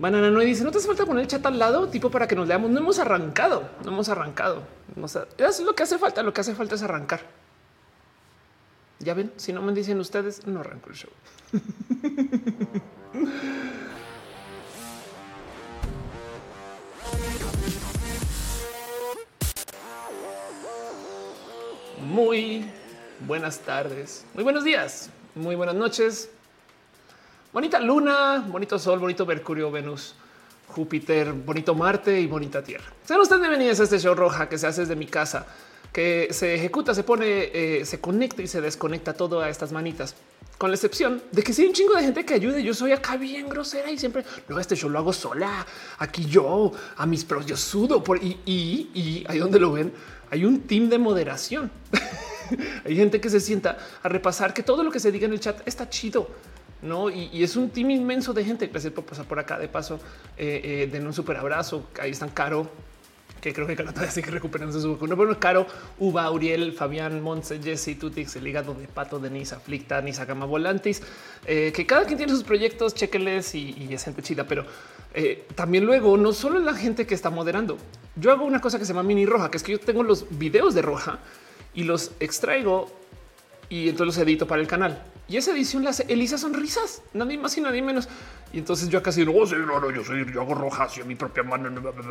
Banana no dice, no te hace falta poner el chat al lado, tipo para que nos leamos. No hemos arrancado, no hemos arrancado. Eso es lo que hace falta. Lo que hace falta es arrancar. Ya ven, si no me dicen ustedes, no arranco el show. Muy buenas tardes, muy buenos días, muy buenas noches, Bonita luna, bonito sol, bonito Mercurio, Venus, Júpiter, bonito Marte y bonita Tierra. Sean ustedes bienvenidos a este show roja que se hace desde mi casa, que se ejecuta, se pone, eh, se conecta y se desconecta todo a estas manitas. Con la excepción de que si hay un chingo de gente que ayude, yo soy acá bien grosera y siempre no, este show lo hago sola. Aquí yo a mis pros, yo sudo por y, y, y ahí donde lo ven, hay un team de moderación. hay gente que se sienta a repasar que todo lo que se diga en el chat está chido no? Y, es un team inmenso de gente. Gracias por pasar por acá. De paso, eh, eh, den un súper abrazo. Ahí están Caro, que creo que todavía sigue recuperándose su vacuna. Bueno, Caro, Uva, Uriel, Fabián, Montse, Jesse, Tutix, el hígado de pato, Denise, Aflicta, Nisa Gama Volantis, eh, que cada quien tiene sus proyectos, chequenles y, es gente chida. Pero también luego no solo la gente que está moderando. Yo hago una cosa que se llama mini roja, que es que yo tengo los videos de roja y los extraigo y entonces los edito para el canal. Y esa edición la hace Elisa Sonrisas, nadie más y nadie menos. Y entonces yo casi no, sé, no, no, yo soy, yo hago rojas y a mi propia mano.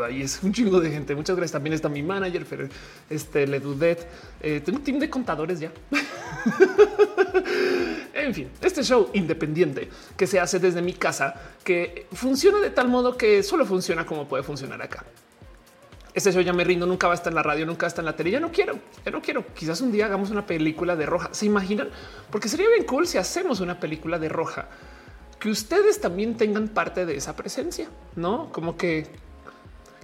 Y es un chingo de gente. Muchas gracias. También está mi manager, pero este Le Dudet. Eh, tengo un team de contadores ya. en fin, este show independiente que se hace desde mi casa, que funciona de tal modo que solo funciona como puede funcionar acá. Este show ya me rindo, nunca va a estar en la radio, nunca va a estar en la tele. Ya no quiero, ya no quiero. Quizás un día hagamos una película de roja. ¿Se imaginan? Porque sería bien cool si hacemos una película de roja, que ustedes también tengan parte de esa presencia, ¿no? Como que,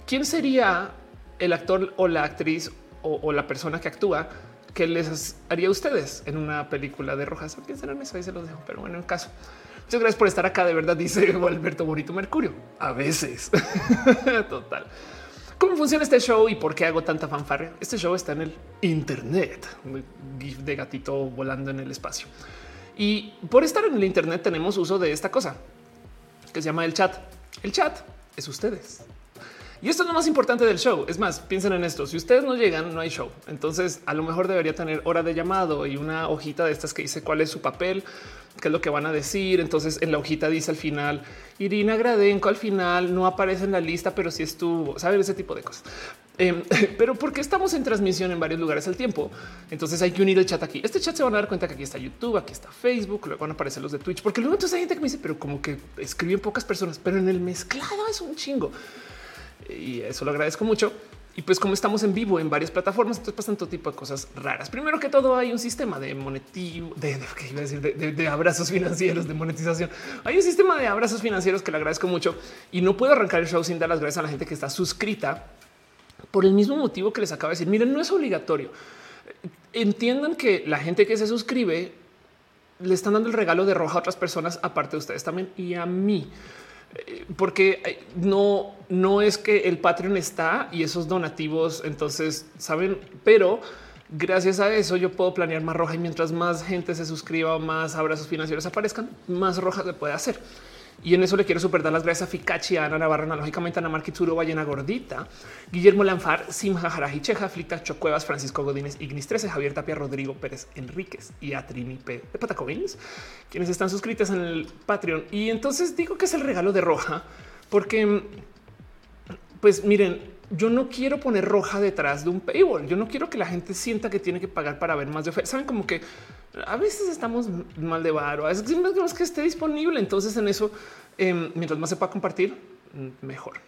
¿quién sería el actor o la actriz o, la persona que actúa que les haría a ustedes en una película de rojas? Piensen en eso, ahí se los dejo. Pero bueno, en caso. Muchas gracias por estar acá. De verdad, dice Alberto Bonito Mercurio. A veces. Total. ¿Cómo funciona este show y por qué hago tanta fanfarria? Este show está en el Internet, GIF de gatito volando en el espacio. Y por estar en el Internet tenemos uso de esta cosa que se llama el chat. El chat es ustedes. Y esto es lo más importante del show. Es más, piensen en esto. Si ustedes no llegan, no hay show. Entonces, a lo mejor debería tener hora de llamado y una hojita de estas que dice cuál es su papel, qué es lo que van a decir. Entonces, en la hojita dice al final, Irina Gradenco al final no aparece en la lista, pero sí estuvo, saben ese tipo de cosas. Em, pero porque estamos en transmisión en varios lugares al tiempo, entonces hay que unir el chat aquí. Este chat se van a dar cuenta que aquí está YouTube, aquí está Facebook, luego van a aparecer los de Twitch, porque luego entonces hay gente que me dice, pero como que escriben pocas personas, pero en el mezclado es un chingo y eso lo agradezco mucho. Y pues como estamos en vivo en varias plataformas, entonces pasan todo tipo de cosas raras. Primero que todo hay un sistema de monetivo, de, de, abrazos financieros, de monetización. Hay un sistema de abrazos financieros que le agradezco mucho y no puedo arrancar el show sin dar las gracias a la gente que está suscrita por el mismo motivo que les acabo de decir. Miren, no es obligatorio. Entiendan que la gente que se suscribe le están dando el regalo de roja a otras personas, aparte de ustedes también y a mí porque eh, no, no es que el Patreon está y esos donativos, entonces saben, pero gracias a eso yo puedo planear más roja y mientras más gente se suscriba, más abrazos financieros aparezcan, más roja se puede hacer. Y en eso le quiero super dar las gracias a Ficachi, a Ana Navarra, analógicamente a Ana Marquituro, Ballena Gordita, Guillermo Lanfar, Simja Jaraji Cheja, Flita Chocuevas, Francisco Godínez, Ignis 13, Javier Tapia, Rodrigo Pérez Enríquez y a Trini P. de Patacovines, quienes están suscritas en el Patreon. Y entonces digo que es el regalo de Roja, porque pues miren, yo no quiero poner roja detrás de un paywall. Yo no quiero que la gente sienta que tiene que pagar para ver más de oferta. Saben como que a veces estamos mal de varo, a veces que esté disponible. Entonces en eso, em, mientras más se pueda compartir, mejor.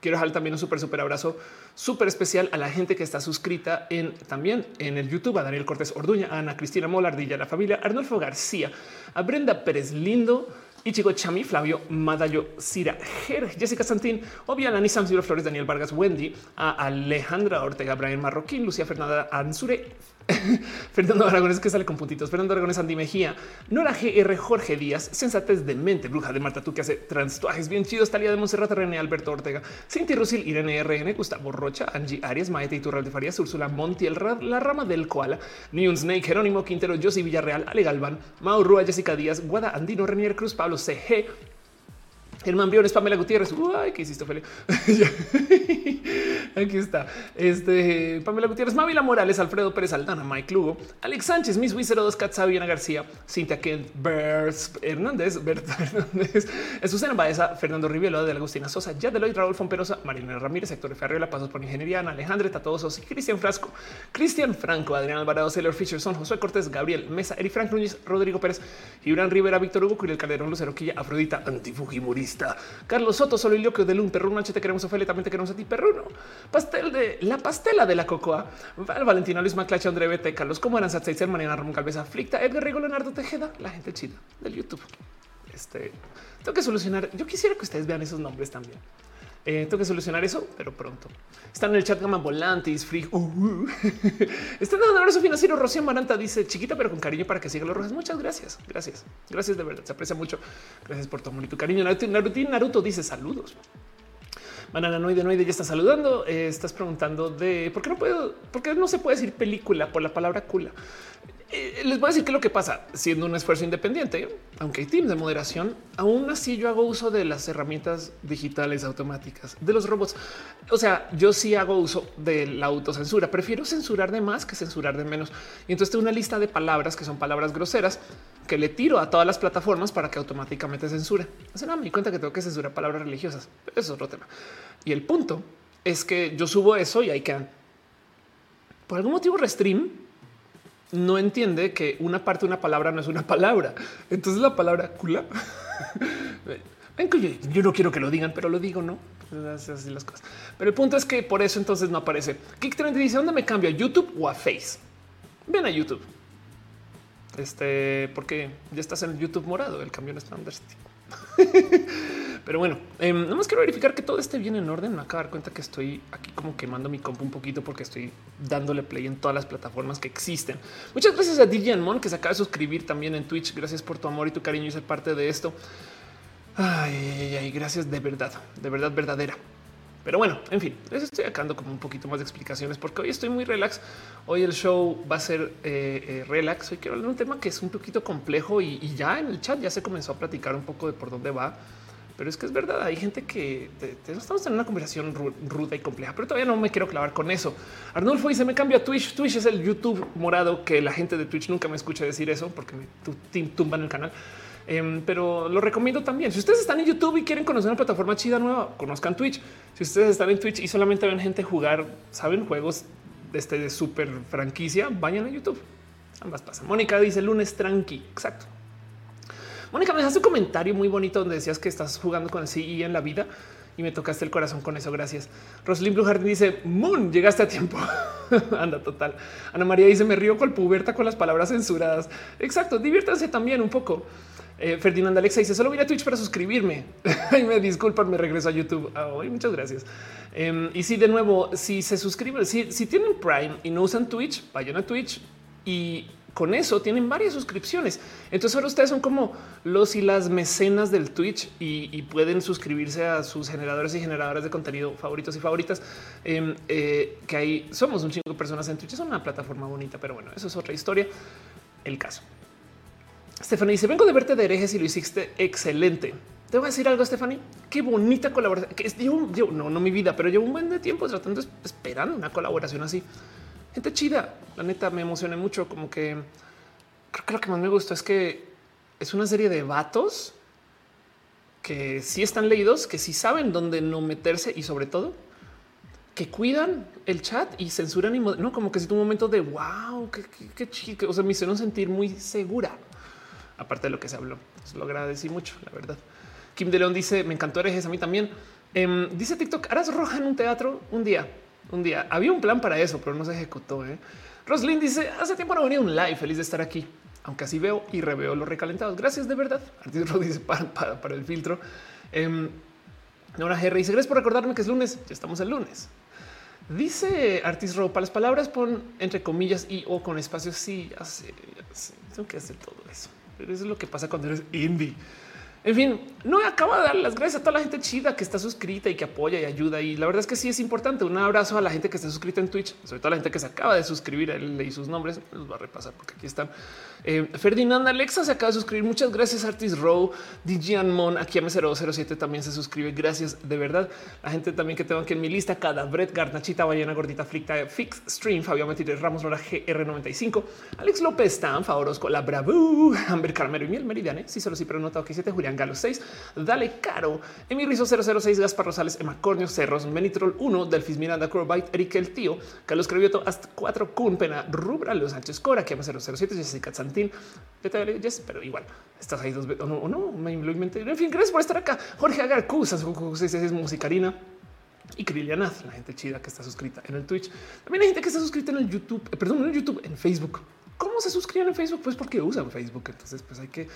Quiero dejar también un súper, súper abrazo súper especial a la gente que está suscrita en también en el YouTube, a Daniel Cortés Orduña, a Ana Cristina Molardilla, a la familia Arnulfo García, a Brenda Pérez Lindo, Ichigo Chami, Flavio Madayo, Cira Ger, Jessica Santín, Obvia Lani Samsiro Flores, Daniel Vargas, Wendy, a Alejandra Ortega, Brian Marroquín, Lucía Fernanda Ansure, Fernando Aragones que sale con puntitos, Fernando Aragones, Andy Mejía, Nora GR, Jorge Díaz, Sensatez de Mente, Bruja de Marta, tú que hace transtuajes bien chidos, Talía de Monserrat, René Alberto Ortega, Cinti Rusil, Irene RN, Gustavo Rocha, Angie Arias, Maete Iturral de Farías, Úrsula Montiel, La Rama del Koala, Neon Snake, Jerónimo Quintero, Josie Villarreal, Ale Galván, Mau Rúa, Jessica Díaz, Guada Andino, Renier Cruz, Pablo CG, Germán Briones, Pamela Gutiérrez. Uy, ¿qué hiciste, Ophelia? Aquí está. Este Pamela Gutiérrez, Mávila Morales, Alfredo Pérez Aldana, Mike Lugo, Alex Sánchez, Miss Wizard 2, Katsaviana García, Cintia Kent, Bers Hernández, Berta Hernández, Susana Baeza, Fernando Rivielo de Agustina Sosa, Yadeloy, Raúl Fomperosa, Marina Ramírez, Héctor Ferriola, Pasos por Ingeniería, Alejandra Tatosos, Cristian Frasco, Cristian Franco, Adrián Alvarado, Sailor Fisherson, Josué Cortés, Gabriel Mesa, Eri Frank Núñez, Rodrigo Pérez, Gibran Rivera, Víctor Hugo, Curiel Calderón, Lucero Quilla, Afrodita, Carlos Soto, Soliloquio de un Perruno, H, te queremos, Ophelia, también te queremos a ti, Perruno, Pastel de la pastela de la cocoa, Val, Valentina Luis Maclacha, André Bete, Carlos Como eran Satsaiser, Mariana Ramón Calveza, Flicta, Edgar Rigo, Leonardo Tejeda, la gente chida del YouTube. Este tengo que solucionar. Yo quisiera que ustedes vean esos nombres también. Eh, tengo que solucionar eso, pero pronto. Están en el chat Gama Volantis, Free. Uh. Están dando un abrazo financiero. Rocío Maranta dice chiquita, pero con cariño para que siga los rojas. Muchas gracias. Gracias. Gracias de verdad. Se aprecia mucho. Gracias por tu amor y tu cariño. Naruto, Naruto dice saludos. Banana Noide Noide ya está saludando. Eh, estás preguntando de por qué no puedo, por qué no se puede decir película por la palabra cula. Eh, les voy a decir qué es lo que pasa siendo un esfuerzo independiente, aunque hay teams de moderación, aún así yo hago uso de las herramientas digitales automáticas de los robots. O sea, yo sí hago uso de la autocensura. Prefiero censurar de más que censurar de menos. Y entonces tengo una lista de palabras que son palabras groseras que le tiro a todas las plataformas para que automáticamente censure. No me di cuenta que tengo que censurar palabras religiosas. Eso es otro tema. Y el punto es que yo subo eso y ahí quedan. Por algún motivo, Restream no entiende que una parte de una palabra no es una palabra. Entonces la palabra cula. yo, no quiero que lo digan, pero lo digo, no? Así las cosas. Pero el punto es que por eso entonces no aparece. Kick dice dónde me cambio a YouTube o a Face. Ven a YouTube. Este, porque ya estás en el YouTube morado. El cambio no es Pero bueno, eh, nada más quiero verificar que todo esté bien en orden. Me acabo de dar cuenta que estoy aquí como quemando mi compu un poquito porque estoy dándole play en todas las plataformas que existen. Muchas gracias a DJ Mon que se acaba de suscribir también en Twitch. Gracias por tu amor y tu cariño y ser parte de esto. Ay, gracias de verdad, de verdad verdadera. Pero bueno, en fin, les estoy sacando como un poquito más de explicaciones porque hoy estoy muy relax. Hoy el show va a ser eh, eh, relax. Hoy quiero hablar de un tema que es un poquito complejo y, ya en el chat ya se comenzó a platicar un poco de por dónde va. Pero es que es verdad, hay gente que estamos en una conversación ruda y compleja, pero todavía no me quiero clavar con eso. Arnulfo dice, me cambio a Twitch. Twitch es el YouTube morado que la gente de Twitch nunca me escucha decir eso porque me tumban el canal. Em, pero lo recomiendo también. Si ustedes están en YouTube y quieren conocer una plataforma chida nueva, conozcan Twitch. Si ustedes están en Twitch y solamente ven gente jugar, saben juegos de este de super franquicia, vayan a YouTube. Ambas pasan. Mónica dice lunes tranqui. Exacto. Mónica, me dejaste un comentario muy bonito donde decías que estás jugando con el CI en la vida y me tocaste el corazón con eso. Gracias. Roslyn Blue dice Moon, llegaste a tiempo. Anda total. Ana María dice me río con puberta con las palabras censuradas. Exacto. Diviértanse también un poco. Eh, Ferdinand Alexa dice solo voy a Twitch para suscribirme. y me disculpan, me regreso a YouTube. hoy muchas gracias. Em, y si de nuevo, si se suscriben, si, si tienen Prime y no usan Twitch, vayan a Twitch y con eso tienen varias suscripciones. Entonces ahora ustedes son como los y las mecenas del Twitch y, pueden suscribirse a sus generadores y generadoras de contenido favoritos y favoritas. Em, eh, que ahí somos un chingo de personas en Twitch. Es una plataforma bonita, pero bueno, eso es otra historia. El caso. Stephanie dice: Vengo de verte de herejes y lo hiciste excelente. Te voy a decir algo, Stephanie. Qué bonita colaboración. Que es, yo, no, no mi vida, pero llevo un buen de tiempo tratando, esperando una colaboración así gente chida. La neta me emocioné mucho. Como que creo que lo que más me gustó es que es una serie de vatos que sí están leídos, que sí saben dónde no meterse y sobre todo que cuidan el chat y censuran y no como que si un momento de wow, qué, chido. O sea, me hicieron sentir muy segura. Aparte de lo que se habló, lo agradecí mucho, la verdad. Kim de León dice: Me encantó herejes a mí también. Em, dice TikTok: harás roja en un teatro un día un día. Había un plan para eso, pero no se ejecutó. ¿eh? Roslyn dice hace tiempo no venía un live. Feliz de estar aquí, aunque así veo y reveo los recalentados. Gracias de verdad. Artis dice para, el filtro. Eh, Nora G. dice gracias por recordarme que es lunes. Ya estamos el lunes. Dice Artis Ro, para las palabras pon entre comillas y o con espacios. Sí, tengo que hacer todo eso. Pero eso es lo que pasa cuando eres indie. En fin, no acabo de dar las gracias a toda la gente chida que está suscrita y que apoya y ayuda. Y la verdad es que sí es importante. Un abrazo a la gente que está suscrita en Twitch, sobre todo la gente que se acaba de suscribir. Leí sus nombres, los va a repasar porque aquí están. Eh, Alexa se acaba de suscribir. Muchas gracias. Artis Row, Digian Mon, aquí M007 también se suscribe. Gracias de verdad. La gente también que tengo aquí en mi lista: Cada Brett, Garnachita, Ballena, Gordita, Flicta, Fix, Stream, Fabio Metires, Ramos, Lora, GR95, Alex López, Stan, Favorosco, La Bravo, Amber Carmelo y Miel Meridiane. Sí, solo sí, pero notado que 7 Julián Galo 6, Dale Caro, Emi Rizo 006, Gaspar Rosales, Emma Cornio, Cerros, Menitrol 1, Delfis Miranda, Crowbite, Eric el Tío, Carlos Crevioto, Hasta 4, Kun, Pena, Rubra, Los Sánchez Cora, Kiama 007, Jessica Santín, pero igual estás ahí dos veces. O no, no, me lo inventé. En fin, gracias por estar acá. Jorge Agar, es musicarina y Krilianath, la gente chida que está suscrita en el Twitch. También hay gente que está suscrita en el YouTube, eh, perdón, en YouTube, en Facebook. ¿Cómo se suscriben en Facebook? Pues porque usan Facebook. Entonces, pues hay que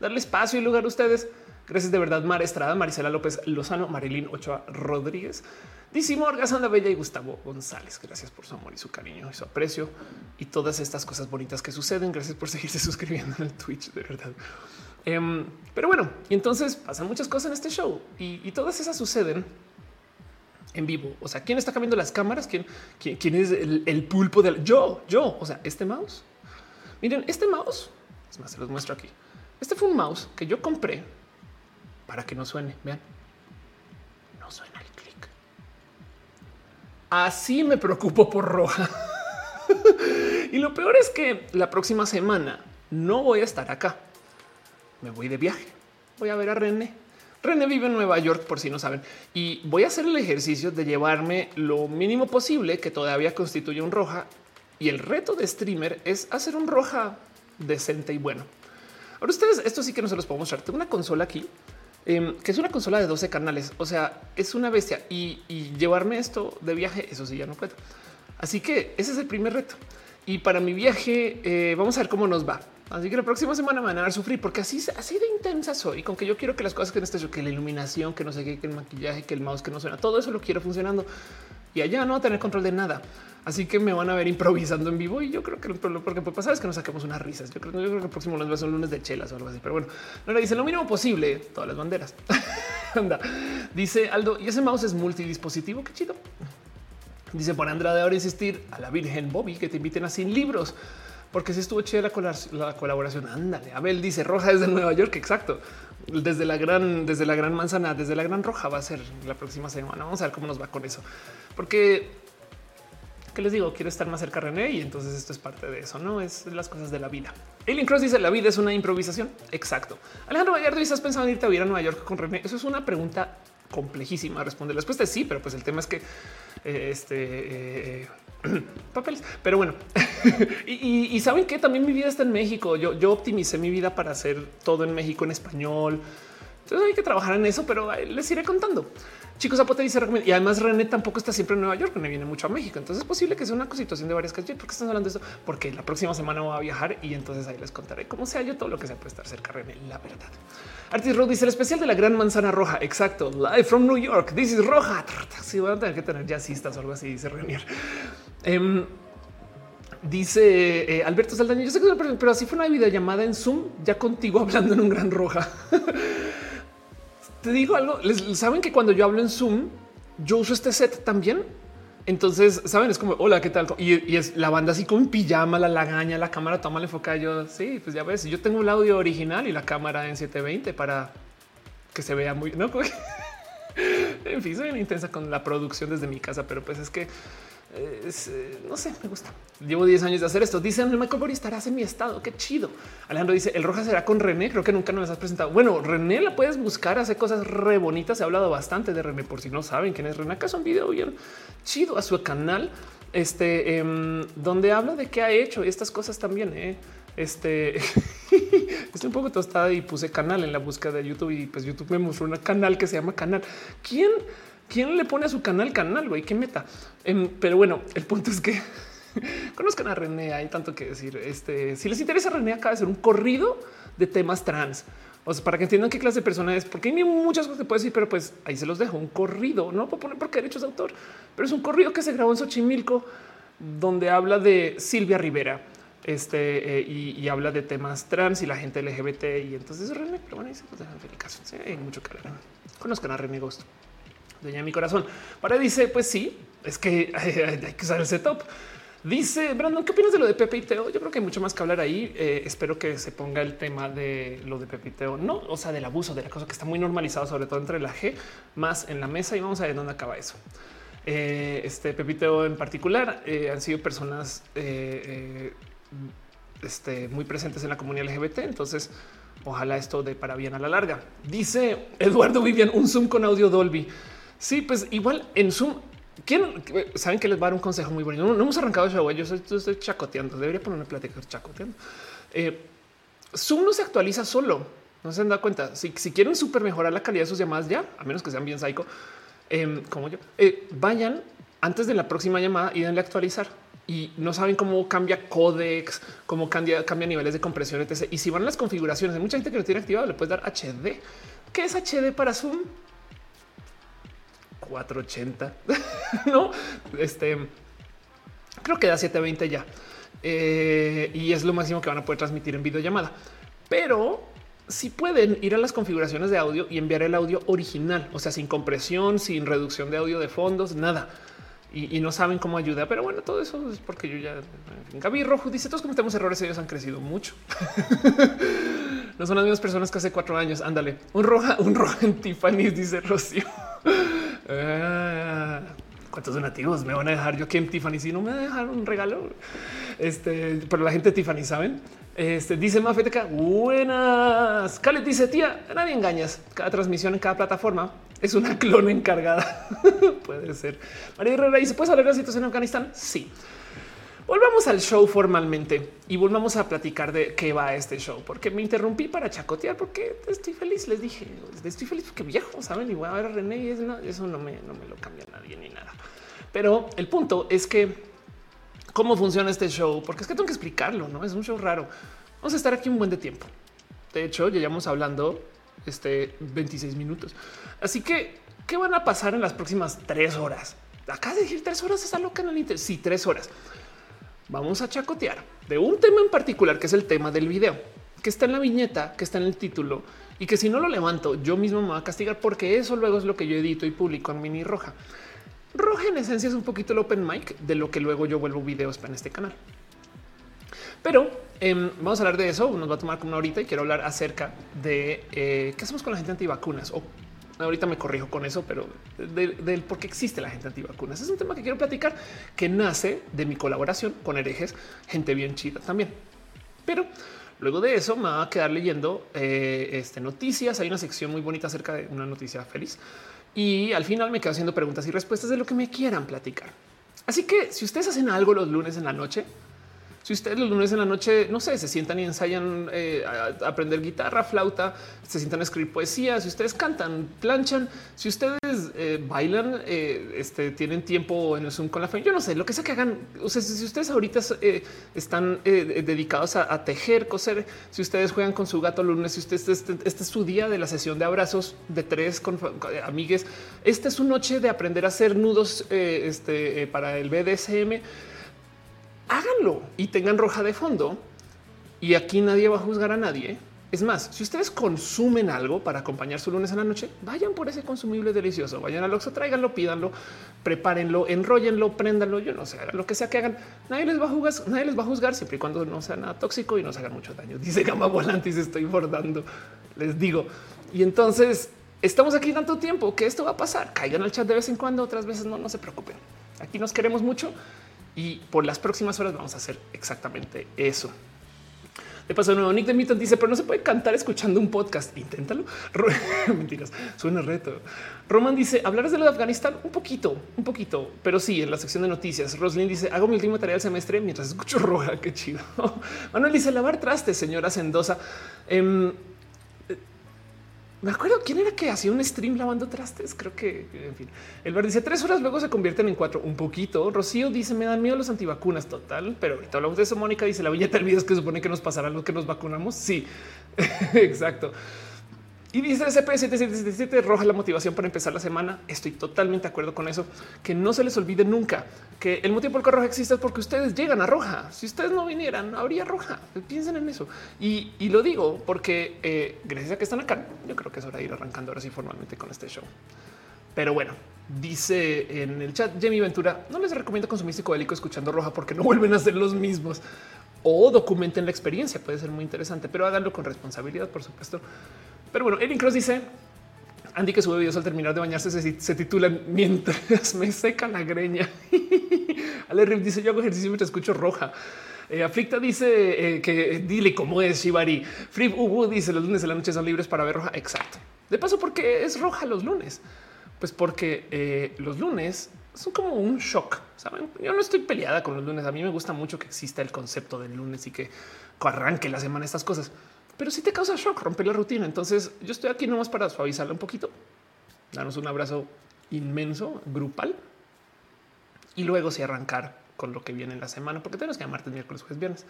darle espacio y lugar a ustedes. Gracias de verdad, Mar Estrada, Marisela López Lozano, Marilyn Ochoa Rodríguez, Dice Morga, Sandra Bella y Gustavo González. Gracias por su amor y su cariño y su aprecio y todas estas cosas bonitas que suceden. Gracias por seguirse suscribiendo en el Twitch, de verdad. Em, pero bueno, y entonces pasan muchas cosas en este show y, todas esas suceden en vivo. O sea, ¿quién está cambiando las cámaras? ¿Quién, quién, es el, pulpo del yo? Yo, o sea, este mouse. Miren, este mouse, es más, se los muestro aquí. Este fue un mouse que yo compré para que no suene. Vean, no suena el clic. Así me preocupo por roja. y lo peor es que la próxima semana no voy a estar acá. Me voy de viaje. Voy a ver a René. René vive en Nueva York, por si no saben, y voy a hacer el ejercicio de llevarme lo mínimo posible que todavía constituye un roja. Y el reto de streamer es hacer un roja decente y bueno. Ahora ustedes, esto sí que no se los puedo mostrar. Tengo una consola aquí Em, que es una consola de 12 canales. O sea, es una bestia y, llevarme esto de viaje, eso sí ya no puedo. Así que ese es el primer reto. Y para mi viaje, eh, vamos a ver cómo nos va. Así que la próxima semana van a sufrir porque así, así de intensa soy. Con que yo quiero que las cosas que en este que la iluminación, que no sé qué, que el maquillaje, que el mouse, que no suena, todo eso lo quiero funcionando y allá no va a tener control de nada. Así que me van a ver improvisando en vivo y yo creo que lo que puede pasar es que nos saquemos unas risas. Yo creo, que el próximo lunes va a ser un lunes de chelas o algo así. Pero bueno, no le dice lo mínimo posible todas las banderas. Anda. Dice Aldo, y ese mouse es multidispositivo. Qué chido. Dice por Andrade ahora insistir a la Virgen Bobby que te inviten a sin libros porque si estuvo chida la, colaboración. Ándale, Abel dice roja desde Nueva York. Exacto. Desde la gran, desde la gran manzana, desde la gran roja va a ser la próxima semana. Vamos a ver cómo nos va con eso, porque que les digo, quiero estar más cerca de René y entonces esto es parte de eso, no es las cosas de la vida. Alien Cross dice la vida es una improvisación. Exacto. Alejandro Gallardo, ¿estás pensando en irte a vivir a Nueva York con René? Eso es una pregunta complejísima responder. La respuesta es sí, pero pues el tema es que eh, este eh, papeles. Pero bueno, y, saben que también mi vida está en México. Yo, optimicé mi vida para hacer todo en México en español. Entonces hay que trabajar en eso, pero les iré contando. Chicos, Zapote dice y además René tampoco está siempre en Nueva York, me viene mucho a México. Entonces es posible que sea una situación de varias cosas. ¿Por qué están hablando de eso? Porque la próxima semana voy a viajar y entonces ahí les contaré cómo sea yo todo lo que sea puede estar cerca René, la verdad. Artis Road dice el especial de la gran manzana roja. Exacto. Live from New York. This is roja. Sí, van a tener que tener jazzistas o algo así, dice Renier. Em, dice eh, Alberto Saldaña. Yo sé que pero así fue una videollamada en Zoom, ya contigo hablando en un gran roja. Te digo algo. saben que cuando yo hablo en Zoom, yo uso este set también. Entonces, saben, es como hola, qué tal? Y, es la banda así con pijama, la lagaña, la cámara toma la enfoca. Yo sí, pues ya ves, yo tengo el audio original y la cámara en 720 para que se vea muy, no? en fin, soy intensa con la producción desde mi casa, pero pues es que eh, no sé, me gusta. Llevo 10 años de hacer esto. Dicen el Michael estarás en mi estado. Qué chido. Alejandro dice el roja será con René. Creo que nunca nos has presentado. Bueno, René la puedes buscar, hace cosas re bonitas. Ha hablado bastante de René por si no saben quién es René. Acá es un video bien chido a su canal, este em, donde habla de qué ha hecho estas cosas también. Eh. Este estoy un poco tostada y puse canal en la búsqueda de YouTube y pues YouTube me mostró un canal que se llama canal. ¿Quién? ¿Quién le pone a su canal canal? Güey, qué meta. Em, pero bueno, el punto es que conozcan a René. Hay tanto que decir. Este, si les interesa, René acaba de hacer un corrido de temas trans. O sea, para que entiendan qué clase de persona es, porque hay muchas cosas que puedo decir, pero pues ahí se los dejo. Un corrido, no puedo poner porque derechos de autor, pero es un corrido que se grabó en Xochimilco, donde habla de Silvia Rivera, este, eh, y, habla de temas trans y la gente LGBT. Y entonces René, pero bueno, dice, pues caso. Sí, hay mucho que hablar. Conozcan a René Ghost. Doña mi corazón. Para dice, pues sí, es que hay, que usar el setup. Dice Brandon, ¿qué opinas de lo de Pepe y Teo? Yo creo que hay mucho más que hablar ahí. Eh, espero que se ponga el tema de lo de Pepe y Teo, no, o sea, del abuso, de la cosa que está muy normalizado, sobre todo entre la G más en la mesa. Y vamos a ver dónde acaba eso. Eh, este Pepiteo en particular eh, han sido personas este, muy presentes en la comunidad LGBT. Entonces, ojalá esto de para bien a la larga. Dice Eduardo Vivian, un Zoom con audio Dolby. Sí, pues igual en Zoom. ¿Quién, saben que les va a dar un consejo muy bueno. No, hemos arrancado el show. Yo estoy, chacoteando. Debería ponerme plática chacoteando. Eh, Zoom no se actualiza solo. No se han dado cuenta. Si, quieren súper mejorar la calidad de sus llamadas ya, a menos que sean bien psycho, em, como yo, eh, vayan antes de la próxima llamada y denle a actualizar y no saben cómo cambia códex, cómo cambia, cambia niveles de compresión, etc. Y si van a las configuraciones, hay mucha gente que lo tiene activado, le puedes dar HD. ¿Qué es HD para Zoom? 480. no, este creo que da 720 ya. Eh, y es lo máximo que van a poder transmitir en videollamada. Pero si pueden ir a las configuraciones de audio y enviar el audio original, o sea, sin compresión, sin reducción de audio de fondos, nada y, no saben cómo ayudar. Pero bueno, todo eso es porque yo ya. Gaby Rojo dice: Todos cometemos errores, ellos han crecido mucho. no son las mismas personas que hace cuatro años. Ándale, un roja, un roja en Tiffany, dice Rocío. Ah, ¿Cuántos donativos me van a dejar yo aquí en Tiffany? Si no me dejar un regalo, este, pero la gente de Tiffany saben. Este dice Mafeteca, buenas. Khaled dice tía, nadie engañas. Cada transmisión en cada plataforma es una clon encargada. Puede ser. María Herrera dice: ¿Puedes hablar de la situación en Afganistán? Sí. Volvamos al show formalmente y volvamos a platicar de qué va este show, porque me interrumpí para chacotear, porque estoy feliz. Les dije, estoy feliz porque viejo, saben, y voy a ver a René y eso no me, no me lo cambia nadie ni nada. Pero el punto es que cómo funciona este show, porque es que tengo que explicarlo, no es un show raro. Vamos a estar aquí un buen de tiempo. De hecho, ya llevamos hablando este 26 minutos. Así que, ¿qué van a pasar en las próximas tres horas? Acá de decir tres horas es algo que no. Sí, tres horas. Vamos a chacotear de un tema en particular, que es el tema del video, que está en la viñeta, que está en el título y que si no lo levanto, yo mismo me voy a castigar porque eso luego es lo que yo edito y publico en Mini Roja. Roja en esencia es un poquito el open mic de lo que luego yo vuelvo videos para este canal. Pero em, vamos a hablar de eso. Nos va a tomar como una horita y quiero hablar acerca de eh, qué hacemos con la gente antivacunas o ahorita me corrijo con eso, pero del por qué existe la gente antivacunas. Es un tema que quiero platicar que nace de mi colaboración con herejes, gente bien chida también. Pero luego de eso me va a quedar leyendo eh, este, noticias. Hay una sección muy bonita acerca de una noticia feliz y al final me quedo haciendo preguntas y respuestas de lo que me quieran platicar. Así que si ustedes hacen algo los lunes en la noche, si ustedes los lunes en la noche, no sé, se sientan y ensayan eh, a aprender guitarra, flauta, se sientan a escribir poesía, si ustedes cantan, planchan, si ustedes eh, bailan, eh, este, tienen tiempo en el Zoom con la fe, yo no sé, lo que sea que hagan. O sea, si ustedes ahorita están dedicados a, tejer, coser, si ustedes juegan con su gato lunes, si ustedes este, este, es su día de la sesión de abrazos de tres con, amigues, esta es su noche de aprender a hacer nudos este, para el BDSM háganlo y tengan roja de fondo. Y aquí nadie va a juzgar a nadie. Es más, si ustedes consumen algo para acompañar su lunes a la noche, vayan por ese consumible delicioso. Vayan al Oxxo, tráiganlo, pídanlo, prepárenlo, enróllenlo, préndanlo. Yo no sé, lo que sea que hagan. Nadie les va a juzgar, nadie les va a juzgar siempre y cuando no sea nada tóxico y no se hagan mucho daño. Dice Gama se estoy bordando. Les digo. Y entonces estamos aquí tanto tiempo que esto va a pasar. Caigan al chat de vez en cuando, otras veces no, no se preocupen. Aquí nos queremos mucho y por las próximas horas vamos a hacer exactamente eso. De paso, nuevo Nick de Milton dice, pero no se puede cantar escuchando un podcast. Inténtalo. Mentiras, suena reto. Roman dice, hablar de lo de Afganistán un poquito, un poquito, pero sí, en la sección de noticias. Roslyn dice, hago mi última tarea del semestre mientras escucho roja. Qué chido. Manuel dice, lavar trastes, señora Sendoza. Em, me acuerdo quién era que hacía un stream lavando trastes. Creo que, en fin, el bar dice tres horas luego se convierten en cuatro, un poquito. Rocío dice me dan miedo los antivacunas total, pero ahorita hablamos de eso. Mónica dice la viñeta del video es que supone que nos pasará lo que nos vacunamos. Sí, exacto. Y dice CP7777 roja la motivación para empezar la semana. Estoy totalmente de acuerdo con eso. Que no se les olvide nunca que el motivo por el que roja existe es porque ustedes llegan a roja. Si ustedes no vinieran, habría roja. Piensen en eso. Y, lo digo porque eh, gracias a que están acá, yo creo que es hora de ir arrancando ahora sí formalmente con este show. Pero bueno, dice en el chat Jamie Ventura, no les recomiendo consumir psicodélico escuchando roja porque no vuelven a ser los mismos o documenten la experiencia. Puede ser muy interesante, pero háganlo con responsabilidad, por supuesto. Pero bueno, Erin Cross dice Andy que sube videos al terminar de bañarse se, se titulan mientras me seca la greña. Ale Rip dice yo hago ejercicio mientras escucho roja. Eh, dice eh, que dile cómo es Shibari. Free Ubu dice los lunes de la noche son libres para ver roja. Exacto. De paso, ¿por qué es roja los lunes? Pues porque eh, los lunes son como un shock. Saben, yo no estoy peleada con los lunes. A mí me gusta mucho que exista el concepto del lunes y que arranque la semana estas cosas pero si te causa shock romper la rutina. Entonces yo estoy aquí nomás para suavizarla un poquito, darnos un abrazo inmenso, grupal y luego si arrancar con lo que viene en la semana, porque tenemos que martes, miércoles, jueves, viernes.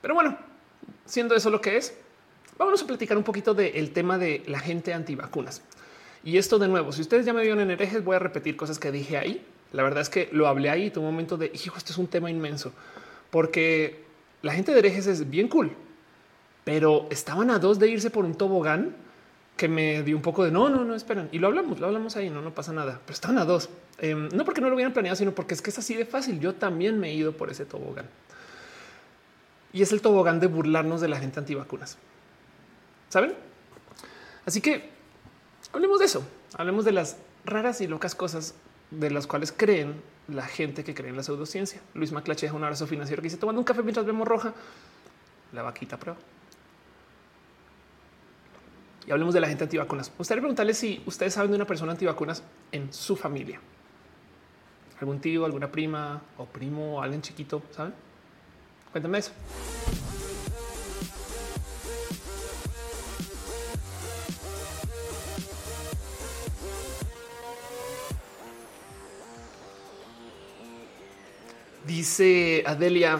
Pero bueno, siendo eso lo que es, vamos a platicar un poquito del tema de la gente antivacunas. Y esto de nuevo, si ustedes ya me vieron en herejes, voy a repetir cosas que dije ahí. La verdad es que lo hablé ahí, un momento de, hijo, esto es un tema inmenso, porque la gente de herejes es bien cool pero estaban a dos de irse por un tobogán que me dio un poco de no, no, no, esperan. Y lo hablamos, lo hablamos ahí, no, no pasa nada, pero estaban a dos. Em, no porque no lo hubieran planeado, sino porque es que es así de fácil. Yo también me he ido por ese tobogán. Y es el tobogán de burlarnos de la gente antivacunas. ¿Saben? Así que hablemos de eso. Hablemos de las raras y locas cosas de las cuales creen la gente que cree en la pseudociencia. Luis Maclache un abrazo financiero que dice tomando un café mientras vemos roja. La vaquita prueba y hablemos de la gente antivacunas. Me gustaría preguntarles si ustedes saben de una persona antivacunas en su familia. Algún tío, alguna prima o primo, alguien chiquito, ¿saben? Cuéntame eso. Dice Adelia,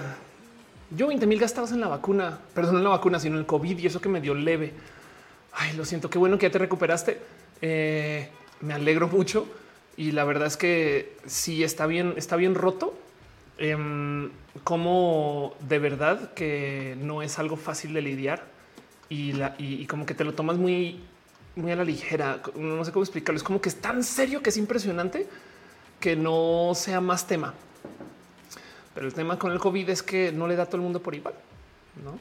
yo 20 mil gastados en la vacuna, perdón, en la vacuna, sino en el COVID y eso que me dio leve. Ay, lo siento, qué bueno que ya te recuperaste. Eh, me alegro mucho y la verdad es que sí está bien, está bien roto. Em, como de verdad que no es algo fácil de lidiar y, la, y, como que te lo tomas muy, muy a la ligera. No sé cómo explicarlo. Es como que es tan serio que es impresionante que no sea más tema. Pero el tema con el COVID es que no le da a todo el mundo por igual, no?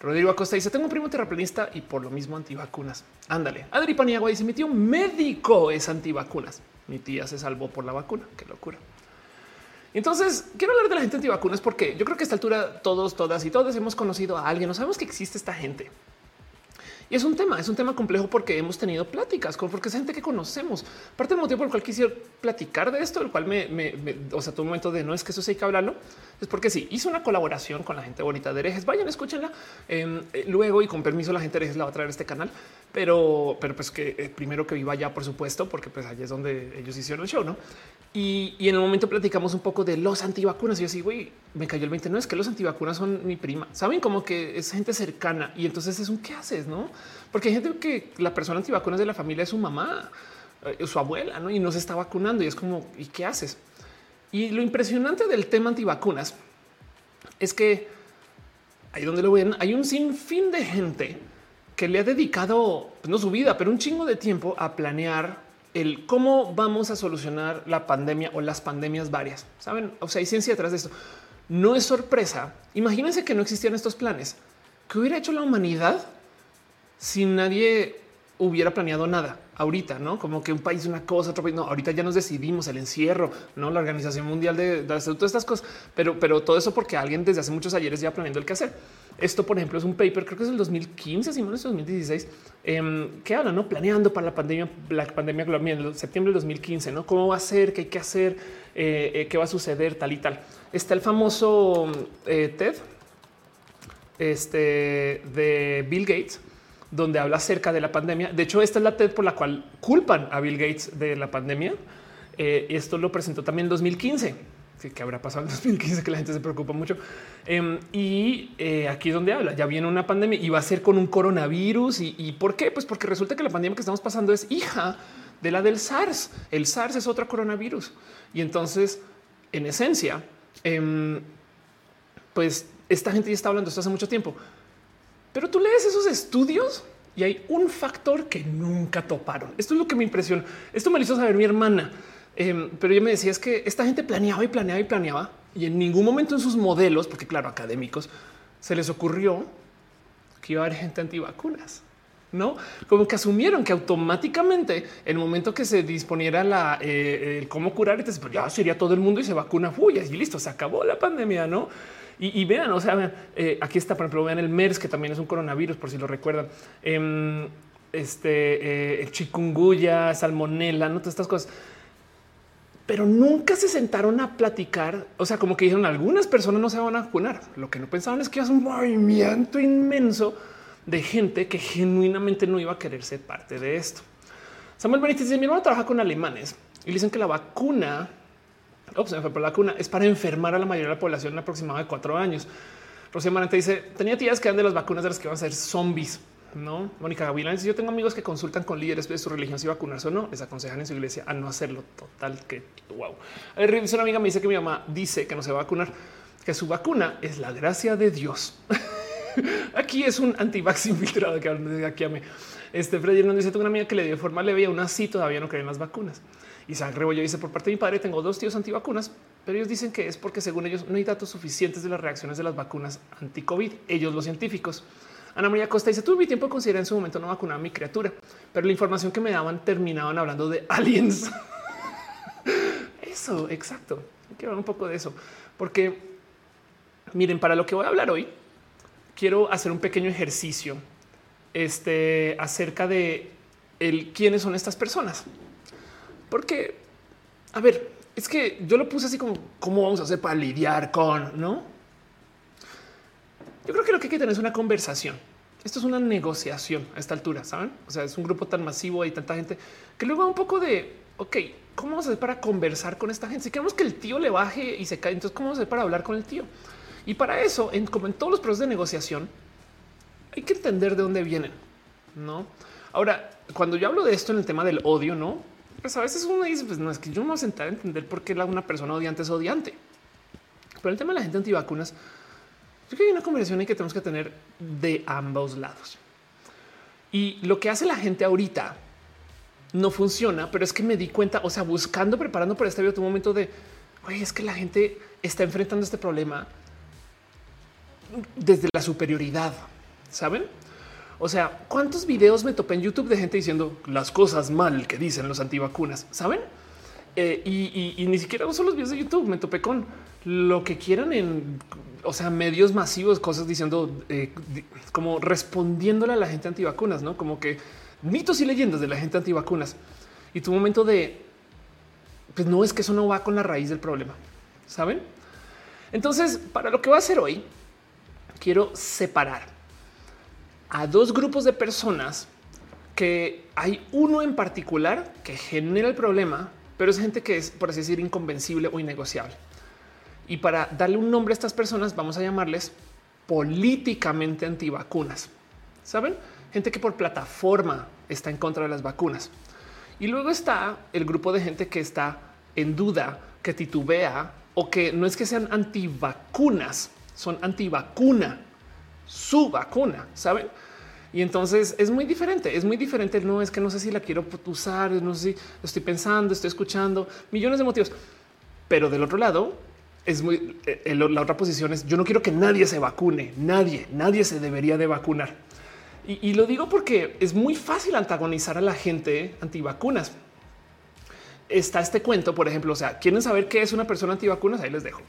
Rodrigo Acosta dice: Tengo un primo terraplanista y por lo mismo antivacunas. Ándale. Adri Paniagua dice: Mi tío médico es antivacunas. Mi tía se salvó por la vacuna. Qué locura. Entonces quiero hablar de la gente antivacunas porque yo creo que a esta altura todos, todas y todos hemos conocido a alguien. No sabemos que existe esta gente. Y es un tema, es un tema complejo porque hemos tenido pláticas con porque es gente que conocemos. Parte del motivo por el cual quisiera platicar de esto, el cual me, o sea, tu momento de no es que eso sí hay que hablarlo, es porque sí hizo una colaboración con la gente bonita de herejes. Vayan, escúchenla. Em, eh, luego y con permiso, la gente de herejes la va a traer a este canal, pero, pero pues que eh, primero que viva allá, por supuesto, porque pues allá es donde ellos hicieron el show, no? Y, en el momento platicamos un poco de los antivacunas. Y yo así, güey, me cayó el 20. No es que los antivacunas son mi prima. Saben como que es gente cercana y entonces es un qué haces, no? Porque hay gente que la persona antivacunas de la familia es su mamá, eh, su abuela, ¿no? y no se está vacunando. Y es como, ¿y qué haces? Y lo impresionante del tema antivacunas es que ahí donde lo ven, hay un sinfín de gente que le ha dedicado pues, no su vida, pero un chingo de tiempo a planear el cómo vamos a solucionar la pandemia o las pandemias varias. Saben, o sea, hay ciencia detrás de esto. No es sorpresa. Imagínense que no existían estos planes. ¿Qué hubiera hecho la humanidad si nadie hubiera planeado nada ahorita, no como que un país, una cosa, otro país. No, ahorita ya nos decidimos el encierro, no la Organización Mundial de, de, todas estas cosas, pero, pero todo eso porque alguien desde hace muchos ayeres ya planeando el qué hacer. Esto, por ejemplo, es un paper, creo que es el 2015, si no es 2016, que habla, no planeando para la pandemia, la pandemia global en septiembre del 2015, no cómo va a ser, qué hay que hacer, eh, eh, qué va a suceder, tal y tal. Está el famoso eh, TED este, de Bill Gates, donde habla acerca de la pandemia. De hecho, esta es la TED por la cual culpan a Bill Gates de la pandemia. esto lo presentó también en 2015. que, habrá pasado en 2015 que la gente se preocupa mucho. Em, y eh, aquí es donde habla, ya viene una pandemia y va a ser con un coronavirus. ¿Y, ¿Y por qué? Pues porque resulta que la pandemia que estamos pasando es hija de la del SARS. El SARS es otro coronavirus. Y entonces, en esencia, em, pues esta gente ya está hablando esto hace mucho tiempo. Pero tú lees esos estudios y hay un factor que nunca toparon. Esto es lo que me impresionó. Esto me lo hizo saber mi hermana. Em, pero ella me decía es que esta gente planeaba y planeaba y planeaba y en ningún momento en sus modelos, porque claro, académicos, se les ocurrió que iba a haber gente antivacunas. No como que asumieron que automáticamente el momento que se disponiera la eh, el cómo curar, pues ya sería todo el mundo y se vacuna. Uy, y listo, se acabó la pandemia, no? Y, vean, o sea, eh, aquí está, por ejemplo, vean el MERS, que también es un coronavirus, por si lo recuerdan. Em, este, eh, el chikungunya, salmonela, no todas estas cosas. Pero nunca se sentaron a platicar. O sea, como que dijeron algunas personas no se van a vacunar. Lo que no pensaban es que es un movimiento inmenso de gente que genuinamente no iba a querer ser parte de esto. Samuel Benítez dice: Mi hermano trabaja con alemanes y dicen que la vacuna, ops, la vacuna es para enfermar a la mayoría de la población en aproximadamente cuatro años. Rocío Marante dice: Tenía tías que eran de las vacunas de las que van a ser zombies. No, Mónica Gavilán dice: Yo tengo amigos que consultan con líderes de su religión si vacunarse o no. Les aconsejan en su iglesia a no hacerlo. Total, que wow. Una amiga me dice que mi mamá dice que no se va a vacunar, que su vacuna es la gracia de Dios. Aquí es un antivax infiltrado que aquí a mí. Este Freddy nos dice: Tengo una amiga que le dio forma leve y aún así todavía no creen las vacunas. Isaac Rebollo dice: Por parte de mi padre, tengo dos tíos antivacunas, pero ellos dicen que es porque, según ellos, no hay datos suficientes de las reacciones de las vacunas anti-COVID. Ellos, los científicos. Ana María Costa dice: Tuve mi tiempo de considerar en su momento no vacunar a mi criatura, pero la información que me daban terminaban hablando de aliens. eso, exacto. Quiero hablar un poco de eso, porque miren, para lo que voy a hablar hoy, quiero hacer un pequeño ejercicio este, acerca de el quiénes son estas personas. Porque, a ver, es que yo lo puse así como cómo vamos a hacer para lidiar con, ¿no? Yo creo que lo que hay que tener es una conversación. Esto es una negociación a esta altura, ¿saben? O sea, es un grupo tan masivo y tanta gente que luego un poco de, ok, ¿cómo vamos a hacer para conversar con esta gente? Si queremos que el tío le baje y se cae, entonces ¿cómo vamos a hacer para hablar con el tío? Y para eso, en, como en todos los procesos de negociación, hay que entender de dónde vienen, ¿no? Ahora, cuando yo hablo de esto en el tema del odio, ¿no? Pues a veces uno dice, pues no, es que yo no voy a sentar a entender por qué una persona odiante es odiante. Pero el tema de la gente antivacunas, yo creo que hay una conversación que tenemos que tener de ambos lados. Y lo que hace la gente ahorita no funciona, pero es que me di cuenta, o sea, buscando, preparando por este video, momento de, oye, es que la gente está enfrentando este problema desde la superioridad, ¿saben? O sea, ¿cuántos videos me topé en YouTube de gente diciendo las cosas mal que dicen los antivacunas? ¿Saben? Eh, y, ni siquiera uso los videos de YouTube, me topé con lo que quieran en, o sea, medios masivos, cosas diciendo eh, como respondiéndole a la gente antivacunas, ¿no? Como que mitos y leyendas de la gente antivacunas. Y tu momento de, pues no es que eso no va con la raíz del problema, ¿saben? Entonces, para lo que va a hacer hoy, quiero separar a dos grupos de personas que hay uno en particular que genera el problema, pero es gente que es, por así decir, inconvencible o innegociable. Y para darle un nombre a estas personas, vamos a llamarles políticamente antivacunas. Saben? Gente que por plataforma está en contra de las vacunas. Y luego está el grupo de gente que está en duda, que titubea o que no es que sean antivacunas, son antivacuna, su vacuna, saben? Y entonces es muy diferente, es muy diferente. No es que no sé si la quiero usar, no sé si estoy pensando, estoy escuchando millones de motivos, pero del otro lado es muy eh, la otra posición es yo no quiero que nadie se vacune, nadie, nadie se debería de vacunar. Y, y lo digo porque es muy fácil antagonizar a la gente antivacunas. Está este cuento, por ejemplo, o sea, quieren saber qué es una persona antivacunas, ahí les dejo.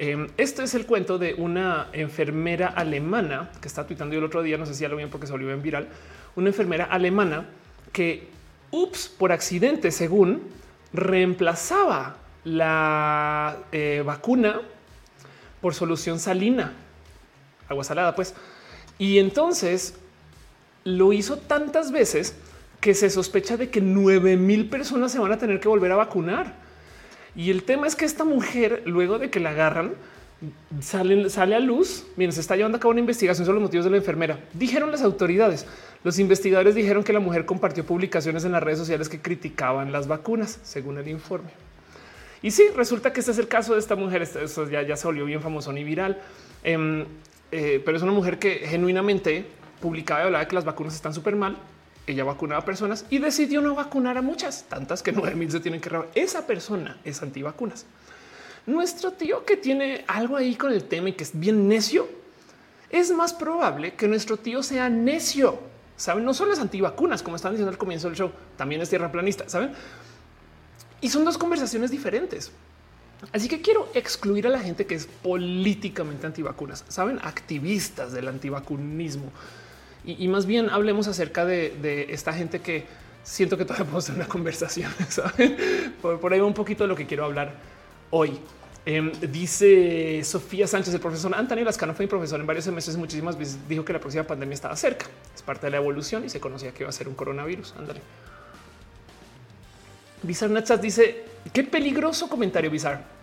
Em, este es el cuento de una enfermera alemana que está tuitando yo el otro día, no sé si ya lo bien porque se volvió en viral, una enfermera alemana que, ups, por accidente, según, reemplazaba la eh, vacuna por solución salina, agua salada, pues. Y entonces lo hizo tantas veces que se sospecha de que nueve mil personas se van a tener que volver a vacunar. Y el tema es que esta mujer, luego de que la agarran, sale, sale a luz. Miren, se está llevando a cabo una investigación sobre los motivos de la enfermera. Dijeron las autoridades. Los investigadores dijeron que la mujer compartió publicaciones en las redes sociales que criticaban las vacunas, según el informe. Y sí, resulta que este es el caso de esta mujer. Eso ya, ya se volvió bien famoso y viral. Em, eh, pero es una mujer que genuinamente publicaba y hablaba de que las vacunas están súper mal. Ella vacunaba personas y decidió no vacunar a muchas, tantas que nueve mil se tienen que robar. Esa persona es antivacunas. Nuestro tío que tiene algo ahí con el tema y que es bien necio, es más probable que nuestro tío sea necio. Saben, no solo es antivacunas, como están diciendo al comienzo del show, también es tierra planista. Saben, y son dos conversaciones diferentes. Así que quiero excluir a la gente que es políticamente antivacunas, saben, activistas del antivacunismo. Y, más bien hablemos acerca de, esta gente que siento que todavía podemos tener una conversación. Por, ahí va un poquito de lo que quiero hablar hoy. Em, dice Sofía Sánchez, el profesor Antonio Lascano fue mi profesor en varios semestres. Muchísimas veces dijo que la próxima pandemia estaba cerca. Es parte de la evolución y se conocía que iba a ser un coronavirus. Ándale. Bizarre Nachas dice qué peligroso comentario Bizarre.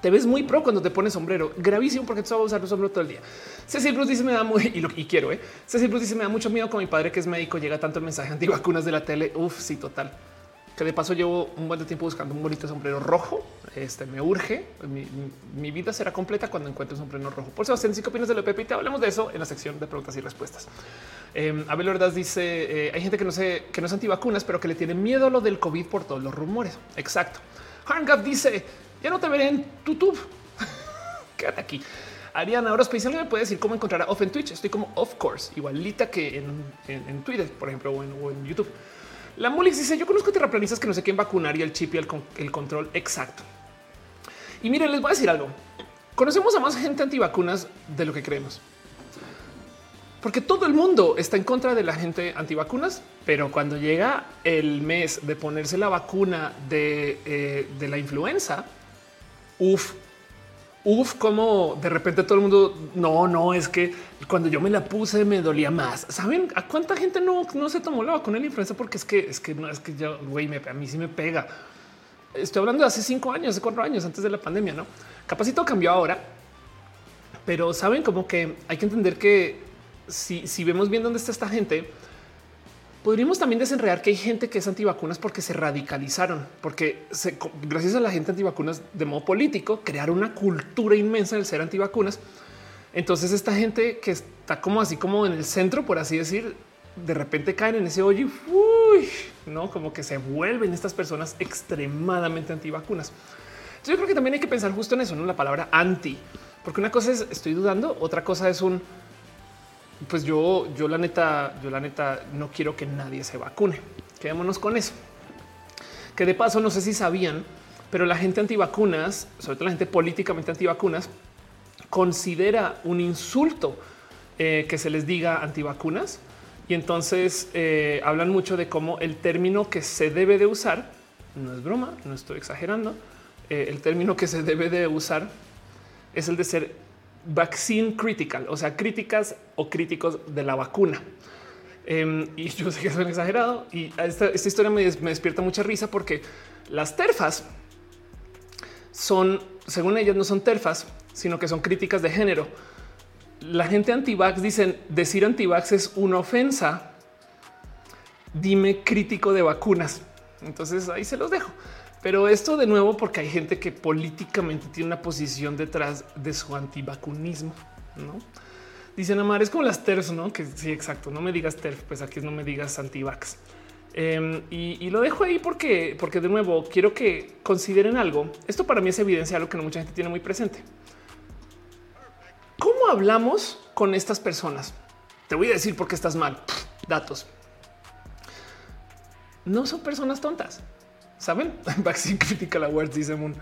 Te ves muy pro cuando te pones sombrero. Gravísimo porque tú vas a usar el sombrero todo el día. Cecil Bruce dice me da muy y, lo, quiero. ¿eh? Cecil Bruce dice me da mucho miedo con mi padre que es médico. Llega tanto el mensaje antivacunas de la tele. Uf, sí, total. Que de paso llevo un buen tiempo buscando un bonito sombrero rojo. Este me urge. Mi, vida será completa cuando encuentre un sombrero rojo. Por eso, hacen cinco opinas de lo Pepita. Hablemos de eso en la sección de preguntas y respuestas. Eh, Abel Ordaz dice eh, hay gente que no sé que no es antivacunas, pero que le tiene miedo a lo del COVID por todos los rumores. Exacto. Harngap dice ya no te veré en YouTube. Quédate aquí. Ariana, ahora especial me puede decir cómo encontrar a Off en Twitch. Estoy como Of Course, igualita que en, Twitter, por ejemplo, o en, YouTube. La Mulix dice: Yo conozco terraplanistas que no sé quién vacunar y el chip y el, el control exacto. Y miren, les voy a decir algo. Conocemos a más gente antivacunas de lo que creemos. Porque todo el mundo está en contra de la gente antivacunas, pero cuando llega el mes de ponerse la vacuna de, eh, de la influenza, Uf, uf, como de repente todo el mundo, no, no, es que cuando yo me la puse me dolía más. ¿Saben a cuánta gente no, no se tomó la vacuna de la influenza? Porque es que es que no es que yo, güey, a mí sí me pega. Estoy hablando de hace cinco años, de cuatro años antes de la pandemia, no? Capacito cambió ahora, pero saben como que hay que entender que si, si vemos bien dónde está esta gente, Podríamos también desenredar que hay gente que es antivacunas porque se radicalizaron, porque gracias a la gente antivacunas de modo político crearon una cultura inmensa del ser antivacunas. Entonces esta gente que está como así como en el centro, por así decir, de repente caen en ese hoyo y no como que se vuelven estas personas extremadamente antivacunas. Yo creo que también hay que pensar justo en eso, no la palabra anti, porque una cosa es estoy dudando, otra cosa es un pues yo, yo la neta, yo la neta no quiero que nadie se vacune. Quedémonos con eso. Que de paso, no sé si sabían, pero la gente antivacunas, sobre todo la gente políticamente antivacunas, considera un insulto eh, que se les diga antivacunas. Y entonces eh, hablan mucho de cómo el término que se debe de usar, no es broma, no estoy exagerando, eh, el término que se debe de usar es el de ser vaccine critical, o sea, críticas o críticos de la vacuna. Em, y yo sé que es exagerado y esta, esta historia me, despierta mucha risa porque las terfas son, según ellas, no son terfas, sino que son críticas de género. La gente antivax dicen decir antivax es una ofensa. Dime crítico de vacunas. Entonces ahí se los dejo. Pero esto de nuevo porque hay gente que políticamente tiene una posición detrás de su antivacunismo, ¿no? Dicen Amar, es como las TERF, ¿no? Que sí, exacto, no me digas TERF, pues aquí no me digas antivax. Em, y, lo dejo ahí porque, porque de nuevo quiero que consideren algo. Esto para mí es evidencia de algo que no mucha gente tiene muy presente. ¿Cómo hablamos con estas personas? Te voy a decir por qué estás mal. datos. No son personas tontas saben? Vaccine Critical Awards, dice Moon.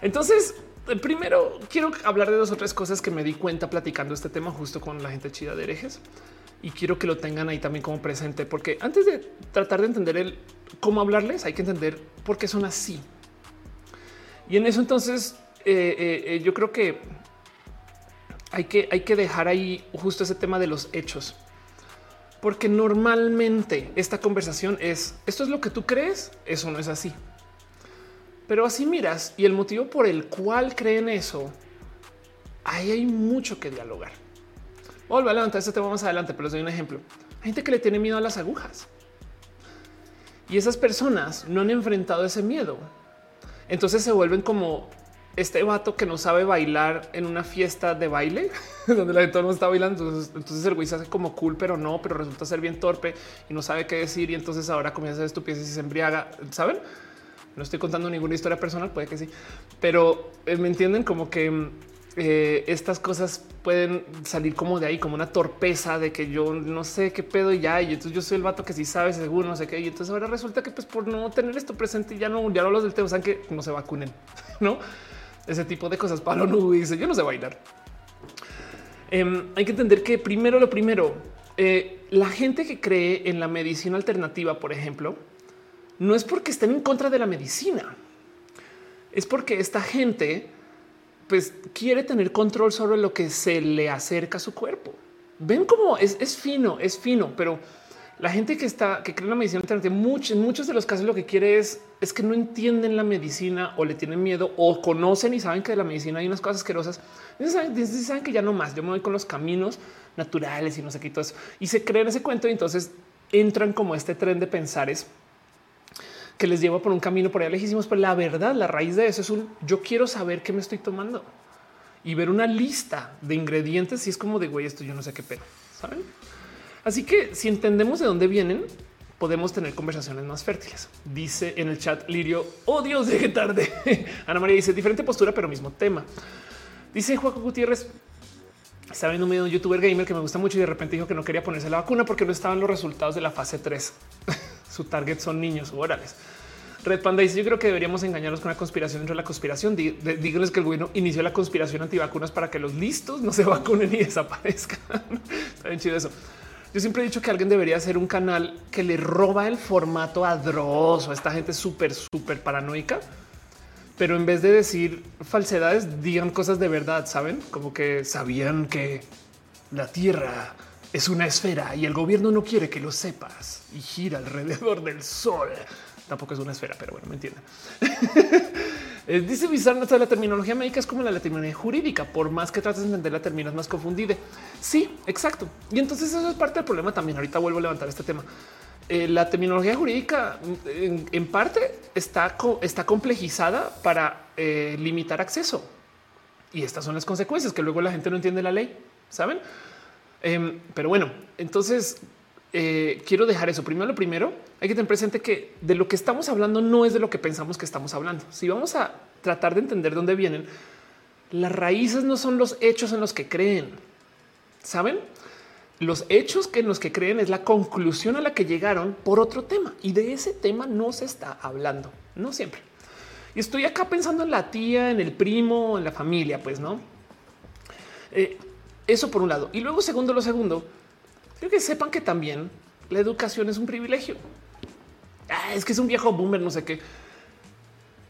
Entonces, eh, primero quiero hablar de dos o tres cosas que me di cuenta platicando este tema justo con la gente chida de herejes y quiero que lo tengan ahí también como presente, porque antes de tratar de entender el cómo hablarles, hay que entender por qué son así. Y en eso, entonces, eh, eh, yo creo que hay que, hay que dejar ahí justo ese tema de los hechos porque normalmente esta conversación es esto es lo que tú crees, eso no es así. Pero así miras y el motivo por el cual creen eso, ahí hay mucho que dialogar. Vuelvo a levantar este tema más adelante, pero les doy un ejemplo. Hay gente que le tiene miedo a las agujas. Y esas personas no han enfrentado ese miedo. Entonces se vuelven como este vato que no sabe bailar en una fiesta de baile donde la gente no está bailando. Entonces, el güey se hace como cool, pero no, pero resulta ser bien torpe y no sabe qué decir. Y entonces ahora comienza a hacer estupideces y se embriaga. Saben? No estoy contando ninguna historia personal, puede que sí, pero eh, me entienden como que eh, estas cosas pueden salir como de ahí, como una torpeza de que yo no sé qué pedo y ya. Y entonces yo soy el vato que sí sabe seguro, no sé qué. Y entonces ahora resulta que, pues, por no tener esto presente, ya no, ya no los del tema, saben que no se vacunen, no? Ese tipo de cosas. Palo no dice yo no sé bailar. Em, hay que entender que primero lo primero, eh, la gente que cree en la medicina alternativa, por ejemplo, no es porque estén en contra de la medicina, es porque esta gente pues quiere tener control sobre lo que se le acerca a su cuerpo. Ven cómo es, es fino, es fino, pero la gente que está, que cree en la medicina alternativa, en muchos de los casos lo que quiere es, es que no entienden la medicina o le tienen miedo o conocen y saben que de la medicina hay unas cosas asquerosas. Y saben, que ya no más, yo me voy con los caminos naturales y no sé qué todo eso. Y se creen ese cuento y entonces entran como este tren de pensares que les lleva por un camino por ahí lejísimos. Pero la verdad, la raíz de eso es un yo quiero saber qué me estoy tomando y ver una lista de ingredientes. Y es como de güey, esto yo no sé qué pero saben. Así que si entendemos de dónde vienen, podemos tener conversaciones más fértiles. Dice en el chat Lirio, oh Dios, llegué tarde. Ana María dice diferente postura, pero mismo tema. Dice Juaco Gutiérrez, estaba viendo un video de un youtuber gamer que me gusta mucho y de repente dijo que no quería ponerse la vacuna porque no estaban los resultados de la fase 3. Su target son niños orales. Red Panda dice: Yo creo que deberíamos engañarnos con la conspiración dentro de la conspiración. Díganles que el gobierno inició la conspiración antivacunas para que los listos no se vacunen y desaparezcan. Está bien chido eso. Yo siempre he dicho que alguien debería hacer un canal que le roba el formato a esta gente súper, súper paranoica. Pero en vez de decir falsedades, digan cosas de verdad, saben? Como que sabían que la tierra es una esfera y el gobierno no quiere que lo sepas y gira alrededor del sol. Tampoco es una esfera, pero bueno, me entienden. Eh, dice Bizarro, la terminología médica es como la terminología jurídica. Por más que trates de entender la terminas más confundida. Sí, exacto. Y entonces eso es parte del problema también. Ahorita vuelvo a levantar este tema. Eh, la terminología jurídica en, parte está, está complejizada para eh, limitar acceso. Y estas son las consecuencias que luego la gente no entiende la ley, saben? Em, pero bueno, entonces quiero dejar eso. Primero, lo primero, hay que tener presente que de lo que estamos hablando no es de lo que pensamos que estamos hablando. Si vamos a tratar de entender dónde vienen, las raíces no son los hechos en los que creen. Saben? Los hechos que en los que creen es la conclusión a la que llegaron por otro tema y de ese tema no se está hablando, no siempre. Y estoy acá pensando en la tía, en el primo, en la familia, pues no. Eh, eso por un lado. Y luego, segundo, lo segundo, creo que sepan que también la educación es un privilegio. Ah, es que es un viejo boomer, no sé qué.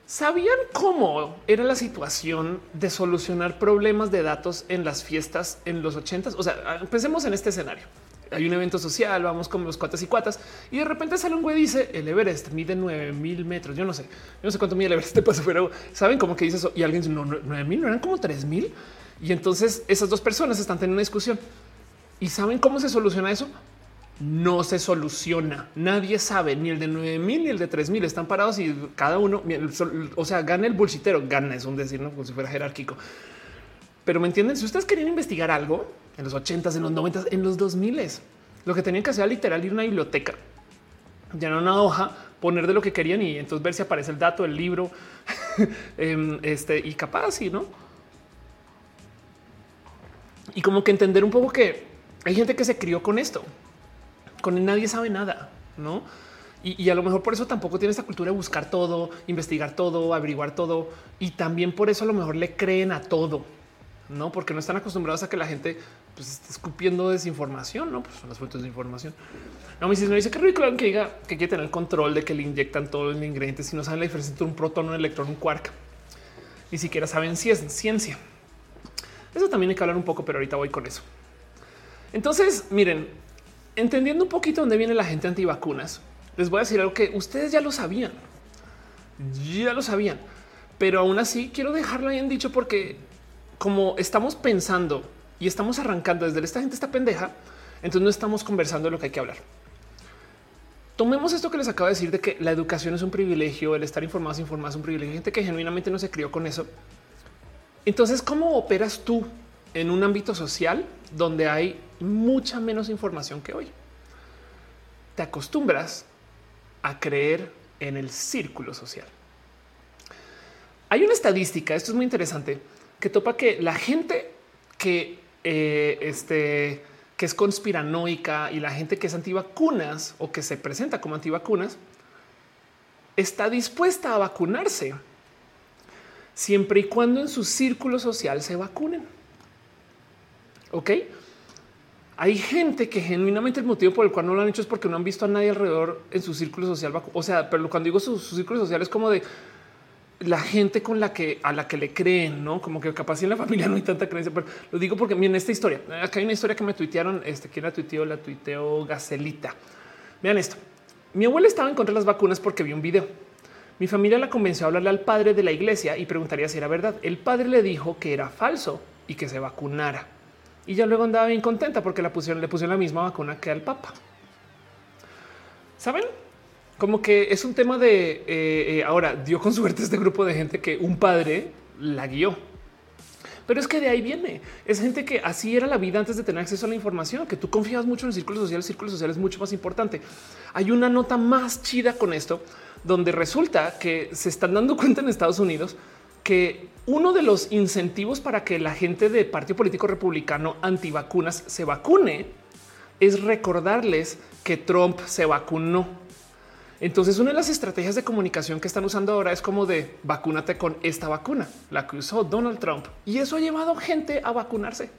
¿Sabían cómo era la situación de solucionar problemas de datos en las fiestas en los ochentas? O sea, ah, pensemos en este escenario. Hay un evento social, vamos con los cuatas y cuatas, y de repente sale un güey y dice el Everest mide 9000 metros. Yo no sé, yo no sé cuánto mide el Everest, pero saben cómo que dice eso. Y alguien dice no, 9000 no eran como 3000. Y entonces esas dos personas están teniendo una discusión y saben cómo se soluciona eso no se soluciona. Nadie sabe ni el de 9000 ni el de 3000 están parados y cada uno, o sea, gana el bolsitero, gana es un decir, no como si fuera jerárquico. Pero me entienden, si ustedes querían investigar algo en los 80s, en los 90s, en los 2000 lo que tenían que hacer era literal ir a una biblioteca, llenar una hoja, poner de lo que querían y entonces ver si aparece el dato, el libro, em, este y capaz y no. Y como que entender un poco que hay gente que se crió con esto con nadie sabe nada, no? Y, a lo mejor por eso tampoco tiene esta cultura de buscar todo, investigar todo, averiguar todo. Y también por eso a lo mejor le creen a todo, no? Porque no están acostumbrados a que la gente pues, esté escupiendo desinformación, no? Pues son las fuentes de información. No me dice, que ridículo que diga que quiere tener el control de que le inyectan todo el ingrediente si no saben la diferencia entre un protón, un electrón, un quark. Ni siquiera saben si es ciencia. Eso también hay que hablar un poco, pero ahorita voy con eso. Entonces, miren, entendiendo un poquito dónde viene la gente antivacunas, les voy a decir algo que ustedes ya lo sabían. Ya lo sabían, pero aún así quiero dejarlo bien dicho porque como estamos pensando y estamos arrancando desde esta gente está pendeja, entonces no estamos conversando de lo que hay que hablar. Tomemos esto que les acabo de decir de que la educación es un privilegio, el estar informados, informados es un privilegio, gente que genuinamente no se crió con eso. Entonces, ¿cómo operas tú en un ámbito social donde hay mucha menos información que hoy? Te acostumbras a creer en el círculo social. Hay una estadística, esto es muy interesante, que topa que la gente que eh, este, que es conspiranoica y la gente que es antivacunas o que se presenta como antivacunas está dispuesta a vacunarse siempre y cuando en su círculo social se vacunen. Ok. Hay gente que genuinamente el motivo por el cual no lo han hecho es porque no han visto a nadie alrededor en su círculo social. O sea, pero cuando digo su, su círculo social es como de la gente con la que a la que le creen, no como que capaz en la familia no hay tanta creencia, pero lo digo porque miren esta historia. Acá hay una historia que me tuitearon. Este quién la tuiteó, la tuiteó Gacelita. Vean esto. Mi abuela estaba en contra de las vacunas porque vio un video. Mi familia la convenció a hablarle al padre de la iglesia y preguntaría si era verdad. El padre le dijo que era falso y que se vacunara. Y ya luego andaba bien contenta porque la pusieron, le pusieron la misma vacuna que al papa. ¿Saben? como que es un tema de eh, eh, ahora dio con suerte este grupo de gente que un padre la guió. Pero es que de ahí viene. Es gente que así era la vida antes de tener acceso a la información, que tú confías mucho en el círculo social. El círculo social es mucho más importante. Hay una nota más chida con esto, donde resulta que se están dando cuenta en Estados Unidos que uno de los incentivos para que la gente de Partido Político Republicano antivacunas se vacune es recordarles que Trump se vacunó. Entonces, una de las estrategias de comunicación que están usando ahora es como de vacúnate con esta vacuna, la que usó Donald Trump. Y eso ha llevado gente a vacunarse.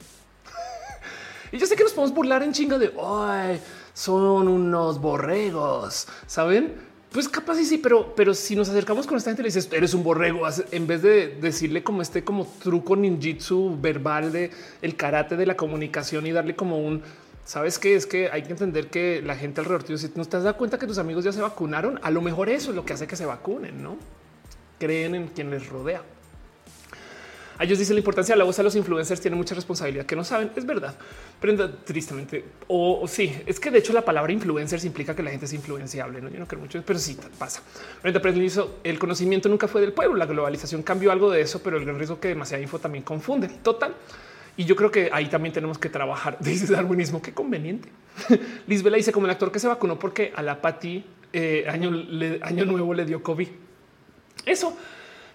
y yo sé que nos podemos burlar en chinga de hoy son unos borregos, saben? Pues capaz sí, sí, pero, pero si nos acercamos con esta gente, le dices eres un borrego, en vez de decirle como este como truco ninjitsu verbal de el karate de la comunicación y darle como un Sabes que es que hay que entender que la gente alrededor tuyo, si no te das cuenta que tus amigos ya se vacunaron, a lo mejor eso es lo que hace que se vacunen, no creen en quien les rodea. Ellos dicen la importancia de la voz a los influencers tiene mucha responsabilidad que no saben. Es verdad, pero tristemente o, sí, es que de hecho la palabra influencers implica que la gente es influenciable. ¿no? Yo no creo mucho, pero sí pasa. Brenda hizo el conocimiento nunca fue del pueblo. La globalización cambió algo de eso, pero el gran riesgo que demasiada info también confunde. Total. Y yo creo que ahí también tenemos que trabajar. Dice darwinismo, qué conveniente. Lisbela dice como el actor que se vacunó porque a la Pati eh, año, año nuevo le dio COVID. Eso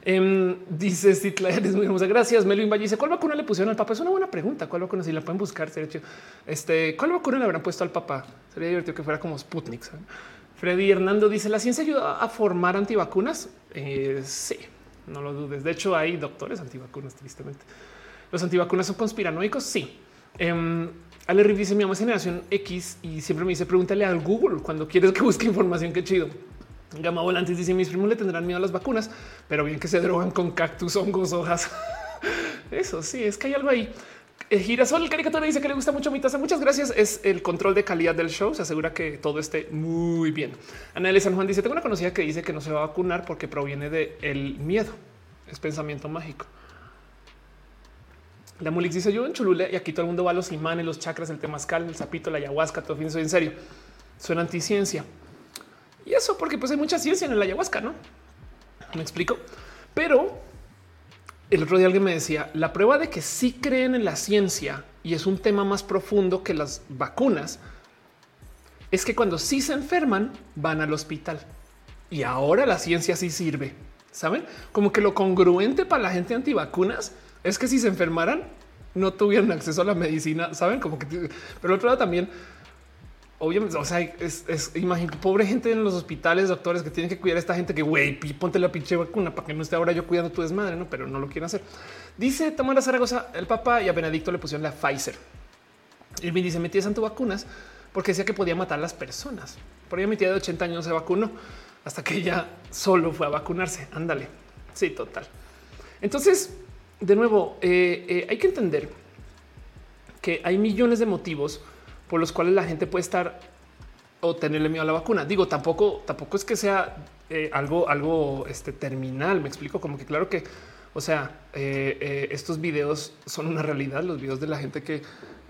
em, dice Citla, es muy hermosa. Gracias. Melvin Valle dice cuál vacuna le pusieron al papá. Es una buena pregunta. ¿Cuál vacuna? Si la pueden buscar, sería Este, ¿cuál vacuna le habrán puesto al papá? Sería divertido que fuera como Sputnik. Freddy Hernando dice la ciencia ayuda a formar antivacunas. Eh, sí, no lo dudes. De hecho, hay doctores antivacunas, tristemente. Los antivacunas son conspiranoicos. Sí. Um, Ale dice mi mamá es generación X y siempre me dice pregúntale al Google cuando quieres que busque información. Qué chido. Gama Volantes dice mis primos le tendrán miedo a las vacunas, pero bien que se drogan con cactus, hongos, hojas. Eso sí, es que hay algo ahí. El girasol, el caricatura dice que le gusta mucho mi taza. Muchas gracias. Es el control de calidad del show. Se asegura que todo esté muy bien. Anel San Juan dice: Tengo una conocida que dice que no se va a vacunar porque proviene del el miedo. Es pensamiento mágico. La Mulix dice yo en Cholula y aquí todo el mundo va a los imanes, los chakras, el temazcal, el sapito, la ayahuasca, todo fin, soy en serio. Suena anticiencia. Y eso porque pues hay mucha ciencia en el ayahuasca, ¿no? Me explico. Pero el otro día alguien me decía, la prueba de que sí creen en la ciencia y es un tema más profundo que las vacunas, es que cuando sí se enferman van al hospital. Y ahora la ciencia sí sirve. ¿Saben? Como que lo congruente para la gente antivacunas es que si se enfermaran, no tuvieran acceso a la medicina, saben como que, pero otro lado también, obviamente, o sea, es, es pobre gente en los hospitales, doctores que tienen que cuidar a esta gente que güey, ponte la pinche vacuna para que no esté ahora yo cuidando tu desmadre, no, pero no lo quieren hacer. Dice Tamara Zaragoza, el papá y a Benedicto le pusieron la Pfizer. Y me dice metías tu vacunas porque decía que podía matar a las personas. Por ahí mi tía de 80 años se vacunó hasta que ella solo fue a vacunarse. Ándale. Sí, total. Entonces, de nuevo, eh, eh, hay que entender que hay millones de motivos por los cuales la gente puede estar o tenerle miedo a la vacuna. Digo, tampoco, tampoco es que sea eh, algo, algo este, terminal. Me explico como que claro que, o sea, eh, eh, estos videos son una realidad, los videos de la gente que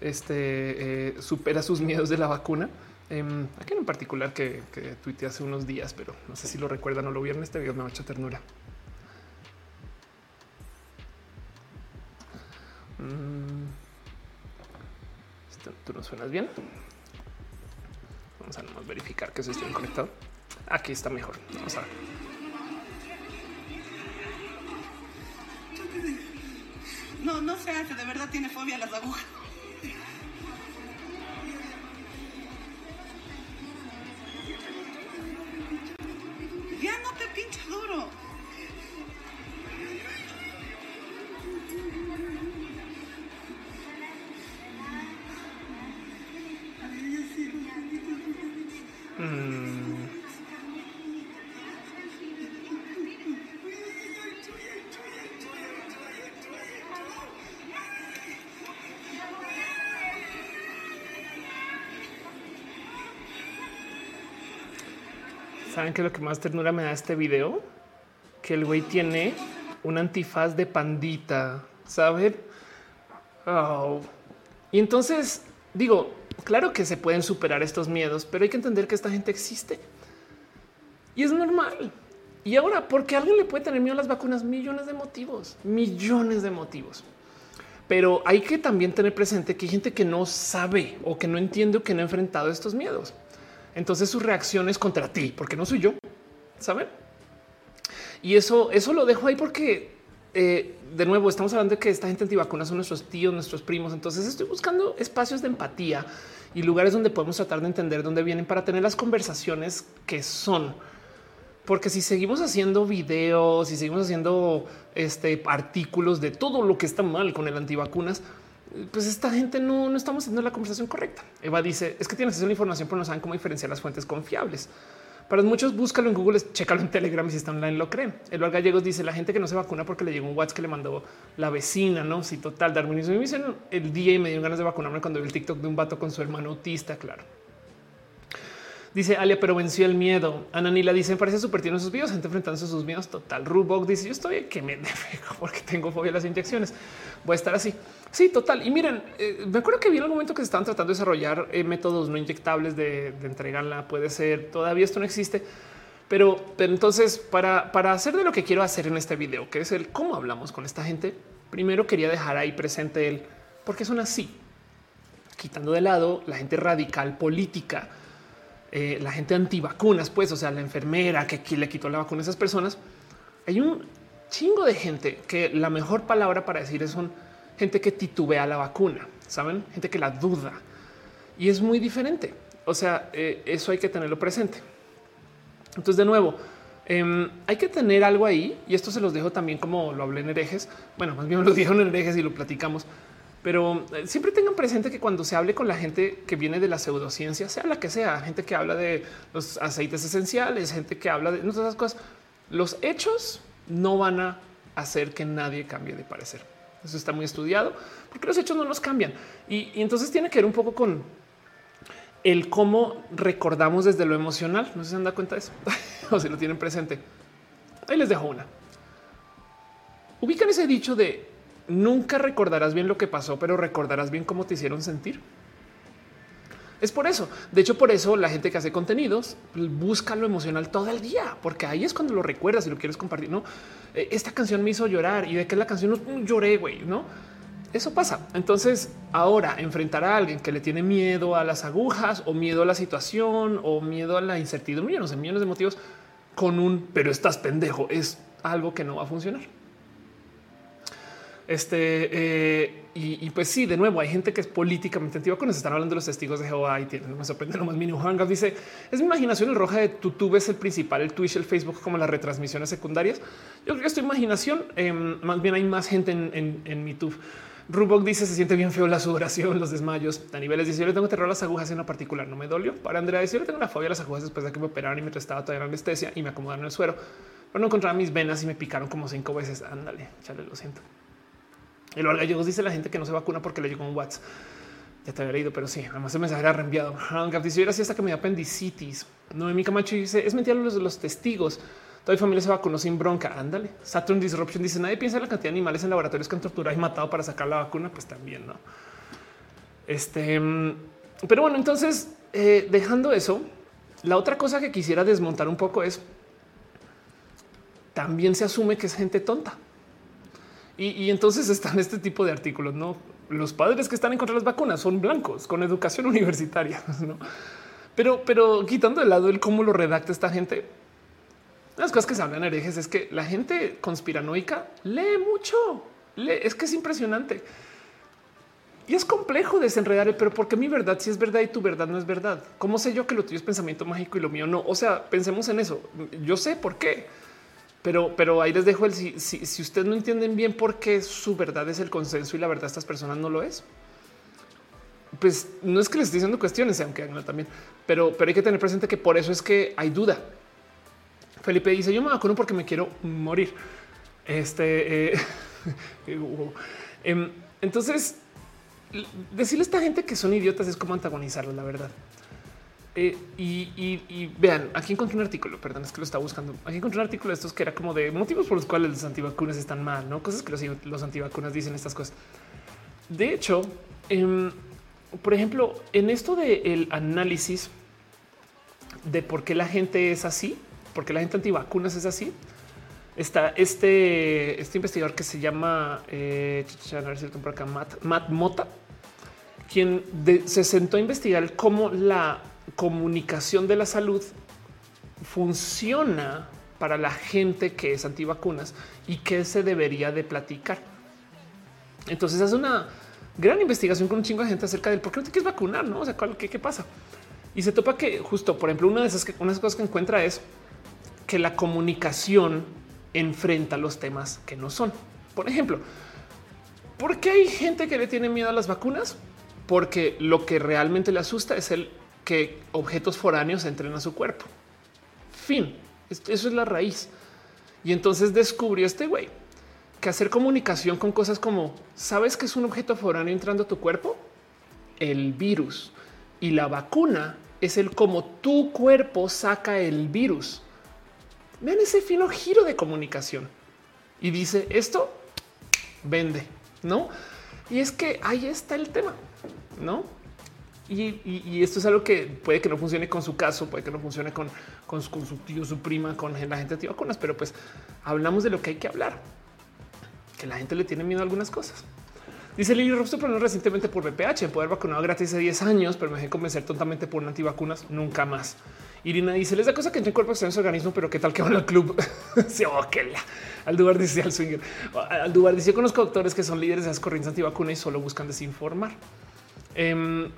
este, supera sus miedos de la vacuna. Eh, aquí en particular que, que tuiteé hace unos días, pero no sé si lo recuerdan o lo vieron. Este video me ha hecho ternura. Mm. ¿Tú no suenas bien? Vamos a nomás verificar que se estoy conectado. Aquí está mejor. Vamos a ver. No, no se hace, de verdad tiene fobia a las agujas. Ya no te pinches duro. ¿Saben qué es lo que más ternura me da este video? Que el güey tiene un antifaz de pandita, ¿saben? Oh. Y entonces digo, claro que se pueden superar estos miedos, pero hay que entender que esta gente existe. Y es normal. Y ahora, porque alguien le puede tener miedo a las vacunas? Millones de motivos, millones de motivos. Pero hay que también tener presente que hay gente que no sabe o que no entiende o que no ha enfrentado estos miedos. Entonces su reacción es contra ti, porque no soy yo, ¿saben? Y eso, eso lo dejo ahí porque, eh, de nuevo, estamos hablando de que esta gente antivacuna son nuestros tíos, nuestros primos. Entonces estoy buscando espacios de empatía y lugares donde podemos tratar de entender dónde vienen para tener las conversaciones que son. Porque si seguimos haciendo videos y seguimos haciendo este, artículos de todo lo que está mal con el antivacunas, pues esta gente no, no estamos haciendo la conversación correcta. Eva dice es que tienes acceso a la información, pero no saben cómo diferenciar las fuentes confiables. Para muchos, búscalo en Google, chécalo en Telegram y si está online lo creen. Eduardo Gallegos dice la gente que no se vacuna porque le llegó un WhatsApp que le mandó la vecina, no? Si total, darwinismo. me dicen el día y me dio ganas de vacunarme cuando vi el TikTok de un vato con su hermano autista. Claro. Dice Alia, pero venció el miedo. Ananila dice: parece súper tierno sus videos, gente enfrentándose a sus miedos. Total. Rubok dice: Yo estoy que me porque tengo fobia a las inyecciones. Voy a estar así. Sí, total. Y miren, eh, me acuerdo que vi en algún momento que se estaban tratando de desarrollar eh, métodos no inyectables de, entregarla. Puede ser, todavía esto no existe. Pero, pero entonces, para, para hacer de lo que quiero hacer en este video, que es el cómo hablamos con esta gente, primero quería dejar ahí presente el por qué son así, quitando de lado la gente radical política, eh, la gente antivacunas, pues, o sea, la enfermera que le quitó la vacuna a esas personas. Hay un chingo de gente que la mejor palabra para decir es son gente que titubea la vacuna, saben, gente que la duda y es muy diferente. O sea, eh, eso hay que tenerlo presente. Entonces, de nuevo, eh, hay que tener algo ahí y esto se los dejo también como lo hablé en herejes. Bueno, más bien lo dijeron en herejes y lo platicamos, pero eh, siempre tengan presente que cuando se hable con la gente que viene de la pseudociencia, sea la que sea, gente que habla de los aceites esenciales, gente que habla de todas esas cosas, los hechos no van a hacer que nadie cambie de parecer. Eso está muy estudiado porque los hechos no los cambian. Y, y, entonces tiene que ver un poco con el cómo recordamos desde lo emocional. No sé si se han dado cuenta de eso o si lo tienen presente. Ahí les dejo una. Ubican ese dicho de nunca recordarás bien lo que pasó, pero recordarás bien cómo te hicieron sentir. Es por eso. De hecho, por eso la gente que hace contenidos busca lo emocional todo el día, porque ahí es cuando lo recuerdas y lo quieres compartir. No, eh, esta canción me hizo llorar y de que la canción no lloré, güey, no? Eso pasa. Entonces, ahora enfrentar a alguien que le tiene miedo a las agujas o miedo a la situación o miedo a la incertidumbre, no sé, millones de motivos con un pero estás pendejo es algo que no va a funcionar. Este eh, y, pues sí, de nuevo, hay gente que es políticamente antigua cuando se están hablando de los testigos de Jehová y tienen, me sorprende lo más mínimo. Juan dice es mi imaginación el roja de tu ves el principal, el Twitch, el Facebook, como las retransmisiones secundarias. Yo creo que es tu imaginación. Eh, más bien hay más gente en, en, en mi tube. Rubok dice se siente bien feo la sudoración, los desmayos. A niveles dice yo le tengo terror a las agujas en lo particular, no me dolió. Para Andrea dice yo le tengo una fobia a las agujas después de que me operaron y me estaba todavía en anestesia y me acomodaron el suero. Pero no encontraba mis venas y me picaron como cinco veces. Ándale, chale, lo siento. El Gallegos dice la gente que no se vacuna porque le llegó un WhatsApp. Ya te había leído, pero sí, además el mensaje era reenviado. Dice, era así hasta que me dio apendicitis. mi Camacho dice, es mentira los, los testigos. Toda mi familia se vacunó sin bronca. Ándale. Saturn Disruption dice, nadie piensa en la cantidad de animales en laboratorios que han torturado y matado para sacar la vacuna. Pues también, ¿no? Este... Mm, pero bueno, entonces, eh, dejando eso, la otra cosa que quisiera desmontar un poco es, también se asume que es gente tonta. Y, entonces están este tipo de artículos, ¿no? Los padres que están en contra de las vacunas son blancos con educación universitaria, ¿no? Pero, pero quitando de lado el cómo lo redacta esta gente, las cosas que se hablan herejes es que la gente conspiranoica lee mucho, lee, es que es impresionante. Y es complejo desenredar, pero porque mi verdad si es verdad y tu verdad no es verdad. ¿Cómo sé yo que lo tuyo es pensamiento mágico y lo mío no? O sea, pensemos en eso. Yo sé por qué, pero, pero ahí les dejo el si, si, ustedes no entienden bien por qué su verdad es el consenso y la verdad de estas personas no lo es. Pues no es que les esté diciendo cuestiones, aunque no también, pero, pero hay que tener presente que por eso es que hay duda. Felipe dice: Yo me vacuno porque me quiero morir. Este eh, em, entonces, decirle a esta gente que son idiotas es como antagonizarlos, la verdad. Eh, y, vean, aquí encontré un artículo, perdón, es que lo estaba buscando. Aquí encontré un artículo de estos que era como de motivos por los cuales los antivacunas están mal, no cosas que los, antivacunas dicen estas cosas. De hecho, em, por ejemplo, en esto del análisis de por qué la gente es así, por qué la gente antivacunas es así, está este, este investigador que se llama eh, Matt Mota quien se sentó a investigar cómo la comunicación de la salud funciona para la gente que es antivacunas y qué se debería de platicar. Entonces hace una gran investigación con un chingo de gente acerca del por qué no te quieres vacunar, no? O sea, ¿qué, qué pasa? Y se topa que justo, por ejemplo, una de esas unas cosas que encuentra es que la comunicación enfrenta los temas que no son. Por ejemplo, ¿por qué hay gente que le tiene miedo a las vacunas? porque lo que realmente le asusta es el que objetos foráneos entren a su cuerpo. Fin. Eso es la raíz. Y entonces descubrió este güey que hacer comunicación con cosas como sabes que es un objeto foráneo entrando a tu cuerpo, el virus y la vacuna es el cómo tu cuerpo saca el virus. Vean ese fino giro de comunicación y dice esto vende, no? Y es que ahí está el tema no? Y, esto es algo que puede que no funcione con su caso, puede que no funcione con, su tío, su prima, con la gente antivacunas, pero pues hablamos de lo que hay que hablar, que la gente le tiene miedo a algunas cosas. Dice Lili Rostro, pero no recientemente por BPH, poder vacunado gratis hace 10 años, pero me dejé convencer tontamente por un antivacunas, nunca más. Irina dice, les da cosa que entre en cuerpo su organismo, pero qué tal que van al club. sí, oh, la. Aldubar dice al swinger. Aldubar dice, yo conozco doctores que son líderes de las corrientes antivacunas y solo buscan desinformar. Em,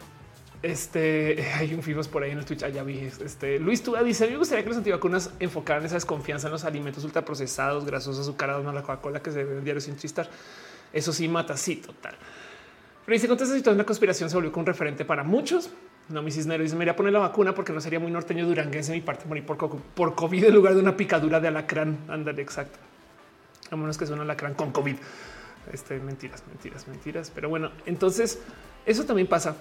este hay un fibos por ahí en el Twitch. Allá vi este Luis Tuda dice: Me gustaría que los antivacunas enfocaran esa desconfianza en los alimentos ultraprocesados, grasosos, azucarados, no la Coca-Cola que se ven diario sin chistar. Eso sí mata. Sí, total. Pero dice: Con esta situación, la conspiración se volvió un referente para muchos. No, mi cisnero dice: Me iría a poner la vacuna porque no sería muy norteño duranguense mi parte morir por, por COVID en lugar de una picadura de alacrán. Ándale, exacto. A menos que sea un alacrán con COVID. Este, mentiras, mentiras, mentiras. Pero bueno, entonces eso también pasa.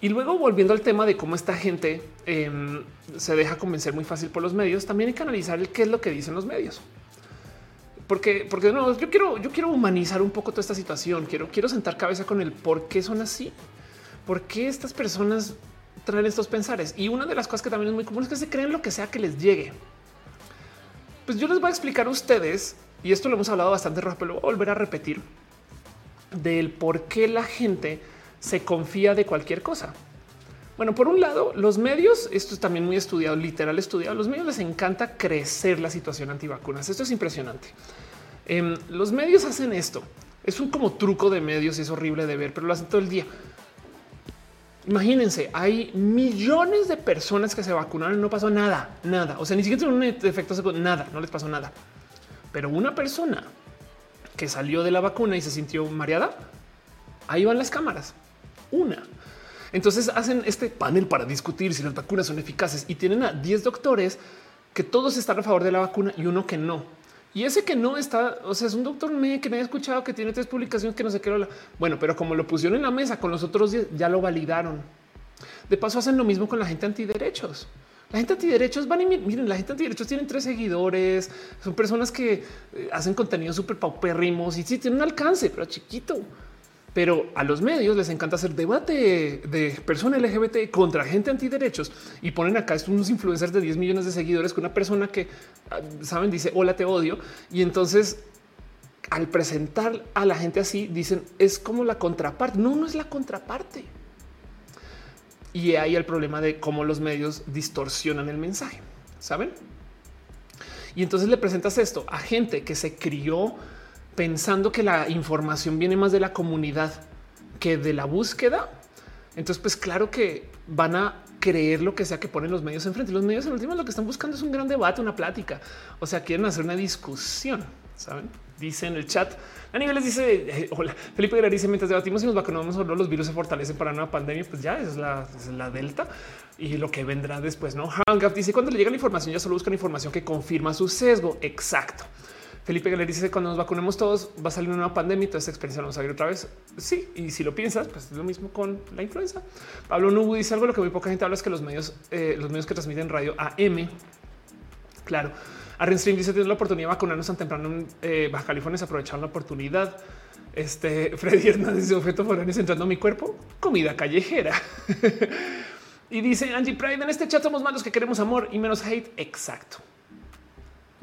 Y luego volviendo al tema de cómo esta gente em, se deja convencer muy fácil por los medios, también hay que analizar el qué es lo que dicen los medios. Porque, porque no, yo quiero, yo quiero humanizar un poco toda esta situación. Quiero, quiero sentar cabeza con el por qué son así, por qué estas personas traen estos pensares. Y una de las cosas que también es muy común es que se creen lo que sea que les llegue. Pues yo les voy a explicar a ustedes, y esto lo hemos hablado bastante rápido, pero voy a volver a repetir del por qué la gente se confía de cualquier cosa. Bueno, por un lado, los medios, esto es también muy estudiado, literal estudiado, los medios les encanta crecer la situación antivacunas. Esto es impresionante. Em, los medios hacen esto. Es un como truco de medios y es horrible de ver, pero lo hacen todo el día. Imagínense, hay millones de personas que se vacunaron y no pasó nada, nada. O sea, ni siquiera tuvieron un efecto nada, no les pasó nada. Pero una persona que salió de la vacuna y se sintió mareada, ahí van las cámaras una. Entonces hacen este panel para discutir si las vacunas son eficaces y tienen a 10 doctores que todos están a favor de la vacuna y uno que no. Y ese que no está, o sea, es un doctor me que nadie ha escuchado que tiene tres publicaciones que no sé qué. Bueno, pero como lo pusieron en la mesa con los otros 10, ya lo validaron. De paso, hacen lo mismo con la gente antiderechos. La gente antiderechos van y miren, la gente antiderechos tienen tres seguidores, son personas que eh, hacen contenido súper paupérrimos y sí tienen un alcance, pero chiquito. Pero a los medios les encanta hacer debate de persona LGBT contra gente antiderechos y ponen acá unos influencers de 10 millones de seguidores con una persona que ah, saben, dice hola, te odio. Y entonces al presentar a la gente así, dicen es como la contraparte. No, no es la contraparte. Y ahí el problema de cómo los medios distorsionan el mensaje, saben? Y entonces le presentas esto a gente que se crió pensando que la información viene más de la comunidad que de la búsqueda. Entonces, pues claro que van a creer lo que sea que ponen los medios enfrente. Los medios en último lo que están buscando es un gran debate, una plática. O sea, quieren hacer una discusión, saben? Dice en el chat. A niveles dice eh, hola Felipe Guerrero dice mientras debatimos y nos vacunamos o no los virus se fortalecen para una pandemia, pues ya es la, la delta y lo que vendrá después. No Hangap dice cuando le llega la información ya solo buscan información que confirma su sesgo. Exacto. Felipe Guerrero dice cuando nos vacunemos todos va a salir una pandemia y toda esta experiencia vamos a ver otra vez. Sí, y si lo piensas, pues es lo mismo con la influenza. Pablo Nubu dice algo lo que muy poca gente habla es que los medios, eh, los medios que transmiten radio AM, claro, Arrenstream dice tiene la oportunidad de vacunarnos tan temprano en eh, Baja California, se aprovecharon la oportunidad. Este Freddy Hernández dice objeto foráneos entrando a mi cuerpo, comida callejera. y dice Angie Pride en este chat somos malos que queremos amor y menos hate. Exacto.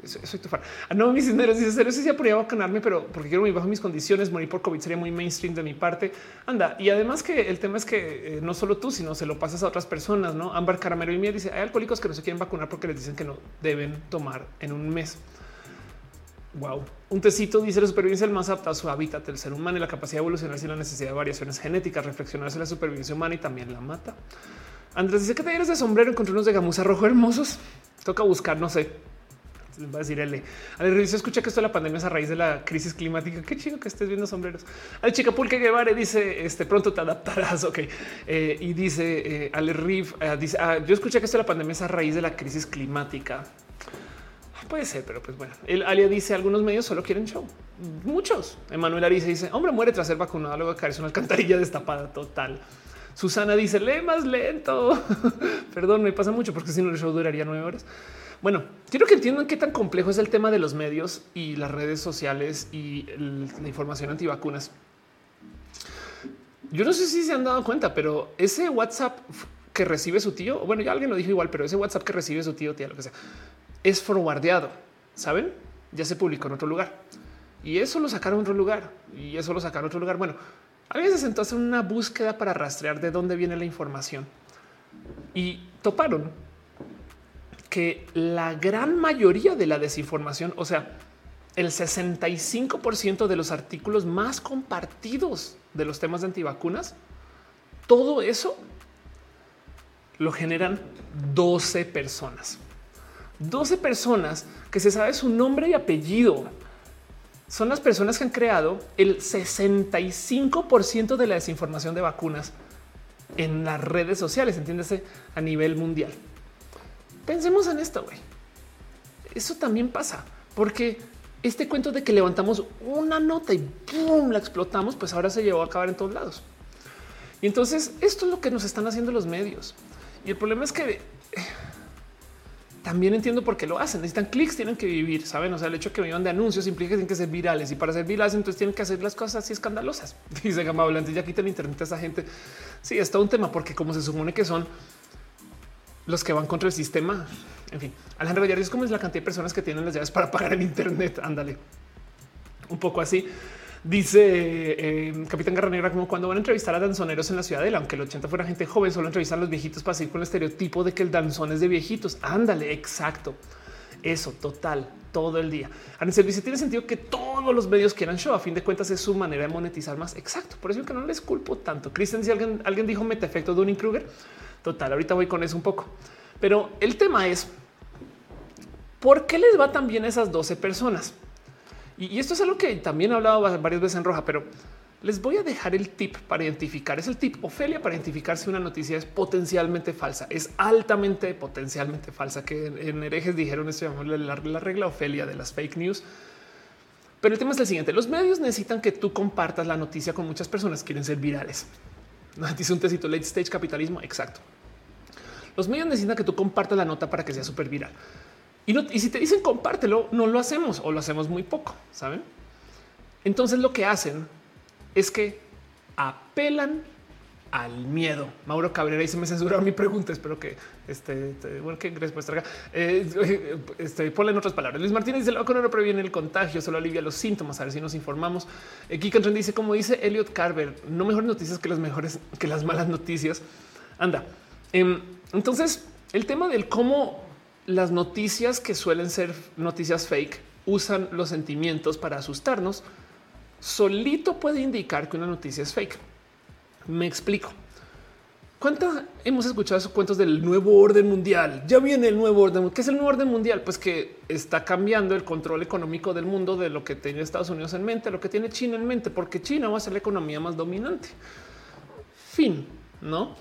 Soy tu fan. Ah, no, mis dineros dice serio, si podría vacunarme, pero porque quiero muy bajo mis condiciones, morir por COVID sería muy mainstream de mi parte. Anda. Y además que el tema es que eh, no solo tú, sino se lo pasas a otras personas, no? Ámbar Caramelo y Mía dice hay alcohólicos que no se quieren vacunar porque les dicen que no deben tomar en un mes. Wow. Un tecito dice la supervivencia el más apta a su hábitat del ser humano y la capacidad de evolucionar sin la necesidad de variaciones genéticas, reflexionarse la supervivencia humana y también la mata. Andrés dice que talleres de sombrero encontré unos de gamuza rojo hermosos. Toca buscar, no sé, va a decir L. A se escucha que esto de la pandemia es a raíz de la crisis climática. Qué chido que estés viendo sombreros. Al chica Pulque Guevara dice este pronto te adaptarás. Ok. Eh, y dice eh, Ale Riff, eh, dice ah, yo escuché que esto de la pandemia es a raíz de la crisis climática. Puede ser, pero pues bueno, el Alia dice algunos medios solo quieren show. Muchos. Emanuel Ariza dice hombre muere tras ser vacunado, luego caerse una alcantarilla destapada total. Susana dice lee más lento. Perdón, me pasa mucho porque si no el show duraría nueve horas. Bueno, quiero que entiendan qué tan complejo es el tema de los medios y las redes sociales y la información antivacunas. Yo no sé si se han dado cuenta, pero ese WhatsApp que recibe su tío, bueno, ya alguien lo dijo igual, pero ese WhatsApp que recibe su tío, tía, lo que sea, es forwardeado. Saben? Ya se publicó en otro lugar y eso lo sacaron en otro lugar y eso lo sacaron en otro lugar. Bueno, a veces entonces una búsqueda para rastrear de dónde viene la información y toparon que la gran mayoría de la desinformación, o sea, el 65% de los artículos más compartidos de los temas de antivacunas, todo eso lo generan 12 personas. 12 personas que se sabe su nombre y apellido. Son las personas que han creado el 65% de la desinformación de vacunas en las redes sociales, entiéndase, a nivel mundial. Pensemos en esto, güey. Eso también pasa porque este cuento de que levantamos una nota y ¡pum! la explotamos, pues ahora se llevó a acabar en todos lados. Y entonces esto es lo que nos están haciendo los medios. Y el problema es que eh, también entiendo por qué lo hacen. Necesitan clics, tienen que vivir, saben? O sea, el hecho de que vivan de anuncios implica que tienen que ser virales y para ser virales, entonces tienen que hacer las cosas así escandalosas. Dice Gama Volante, ya quitan internet a esa gente. Sí, está un tema porque como se supone que son los que van contra el sistema. En fin, Alejandro Villar es como es la cantidad de personas que tienen las llaves para pagar el Internet. Ándale, un poco así. Dice eh, Capitán Garra Negra, como cuando van a entrevistar a danzoneros en la ciudadela, aunque el 80 fuera gente joven, solo entrevistan a los viejitos para seguir con el estereotipo de que el danzón es de viejitos. Ándale, exacto. Eso, total, todo el día. A servicio tiene sentido que todos los medios quieran show. A fin de cuentas, es su manera de monetizar más. Exacto. Por eso que no les culpo tanto. Cristian, si alguien, alguien dijo meta efecto Dunning Kruger, Total, ahorita voy con eso un poco. Pero el tema es, ¿por qué les va tan bien a esas 12 personas? Y, esto es algo que también he hablado varias veces en roja, pero les voy a dejar el tip para identificar. Es el tip Ofelia para identificar si una noticia es potencialmente falsa. Es altamente potencialmente falsa. Que en, herejes dijeron esto la, la regla Ofelia de las fake news. Pero el tema es el siguiente. Los medios necesitan que tú compartas la noticia con muchas personas. Quieren ser virales. Dice un tecito late stage capitalismo. Exacto. Los medios necesitan que tú compartas la nota para que sea súper viral. Y, y si te dicen compártelo, no lo hacemos o lo hacemos muy poco, saben? Entonces lo que hacen es que apelan al miedo. Mauro Cabrera se me censuraron mi pregunta. Espero que este, bueno, que respuesta eh, este, ponle en otras palabras. Luis Martínez dice: La vacuna no previene el contagio, solo alivia los síntomas. A ver si nos informamos. Eh, dice: Como dice Elliot Carver, no mejores noticias que las mejores que las malas noticias. Anda. Em, entonces, el tema del cómo las noticias que suelen ser noticias fake usan los sentimientos para asustarnos solito puede indicar que una noticia es fake. Me explico. ¿Cuántas hemos escuchado esos cuentos del nuevo orden mundial? Ya viene el nuevo orden. ¿Qué es el nuevo orden mundial? Pues que está cambiando el control económico del mundo de lo que tiene Estados Unidos en mente, lo que tiene China en mente, porque China va a ser la economía más dominante. Fin, ¿no?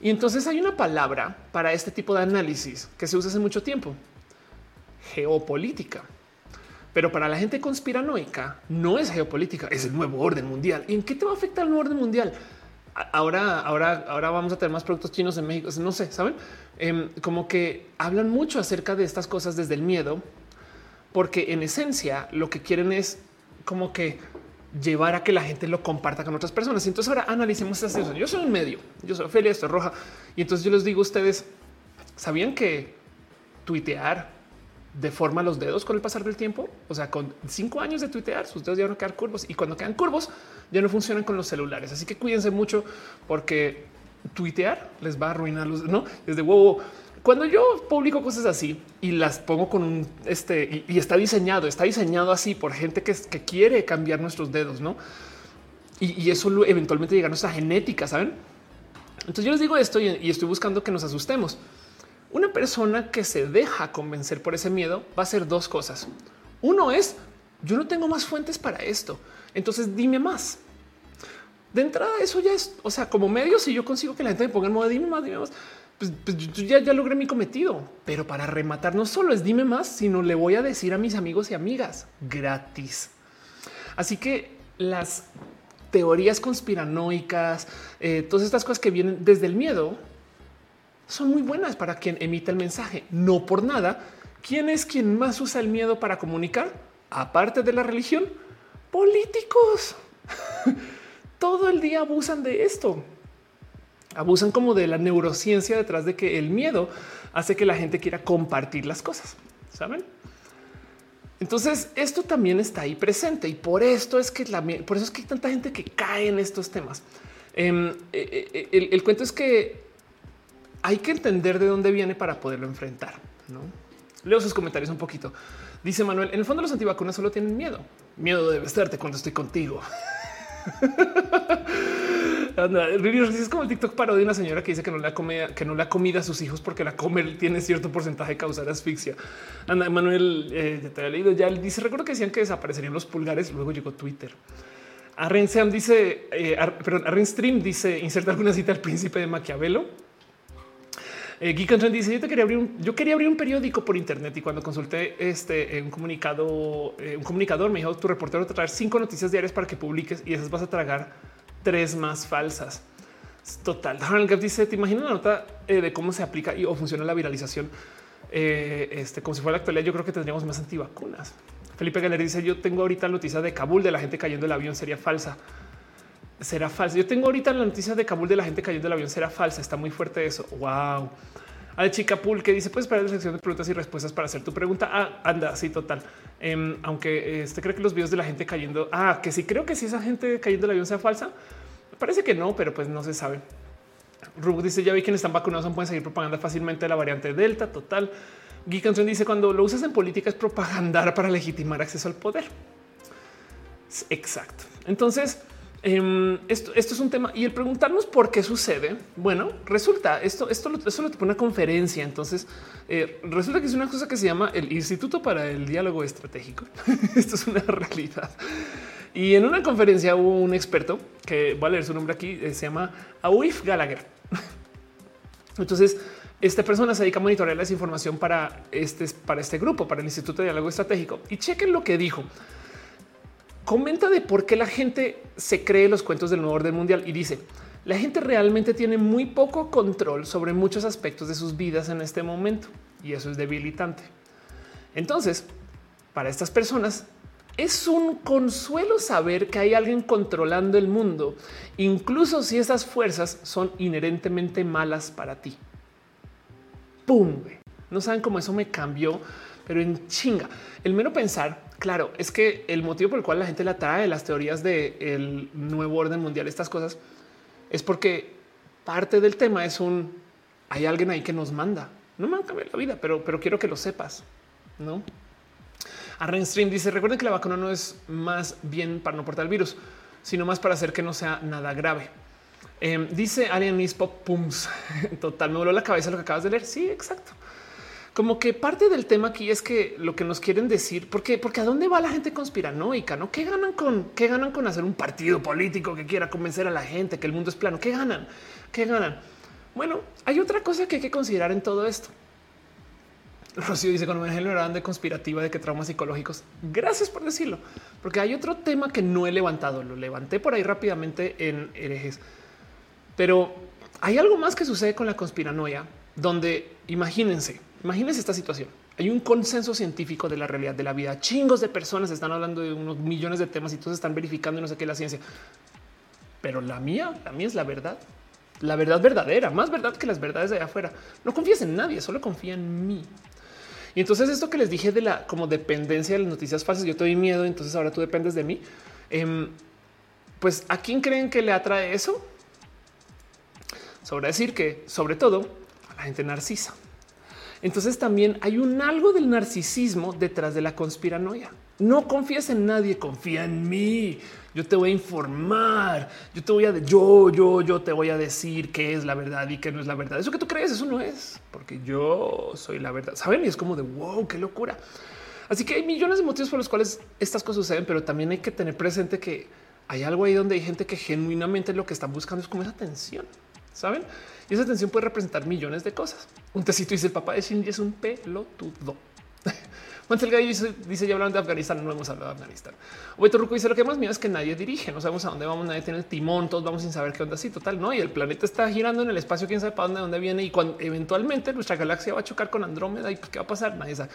Y entonces hay una palabra para este tipo de análisis que se usa hace mucho tiempo. Geopolítica. Pero para la gente conspiranoica no es geopolítica, es el nuevo orden mundial. ¿Y en qué te va a afectar el nuevo orden mundial? Ahora, ahora, ahora vamos a tener más productos chinos en México. No sé, saben em, como que hablan mucho acerca de estas cosas desde el miedo, porque en esencia lo que quieren es como que llevar a que la gente lo comparta con otras personas. Y entonces ahora analicemos eso. Yo soy un medio, yo soy Ophelia, esto es roja. Y entonces yo les digo a ustedes, ¿sabían que tuitear deforma los dedos con el pasar del tiempo. O sea, con cinco años de tuitear, sus dedos ya van a quedar curvos y cuando quedan curvos ya no funcionan con los celulares. Así que cuídense mucho porque tuitear les va a arruinar los, no desde huevo. Cuando yo publico cosas así y las pongo con un este y, está diseñado, está diseñado así por gente que, que quiere cambiar nuestros dedos, no? Y, eso eventualmente llega a nuestra genética, saben? Entonces yo les digo esto y estoy buscando que nos asustemos. Una persona que se deja convencer por ese miedo va a hacer dos cosas. Uno es, yo no tengo más fuentes para esto, entonces dime más. De entrada, eso ya es, o sea, como medio, si yo consigo que la gente me ponga en modo dime más, dime más, pues, pues ya logré mi cometido. Pero para rematar, no solo es dime más, sino le voy a decir a mis amigos y amigas gratis. Así que las teorías conspiranoicas, eh, todas estas cosas que vienen desde el miedo, son muy buenas para quien emite el mensaje. No por nada. ¿Quién es quien más usa el miedo para comunicar? Aparte de la religión, políticos. Todo el día abusan de esto. Abusan como de la neurociencia detrás de que el miedo hace que la gente quiera compartir las cosas. Saben? Entonces esto también está ahí presente y por esto es que la, por eso es que hay tanta gente que cae en estos temas. Em, eh, eh, el, el cuento es que hay que entender de dónde viene para poderlo enfrentar. ¿no? Leo sus comentarios un poquito. Dice Manuel, en el fondo los antivacunas solo tienen miedo. Miedo de vesterte cuando estoy contigo. es como el TikTok paro de una señora que dice que no le ha que no le ha comida a sus hijos porque la comer tiene cierto porcentaje de causar asfixia. Anda, Manuel, eh, ya te había leído. Ya dice: Recuerdo que decían que desaparecerían los pulgares. Luego llegó Twitter. Arren Sam dice, eh, perdón, Arren Stream dice: inserta alguna cita al príncipe de Maquiavelo. Eh, dice: Yo te quería abrir un, yo quería abrir un periódico por Internet y cuando consulté este un comunicado, eh, un comunicador me dijo: Tu reportero te traer cinco noticias diarias para que publiques y esas vas a tragar tres más falsas. Total. Gap dice: Te imaginas la nota eh, de cómo se aplica y o funciona la viralización. Eh, este, como si fuera la actualidad, yo creo que tendríamos más antivacunas. Felipe Galer dice: Yo tengo ahorita noticias de Kabul de la gente cayendo el avión, sería falsa será falsa. Yo tengo ahorita la noticia de Kabul de la gente cayendo del avión, será falsa. Está muy fuerte eso. Wow. Al chica pool que dice: Puedes parar la sección de preguntas y respuestas para hacer tu pregunta. Ah, anda, sí, total. Em, aunque este cree que los videos de la gente cayendo, ah, que sí, creo que si esa gente cayendo del avión sea falsa. Parece que no, pero pues no se sabe. Rub dice: Ya vi quienes están vacunados, pueden seguir propaganda fácilmente la variante Delta. Total. Geek dice: Cuando lo usas en política es propaganda para legitimar acceso al poder. Exacto. Entonces, Em, esto, es un tema y el preguntarnos por qué sucede. Bueno, resulta esto, esto, lo, esto lo pone una conferencia. Entonces eh, resulta que es una cosa que se llama el Instituto para el Diálogo Estratégico. esto es una realidad. Y en una conferencia hubo un experto que va a leer su nombre aquí, eh, se llama Awif Gallagher. Entonces, esta persona se dedica a monitorear esa información para este, para este grupo, para el Instituto de Diálogo Estratégico. Y chequen lo que dijo. Comenta de por qué la gente se cree los cuentos del nuevo orden mundial y dice, la gente realmente tiene muy poco control sobre muchos aspectos de sus vidas en este momento y eso es debilitante. Entonces, para estas personas es un consuelo saber que hay alguien controlando el mundo, incluso si esas fuerzas son inherentemente malas para ti. ¡Pum! No saben cómo eso me cambió, pero en chinga. El mero pensar, claro, es que el motivo por el cual la gente la trae las teorías del nuevo orden mundial, estas cosas, es porque parte del tema es un hay alguien ahí que nos manda. No me cambiar la vida, pero, pero quiero que lo sepas, no? A Renstream dice: Recuerden que la vacuna no es más bien para no portar el virus, sino más para hacer que no sea nada grave. Em, dice Alien Pop Pums. Total, me voló la cabeza lo que acabas de leer. Sí, exacto. Como que parte del tema aquí es que lo que nos quieren decir, porque, porque a dónde va la gente conspiranoica, no? ¿Qué ganan con qué ganan con hacer un partido político que quiera convencer a la gente que el mundo es plano? ¿Qué ganan? ¿Qué ganan? Bueno, hay otra cosa que hay que considerar en todo esto. Rocío dice con una de conspirativa de que traumas psicológicos. Gracias por decirlo, porque hay otro tema que no he levantado. Lo levanté por ahí rápidamente en herejes, pero hay algo más que sucede con la conspiranoia, donde imagínense, imagínense esta situación. Hay un consenso científico de la realidad de la vida. Chingos de personas están hablando de unos millones de temas y todos están verificando y no sé qué la ciencia. Pero la mía, la mía es la verdad. La verdad verdadera, más verdad que las verdades de allá afuera. No confíes en nadie, solo confía en mí. Y entonces esto que les dije de la como dependencia de las noticias falsas, yo te doy miedo, entonces ahora tú dependes de mí. Em, pues a quién creen que le atrae eso? Sobre decir que sobre todo a la gente narcisa. Entonces también hay un algo del narcisismo detrás de la conspiranoia. No confías en nadie, confía en mí. Yo te voy a informar. Yo te voy a yo, yo, yo te voy a decir qué es la verdad y qué no es la verdad. Eso que tú crees, eso no es porque yo soy la verdad. Saben? Y es como de wow, qué locura. Así que hay millones de motivos por los cuales estas cosas suceden, pero también hay que tener presente que hay algo ahí donde hay gente que genuinamente lo que están buscando es como esa atención. Saben? Y esa atención puede representar millones de cosas. Un tecito dice el papá de Shinji es un pelotudo. Montel Gallo dice, dice, ya hablando de Afganistán, no hemos hablado de Afganistán. Obeto Ruco dice lo que más miedo es que nadie dirige, no sabemos a dónde vamos, nadie tiene el timón, todos vamos sin saber qué onda así, total, no, y el planeta está girando en el espacio, quién sabe para dónde, dónde viene y cuando eventualmente nuestra galaxia va a chocar con Andrómeda y pues, qué va a pasar, nadie sabe.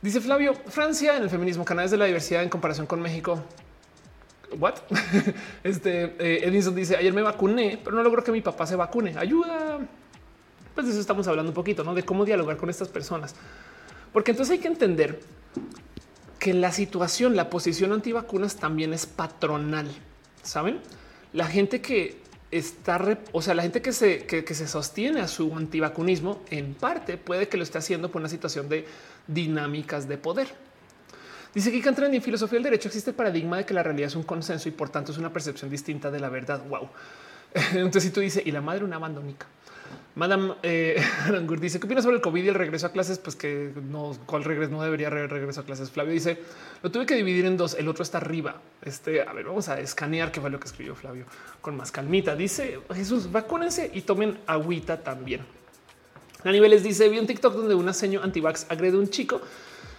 Dice Flavio, Francia en el feminismo, Canadá es de la diversidad en comparación con México. What? este eh, Edison dice ayer me vacuné, pero no logro que mi papá se vacune. Ayuda. Pues de eso estamos hablando un poquito, ¿no? De cómo dialogar con estas personas. Porque entonces hay que entender que la situación, la posición antivacunas también es patronal. Saben? La gente que está, o sea, la gente que se, que, se sostiene a su antivacunismo en parte puede que lo esté haciendo por una situación de dinámicas de poder. Dice que entran en filosofía del derecho existe el paradigma de que la realidad es un consenso y por tanto es una percepción distinta de la verdad. Wow. Entonces, si tú dices y la madre una abandónica. Madame eh, dice qué opinas sobre el COVID y el regreso a clases? Pues que no, cuál regreso no debería haber regreso a clases. Flavio dice lo tuve que dividir en dos. El otro está arriba. Este, a ver, vamos a escanear qué fue lo que escribió Flavio con más calmita. Dice Jesús, vacúnense y tomen agüita también. A niveles dice vi un TikTok donde una seño antivax agrede a un chico.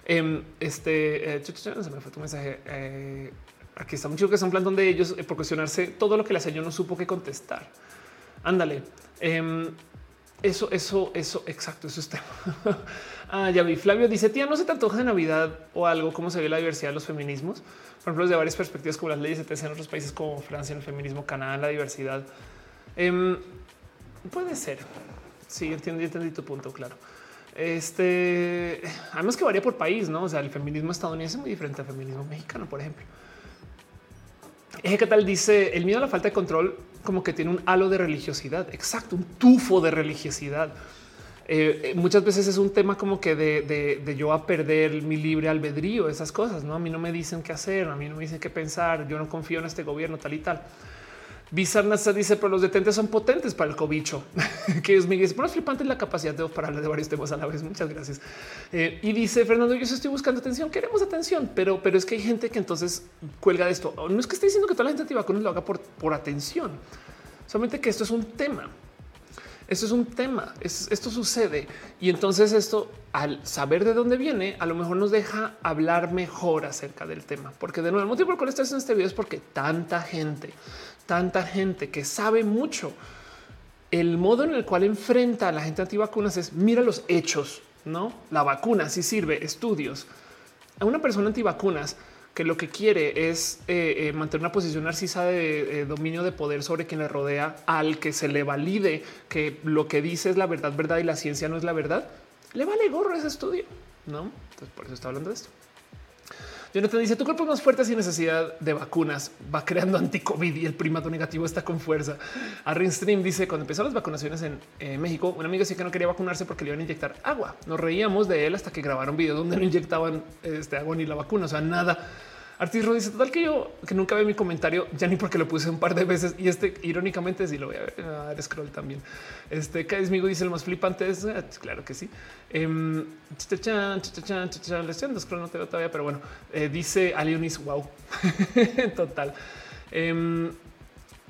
Em, este eh, se me fue tu mensaje. Eh, aquí está un chico que es un plan donde ellos por cuestionarse todo lo que la señora no supo que contestar. Ándale. Em, eso, eso, eso, exacto, eso está. ah, ya vi. Flavio dice, tía, ¿no se te antoja de Navidad o algo? ¿Cómo se ve la diversidad de los feminismos? Por ejemplo, de varias perspectivas como las leyes de en otros países como Francia, en el feminismo, Canadá, la diversidad. Em, puede ser. Sí, entendí, entendí tu punto, claro. Este, además que varía por país, ¿no? O sea, el feminismo estadounidense es muy diferente al feminismo mexicano, por ejemplo. ¿Qué tal? Dice, el miedo a la falta de control como que tiene un halo de religiosidad. Exacto, un tufo de religiosidad. Eh, eh, muchas veces es un tema como que de, yo a perder mi libre albedrío, esas cosas. No, a mí no me dicen qué hacer, a mí no me dicen qué pensar. Yo no confío en este gobierno, tal y tal. Bizarnasa dice, pero los detentes son potentes para el cobicho. que es Miguel. Bueno, flipante la capacidad de para hablar de varios temas a la vez. Muchas gracias. Eh, y dice Fernando, yo estoy buscando atención. Queremos atención, pero, pero es que hay gente que entonces cuelga de esto. No es que esté diciendo que toda la gente antivacunas lo haga por, por atención, solamente que esto es un tema. Esto es un tema. esto sucede. Y entonces esto, al saber de dónde viene, a lo mejor nos deja hablar mejor acerca del tema. Porque de nuevo, el motivo por el cual estás en este video es porque tanta gente tanta gente que sabe mucho. El modo en el cual enfrenta a la gente antivacunas es mira los hechos, no la vacuna si sirve, estudios. A una persona antivacunas que lo que quiere es eh, eh, mantener una posición narcisa de eh, dominio de poder sobre quien le rodea, al que se le valide que lo que dice es la verdad, verdad y la ciencia no es la verdad, le vale gorro ese estudio, no? Entonces por eso está hablando de esto. Jonathan dice tu cuerpo es más fuerte sin necesidad de vacunas. Va creando anti-COVID y el primato negativo está con fuerza. Arrin Stream dice cuando empezaron las vacunaciones en eh, México, un amigo decía que no quería vacunarse porque le iban a inyectar agua. Nos reíamos de él hasta que grabaron video donde no inyectaban este agua ni la vacuna. O sea, nada. Artis dice total que yo que nunca ve mi comentario ya ni porque lo puse un par de veces y este irónicamente sí lo voy a ver, a ver scroll también. Este Caesmigo dice el más flipante es eh, claro que sí. Eh, chan, chan, scroll no te veo todavía, pero bueno, eh, dice Alionis. Wow, total. Eh,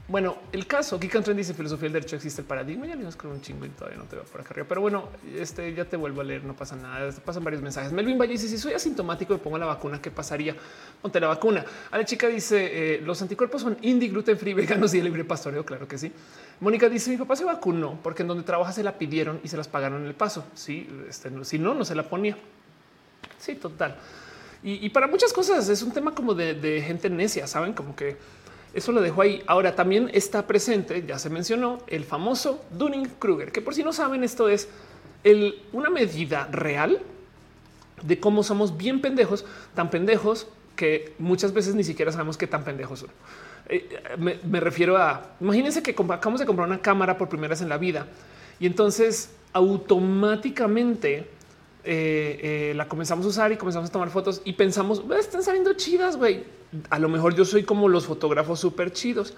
bueno, el caso aquí Trend dice filosofía del derecho existe el paradigma. Ya le con un chingo y todavía no te va por acá arriba. Pero bueno, este ya te vuelvo a leer, no pasa nada. pasan varios mensajes. Melvin Valle dice: Si soy asintomático, me pongo la vacuna, ¿qué pasaría? Ponte la vacuna. A la chica dice: eh, Los anticuerpos son indie, gluten free, veganos y libre pastoreo. Claro que sí. Mónica dice: Mi papá se vacunó porque en donde trabaja se la pidieron y se las pagaron en el paso. Sí, este, si no, no se la ponía. Sí, total. Y, para muchas cosas es un tema como de, de gente necia, saben, como que eso lo dejo ahí. Ahora también está presente, ya se mencionó, el famoso Dunning-Kruger, que por si no saben, esto es una medida real de cómo somos bien pendejos, tan pendejos que muchas veces ni siquiera sabemos qué tan pendejos son. Eh, me, refiero a, imagínense que acabamos de comprar una cámara por primera vez en la vida y entonces automáticamente eh, eh, la comenzamos a usar y comenzamos a tomar fotos y pensamos, están saliendo chidas, güey a lo mejor yo soy como los fotógrafos súper chidos.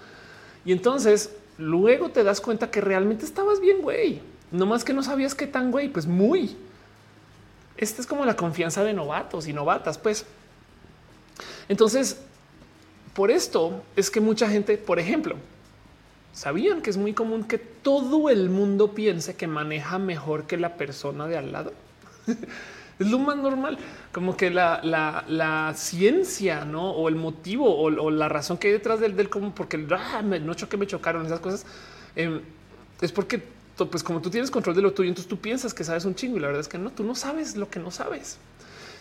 Y entonces luego te das cuenta que realmente estabas bien, güey. No más que no sabías qué tan güey, pues muy. Esta es como la confianza de novatos y novatas, pues. Entonces, por esto es que mucha gente, por ejemplo, sabían que es muy común que todo el mundo piense que maneja mejor que la persona de al lado. Es lo más normal, como que la, ciencia, ¿no? O el motivo o, la razón que hay detrás del, del como porque ah, me, no choqué, me chocaron esas cosas. Em, es porque, pues como tú tienes control de lo tuyo, entonces tú piensas que sabes un chingo y la verdad es que no, tú no sabes lo que no sabes.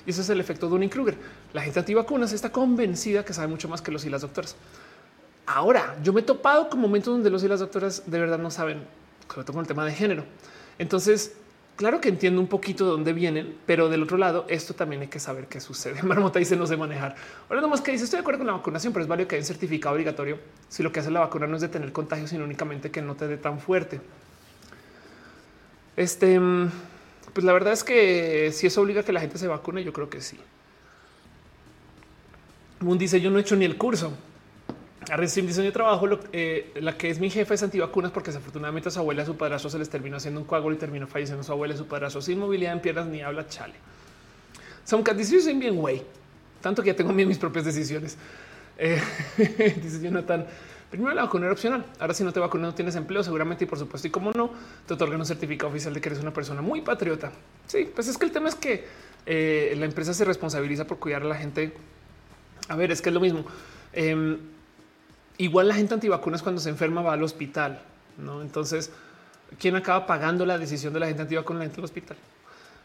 Y eso es el efecto de Dunning-Kruger. La gente antivacunas está convencida que sabe mucho más que los y las doctoras. Ahora, yo me he topado con momentos donde los y las doctoras de verdad no saben, sobre todo con el tema de género. Entonces, claro que entiendo un poquito de dónde vienen, pero del otro lado, esto también hay que saber qué sucede. Marmota dice no sé manejar. Ahora nomás que dice estoy de acuerdo con la vacunación, pero es válido que haya un certificado obligatorio si lo que hace la vacuna no es detener contagio, sino únicamente que no te dé tan fuerte. Este, pues la verdad es que si eso obliga a que la gente se vacune, yo creo que sí. Moon dice yo no he hecho ni el curso. Arrestim dice yo trabajo, eh, la que es mi jefe es antivacunas porque desafortunadamente a su abuela, a su padrastro se les terminó haciendo un coágulo y terminó falleciendo su abuela, y su padrastro sin movilidad en piernas ni habla chale. Son dice soy bien güey, tanto que ya tengo mis propias decisiones. Eh, dice Jonathan, primero la vacuna era opcional. Ahora si no te vacunas no tienes empleo seguramente y por supuesto y como no te otorgan un certificado oficial de que eres una persona muy patriota. Sí, pues es que el tema es que eh, la empresa se responsabiliza por cuidar a la gente. A ver, es que es lo mismo. Igual la gente antivacunas cuando se enferma va al hospital, ¿no? Entonces, ¿quién acaba pagando la decisión de la gente antivacuna? La gente del hospital.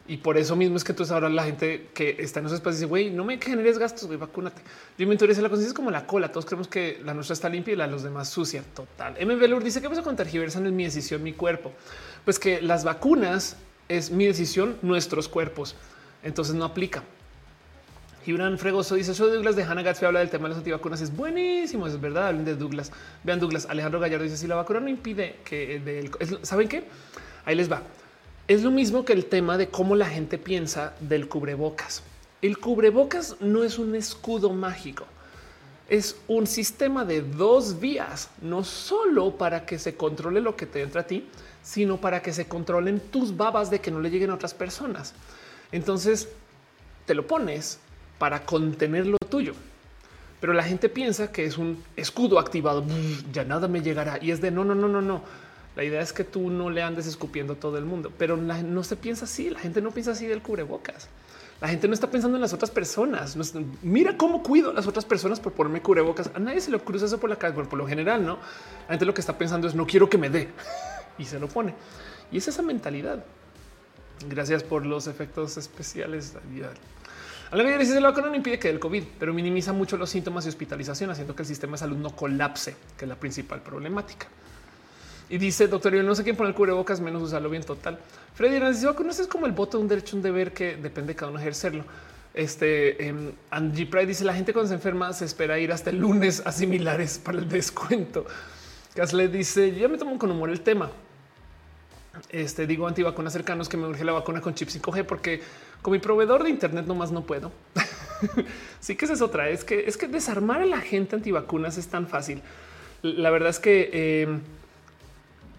Y por eso mismo es que entonces ahora la gente que está en esos espacios dice, güey, no me generes gastos, güey, vacúnate. Yo me la conciencia es como la cola. Todos creemos que la nuestra está limpia y la de los demás sucia. Total. M. Velour dice que pasa con tergiversan es mi decisión, mi cuerpo. Pues que las vacunas es mi decisión, nuestros cuerpos. Entonces no aplica. Gibran Fregoso dice: Soy Douglas de Hannah Gatsby habla del tema de las antivacunas. Es buenísimo, es verdad. Hablen de Douglas. Vean Douglas. Alejandro Gallardo dice: Si la vacuna no impide que saben qué? Ahí les va. Es lo mismo que el tema de cómo la gente piensa del cubrebocas. El cubrebocas no es un escudo mágico. es un sistema de dos vías, no solo para que se controle lo que te entra a ti, sino para que se controlen tus babas de que no le lleguen a otras personas. Entonces te lo pones para contener lo tuyo. Pero la gente piensa que es un escudo activado, ya nada me llegará. Y es de no, no, no, no, no. La idea es que tú no le andes escupiendo todo el mundo, pero no se piensa así. La gente no piensa así del cubrebocas. La gente no está pensando en las otras personas. mira cómo cuido a las otras personas por ponerme cubrebocas. A nadie se le cruza eso por la calle. por lo general, no. La gente lo que está pensando es no quiero que me dé y se lo pone. Y es esa mentalidad. Gracias por los efectos especiales. A la medida dice la vacuna no impide que el COVID, pero minimiza mucho los síntomas y hospitalización, haciendo que el sistema de salud no colapse, que es la principal problemática. Y dice doctor, yo no sé quién pone el cubrebocas, menos usarlo bien total. Freddy nos dice vacunas es como el voto de un derecho, un deber que depende de cada uno ejercerlo. Este eh, Angie Pride dice la gente cuando se enferma se espera ir hasta el lunes a similares para el descuento. Gasle dice yo me tomo con humor el tema. Este digo antivacunas cercanos que me urge la vacuna con chip 5G porque con mi proveedor de Internet nomás no puedo. sí que esa es otra. Es que es que desarmar a la gente antivacunas es tan fácil. La verdad es que eh,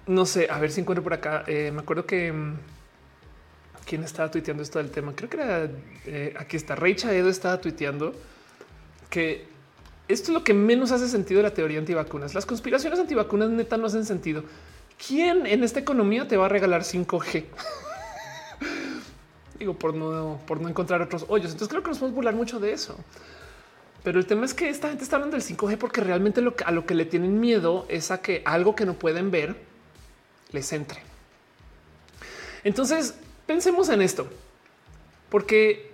no sé, a ver si encuentro por acá. Eh, me acuerdo que mm, quién estaba tuiteando esto del tema. Creo que era eh, aquí está. Rachel Edo estaba tuiteando que esto es lo que menos hace sentido de la teoría antivacunas. Las conspiraciones antivacunas neta no hacen sentido. ¿Quién en esta economía te va a regalar 5G? Digo, por no, por no encontrar otros hoyos. Entonces creo que nos podemos burlar mucho de eso. Pero el tema es que esta gente está hablando del 5G porque realmente lo que, a lo que le tienen miedo es a que algo que no pueden ver les entre. Entonces, pensemos en esto, porque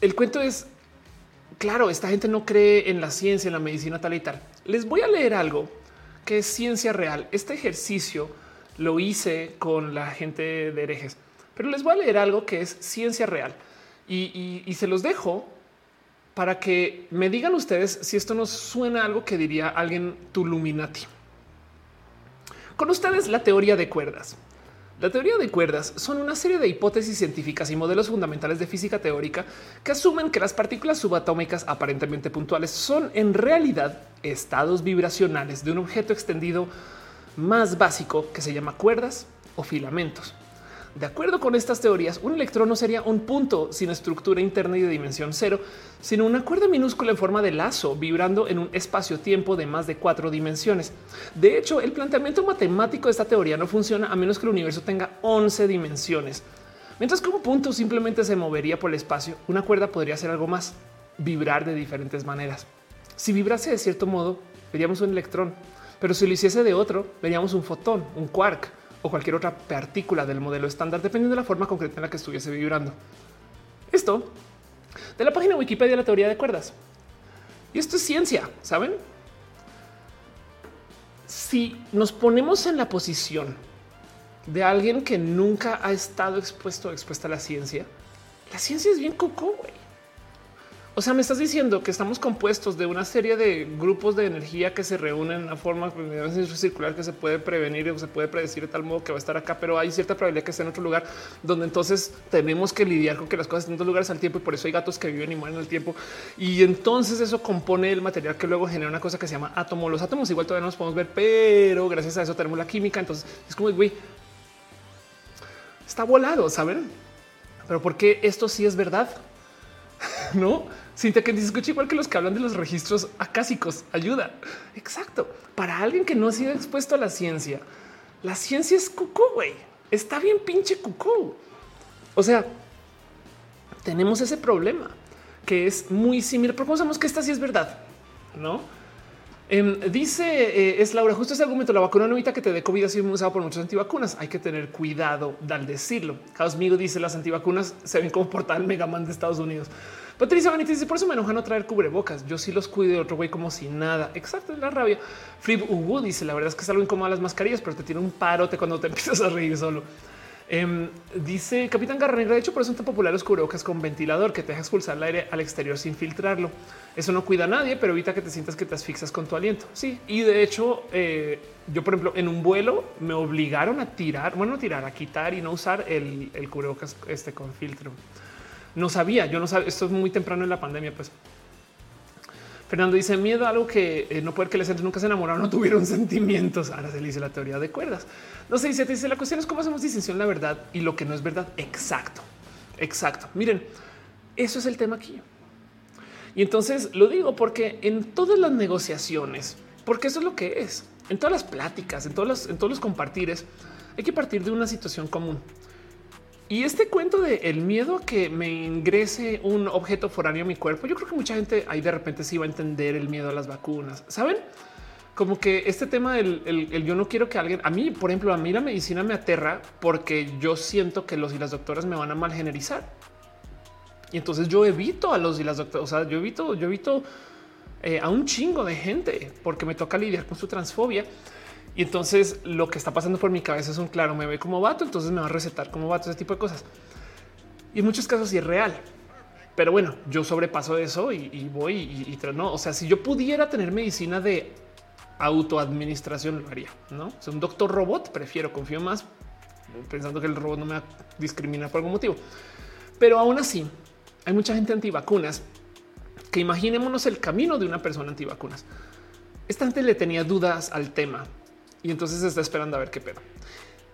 el cuento es, claro, esta gente no cree en la ciencia, en la medicina tal y tal. Les voy a leer algo que es ciencia real. Este ejercicio lo hice con la gente de herejes, pero les voy a leer algo que es ciencia real y, se los dejo para que me digan ustedes si esto nos suena algo que diría alguien Tuluminati. Con ustedes la teoría de cuerdas. La teoría de cuerdas son una serie de hipótesis científicas y modelos fundamentales de física teórica que asumen que las partículas subatómicas aparentemente puntuales son en realidad estados vibracionales de un objeto extendido más básico que se llama cuerdas o filamentos. De acuerdo con estas teorías, un electrón no sería un punto sin estructura interna y de dimensión cero, sino una cuerda minúscula en forma de lazo vibrando en un espacio-tiempo de más de cuatro dimensiones. De hecho, el planteamiento matemático de esta teoría no funciona a menos que el universo tenga 11 dimensiones. Mientras que un punto simplemente se movería por el espacio, una cuerda podría ser algo más, vibrar de diferentes maneras. Si vibrase de cierto modo, veríamos un electrón, pero si lo hiciese de otro, veríamos un fotón, un quark o cualquier otra partícula del modelo estándar, dependiendo de la forma concreta en la que estuviese vibrando. Esto de la página Wikipedia de la teoría de cuerdas. Y esto es ciencia, ¿saben? Si nos ponemos en la posición de alguien que nunca ha estado expuesto o expuesta a la ciencia, la ciencia es bien coco, güey. O sea, me estás diciendo que estamos compuestos de una serie de grupos de energía que se reúnen en una forma circular que se puede prevenir o se puede predecir de tal modo que va a estar acá, pero hay cierta probabilidad que esté en otro lugar donde entonces tenemos que lidiar con que las cosas estén en dos lugares al tiempo y por eso hay gatos que viven y mueren al tiempo. Y entonces eso compone el material que luego genera una cosa que se llama átomo. Los átomos igual todavía no los podemos ver, pero gracias a eso tenemos la química. Entonces es como, güey, está volado, ¿saben? Pero ¿por qué esto sí es verdad? ¿No? Siente que escucha igual que los que hablan de los registros acásicos. Ayuda. Exacto. Para alguien que no ha sido expuesto a la ciencia, la ciencia es cucú, güey. Está bien pinche cucú. O sea, tenemos ese problema que es muy similar. Pero que esta sí es verdad, no? Em, dice eh, es Laura, justo ese argumento, la vacuna no evita que te dé COVID, ha sido usado por muchos antivacunas. Hay que tener cuidado al decirlo. Caos Migo dice las antivacunas se ven como portal Megaman de Estados Unidos. Patricia Benítez dice por eso me enoja no traer cubrebocas. Yo sí los cuido otro güey como si nada. Exacto, es la rabia. Frib Hugo dice la verdad es que es algo las mascarillas, pero te tiene un parote cuando te empiezas a reír solo. Em, dice Capitán Garra. De hecho, por eso son tan populares los cubrebocas con ventilador que te deja expulsar el aire al exterior sin filtrarlo. Eso no cuida a nadie, pero evita que te sientas que te asfixias con tu aliento. Sí, y de hecho, eh, yo, por ejemplo, en un vuelo me obligaron a tirar, bueno, a tirar, a quitar y no usar el, el cubrebocas este con filtro. No sabía, yo no sabía, esto es muy temprano en la pandemia, pues. Fernando dice miedo a algo que eh, no puede que les entre nunca se enamoraron, no tuvieron sentimientos. Ahora se le dice la teoría de cuerdas. No sé, dice, dice la cuestión es cómo hacemos distinción la verdad y lo que no es verdad. Exacto, exacto. Miren, eso es el tema aquí. Y entonces lo digo porque en todas las negociaciones, porque eso es lo que es, en todas las pláticas, en todos los, en todos los compartires, hay que partir de una situación común. Y este cuento de el miedo a que me ingrese un objeto foráneo a mi cuerpo, yo creo que mucha gente ahí de repente sí va a entender el miedo a las vacunas. Saben como que este tema del el, yo no quiero que alguien a mí, por ejemplo, a mí la medicina me aterra porque yo siento que los y las doctoras me van a mal generizar. Y entonces yo evito a los y las doctoras. O sea, yo evito, yo evito eh, a un chingo de gente porque me toca lidiar con su transfobia. Y entonces lo que está pasando por mi cabeza es un claro, me ve como vato, entonces me va a recetar como vato, ese tipo de cosas. Y en muchos casos sí es real. Pero bueno, yo sobrepaso eso y, voy y, no. O sea, si yo pudiera tener medicina de autoadministración, lo haría. No es un doctor robot. Prefiero, confío más pensando que el robot no me va a discriminar por algún motivo. Pero aún así, hay mucha gente antivacunas que imaginémonos el camino de una persona antivacunas. Esta gente le tenía dudas al tema y entonces está esperando a ver qué pedo.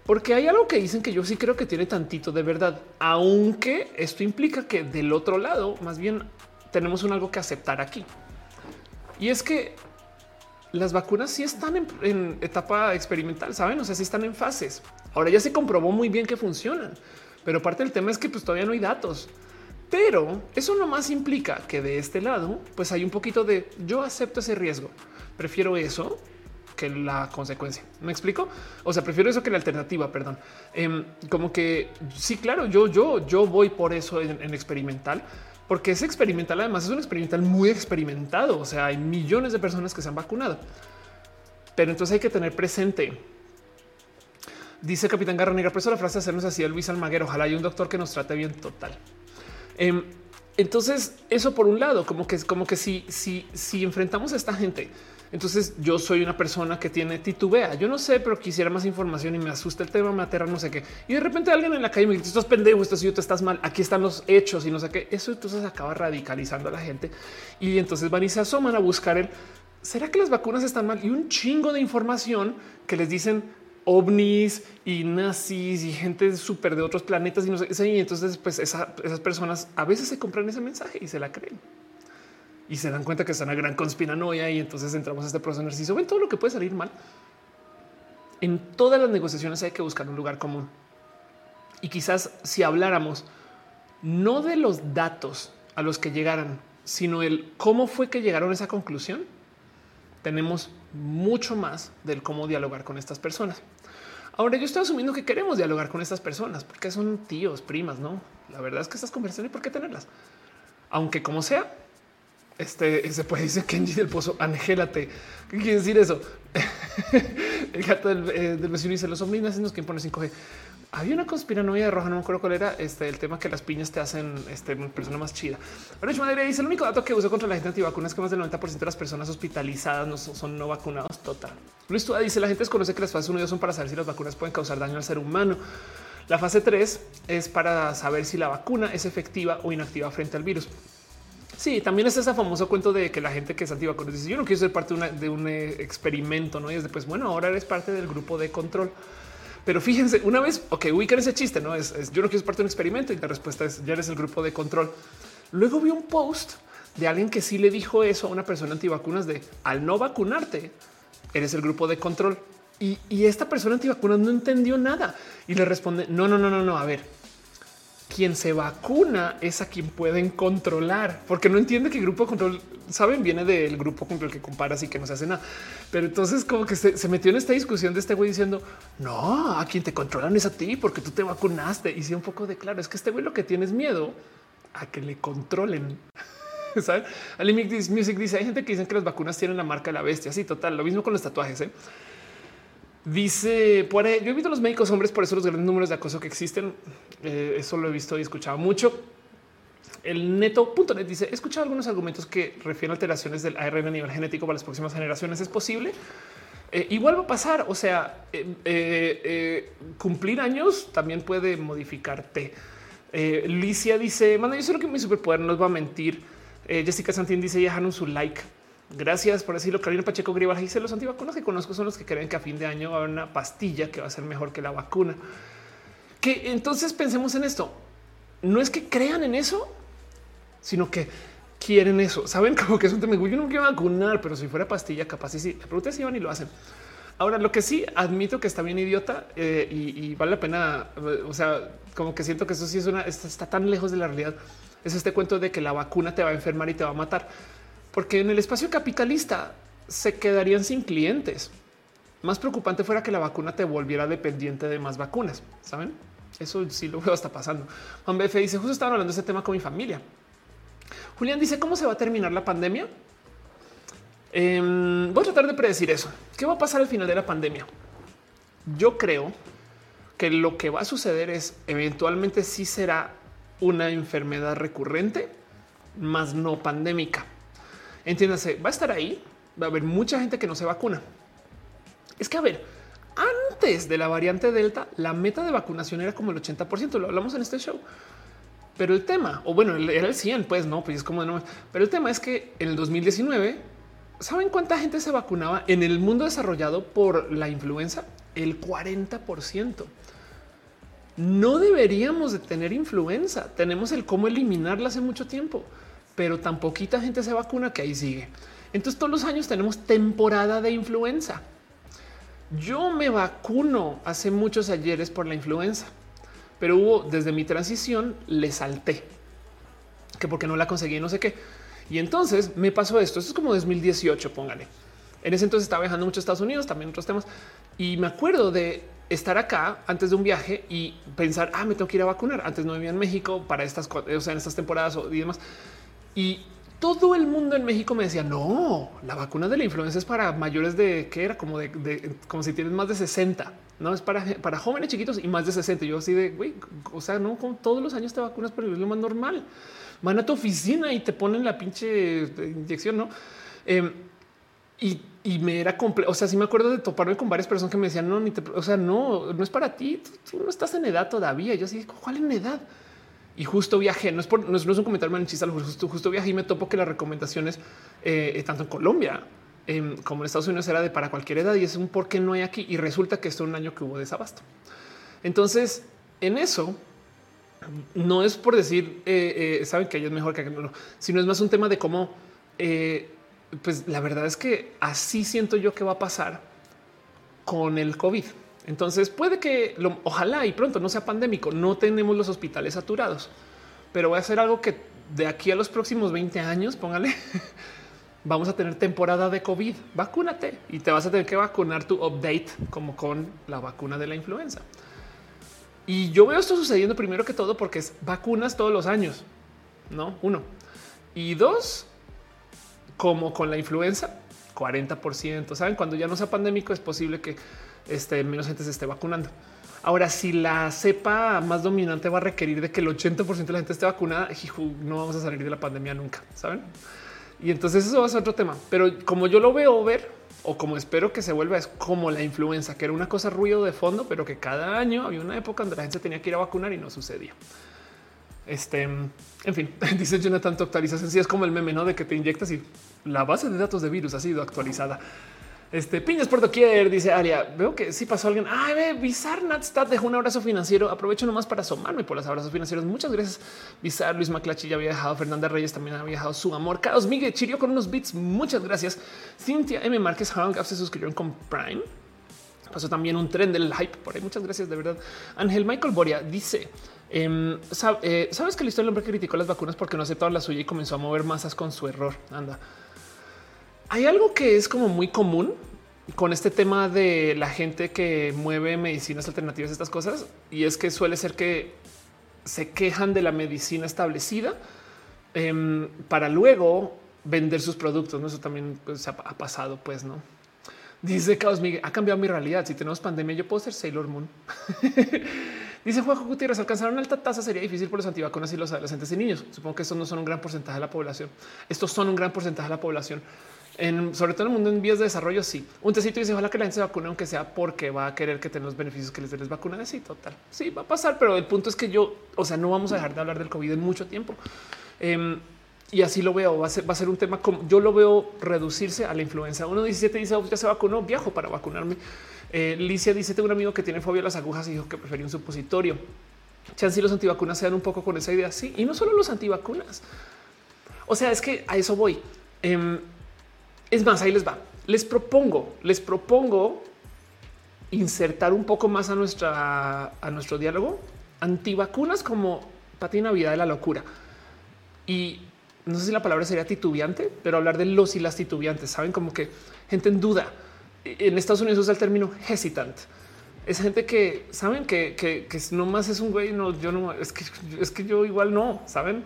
Porque hay algo que dicen que yo sí creo que tiene tantito de verdad, aunque esto implica que del otro lado, más bien tenemos un algo que aceptar aquí. Y es que las vacunas sí están en, etapa experimental, saben? O sea, sí están en fases. Ahora ya se comprobó muy bien que funcionan, pero parte del tema es que pues todavía no hay datos. Pero eso nomás implica que de este lado, pues hay un poquito de yo acepto ese riesgo. Prefiero eso que la consecuencia. ¿Me explico? O sea, prefiero eso que la alternativa, perdón. Em, como que sí, claro, yo, yo, yo voy por eso en, experimental, porque es experimental. Además, es un experimental muy experimentado. O sea, hay millones de personas que se han vacunado. Pero entonces hay que tener presente. Dice Capitán Garra Negra, por eso la frase hacernos así a Luis Almaguer. Ojalá haya un doctor que nos trate bien total. Em, entonces, eso por un lado, como que es como que si, si, si enfrentamos a esta gente entonces yo soy una persona que tiene titubea. Yo no sé, pero quisiera más información y me asusta el tema, me aterra, no sé qué. Y de repente alguien en la calle me dice, estás pendejo, estás tú estás mal, aquí están los hechos y no sé qué. Eso entonces acaba radicalizando a la gente y entonces van y se asoman a buscar el, ¿será que las vacunas están mal? Y un chingo de información que les dicen ovnis y nazis y gente súper de otros planetas y no sé. Y entonces pues esas personas a veces se compran ese mensaje y se la creen y se dan cuenta que está una gran conspiranoia y entonces entramos a este proceso de ejercicio. Ven todo lo que puede salir mal. En todas las negociaciones hay que buscar un lugar común. Y quizás si habláramos no de los datos a los que llegaran, sino el cómo fue que llegaron a esa conclusión, tenemos mucho más del cómo dialogar con estas personas. Ahora yo estoy asumiendo que queremos dialogar con estas personas porque son tíos, primas, no? La verdad es que estas conversaciones, ¿por qué tenerlas? Aunque como sea, este se puede decir Kenji del Pozo, angélate. ¿Qué quiere decir eso? el gato del, eh, vecino dice los hombres hacen los que pone 5G. Había una conspiranoia de roja, no me acuerdo cuál era este, el tema que las piñas te hacen este, persona más chida. Pero Madre dice el único dato que uso contra la gente antivacunas es que más del 90% de las personas hospitalizadas no son, no vacunados. Total. Luis Tuda dice la gente desconoce que las fases 1 y 2 son para saber si las vacunas pueden causar daño al ser humano. La fase 3 es para saber si la vacuna es efectiva o inactiva frente al virus. Sí, también es ese famoso cuento de que la gente que es antivacunas dice yo no quiero ser parte de, un eh, experimento, no? Y es después, bueno, ahora eres parte del grupo de control. Pero fíjense, una vez, ok, ubican ese chiste, no es, yo no quiero ser parte de un experimento y la respuesta es ya eres el grupo de control. Luego vi un post de alguien que sí le dijo eso a una persona antivacunas de al no vacunarte, eres el grupo de control. Y, y esta persona antivacunas no entendió nada y le responde no, no, no, no, no. A ver, quien se vacuna es a quien pueden controlar, porque no entiende que el grupo de control, saben, viene del grupo con el que comparas y que no se hace nada. Pero entonces como que se, metió en esta discusión de este güey diciendo, no, a quien te controlan es a ti porque tú te vacunaste. Y sí, un poco de claro, es que este güey lo que tiene es miedo a que le controlen. ¿Saben? Music dice, hay gente que dicen que las vacunas tienen la marca de la bestia. Sí, total, lo mismo con los tatuajes. ¿eh? Dice ahí, yo he visto los médicos hombres, por eso los grandes números de acoso que existen. Eh, eso lo he visto y escuchado mucho. El neto.net dice: He escuchado algunos argumentos que refieren a alteraciones del ARN a nivel genético para las próximas generaciones. ¿Es posible? Eh, igual va a pasar. O sea, eh, cumplir años también puede modificarte. Licia dice: Manda, yo sé que mi superpoder no nos va a mentir. Jessica Santín dice: dejaron su like. Gracias por decirlo. Carolina Pacheco Grival dice los antivacunas que conozco son los que creen que a fin de año va a haber una pastilla que va a ser mejor que la vacuna. Que entonces pensemos en esto. No es que crean en eso, sino que quieren eso. Saben como que es un tema. Yo no quiero vacunar, pero si fuera pastilla, capaz y sí. La pregunta es si van y lo hacen. Ahora, lo que sí admito que está bien idiota eh, y, vale la pena. O sea, como que siento que eso sí es una está tan lejos de la realidad. Es este cuento de que la vacuna te va a enfermar y te va a matar, porque en el espacio capitalista se quedarían sin clientes. Más preocupante fuera que la vacuna te volviera dependiente de más vacunas. Saben? Eso sí lo veo hasta pasando. Juan BF dice: Justo estaba hablando de este tema con mi familia. Julián dice: ¿Cómo se va a terminar la pandemia? Em, voy a tratar de predecir eso. ¿Qué va a pasar al final de la pandemia? Yo creo que lo que va a suceder es eventualmente sí será una enfermedad recurrente, más no pandémica. Entiéndase, va a estar ahí, va a haber mucha gente que no se vacuna. Es que, a ver, antes de la variante Delta, la meta de vacunación era como el 80%, lo hablamos en este show. Pero el tema, o bueno, era el 100, pues no, pues es como no. Pero el tema es que en el 2019 ¿Saben cuánta gente se vacunaba en el mundo desarrollado por la influenza? El 40%. No deberíamos de tener influenza. Tenemos el cómo eliminarla hace mucho tiempo, pero tan poquita gente se vacuna que ahí sigue. Entonces todos los años tenemos temporada de influenza. Yo me vacuno hace muchos ayeres por la influenza, pero hubo desde mi transición le salté que porque no la conseguí, no sé qué. Y entonces me pasó esto. Esto es como 2018, póngale. En ese entonces estaba viajando mucho a Estados Unidos, también otros temas. Y me acuerdo de estar acá antes de un viaje y pensar, ah, me tengo que ir a vacunar. Antes no vivía en México para estas, o sea, en estas temporadas y demás. Y todo el mundo en México me decía, no, la vacuna de la influenza es para mayores de que era como de, como si tienes más de 60, no es para, para jóvenes chiquitos y más de 60. Yo así de, güey, o sea, no, con todos los años te vacunas, pero es lo más normal van a tu oficina y te ponen la pinche inyección, ¿no? Em, y, me era complejo. O sea, sí me acuerdo de toparme con varias personas que me decían, no, o sea, no, no es para ti. Tú, no estás en edad todavía. Yo así, ¿cuál en edad? Y justo viajé, no es, por, no es, un comentario manchista, justo, justo viajé y me topo que las recomendaciones, eh, eh, tanto en Colombia em, como en Estados Unidos, era de para cualquier edad y es un por qué no hay aquí. Y resulta que esto es un año que hubo desabasto. Entonces, en eso, no es por decir, eh, saben que es mejor que no, sino es más un tema de cómo, pues la verdad es que así siento yo que va a pasar con el COVID. Entonces puede que ojalá y pronto no sea pandémico, no tenemos los hospitales saturados, pero voy a hacer algo que de aquí a los próximos 20 años, póngale, vamos a tener temporada de COVID. Vacúnate y te vas a tener que vacunar tu update como con la vacuna de la influenza. Y yo veo esto sucediendo primero que todo porque es vacunas todos los años, no uno y dos, como con la influenza, 40%. Saben, cuando ya no sea pandémico, es posible que este, menos gente se esté vacunando. Ahora, si la cepa más dominante va a requerir de que el 80% de la gente esté vacunada, no vamos a salir de la pandemia nunca, saben? Y entonces eso va a ser otro tema. Pero como yo lo veo ver, o como espero que se vuelva, es como la influenza, que era una cosa ruido de fondo, pero que cada año había una época donde la gente tenía que ir a vacunar y no sucedía. Este, en fin, dice Jonathan, tu actualización sí es como el meme, ¿no? De que te inyectas y la base de datos de virus ha sido actualizada. Este piñas por doquier, dice Aria. Veo que sí pasó alguien. Ay, ve, Bizarre Natstat dejó un abrazo financiero. Aprovecho nomás para asomarme por los abrazos financieros. Muchas gracias. Bizarre Luis Maclachi ya había dejado. Fernanda Reyes también había dejado su amor. Carlos Miguel Chirio con unos bits. Muchas gracias. Cintia M. Márquez Haran se suscribieron con Prime. Pasó también un tren del hype por ahí. Muchas gracias de verdad. Ángel Michael Boria dice: em, eh, Sabes que la historia del hombre criticó las vacunas porque no aceptaba la suya y comenzó a mover masas con su error. Anda. Hay algo que es como muy común con este tema de la gente que mueve medicinas alternativas, estas cosas, y es que suele ser que se quejan de la medicina establecida em, para luego vender sus productos. ¿no? Eso también pues, ha, pasado, pues no. Dice Caos Miguel, ha cambiado mi realidad. Si tenemos pandemia, yo puedo ser Sailor Moon. Dice Juanjo Gutiérrez, alcanzar una alta tasa sería difícil por los antivacunas y los adolescentes y niños. Supongo que estos no son un gran porcentaje de la población. Estos son un gran porcentaje de la población sobre todo en el mundo en vías de desarrollo, sí. Un tecito dice, ojalá que la gente se vacune, aunque sea porque va a querer que tenga los beneficios que les den las vacunas. Sí, total. Sí, va a pasar, pero el punto es que yo, o sea, no vamos a dejar de hablar del COVID en mucho tiempo. Em, y así lo veo. Va a ser, va a ser un tema como yo lo veo reducirse a la influenza. Uno 17 dice oh, ya se vacunó, viajo para vacunarme. Eh, Licia dice: Tengo un amigo que tiene fobia a las agujas y dijo que prefería un supositorio. Chance y los antivacunas sean un poco con esa idea. Sí, y no solo los antivacunas. O sea, es que a eso voy. Em, es más, ahí les va. Les propongo, les propongo insertar un poco más a nuestra a nuestro diálogo antivacunas como patina vida de la locura. Y no sé si la palabra sería titubeante, pero hablar de los y las titubeantes, saben como que gente en duda. En Estados Unidos usa el término hesitant. Es gente que saben que, que, que nomás es un güey. No, yo no es que es que yo igual no saben.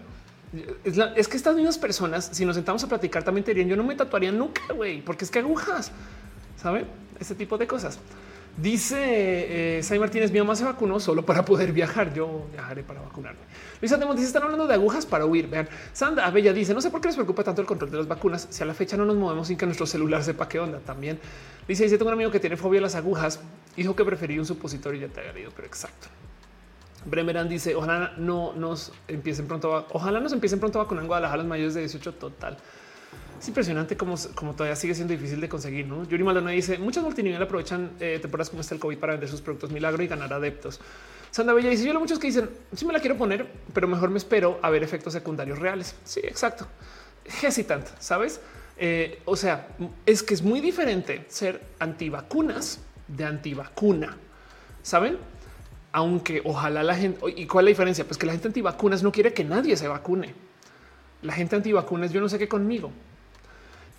Es, que estas mismas personas, si nos sentamos a platicar, también te dirían yo no me tatuaría nunca, güey, porque es que agujas, saben ese tipo de cosas. Dice eh, Martínez, mi mamá se vacunó solo para poder viajar. Yo viajaré para vacunarme. Luisa Demos dice, están hablando de agujas para huir. Vean, Sandra Abella dice, no sé por qué les preocupa tanto el control de las vacunas. Si a la fecha no nos movemos sin que nuestro celular sepa qué onda también. Dice, dice, tengo un amigo que tiene fobia a las agujas. Dijo que prefería un supositorio y ya te había leído, pero exacto. Bremeran dice, ojalá no nos empiecen pronto, a, ojalá nos empiecen pronto a vacunar en Guadalajara los mayores de 18 total. Es impresionante cómo, como todavía sigue siendo difícil de conseguir. ¿no? Yuri Maldonado dice muchas multinivel aprovechan eh, temporadas como está el COVID para vender sus productos milagro y ganar adeptos. Sandra Bella dice yo lo muchos que dicen sí me la quiero poner, pero mejor me espero a ver efectos secundarios reales. Sí, exacto. Hesitant, sabes? Eh, o sea, es que es muy diferente ser antivacunas de antivacuna. Saben? Aunque ojalá la gente y cuál es la diferencia? Pues que la gente antivacunas no quiere que nadie se vacune. La gente antivacunas, yo no sé qué conmigo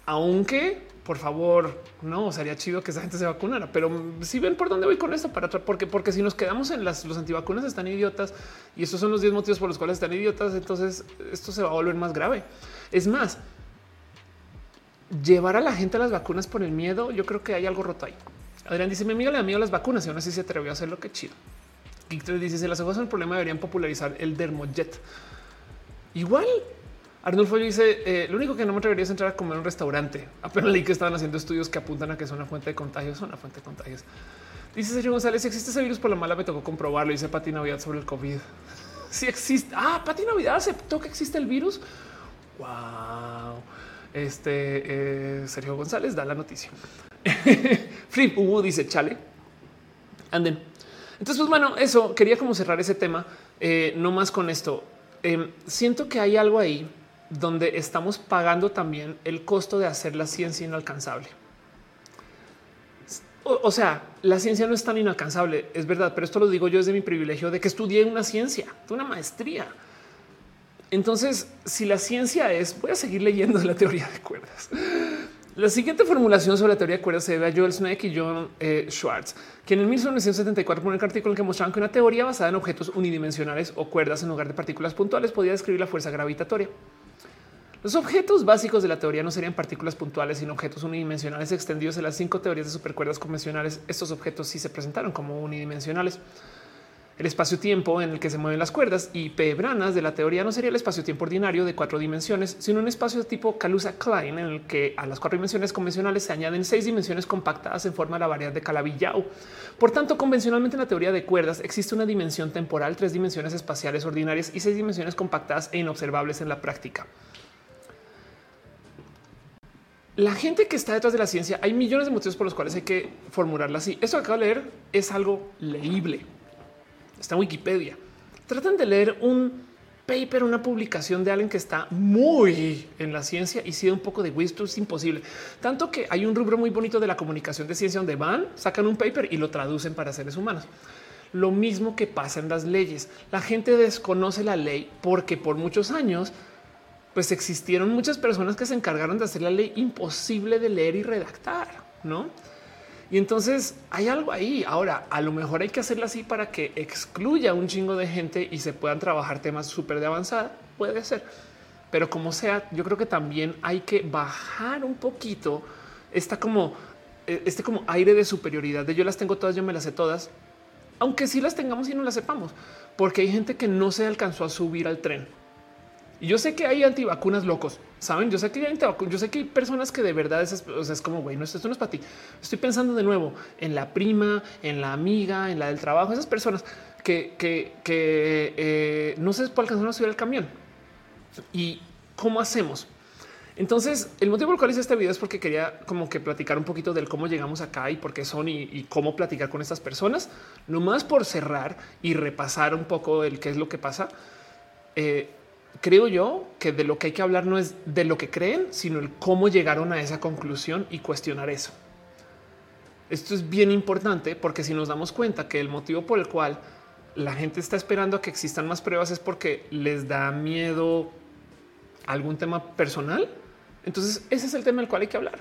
aunque por favor, no sería chido que esa gente se vacunara, pero si ven por dónde voy con esto para porque, porque si nos quedamos en las los antivacunas están idiotas y estos son los 10 motivos por los cuales están idiotas, entonces esto se va a volver más grave. Es más, llevar a la gente a las vacunas por el miedo, yo creo que hay algo roto ahí. Adrián dice: Mi amigo le da miedo a las vacunas y aún así se atrevió a hacer lo que chido. Geek 3 dice: Si las agujas son el problema, deberían popularizar el dermojet. Igual Arnulfo dice eh, lo único que no me atrevería es entrar a comer en un restaurante. Apenas leí que estaban haciendo estudios que apuntan a que es una fuente de contagios, son una fuente de contagios. Dice Sergio González, si existe ese virus por la mala me tocó comprobarlo. Dice Pati Navidad sobre el COVID. Si existe. Ah, Pati Navidad aceptó que existe el virus. Wow. Este eh, Sergio González da la noticia. Flip Hugo dice chale. Anden. Entonces, pues bueno, eso quería como cerrar ese tema. Eh, no más con esto. Em, siento que hay algo ahí donde estamos pagando también el costo de hacer la ciencia inalcanzable. O, sea, la ciencia no es tan inalcanzable, es verdad, pero esto lo digo yo desde mi privilegio de que estudié una ciencia, una maestría. Entonces, si la ciencia es, voy a seguir leyendo la teoría de cuerdas. La siguiente formulación sobre la teoría de cuerdas se debe a Joel Sneck y John eh, Schwartz, quien en 1974 pone un artículo en que mostraban que una teoría basada en objetos unidimensionales o cuerdas en lugar de partículas puntuales podía describir la fuerza gravitatoria. Los objetos básicos de la teoría no serían partículas puntuales, sino objetos unidimensionales extendidos en las cinco teorías de supercuerdas convencionales. Estos objetos sí se presentaron como unidimensionales. El espacio-tiempo en el que se mueven las cuerdas y P branas de la teoría no sería el espacio-tiempo ordinario de cuatro dimensiones, sino un espacio tipo Kaluza-Klein en el que a las cuatro dimensiones convencionales se añaden seis dimensiones compactadas en forma de la variedad de Calabi-Yau. Por tanto, convencionalmente en la teoría de cuerdas existe una dimensión temporal, tres dimensiones espaciales ordinarias y seis dimensiones compactadas e inobservables en la práctica la gente que está detrás de la ciencia, hay millones de motivos por los cuales hay que formularla así. Eso que acabo de leer es algo leíble. Está en Wikipedia. Tratan de leer un paper, una publicación de alguien que está muy en la ciencia y si un poco de wisdom es imposible. Tanto que hay un rubro muy bonito de la comunicación de ciencia donde van, sacan un paper y lo traducen para seres humanos. Lo mismo que pasa en las leyes. La gente desconoce la ley porque por muchos años pues existieron muchas personas que se encargaron de hacer la ley imposible de leer y redactar, ¿no? Y entonces hay algo ahí. Ahora, a lo mejor hay que hacerla así para que excluya un chingo de gente y se puedan trabajar temas súper de avanzada. Puede ser. Pero como sea, yo creo que también hay que bajar un poquito esta como eh, este como aire de superioridad de yo las tengo todas, yo me las sé todas, aunque sí las tengamos y no las sepamos, porque hay gente que no se alcanzó a subir al tren y yo sé que hay antivacunas locos, saben? Yo sé que hay antivacunas, yo sé que hay personas que de verdad es, es como güey, no, esto no es para ti. Estoy pensando de nuevo en la prima, en la amiga, en la del trabajo, esas personas que, que, que eh, no se alcanzar a subir al camión. Y ¿cómo hacemos? Entonces, el motivo por el cual hice este video es porque quería como que platicar un poquito del cómo llegamos acá y por qué son y, cómo platicar con estas personas. No más por cerrar y repasar un poco el qué es lo que pasa. Eh, creo yo que de lo que hay que hablar no es de lo que creen, sino el cómo llegaron a esa conclusión y cuestionar eso. Esto es bien importante porque si nos damos cuenta que el motivo por el cual la gente está esperando a que existan más pruebas es porque les da miedo algún tema personal. Entonces ese es el tema del cual hay que hablar.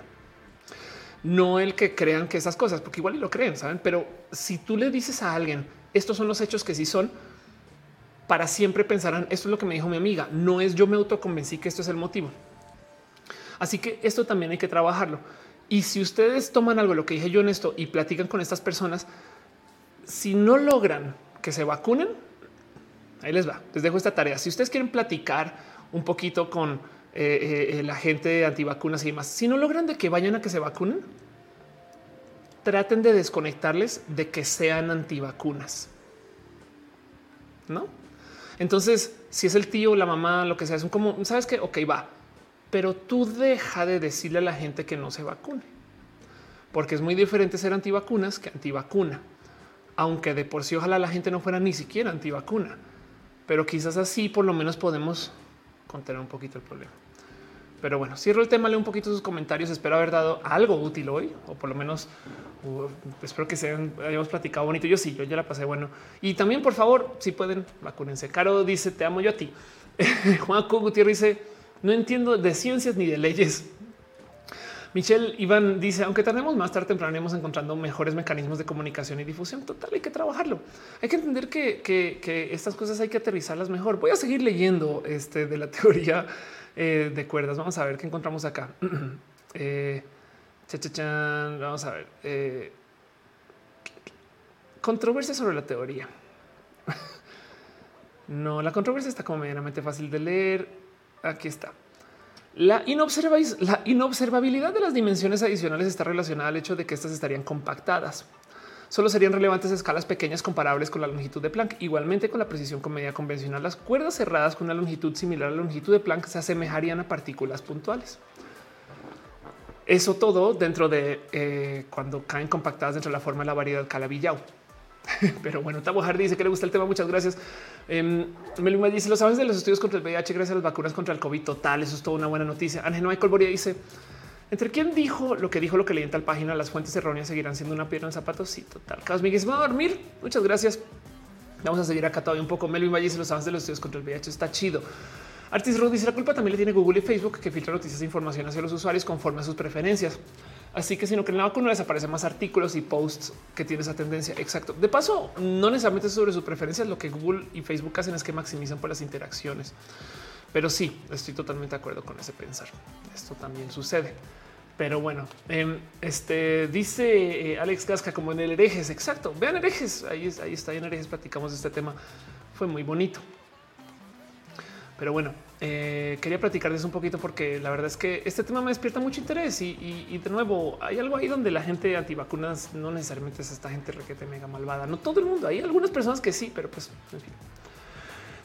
No el que crean que esas cosas, porque igual y lo creen, saben, pero si tú le dices a alguien estos son los hechos que sí son, para siempre pensarán esto es lo que me dijo mi amiga. No es yo me autoconvencí que esto es el motivo. Así que esto también hay que trabajarlo. Y si ustedes toman algo, lo que dije yo en esto y platican con estas personas, si no logran que se vacunen, ahí les va. Les dejo esta tarea. Si ustedes quieren platicar un poquito con eh, eh, la gente de antivacunas y demás, si no logran de que vayan a que se vacunen, traten de desconectarles de que sean antivacunas. No? Entonces, si es el tío, la mamá, lo que sea, es como, ¿sabes qué? Ok, va. Pero tú deja de decirle a la gente que no se vacune. Porque es muy diferente ser antivacunas que antivacuna. Aunque de por sí ojalá la gente no fuera ni siquiera antivacuna. Pero quizás así por lo menos podemos contener un poquito el problema. Pero bueno, cierro el tema, leo un poquito sus comentarios. Espero haber dado algo útil hoy, o por lo menos espero que se hayamos platicado bonito. Yo sí, yo ya la pasé bueno. Y también, por favor, si pueden, vacúnense. Caro dice: Te amo yo a ti. Juan Gutiérrez dice: No entiendo de ciencias ni de leyes. Michelle Iván dice, aunque tardemos más tarde temprano, iremos encontrando mejores mecanismos de comunicación y difusión. Total, hay que trabajarlo. Hay que entender que, estas cosas hay que aterrizarlas mejor. Voy a seguir leyendo este de la teoría eh, de cuerdas. Vamos a ver qué encontramos acá. eh, Vamos a ver. Eh, controversia sobre la teoría. no, la controversia está como medianamente fácil de leer. Aquí está. La, la inobservabilidad de las dimensiones adicionales está relacionada al hecho de que estas estarían compactadas. Solo serían relevantes escalas pequeñas comparables con la longitud de Planck. Igualmente con la precisión con medida convencional, las cuerdas cerradas con una longitud similar a la longitud de Planck se asemejarían a partículas puntuales. Eso todo dentro de eh, cuando caen compactadas dentro de la forma de la variedad Calavillao. Pero bueno, Tabo Hardy dice que le gusta el tema. Muchas gracias. Eh, dice: Lo sabes de los estudios contra el VIH gracias a las vacunas contra el COVID. Total, eso es toda una buena noticia. Ángel Michael dice: Entre quién dijo lo que dijo lo que leí en tal página, las fuentes erróneas seguirán siendo una piedra en zapatos. Sí, total. Carlos Miguel va a dormir. Muchas gracias. Vamos a seguir acá todavía un poco. Melvin Valle dice: Los sabes de los estudios contra el VIH está chido. Artis Ruth dice la culpa también le tiene Google y Facebook que filtra noticias e información hacia los usuarios conforme a sus preferencias. Así que si no creen la vacuna les aparecen más artículos y posts que tiene esa tendencia. Exacto. De paso, no necesariamente sobre sus preferencias. Lo que Google y Facebook hacen es que maximizan por las interacciones. Pero sí, estoy totalmente de acuerdo con ese pensar. Esto también sucede. Pero bueno, em, este dice eh, Alex Gasca como en el herejes. Exacto. Vean herejes. Ahí, ahí está en herejes. Platicamos de este tema. Fue muy bonito. Pero bueno, eh, quería platicarles un poquito porque la verdad es que este tema me despierta mucho interés y, de nuevo hay algo ahí donde la gente antivacunas no necesariamente es esta gente requete mega malvada. No todo el mundo. Hay algunas personas que sí, pero pues en fin.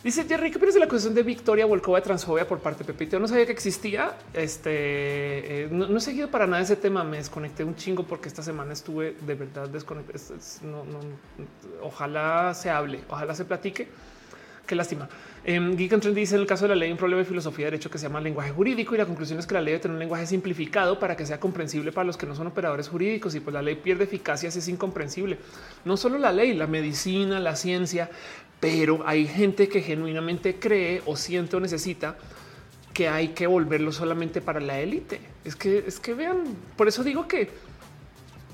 Dice Jerry, ¿qué opinas de la cuestión de Victoria Volkova de transfobia por parte de Pepito? no sabía que existía. Este eh, no, he seguido para nada ese tema. Me desconecté un chingo porque esta semana estuve de verdad desconectado. ojalá se hable, ojalá se platique. Qué lástima. Eh, Geek dice en el caso de la ley un problema de filosofía de derecho que se llama lenguaje jurídico y la conclusión es que la ley debe tener un lenguaje simplificado para que sea comprensible para los que no son operadores jurídicos y pues la ley pierde eficacia si es incomprensible. No solo la ley, la medicina, la ciencia, pero hay gente que genuinamente cree o siente o necesita que hay que volverlo solamente para la élite. Es que es que vean, por eso digo que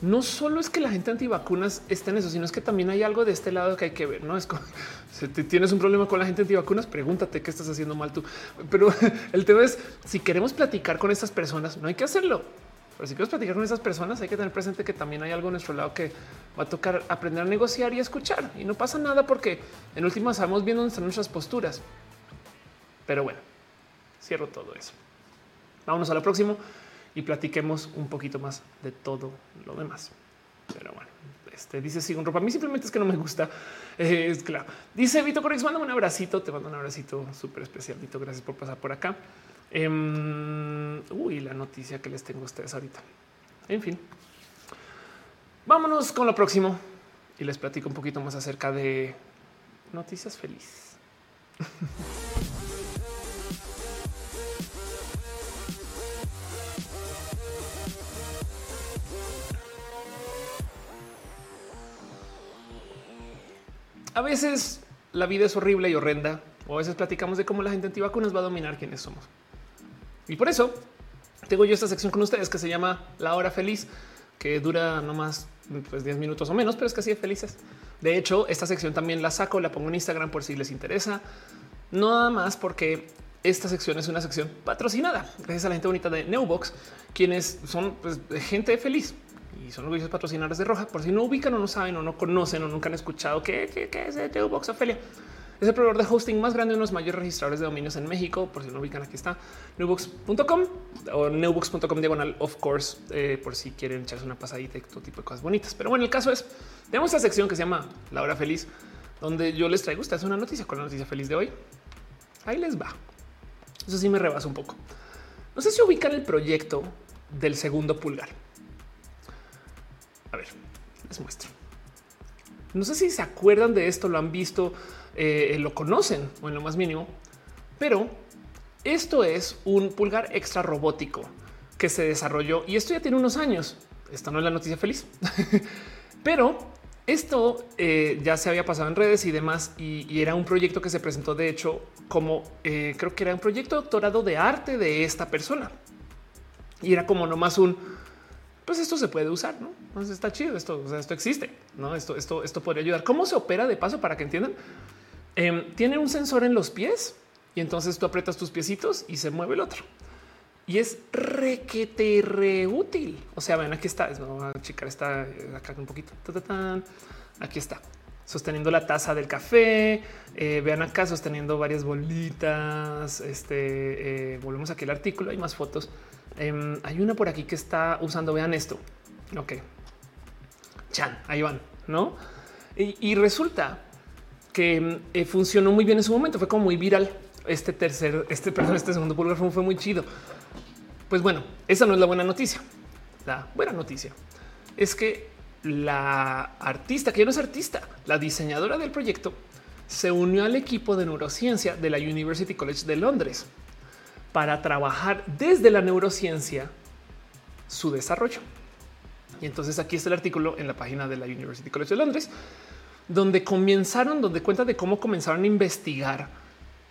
no solo es que la gente antivacunas está en eso, sino es que también hay algo de este lado que hay que ver. No es como, si tienes un problema con la gente antivacunas, pregúntate qué estás haciendo mal tú. Pero el tema es si queremos platicar con estas personas, no hay que hacerlo. Pero si queremos platicar con esas personas, hay que tener presente que también hay algo a nuestro lado que va a tocar aprender a negociar y escuchar. Y no pasa nada porque en última estamos viendo dónde están nuestras posturas. Pero bueno, cierro todo eso. Vámonos a lo próximo y platiquemos un poquito más de todo lo demás. Pero bueno, este dice sí, un ropa. A mí simplemente es que no me gusta. Eh, es claro. Dice Vito Corex, mándame un abracito. Te mando un abracito súper especial. Vito, gracias por pasar por acá. Em, uy, la noticia que les tengo a ustedes ahorita. En fin, vámonos con lo próximo y les platico un poquito más acerca de noticias felices. A veces la vida es horrible y horrenda, o a veces platicamos de cómo la gente antivacunas va a dominar quiénes somos. Y por eso tengo yo esta sección con ustedes que se llama La Hora Feliz, que dura no más pues 10 minutos o menos, pero es que así de felices. De hecho, esta sección también la saco, la pongo en Instagram por si les interesa. Nada más porque esta sección es una sección patrocinada gracias a la gente bonita de Neubox, quienes son pues, gente feliz y son orgullosos patrocinadores de Roja. Por si no ubican o no saben o no conocen o nunca han escuchado qué, es de Neubox Ophelia. Es el proveedor de hosting más grande, uno de los mayores registradores de dominios en México. Por si no ubican, aquí está newbox.com o newbox.com diagonal, of course, eh, por si quieren echarse una pasadita y todo tipo de cosas bonitas. Pero bueno, el caso es, tenemos esta sección que se llama La Hora Feliz, donde yo les traigo ustedes una noticia con la noticia feliz de hoy. Ahí les va. Eso sí me rebasa un poco. No sé si ubican el proyecto del segundo pulgar. A ver, les muestro. No sé si se acuerdan de esto, lo han visto, eh, lo conocen o en lo más mínimo, pero esto es un pulgar extra robótico que se desarrolló y esto ya tiene unos años. Esta no es la noticia feliz, pero esto eh, ya se había pasado en redes y demás y, era un proyecto que se presentó de hecho como eh, creo que era un proyecto doctorado de arte de esta persona y era como nomás un pues esto se puede usar, no? Pues está chido. Esto, esto existe, no? Esto, esto, esto podría ayudar. ¿Cómo se opera de paso para que entiendan? Em, tiene un sensor en los pies y entonces tú aprietas tus piecitos y se mueve el otro. Y es requete re útil. O sea, ven, aquí está. No, chica está acá un poquito. Aquí está sosteniendo la taza del café. Eh, vean acá sosteniendo varias bolitas. Este eh, volvemos aquí al artículo. Hay más fotos. Em, hay una por aquí que está usando. Vean esto. Ok, chan, ahí van, no? Y, resulta que eh, funcionó muy bien en su momento. Fue como muy viral. Este tercer, este perdón, este segundo pulgar fue muy chido. Pues bueno, esa no es la buena noticia. La buena noticia es que la artista, que ya no es artista, la diseñadora del proyecto, se unió al equipo de neurociencia de la University College de Londres para trabajar desde la neurociencia su desarrollo. Y entonces aquí está el artículo en la página de la University College de Londres, donde comenzaron, donde cuenta de cómo comenzaron a investigar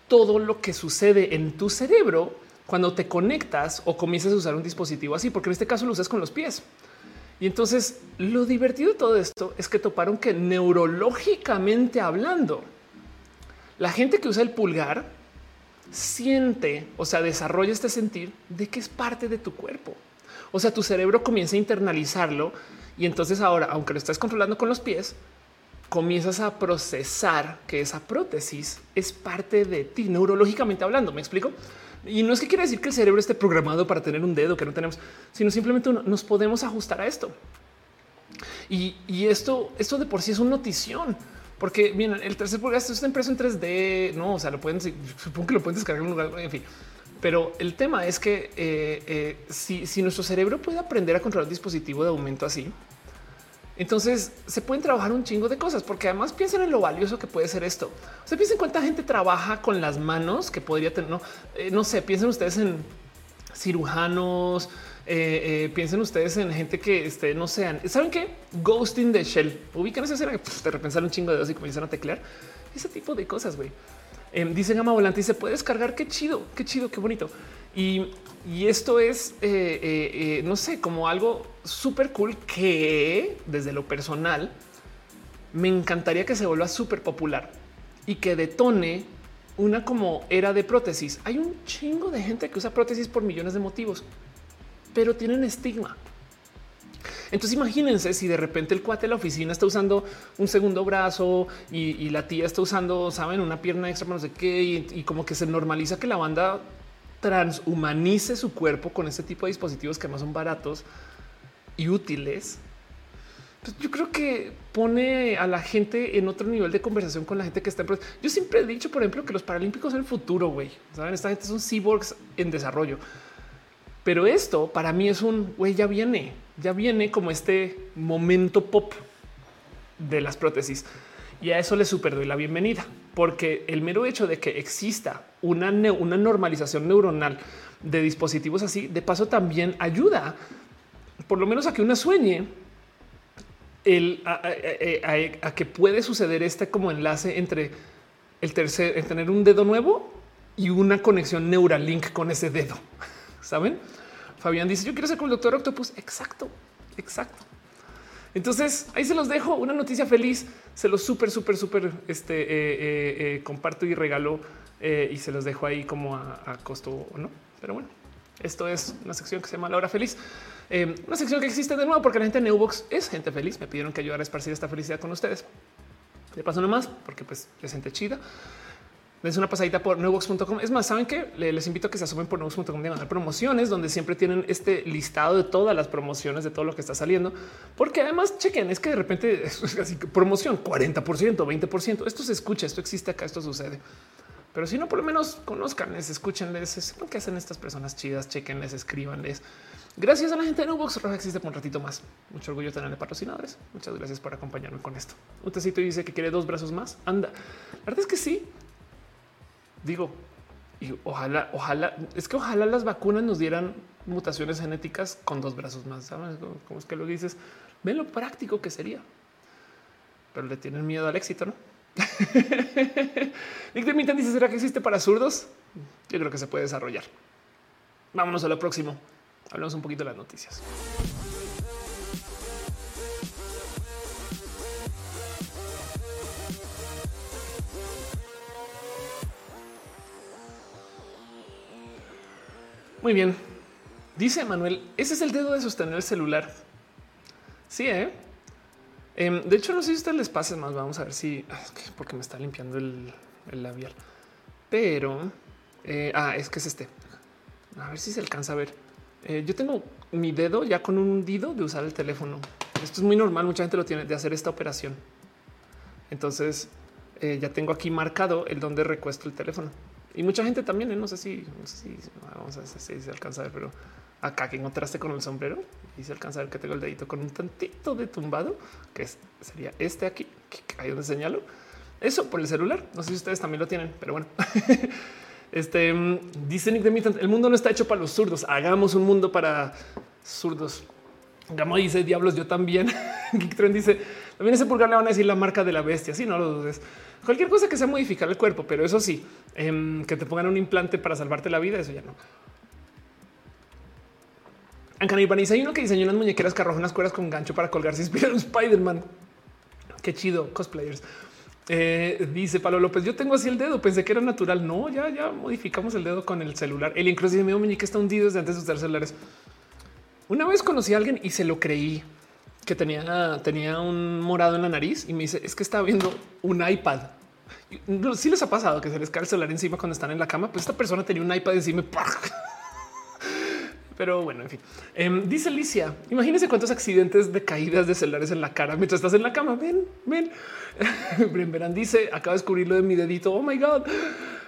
todo lo que sucede en tu cerebro cuando te conectas o comienzas a usar un dispositivo así, porque en este caso lo usas con los pies. Y entonces lo divertido de todo esto es que toparon que neurológicamente hablando, la gente que usa el pulgar siente, o sea, desarrolla este sentir de que es parte de tu cuerpo. O sea, tu cerebro comienza a internalizarlo y entonces ahora, aunque lo estás controlando con los pies, comienzas a procesar que esa prótesis es parte de ti, neurológicamente hablando. ¿Me explico? Y no es que quiera decir que el cerebro esté programado para tener un dedo que no tenemos, sino simplemente nos podemos ajustar a esto. Y, esto, esto de por sí es una notición, porque bien, el tercer pulgar esto está impreso en 3D, no, o sea, lo pueden, supongo que lo pueden descargar en un lugar, en fin. Pero el tema es que eh, eh, si, si nuestro cerebro puede aprender a controlar un dispositivo de aumento así, entonces se pueden trabajar un chingo de cosas, porque además piensen en lo valioso que puede ser esto. O sea, piensen cuánta gente trabaja con las manos que podría tener. No, eh, sé, piensen ustedes en cirujanos, eh, eh, piensen ustedes en gente que este, no sean. ¿Saben qué? Ghosting de Shell. Ubican esa escena que te repensar un chingo de dedos y comienzan a teclear. Ese tipo de cosas, güey. Em, dice Gama Volante se puede descargar. Qué chido, qué chido, qué bonito. Y y esto es, eh, eh, eh, no sé, como algo súper cool que desde lo personal me encantaría que se vuelva súper popular y que detone una como era de prótesis. Hay un chingo de gente que usa prótesis por millones de motivos, pero tienen estigma. Entonces imagínense si de repente el cuate de la oficina está usando un segundo brazo y, la tía está usando, saben, una pierna extra, no sé qué, y como que se normaliza que la banda transhumanice su cuerpo con este tipo de dispositivos que más son baratos y útiles. pues yo creo que pone a la gente en otro nivel de conversación con la gente que está en Yo siempre he dicho, por ejemplo, que los paralímpicos son el futuro, güey. Saben, esta gente son cyborgs en desarrollo. Pero esto para mí es un güey, ya viene, ya viene como este momento pop de las prótesis. Y a eso le super doy la bienvenida, porque el mero hecho de que exista una, una normalización neuronal de dispositivos así, de paso también ayuda, por lo menos a que una sueñe el, a, que puede suceder este como enlace entre el tercer, el tener un dedo nuevo y una conexión Neuralink con ese dedo. Saben? Fabián dice: Yo quiero ser como el doctor Octopus. Exacto, exacto. Entonces ahí se los dejo una noticia feliz. Se los súper, súper, súper este, eh, eh, eh, comparto y regalo y se los dejo ahí como a, costo o no. Pero bueno, esto es una sección que se llama La Hora Feliz. una sección que existe de nuevo porque la gente de Neubox es gente feliz. Me pidieron que ayudara a esparcir esta felicidad con ustedes. De paso nomás, porque pues es gente chida es una pasadita por nuevox.com. Es más, saben que les invito a que se asumen por nuevox.com de mandar promociones donde siempre tienen este listado de todas las promociones de todo lo que está saliendo, porque además chequen, es que de repente es así promoción 40%, 20%. Esto se escucha, esto existe acá, esto sucede. Pero si no, por lo menos conozcanles, escúchenles, sepan qué hacen estas personas chidas, chequenles, escríbanles. Gracias a la gente de Nubox, Roja existe por un ratito más. Mucho orgullo tenerle patrocinadores. Muchas gracias por acompañarme con esto. Un tecito dice que quiere dos brazos más. Anda. La verdad es que sí digo, y ojalá, ojalá, es que ojalá las vacunas nos dieran mutaciones genéticas con dos brazos más. ¿sabes? ¿Cómo es que lo dices? Ven lo práctico que sería. Pero le tienen miedo al éxito, ¿no? Nick dice: ¿Será que existe para zurdos? Yo creo que se puede desarrollar. Vámonos a lo próximo. Hablamos un poquito de las noticias. Muy bien. Dice Manuel, ese es el dedo de sostener el celular. Sí, ¿eh? Em, de hecho, no sé si a ustedes les pase más. Vamos a ver si ah, porque me está limpiando el, labial, pero eh, ah, es que es este. A ver si se alcanza a ver. Eh, yo tengo mi dedo ya con un hundido de usar el teléfono. Esto es muy normal. Mucha gente lo tiene de hacer esta operación. Entonces eh, ya tengo aquí marcado el donde recuesto el teléfono. Y mucha gente también, ¿eh? no sé si, vamos a ver si se alcanza a ver, pero acá que encontraste con el sombrero y se alcanza a ver que tengo el dedito con un tantito de tumbado, que sería este aquí, que hay donde señalo. Eso por el celular. No sé si ustedes también lo tienen, pero bueno. este mm, dice Nick de el mundo no está hecho para los zurdos. Hagamos un mundo para zurdos. Gamo dice diablos, yo también. Geek dice también ese pulgar le van a decir la marca de la bestia. Si no lo dudes. Cualquier cosa que sea modificar el cuerpo, pero eso sí, em, que te pongan un implante para salvarte la vida, eso ya no. Ancanibaniza hay uno que diseñó unas muñequeras que arrojan unas cuerdas con gancho para colgarse inspira un Spider-Man. Qué chido, cosplayers. Eh, dice Pablo López, yo tengo así el dedo, pensé que era natural. No, ya, ya modificamos el dedo con el celular. El incluso dice, mi muñeca está hundido desde antes de usar celulares. Una vez conocí a alguien y se lo creí que tenía, tenía un morado en la nariz y me dice es que estaba viendo un iPad. Si les ha pasado que se les cae el celular encima cuando están en la cama. Pues esta persona tenía un iPad encima. Pero bueno, en fin, em, dice Alicia. Imagínense cuántos accidentes de caídas de celulares en la cara mientras estás en la cama. Ven, ven. Verán dice acaba de descubrir lo de mi dedito. Oh my God.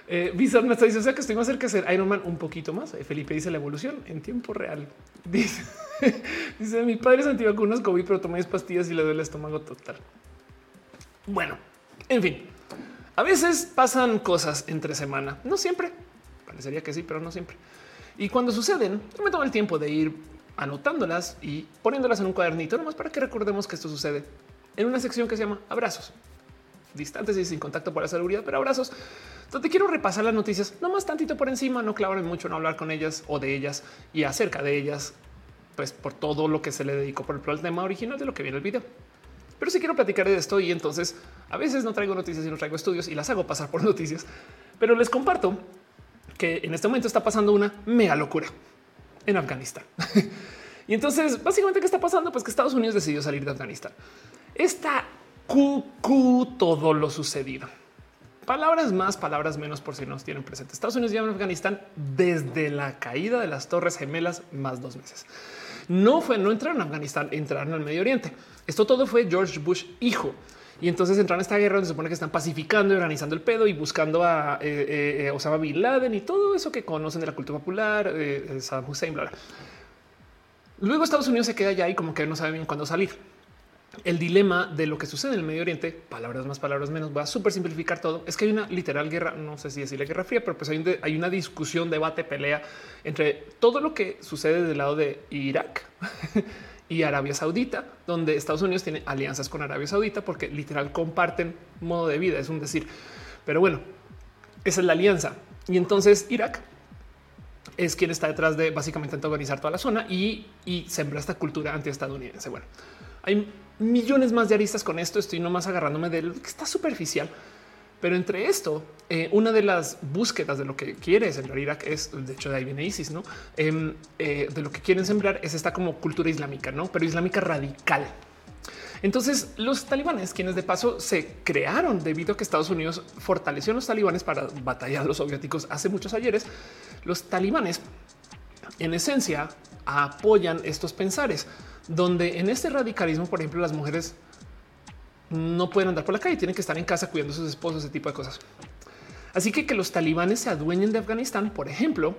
Eh, me está diciendo o sea, que estoy más cerca de ser Iron Man un poquito más. Eh, Felipe dice la evolución en tiempo real. Dice, dice mi padre es antivacunas COVID, pero toma 10 pastillas y le duele el estómago total. Bueno, en fin, a veces pasan cosas entre semana, no siempre. Parecería que sí, pero no siempre. Y cuando suceden, yo me tomo el tiempo de ir anotándolas y poniéndolas en un cuadernito, nomás para que recordemos que esto sucede en una sección que se llama abrazos distantes y sin contacto por la seguridad, pero abrazos. Entonces quiero repasar las noticias, no más tantito por encima, no clavarme mucho, no hablar con ellas o de ellas y acerca de ellas, pues por todo lo que se le dedicó por el tema original de lo que viene el video. Pero sí quiero platicar de esto y entonces a veces no traigo noticias y no traigo estudios y las hago pasar por noticias, pero les comparto que en este momento está pasando una mega locura en Afganistán. y entonces básicamente qué está pasando? Pues que Estados Unidos decidió salir de Afganistán. Esta cucú todo lo sucedido. Palabras más, palabras menos por si nos tienen presente. Estados Unidos lleva en Afganistán desde la caída de las Torres Gemelas más dos meses. No fue, no entraron a Afganistán, entraron al Medio Oriente. Esto todo fue George Bush hijo. Y entonces entraron a esta guerra donde se supone que están pacificando y organizando el pedo y buscando a eh, eh, eh, Osama Bin Laden y todo eso que conocen de la cultura popular, Saddam Hussein, bla, bla. Luego Estados Unidos se queda allá y como que no sabe bien cuándo salir el dilema de lo que sucede en el Medio Oriente, palabras más, palabras menos, va a súper simplificar todo. Es que hay una literal guerra, no sé si decirle guerra fría, pero pues hay, una discusión, debate, pelea entre todo lo que sucede del lado de Irak y Arabia Saudita, donde Estados Unidos tiene alianzas con Arabia Saudita porque literal comparten modo de vida, es un decir. Pero bueno, esa es la alianza. Y entonces Irak es quien está detrás de básicamente antagonizar toda la zona y, y sembra esta cultura antiestadounidense. Bueno, hay millones más de aristas con esto. Estoy nomás agarrándome de lo que está superficial. Pero entre esto, eh, una de las búsquedas de lo que quiere sembrar Irak es, de hecho, de ahí viene ISIS, no? Em, eh, de lo que quieren sembrar es esta como cultura islámica, no? Pero islámica radical. Entonces, los talibanes, quienes de paso se crearon debido a que Estados Unidos fortaleció a los talibanes para batallar a los soviéticos hace muchos ayeres, los talibanes, en esencia, apoyan estos pensares donde en este radicalismo, por ejemplo, las mujeres no pueden andar por la calle, tienen que estar en casa cuidando a sus esposos, ese tipo de cosas. Así que que los talibanes se adueñen de Afganistán, por ejemplo,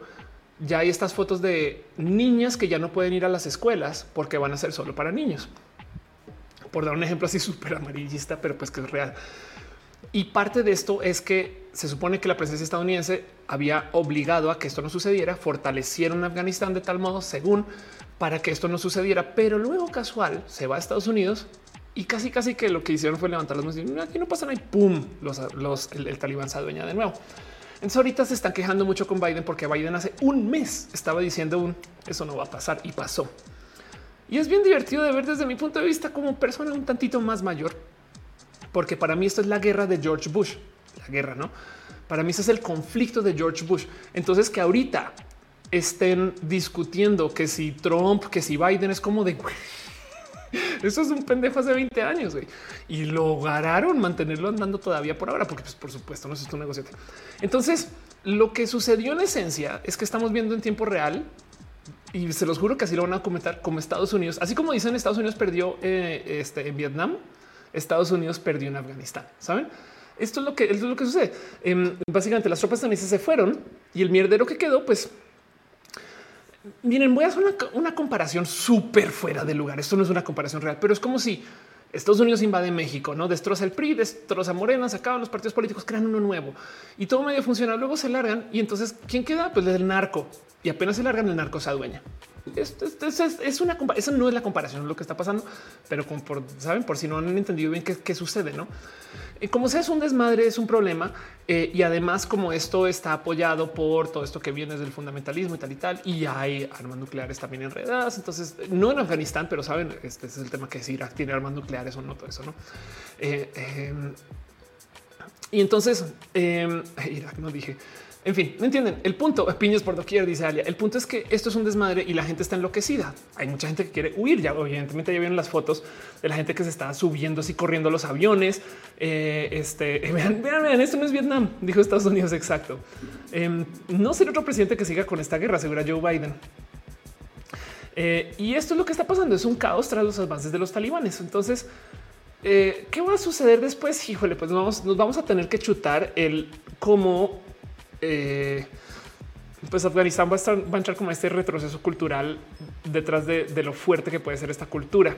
ya hay estas fotos de niñas que ya no pueden ir a las escuelas porque van a ser solo para niños. Por dar un ejemplo así súper amarillista, pero pues que es real. Y parte de esto es que se supone que la presencia estadounidense había obligado a que esto no sucediera, fortalecieron Afganistán de tal modo, según para que esto no sucediera. Pero luego casual se va a Estados Unidos y casi casi que lo que hicieron fue levantar las manos y aquí no pasa nada pum, los, el, talibán se adueña de nuevo. Entonces ahorita se están quejando mucho con Biden porque Biden hace un mes estaba diciendo un eso no va a pasar y pasó. Y es bien divertido de ver desde mi punto de vista como persona un tantito más mayor, porque para mí esto es la guerra de George Bush, la guerra, no? Para mí ese es el conflicto de George Bush. Entonces que ahorita estén discutiendo que si Trump, que si Biden es como de eso es un pendejo hace 20 años y lograron mantenerlo andando todavía por ahora, porque pues, por supuesto no es un negocio. Entonces, lo que sucedió en esencia es que estamos viendo en tiempo real y se los juro que así lo van a comentar como Estados Unidos, así como dicen Estados Unidos perdió eh, este, en Vietnam, Estados Unidos perdió en Afganistán. Saben? Esto es lo que es lo que sucede. Em, básicamente las tropas estadounidenses se fueron y el mierdero que quedó, pues Miren, voy a hacer una, comparación súper fuera de lugar. Esto no es una comparación real, pero es como si Estados Unidos invade México, no destroza el PRI, destroza Morena, se acaban los partidos políticos, crean uno nuevo y todo medio funciona. Luego se largan y entonces quién queda? Pues el narco y apenas se largan, el narco se adueña. Esto, es una eso no es la comparación, es lo que está pasando, pero como por saben, por si no han entendido bien qué, sucede, no? Como sea, es un desmadre, es un problema. Eh, y además, como esto está apoyado por todo esto que viene del fundamentalismo y tal y tal, y hay armas nucleares también enredadas. Entonces, no en Afganistán, pero saben, este es el tema que si Irak tiene armas nucleares o no, todo eso, no? Eh, em, y entonces, em, Irak no dije. En fin, ¿me entienden? El punto, piños por doquier, dice Alia. El punto es que esto es un desmadre y la gente está enloquecida. Hay mucha gente que quiere huir. Ya, evidentemente, ya vieron las fotos de la gente que se está subiendo así corriendo los aviones. Eh, este vean, vean, vean, esto no es Vietnam, dijo Estados Unidos. Exacto. Em, no ser otro presidente que siga con esta guerra, asegura Joe Biden. Eh, y esto es lo que está pasando. Es un caos tras los avances de los talibanes. Entonces, eh, ¿qué va a suceder después? Híjole, pues vamos, nos vamos a tener que chutar el cómo eh, pues Afganistán va a, estar, va entrar como este retroceso cultural detrás de, lo fuerte que puede ser esta cultura.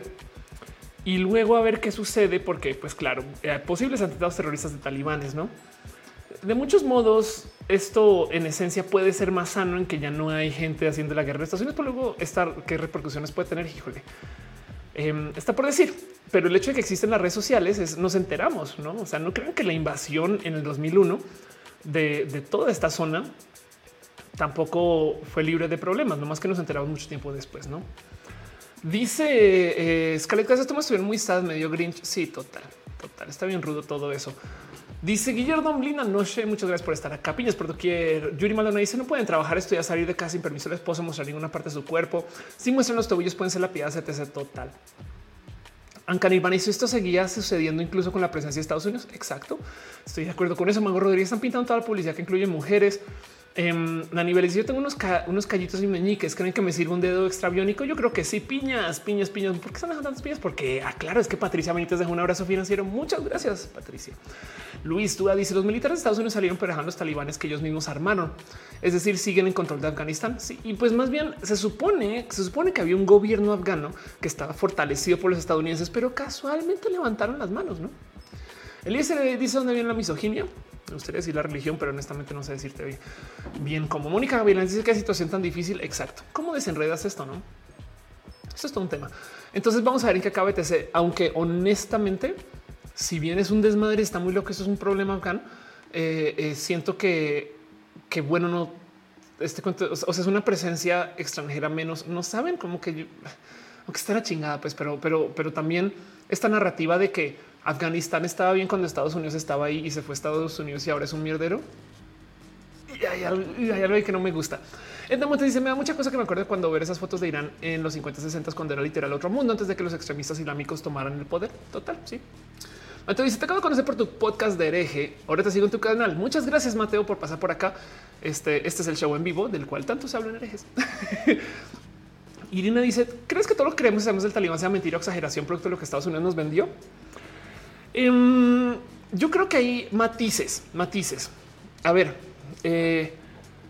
Y luego a ver qué sucede, porque pues claro, hay posibles atentados terroristas de talibanes, ¿no? De muchos modos, esto en esencia puede ser más sano en que ya no hay gente haciendo la guerra de estaciones, pero luego estar qué repercusiones puede tener. Híjole, em, está por decir, pero el hecho de que existen las redes sociales es nos enteramos, no? O sea, no crean que la invasión en el 2001 de, toda esta zona tampoco fue libre de problemas, no más que nos enteramos mucho tiempo después, ¿no? Dice eh, estos temas estuvieron muy sad, medio grinch. Sí, total, total. Está bien rudo todo eso. Dice Guillermo Blina Noche, muchas gracias por estar acá. Piñas por doquier. Yuri Maldonado dice: No pueden trabajar, estudiar, salir de casa sin permiso del esposo, mostrar ninguna parte de su cuerpo. Si muestran los tobillos, pueden ser la piedad, etc. Total. Ancan si esto seguía sucediendo incluso con la presencia de Estados Unidos. Exacto. Estoy de acuerdo con eso. Mango Rodríguez están pintando toda la publicidad que incluye mujeres. Eh, niveles yo tengo unos, unos callitos y meñiques. ¿Creen que me sirve un dedo extra biónico? Yo creo que sí. Piñas, piñas, piñas. ¿Por qué dejando tantas piñas? Porque, ah, claro, es que Patricia Benítez dejó un abrazo financiero. Muchas gracias, Patricia. Luis Duda dice: Los militares de Estados Unidos salieron pero dejaron los talibanes que ellos mismos armaron. Es decir, siguen en control de Afganistán. Sí, y pues más bien se supone, se supone que había un gobierno afgano que estaba fortalecido por los estadounidenses, pero casualmente levantaron las manos, no? Eliezer dice dónde viene la misoginia. Me gustaría decir la religión, pero honestamente no sé decirte bien. Bien, como Mónica Gavilán dice que situación tan difícil. Exacto. ¿Cómo desenredas esto? No, esto es todo un tema. Entonces vamos a ver en qué acaba TC. Aunque honestamente, si bien es un desmadre, está muy loco. Eso es un problema acá. Eh, eh, siento que, que bueno, no este cuento, o sea, es una presencia extranjera menos. No saben cómo que aunque está la chingada, pues, pero, pero, pero también esta narrativa de que Afganistán estaba bien cuando Estados Unidos estaba ahí y se fue a Estados Unidos y ahora es un mierdero. Y hay algo, que no me gusta. Entonces dice: Me da mucha cosa que me acuerdo cuando ver esas fotos de Irán en los 50, 60 cuando era literal otro mundo antes de que los extremistas islámicos tomaran el poder. Total. Sí. Mateo dice: Te acabo de conocer por tu podcast de hereje. Ahora te sigo en tu canal. Muchas gracias, Mateo, por pasar por acá. Este, este es el show en vivo del cual tanto se habla en herejes. Irina dice: ¿Crees que todo lo que creemos sabemos del talibán sea mentira o exageración producto de lo que Estados Unidos nos vendió? Em, yo creo que hay matices, matices. A ver, eh,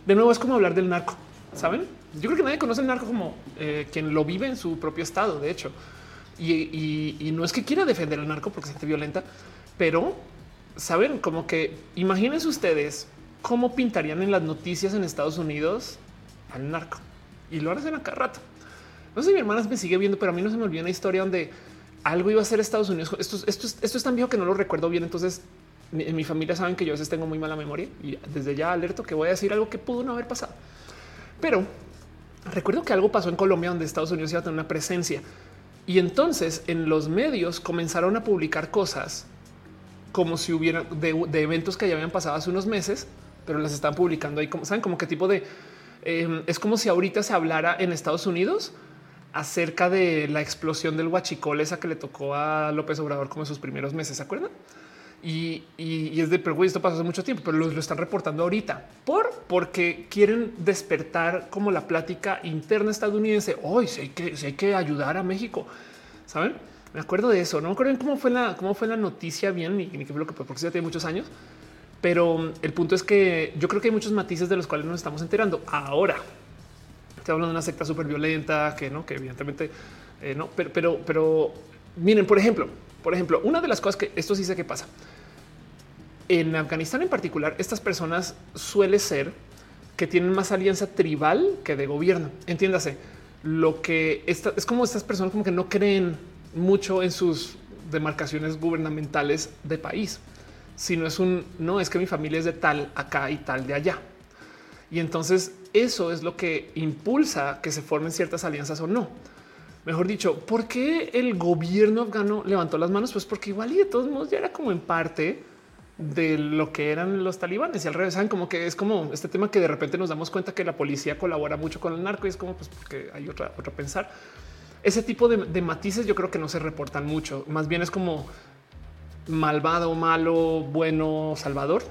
de nuevo es como hablar del narco, ¿saben? Yo creo que nadie conoce el narco como eh, quien lo vive en su propio estado, de hecho. Y, no es que quiera defender el narco porque se siente violenta, pero saben como que imagínense ustedes cómo pintarían en las noticias en Estados Unidos al narco y lo hacen acá rato. No sé mi hermana me sigue viendo, pero a mí no se me olvidó una historia donde algo iba a ser Estados Unidos. Esto, esto, esto es tan viejo que no lo recuerdo bien. Entonces, en mi familia saben que yo a veces tengo muy mala memoria y desde ya alerto que voy a decir algo que pudo no haber pasado. Pero recuerdo que algo pasó en Colombia donde Estados Unidos iba a tener una presencia. Y entonces en los medios comenzaron a publicar cosas como si hubiera de, eventos que ya habían pasado hace unos meses, pero las están publicando ahí. Como saben, como qué tipo de em, es como si ahorita se hablara en Estados Unidos acerca de la explosión del huachicol, esa que le tocó a López Obrador como en sus primeros meses, ¿se acuerdan? Y, es de, pero esto pasó hace mucho tiempo, pero lo, lo, están reportando ahorita por porque quieren despertar como la plática interna estadounidense. Hoy si hay que, hay que ayudar a México, saben? Me acuerdo de eso. No me acuerdo cómo fue la, cómo fue la noticia bien ni, ni qué fue lo que porque ya tiene muchos años, pero el punto es que yo creo que hay muchos matices de los cuales nos estamos enterando ahora Estoy hablando de una secta súper violenta que no, que evidentemente eh, no, pero, pero, pero miren, por ejemplo, por ejemplo, una de las cosas que esto sí sé que pasa en Afganistán en particular, estas personas suele ser que tienen más alianza tribal que de gobierno. Entiéndase lo que está, es como estas personas como que no creen mucho en sus demarcaciones gubernamentales de país, sino es un no es que mi familia es de tal acá y tal de allá. Y entonces eso es lo que impulsa que se formen ciertas alianzas o no. Mejor dicho, ¿por qué el gobierno afgano levantó las manos? Pues porque igual y de todos modos ya era como en parte de lo que eran los talibanes y al revés, saben como que es como este tema que de repente nos damos cuenta que la policía colabora mucho con el narco y es como pues porque hay otra, otra pensar. Ese tipo de, de matices yo creo que no se reportan mucho, más bien es como malvado, malo, bueno, salvador.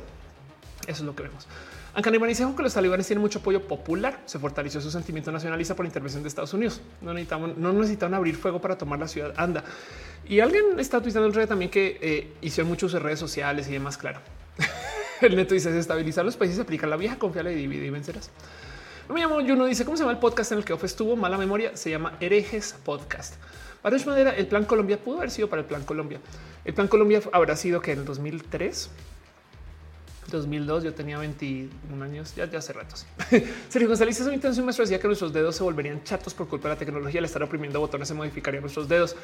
Eso es lo que vemos. Aunque que los talibanes tienen mucho apoyo popular, se fortaleció su sentimiento nacionalista por intervención de Estados Unidos. No necesitaban, abrir fuego para tomar la ciudad. Anda. Y alguien está tuitando el red también que eh, hicieron muchos redes sociales y demás. Claro, el neto dice estabilizar los países, aplica la vieja confiable y divide y vencerás. No me llamo Juno, dice cómo se llama el podcast en el que Ofe estuvo mala memoria. Se llama Herejes Podcast. Para Madera, el plan Colombia pudo haber sido para el plan Colombia. El plan Colombia habrá sido que en el 2003 2002 yo tenía 21 años, ya, hace ratos. Sergio González, su intención maestro decía que nuestros dedos se volverían chatos por culpa de la tecnología. Al estar oprimiendo botones se modificarían nuestros dedos.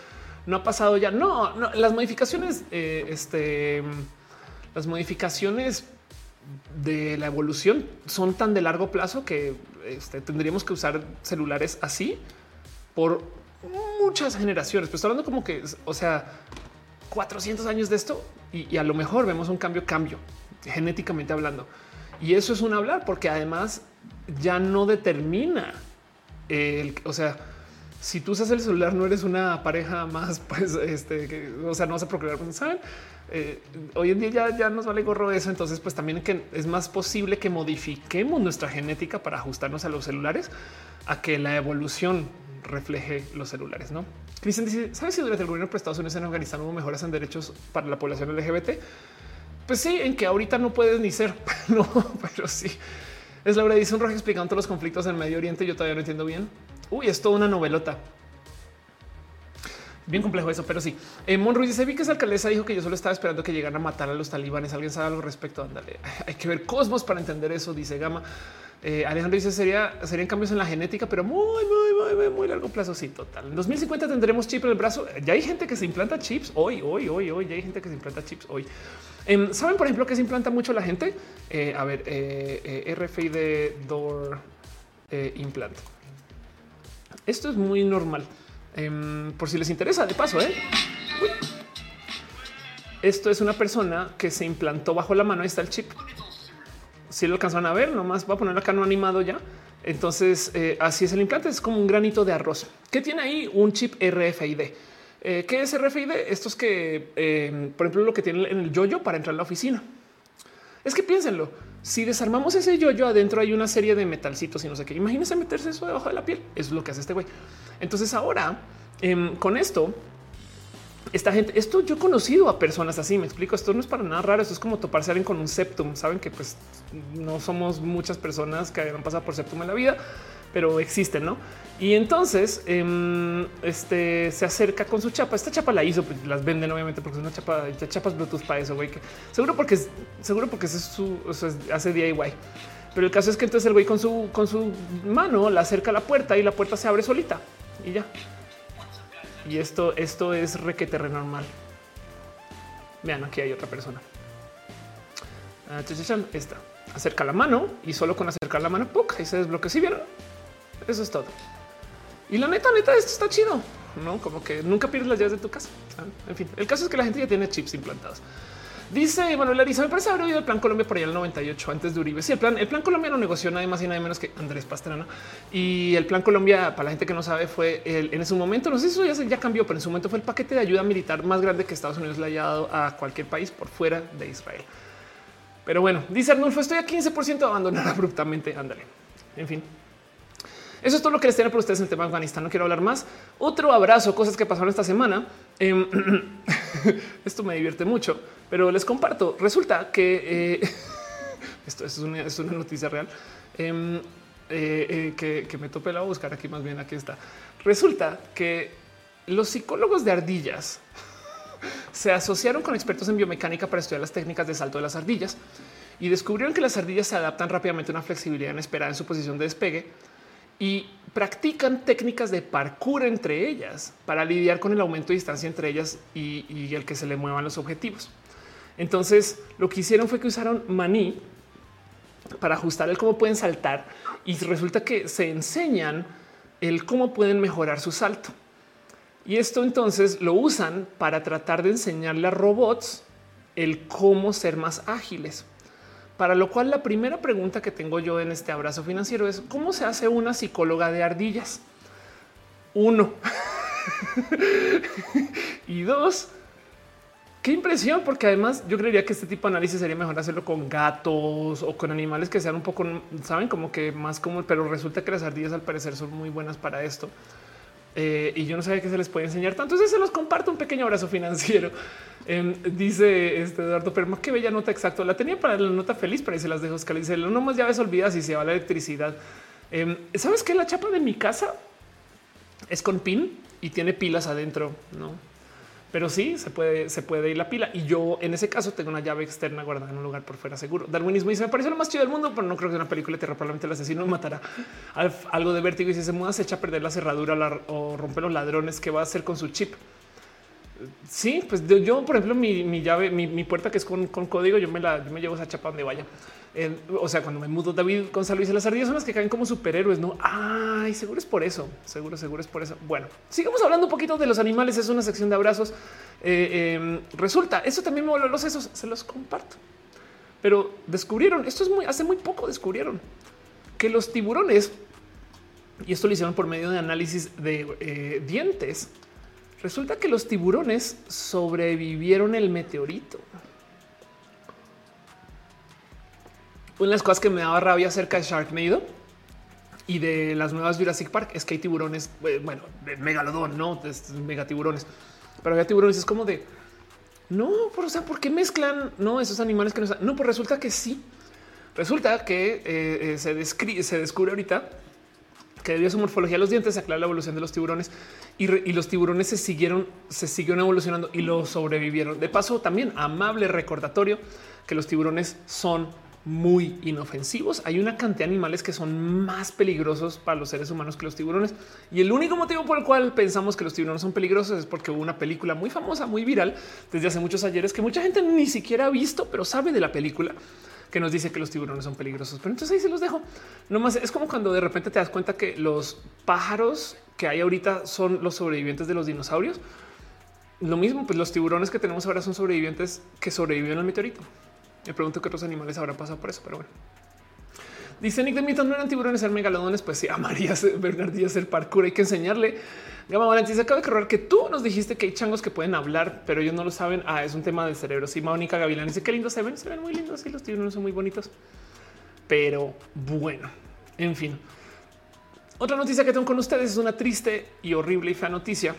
No ha pasado ya. No, no las modificaciones, eh, este, las modificaciones de la evolución son tan de largo plazo que este, tendríamos que usar celulares así por muchas generaciones. Pero estoy hablando como que, o sea, 400 años de esto y a lo mejor vemos un cambio, cambio genéticamente hablando. Y eso es un hablar porque además ya no determina el, o sea, si tú usas el celular, no eres una pareja más, pues, este, que, o sea, no vas a procrear, pues, ¿saben? Eh, hoy en día ya, ya nos vale gorro eso. Entonces, pues también que es más posible que modifiquemos nuestra genética para ajustarnos a los celulares a que la evolución refleje los celulares. No Cristian dice: ¿Sabes si durante el gobierno de Unidos en Afganistán hubo mejoras en derechos para la población LGBT? Pues sí, en que ahorita no puedes ni ser, no, pero sí. Es Laura dice un rojo explicando todos los conflictos en Medio Oriente. Yo todavía no entiendo bien. Uy, es toda una novelota. Bien complejo eso, pero sí. Eh, Mon dice: Vi que esa alcaldesa dijo que yo solo estaba esperando que llegaran a matar a los talibanes. ¿Alguien sabe algo al respecto? Ándale, hay que ver Cosmos para entender eso, dice Gama. Eh, Alejandro dice sería serían cambios en la genética, pero muy, muy, muy, muy largo plazo. Sí, total. En 2050 tendremos chip en el brazo. Ya hay gente que se implanta chips hoy, hoy, hoy, hoy. Ya hay gente que se implanta chips hoy. Em, Saben, por ejemplo, que se implanta mucho la gente. Eh, a ver, eh, RFID Door Implant. Esto es muy normal. Em, por si les interesa, de paso, ¿eh? Esto es una persona que se implantó bajo la mano. Ahí está el chip. Si lo alcanzan a ver, nomás va a poner acá no animado ya. Entonces, eh, así es el implante. Es como un granito de arroz que tiene ahí un chip RFID. Eh, ¿Qué es RFID? Estos que, em, por ejemplo, lo que tiene en el yoyo para entrar a la oficina. Es que piénsenlo. Si desarmamos ese yoyo adentro hay una serie de metalcitos y no sé qué. Imagínense meterse eso debajo de la piel. Es lo que hace este güey. Entonces ahora em, con esto, esta gente, esto yo he conocido a personas así. Me explico. Esto no es para nada raro. Esto es como toparse alguien con un septum. Saben que pues no somos muchas personas que hayan pasado por septum en la vida, pero existen, no? Y entonces em, este se acerca con su chapa. Esta chapa la hizo, pues, las venden obviamente porque es una chapa, chapas Bluetooth para eso, güey. seguro porque seguro porque es su hace DIY. Pero el caso es que entonces el güey con su con su mano la acerca a la puerta y la puerta se abre solita y ya. Y esto, esto es requete normal. Vean, aquí hay otra persona. Ah, esta acerca la mano y solo con acercar la mano, ¡puc! ahí se desbloquea. Si vieron, eso es todo. Y la neta, neta, esto está chido, no como que nunca pierdes las llaves de tu casa. En fin, el caso es que la gente ya tiene chips implantados. Dice Manuel Ariza, me parece haber oído el Plan Colombia por allá el 98 antes de Uribe. Sí, el plan, el plan Colombia lo negoció nada más y nada menos que Andrés Pastrana. Y el Plan Colombia, para la gente que no sabe, fue el, en ese momento, no sé si eso ya, cambió, pero en su momento fue el paquete de ayuda militar más grande que Estados Unidos le haya dado a cualquier país por fuera de Israel. Pero bueno, dice Arnulfo, estoy a 15% de abandonar abruptamente. Ándale. En fin, eso es todo lo que les tengo por ustedes en el tema de Afganistán. No quiero hablar más. Otro abrazo, cosas que pasaron esta semana. Em, esto me divierte mucho, pero les comparto. Resulta que eh, esto es una, noticia real em, eh, eh, que, me topé la buscar aquí. Más bien aquí está. Resulta que los psicólogos de ardillas se asociaron con expertos en biomecánica para estudiar las técnicas de salto de las ardillas y descubrieron que las ardillas se adaptan rápidamente a una flexibilidad inesperada en su posición de despegue y practican técnicas de parkour entre ellas para lidiar con el aumento de distancia entre ellas y, el que se le muevan los objetivos. Entonces, lo que hicieron fue que usaron maní para ajustar el cómo pueden saltar y resulta que se enseñan el cómo pueden mejorar su salto. Y esto entonces lo usan para tratar de enseñarle a robots el cómo ser más ágiles. Para lo cual la primera pregunta que tengo yo en este abrazo financiero es cómo se hace una psicóloga de ardillas. Uno. y dos, qué impresión, porque además yo creería que este tipo de análisis sería mejor hacerlo con gatos o con animales que sean un poco, saben, como que más común, pero resulta que las ardillas al parecer son muy buenas para esto. Eh, y yo no sabía que se les puede enseñar tanto. Entonces se los comparto un pequeño abrazo financiero. Em, dice este Eduardo Perma, qué bella nota exacto. La tenía para la nota feliz, pero ahí se las dejo. Oscar dice, no más llaves olvidas y se va la electricidad. Em, ¿Sabes que la chapa de mi casa es con pin y tiene pilas adentro? No, pero sí se puede, se puede ir la pila. Y yo en ese caso tengo una llave externa guardada en un lugar por fuera seguro. Darwinismo dice: Me parece lo más chido del mundo, pero no creo que una película de tierra. Probablemente el asesino matará algo de vértigo y si se muda, se echa a perder la cerradura o rompe los ladrones. ¿Qué va a hacer con su chip? Sí, pues yo, por ejemplo, mi, llave, mi, puerta que es con, código, yo me la me llevo esa chapa donde vaya. O sea, cuando me mudo, David Gonzalo las ardillas son las que caen como superhéroes. No, ay, seguro es por eso. Seguro, seguro es por eso. Bueno, sigamos hablando un poquito de los animales. Es una sección de abrazos. Eh, em, resulta, eso también me voló los sesos. Se los comparto, pero descubrieron esto es muy hace muy poco descubrieron que los tiburones y esto lo hicieron por medio de análisis de eh, dientes. Resulta que los tiburones sobrevivieron el meteorito. Una de las cosas que me daba rabia acerca de Sharknado y de las nuevas Jurassic Park es que hay tiburones, eh, bueno, de megalodón, no es mega tiburones, pero había tiburones. Es como de no, pero o sea, ¿por qué mezclan no esos animales que no están? No, pues resulta que sí. Resulta que eh, eh, se, describe, se descubre ahorita que debido a su morfología de los dientes se aclara la evolución de los tiburones y, y, los tiburones se siguieron, se siguieron evolucionando y lo sobrevivieron. De paso, también amable recordatorio que los tiburones son muy inofensivos. Hay una cantidad de animales que son más peligrosos para los seres humanos que los tiburones. Y el único motivo por el cual pensamos que los tiburones son peligrosos es porque hubo una película muy famosa, muy viral desde hace muchos ayeres que mucha gente ni siquiera ha visto, pero sabe de la película que nos dice que los tiburones son peligrosos. Pero entonces ahí se los dejo. No más es como cuando de repente te das cuenta que los pájaros que hay ahorita son los sobrevivientes de los dinosaurios. Lo mismo, pues los tiburones que tenemos ahora son sobrevivientes que sobrevivieron al meteorito. Me pregunto qué otros animales habrán pasado por eso, pero bueno. Dice Nick de Mito, no eran tiburones, eran megalodones. Pues sí, a María hacer parkour. Hay que enseñarle. Gama Valentín se acaba de correr que tú nos dijiste que hay changos que pueden hablar, pero ellos no lo saben. Ah, es un tema del cerebro. Sí, Mónica Gavilán dice qué lindo se ven. Se ven muy lindos. Sí, los tiburones son muy bonitos. Pero bueno, en fin. Otra noticia que tengo con ustedes es una triste y horrible y fea noticia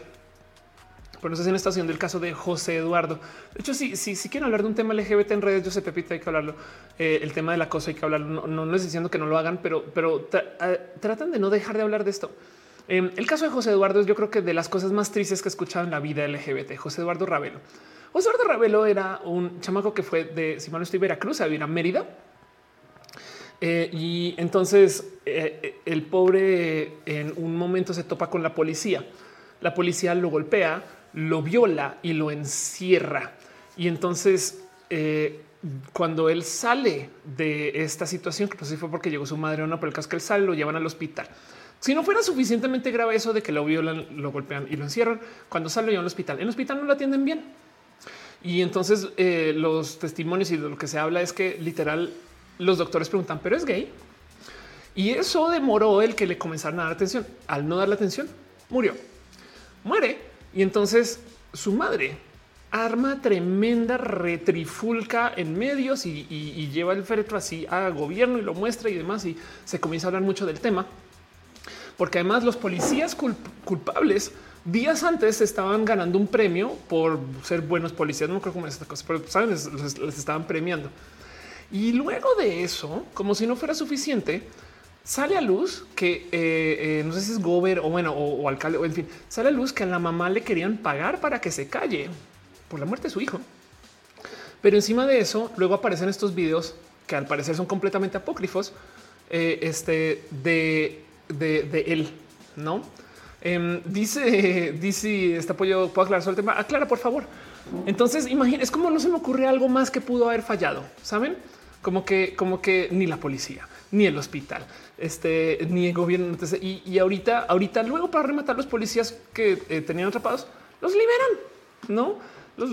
si en la estación del caso de José Eduardo. De hecho, si, si, quieren hablar de un tema LGBT en redes, yo sé, Pepita, hay que hablarlo. Eh, el tema de la cosa hay que hablarlo. No, no, estoy diciendo que no lo hagan, pero, pero tratan de no dejar de hablar de esto. Eh, el caso de José Eduardo es yo creo que de las cosas más tristes que he escuchado en la vida LGBT. José Eduardo Ravelo. José Eduardo Ravelo era un chamaco que fue de, si mal no estoy, Veracruz, a vivir a Mérida. Eh, y entonces eh, el pobre en un momento se topa con la policía. La policía lo golpea, lo viola y lo encierra. Y entonces, eh, cuando él sale de esta situación, que pues sí fue porque llegó su madre o no, pero el caso él sale, lo llevan al hospital. Si no fuera suficientemente grave eso de que lo violan, lo golpean y lo encierran, cuando sale lo llevan al hospital, en el hospital no lo atienden bien. Y entonces eh, los testimonios y de lo que se habla es que literal los doctores preguntan, pero es gay. Y eso demoró el que le comenzaran a dar atención. Al no darle atención, murió. Muere y entonces su madre arma tremenda retrifulca en medios y, lleva el féretro así a gobierno y lo muestra y demás. Y se comienza a hablar mucho del tema, porque además los policías culpables días antes estaban ganando un premio por ser buenos policías. No creo cómo es esta cosa, pero saben, les, les estaban premiando. Y luego de eso, como si no fuera suficiente, sale a luz que eh, eh, no sé si es gober o bueno, o, alcalde o en fin, sale a luz que a la mamá le querían pagar para que se calle por la muerte de su hijo. Pero encima de eso, luego aparecen estos videos que al parecer son completamente apócrifos eh, este, de, de, él, no? Em, dice, dice, este apoyo, puedo aclarar sobre el tema. Aclara, por favor. Entonces, imagínense, es como no se me ocurre algo más que pudo haber fallado, saben? Como que, como que ni la policía, ni el hospital, este, ni el gobierno. Y, y, ahorita, ahorita, luego para rematar los policías que eh, tenían atrapados, los liberan, no?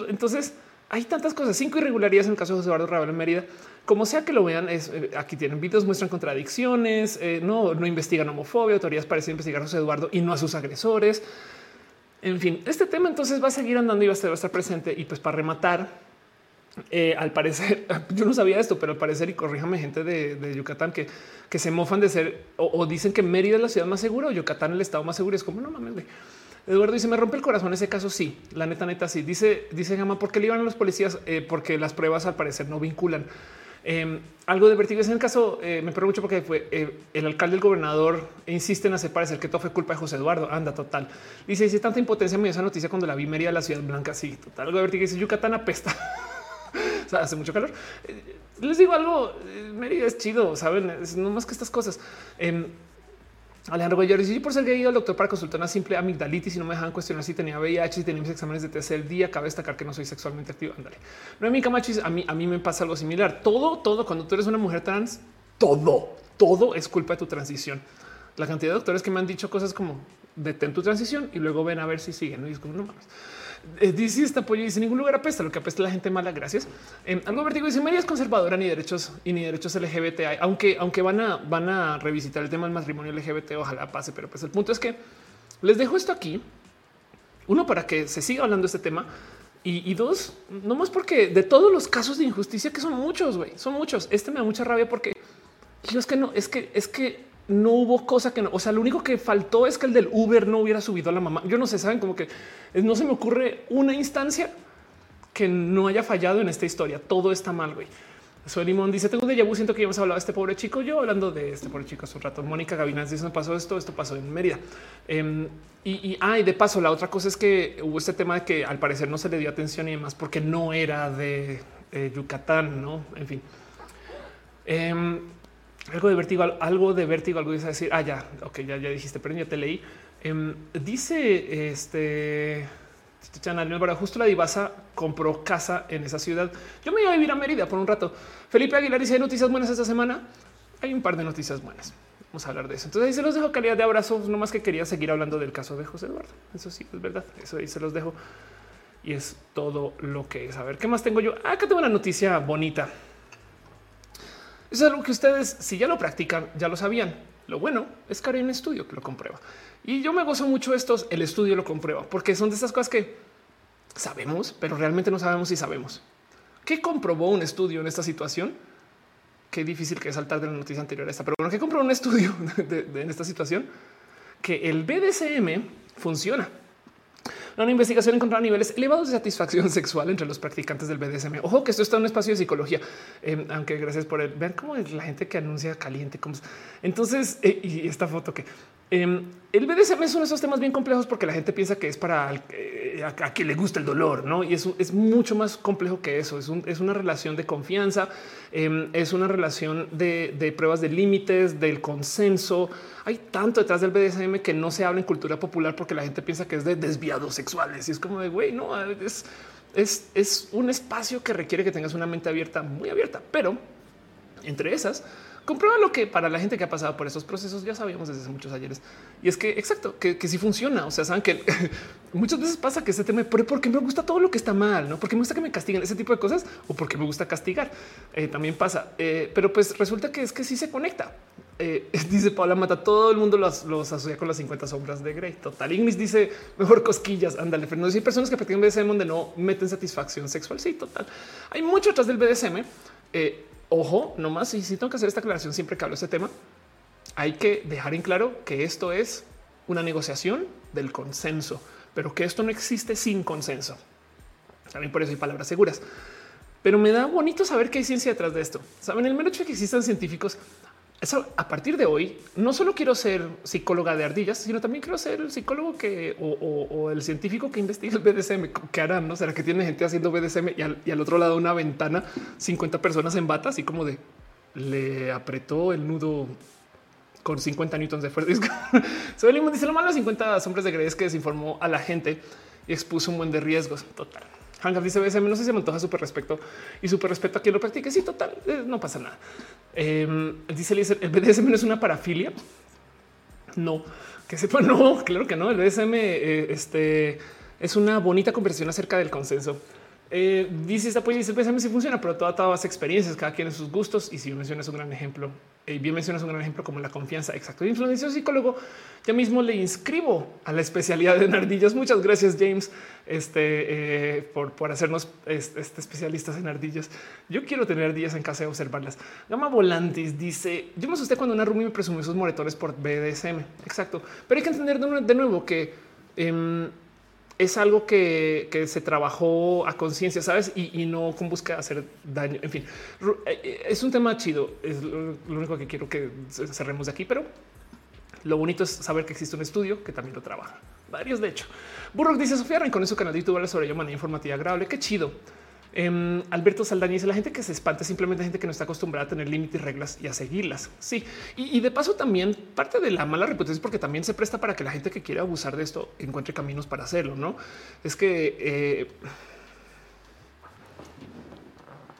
Entonces hay tantas cosas, cinco irregularidades en el caso de José Eduardo Ravel en Mérida. Como sea que lo vean, es, eh, aquí tienen videos, muestran contradicciones, eh, no, no investigan homofobia, autoridades parecen investigar a José Eduardo y no a sus agresores. En fin, este tema entonces va a seguir andando y va a estar presente. Y pues para rematar, eh, al parecer, yo no sabía esto, pero al parecer, y corríjame gente de, Yucatán que, que se mofan de ser o, dicen que Mérida es la ciudad más segura o Yucatán el estado más seguro. Es como no mames. Güey. Eduardo dice: Me rompe el corazón ese caso. Sí, la neta, neta, sí. Dice, dice Gama, ¿por qué le iban a los policías? Eh, porque las pruebas al parecer no vinculan. Eh, algo de vertigo es en el caso. me pregunto mucho porque fue el alcalde, el gobernador insiste en hacer parecer que todo fue culpa de José Eduardo. Anda, total. Dice: Dice tanta impotencia me dio esa noticia cuando la vi Mérida, la ciudad blanca. Sí, total. Algo de dice Yucatán apesta. hace mucho calor. Eh, les digo algo, eh, Mérida es chido, saben, no más que estas cosas. Eh, Alejandro Guayar dice: Por ser gay, al doctor para consultar una simple amigdalitis y no me dejan cuestionar si tenía VIH, si tenía mis exámenes de tercer día. Cabe destacar que no soy sexualmente activo. Ándale. No, mi Camacho a mí, a mí me pasa algo similar. Todo, todo, cuando tú eres una mujer trans, todo, todo es culpa de tu transición. La cantidad de doctores que me han dicho cosas como detén tu transición y luego ven a ver si siguen. Y es como no mames. Eh, dice esta pollo dice ningún lugar apesta, lo que apesta la gente mala. Gracias. Eh, algo vertigo dice María es conservadora ni derechos y ni derechos LGBT, aunque, aunque van a, van a revisitar el tema del matrimonio LGBT, ojalá pase, pero pues el punto es que les dejo esto aquí. Uno, para que se siga hablando de este tema. Y, dos, no más porque de todos los casos de injusticia, que son muchos, güey, son muchos. Este me da mucha rabia porque yo es que no, es que, es que no hubo cosa que no. O sea, lo único que faltó es que el del Uber no hubiera subido a la mamá. Yo no sé, saben como que no se me ocurre una instancia que no haya fallado en esta historia. Todo está mal, güey. Soy Limón dice: Tengo de vu, siento que ya hemos hablado de este pobre chico. Yo hablando de este pobre chico hace un rato. Mónica Gavinas dice: Me pasó esto, esto pasó en Mérida. Em, y, y, de paso, la otra cosa es que hubo este tema de que al parecer no se le dio atención y demás porque no era de, Yucatán, no? En fin. Em, algo de vértigo, algo de vértigo, algo dice decir, ah, ya, ok, ya, ya dijiste, pero ya te leí. Em, dice este Chanal para justo la divasa compró casa en esa ciudad. Yo me iba a vivir a Mérida por un rato. Felipe Aguilar dice noticias buenas esta semana. Hay un par de noticias buenas. Vamos a hablar de eso. Entonces ahí se los dejo calidad de abrazo. No más que quería seguir hablando del caso de José Eduardo. Eso sí es verdad. Eso ahí se los dejo. Y es todo lo que es. A ver qué más tengo yo. Acá tengo una noticia bonita. Es algo que ustedes, si ya lo practican, ya lo sabían. Lo bueno es que hay un estudio que lo comprueba. Y yo me gozo mucho estos, el estudio lo comprueba, porque son de estas cosas que sabemos, pero realmente no sabemos si sabemos. ¿Qué comprobó un estudio en esta situación? Qué difícil que es saltar de la noticia anterior a esta, pero bueno, ¿qué comprobó un estudio en esta situación? Que el BDSM funciona. Una investigación encontró niveles elevados de satisfacción sexual entre los practicantes del BDSM. Ojo que esto está en un espacio de psicología, eh, aunque gracias por ver cómo es la gente que anuncia caliente. Entonces, eh, y esta foto que Em, el BDSM es uno de esos temas bien complejos porque la gente piensa que es para eh, a, quien le gusta el dolor, no? Y eso es mucho más complejo que eso. Es, una relación de confianza, em, es una relación de, pruebas de límites, del consenso. Hay tanto detrás del BDSM que no se habla en cultura popular porque la gente piensa que es de desviados sexuales y es como de güey, no es un espacio que requiere que tengas una mente abierta, muy abierta, pero entre esas comprueba lo que para la gente que ha pasado por esos procesos ya sabíamos desde hace muchos ayeres. Y es que exacto, que, que sí funciona. O sea, saben que muchas veces pasa que este tema, pero porque me gusta todo lo que está mal, no porque me gusta que me castiguen ese tipo de cosas o porque me gusta castigar. Eh, también pasa, eh, pero pues resulta que es que sí se conecta. Eh, dice Paula Mata, todo el mundo los, asocia con las 50 sombras de Grey. Total. Ignis dice mejor cosquillas. Ándale, pero no hay personas que practican BDSM donde no meten satisfacción sexual. Sí, total. Hay mucho atrás del BDSM. Ojo, nomás, y si tengo que hacer esta aclaración siempre que hablo de este tema, hay que dejar en claro que esto es una negociación del consenso, pero que esto no existe sin consenso. También por eso hay palabras seguras. Pero me da bonito saber que hay ciencia detrás de esto. Saben, el mero hecho de que existan científicos a partir de hoy no solo quiero ser psicóloga de ardillas, sino también quiero ser el psicólogo que o, el científico que investiga el BDSM. ¿Qué harán? No será que tiene gente haciendo BDSM y al, otro lado una ventana, 50 personas en bata, así como de le apretó el nudo con 50 newtons de fuerza. Soy dice lo malo 50 sombras de Grey que desinformó a la gente y expuso un buen de riesgos. Total. Hangar dice BDSM, no sé si me antoja súper respeto y súper respeto a quien lo practique. Sí, total, eh, no pasa nada. Eh, dice el BDSM no es una parafilia. No, que sepa, no, claro que no. El BDSM eh, este, es una bonita conversación acerca del consenso. Eh, dice esta pues dice el BDSM sí funciona, pero todas las experiencias, cada quien en sus gustos. Y si mencionas un gran ejemplo, y bien mencionas un gran ejemplo como la confianza. Exacto. Influencio psicólogo. Ya mismo le inscribo a la especialidad de ardillas. Muchas gracias, James, este, eh, por, por, hacernos este, especialistas en ardillas. Yo quiero tener ardillas en casa y observarlas. Gama Volantis dice: Yo me asusté cuando una Rumi me presumió sus moretones por BDSM. Exacto. Pero hay que entender de nuevo que em, es algo que, se trabajó a conciencia, sabes, y, no con busca de hacer daño. En fin, eh, es un tema chido. Es lo único que quiero que cerremos de aquí, pero lo bonito es saber que existe un estudio que también lo trabaja. Varios, de hecho. Burrock dice Sofía con su canal de YouTube sobre ello, manera informativa agradable. Qué chido. Em, Alberto Saldaña dice la gente que se espanta simplemente gente que no está acostumbrada a tener límites y reglas y a seguirlas. Sí, y, de paso también parte de la mala reputación es porque también se presta para que la gente que quiere abusar de esto encuentre caminos para hacerlo. No es que eh,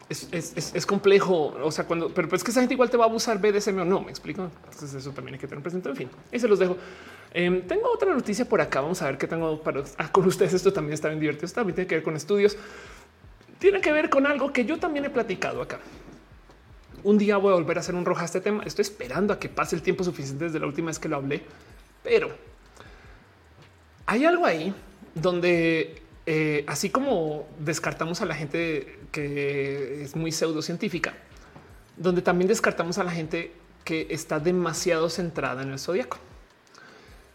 es, complejo. O sea, cuando, pero es que esa gente igual te va a abusar BDSM o no. Me explico. Entonces, eso también hay que tener presente. En fin, ahí se los dejo. Em, tengo otra noticia por acá. Vamos a ver qué tengo para ah, con ustedes. Esto también está bien divertido. También tiene que ver con estudios. Tiene que ver con algo que yo también he platicado acá. Un día voy a volver a hacer un roja este tema. Estoy esperando a que pase el tiempo suficiente desde la última vez que lo hablé, pero hay algo ahí donde eh, así como descartamos a la gente que es muy pseudocientífica, donde también descartamos a la gente que está demasiado centrada en el zodiaco.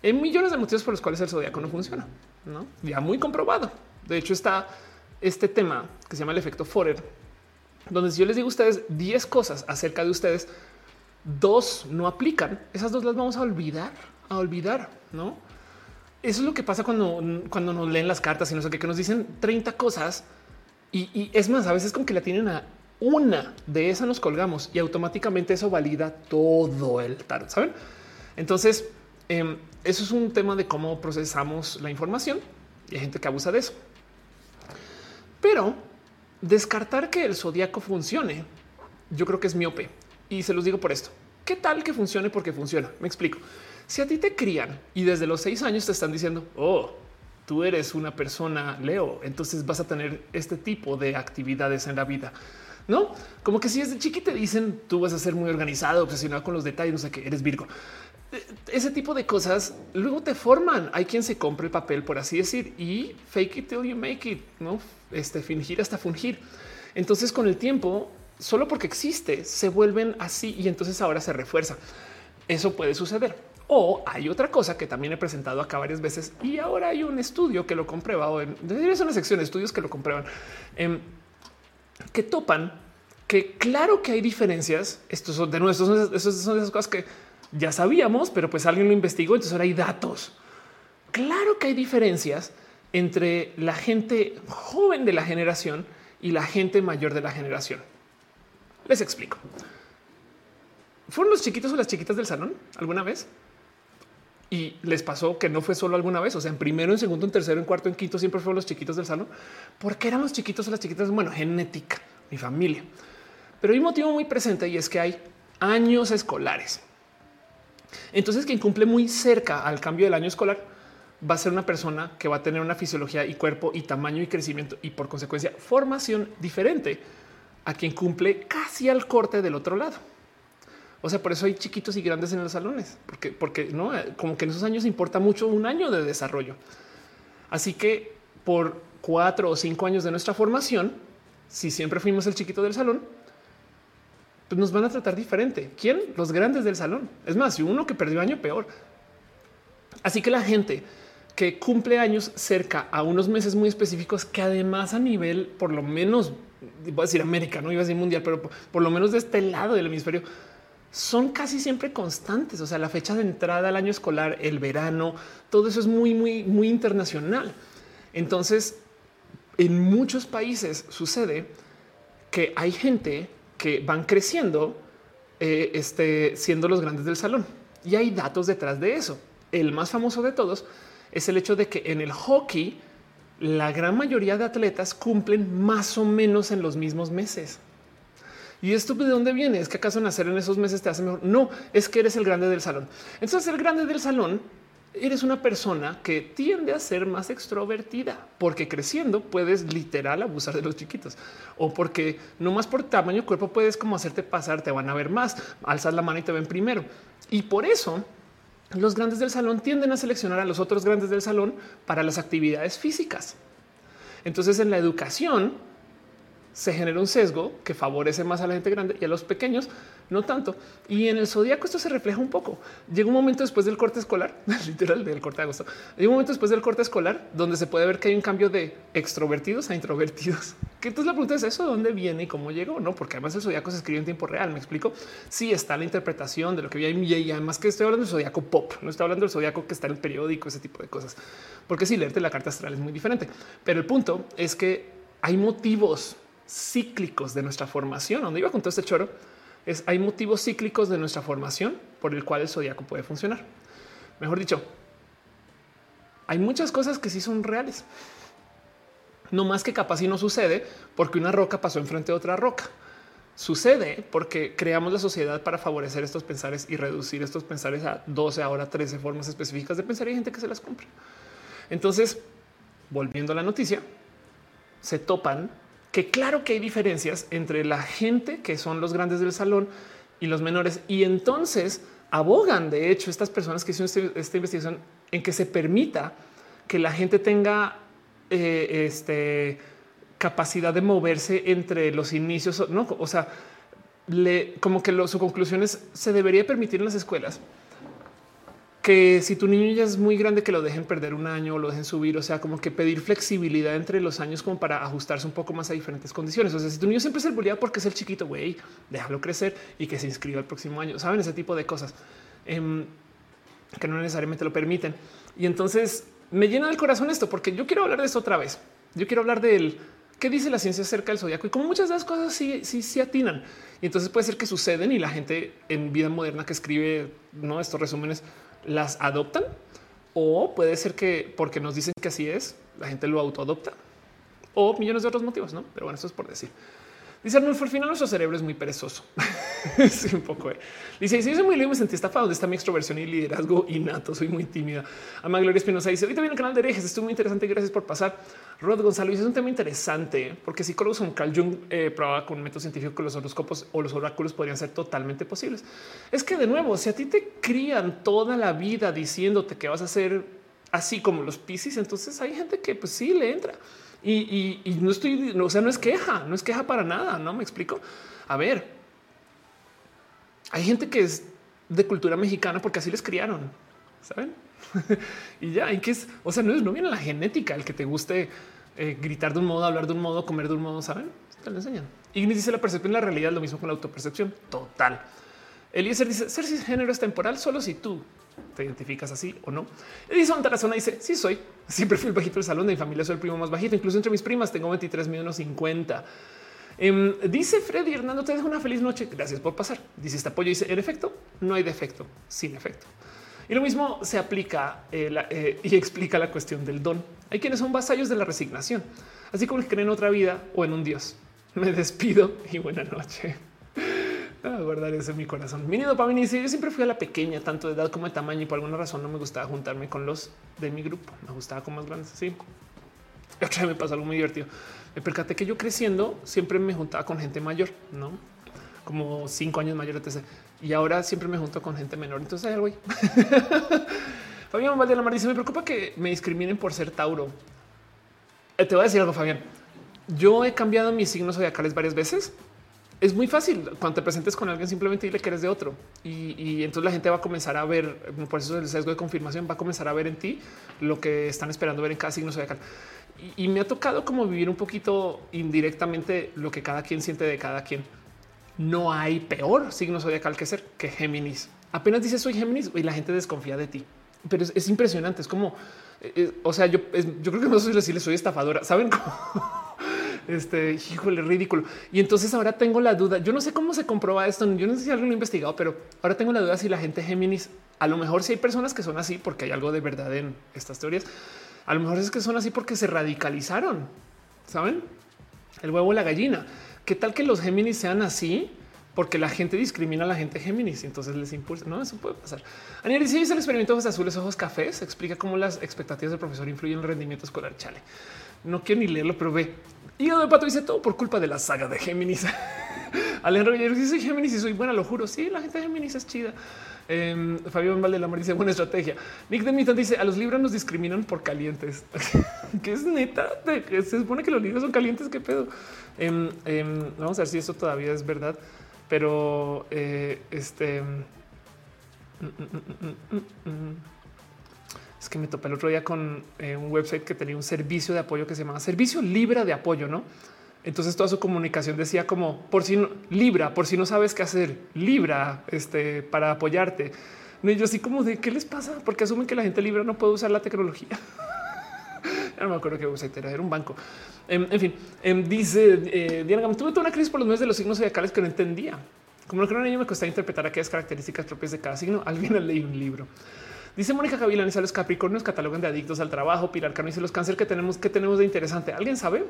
Hay millones de motivos por los cuales el zodiaco no funciona, no ya muy comprobado. De hecho, está este tema que se llama el efecto Forer, donde si yo les digo a ustedes 10 cosas acerca de ustedes, dos no aplican, esas dos las vamos a olvidar, a olvidar, no? Eso es lo que pasa cuando, cuando nos leen las cartas y no sé qué, que nos dicen 30 cosas y, es más, a veces con que la tienen a una de esas nos colgamos y automáticamente eso valida todo el tarot, ¿saben? Entonces, em, eso es un tema de cómo procesamos la información y hay gente que abusa de eso. Pero descartar que el zodiaco funcione, yo creo que es miope y se los digo por esto. ¿Qué tal que funcione porque funciona? Me explico. Si a ti te crían y desde los seis años te están diciendo, oh, tú eres una persona Leo, entonces vas a tener este tipo de actividades en la vida. No como que si desde chiquita te dicen tú vas a ser muy organizado, obsesionado con los detalles, no sé qué eres Virgo. Ese tipo de cosas luego te forman. Hay quien se compra el papel, por así decir, y fake it till you make it, no este fingir hasta fungir. Entonces, con el tiempo, solo porque existe, se vuelven así y entonces ahora se refuerza. Eso puede suceder. O hay otra cosa que también he presentado acá varias veces y ahora hay un estudio que lo comprueba o en, es una sección de estudios que lo comprueban em, que topan que claro que hay diferencias. Estos son de nuestros, son esas cosas que ya sabíamos, pero pues alguien lo investigó. Entonces ahora hay datos. Claro que hay diferencias entre la gente joven de la generación y la gente mayor de la generación. Les explico. ¿Fueron los chiquitos o las chiquitas del salón alguna vez? y les pasó que no fue solo alguna vez. O sea, en primero, en segundo, en tercero, en cuarto, en quinto, siempre fueron los chiquitos del salón. ¿Por qué eran los chiquitos o las chiquitas? Bueno, genética, mi familia. Pero hay un motivo muy presente y es que hay años escolares. Entonces, quien cumple muy cerca al cambio del año escolar va a ser una persona que va a tener una fisiología y cuerpo y tamaño y crecimiento y por consecuencia formación diferente a quien cumple casi al corte del otro lado. O sea, por eso hay chiquitos y grandes en los salones, porque, porque no como que en esos años importa mucho un año de desarrollo. Así que por cuatro o cinco años de nuestra formación, si siempre fuimos el chiquito del salón, pues nos van a tratar diferente. ¿Quién? Los grandes del salón. Es más, si uno que perdió año, peor. Así que la gente que cumple años cerca a unos meses muy específicos, que además a nivel, por lo menos, voy a decir América, no iba a decir mundial, pero por, por lo menos de este lado del hemisferio, son casi siempre constantes. O sea, la fecha de entrada al año escolar, el verano, todo eso es muy, muy, muy internacional. Entonces, en muchos países sucede que hay gente que van creciendo, eh, este, siendo los grandes del salón. Y hay datos detrás de eso. El más famoso de todos es el hecho de que en el hockey la gran mayoría de atletas cumplen más o menos en los mismos meses. Y esto de dónde viene? ¿Es que acaso nacer en esos meses te hace mejor? No, es que eres el grande del salón. Entonces el grande del salón eres una persona que tiende a ser más extrovertida porque creciendo puedes literal abusar de los chiquitos o porque no más por tamaño cuerpo puedes como hacerte pasar, te van a ver más, alzas la mano y te ven primero. Y por eso los grandes del salón tienden a seleccionar a los otros grandes del salón para las actividades físicas. Entonces en la educación se genera un sesgo que favorece más a la gente grande y a los pequeños no tanto. Y en el zodiaco esto se refleja un poco. Llega un momento después del corte escolar, literal del corte de agosto. Llega un momento después del corte escolar donde se puede ver que hay un cambio de extrovertidos a introvertidos. Que entonces la pregunta es eso, dónde viene y cómo llegó, no? Porque además el zodiaco se escribe en tiempo real. Me explico. Sí está la interpretación de lo que vi y además que estoy hablando del zodiaco pop, no estoy hablando del zodiaco que está en el periódico, ese tipo de cosas, porque si leerte la carta astral es muy diferente. Pero el punto es que hay motivos cíclicos de nuestra formación. Donde iba con todo este choro es hay motivos cíclicos de nuestra formación por el cual el zodiaco puede funcionar. Mejor dicho, hay muchas cosas que sí son reales. No más que capaz y no sucede porque una roca pasó enfrente de otra roca. Sucede porque creamos la sociedad para favorecer estos pensares y reducir estos pensares a 12, ahora 13 formas específicas de pensar y hay gente que se las compra. Entonces, volviendo a la noticia, se topan que claro que hay diferencias entre la gente que son los grandes del salón y los menores. Y entonces abogan, de hecho, estas personas que hicieron este, esta investigación en que se permita que la gente tenga eh, este, capacidad de moverse entre los inicios. No, o sea, le, como que su conclusión es se debería permitir en las escuelas que si tu niño ya es muy grande, que lo dejen perder un año o lo dejen subir. O sea, como que pedir flexibilidad entre los años como para ajustarse un poco más a diferentes condiciones. O sea, si tu niño siempre es el bulliado porque es el chiquito, güey, déjalo crecer y que se inscriba el próximo año. Saben ese tipo de cosas em, que no necesariamente lo permiten. Y entonces me llena el corazón esto porque yo quiero hablar de esto otra vez. Yo quiero hablar del qué dice la ciencia acerca del zodiaco y como muchas de las cosas sí, sí, sí atinan. Y entonces puede ser que suceden y la gente en vida moderna que escribe ¿no? estos resúmenes las adoptan o puede ser que porque nos dicen que así es, la gente lo autoadopta o millones de otros motivos, no? Pero bueno, eso es por decir. Dice Arnulfo, al final nuestro cerebro es muy perezoso. sí, un poco. Eh. Dice, si yo soy muy libre, me sentí estafado. ¿Dónde está mi extroversión y liderazgo innato? Soy muy tímida. Ama Gloria Espinosa dice, ahorita viene el canal de herejes. Estuvo muy interesante. Gracias por pasar. Rod Gonzalo es un tema interesante porque psicólogos como Carl Jung eh, probaba con un método científico que los horóscopos o los oráculos podrían ser totalmente posibles. Es que de nuevo, si a ti te crían toda la vida diciéndote que vas a ser así como los piscis, entonces hay gente que pues sí le entra. Y, no estoy, o sea, no es queja, no es queja para nada, no me explico. A ver, hay gente que es de cultura mexicana porque así les criaron, saben? y ya, hay que es, o sea, no es, no viene la genética el que te guste eh, gritar de un modo, hablar de un modo, comer de un modo, saben? Te lo enseñan. Y dice la percepción, la realidad, lo mismo con la autopercepción total. Eliezer dice ser cisgénero es temporal solo si tú te identificas así o no. Edison Tarazona dice sí soy. Siempre fui el bajito del salón de mi familia, soy el primo más bajito. Incluso entre mis primas tengo 23 mil 50. Em, dice Freddy Hernando, te dejo una feliz noche. Gracias por pasar. Dice este apoyo. Dice en efecto, no hay defecto, sin efecto. Y lo mismo se aplica eh, eh, y explica la cuestión del don. Hay quienes son vasallos de la resignación, así como que creen en otra vida o en un Dios. Me despido y buena noche. A guardar eso en mi corazón. Mi para mí yo siempre fui a la pequeña, tanto de edad como de tamaño, y por alguna razón no me gustaba juntarme con los de mi grupo. Me gustaba con más grandes. Sí. Otra vez me pasó algo muy divertido. Me percaté que yo creciendo siempre me juntaba con gente mayor, no como cinco años mayor, etc. Y ahora siempre me junto con gente menor. Entonces ahí. Fabián Valdelamar dice: Me preocupa que me discriminen por ser Tauro. Eh, te voy a decir algo, Fabián. Yo he cambiado mis signos zodiacales varias veces es muy fácil. Cuando te presentes con alguien, simplemente dile que eres de otro. Y, entonces la gente va a comenzar a ver, por eso el sesgo de confirmación va a comenzar a ver en ti lo que están esperando ver en cada signo zodiacal. Y, y me ha tocado como vivir un poquito indirectamente lo que cada quien siente de cada quien. No hay peor signo zodiacal que ser que Géminis. Apenas dices soy Géminis y la gente desconfía de ti. Pero es, impresionante. Es como, eh, eh, o sea, yo, yo creo que no soy decirle soy estafadora. Saben cómo? Este híjole, ridículo. Y entonces ahora tengo la duda. Yo no sé cómo se comprueba esto. Yo no sé si alguien lo ha investigado, pero ahora tengo la duda si la gente Géminis, a lo mejor si hay personas que son así porque hay algo de verdad en estas teorías. A lo mejor es que son así porque se radicalizaron. Saben el huevo la gallina. ¿Qué tal que los Géminis sean así? porque la gente discrimina a la gente Géminis y entonces les impulsa. No, eso puede pasar. Aniel dice: el experimento de ojos azules, ojos cafés. Explica cómo las expectativas del profesor influyen en el rendimiento escolar. Chale, no quiero ni leerlo, pero ve y de pato dice todo por culpa de la saga de Géminis. Alejandro Villeros dice Géminis y soy buena, lo juro. Sí, la gente de Géminis es chida. Eh, Fabián Valdelamar dice buena estrategia. Nick de Mitton dice a los libros nos discriminan por calientes. que es neta. se supone que los libros son calientes. Qué pedo. Em, em, vamos a ver si eso todavía es verdad. Pero eh, este. Mm, mm, mm, es que me topé el otro día con eh, un website que tenía un servicio de apoyo que se llamaba Servicio Libra de Apoyo, ¿no? Entonces toda su comunicación decía como por si no, Libra, por si no sabes qué hacer, Libra, este, para apoyarte. Y yo así como de qué les pasa, porque asumen que la gente Libra no puede usar la tecnología. no me acuerdo qué website era, era un banco. Em, en fin, em, dice eh, Diana, tuve toda una crisis por los medios de los signos zodiacales que no entendía. Como no creo ello, me costaba interpretar aquellas características propias de cada signo. Alguien leí un libro. Dice Mónica Gavilán, los Capricornios catalogan de adictos al trabajo. Pilar Cano dice los cáncer que tenemos, que tenemos de interesante. ¿Alguien sabe?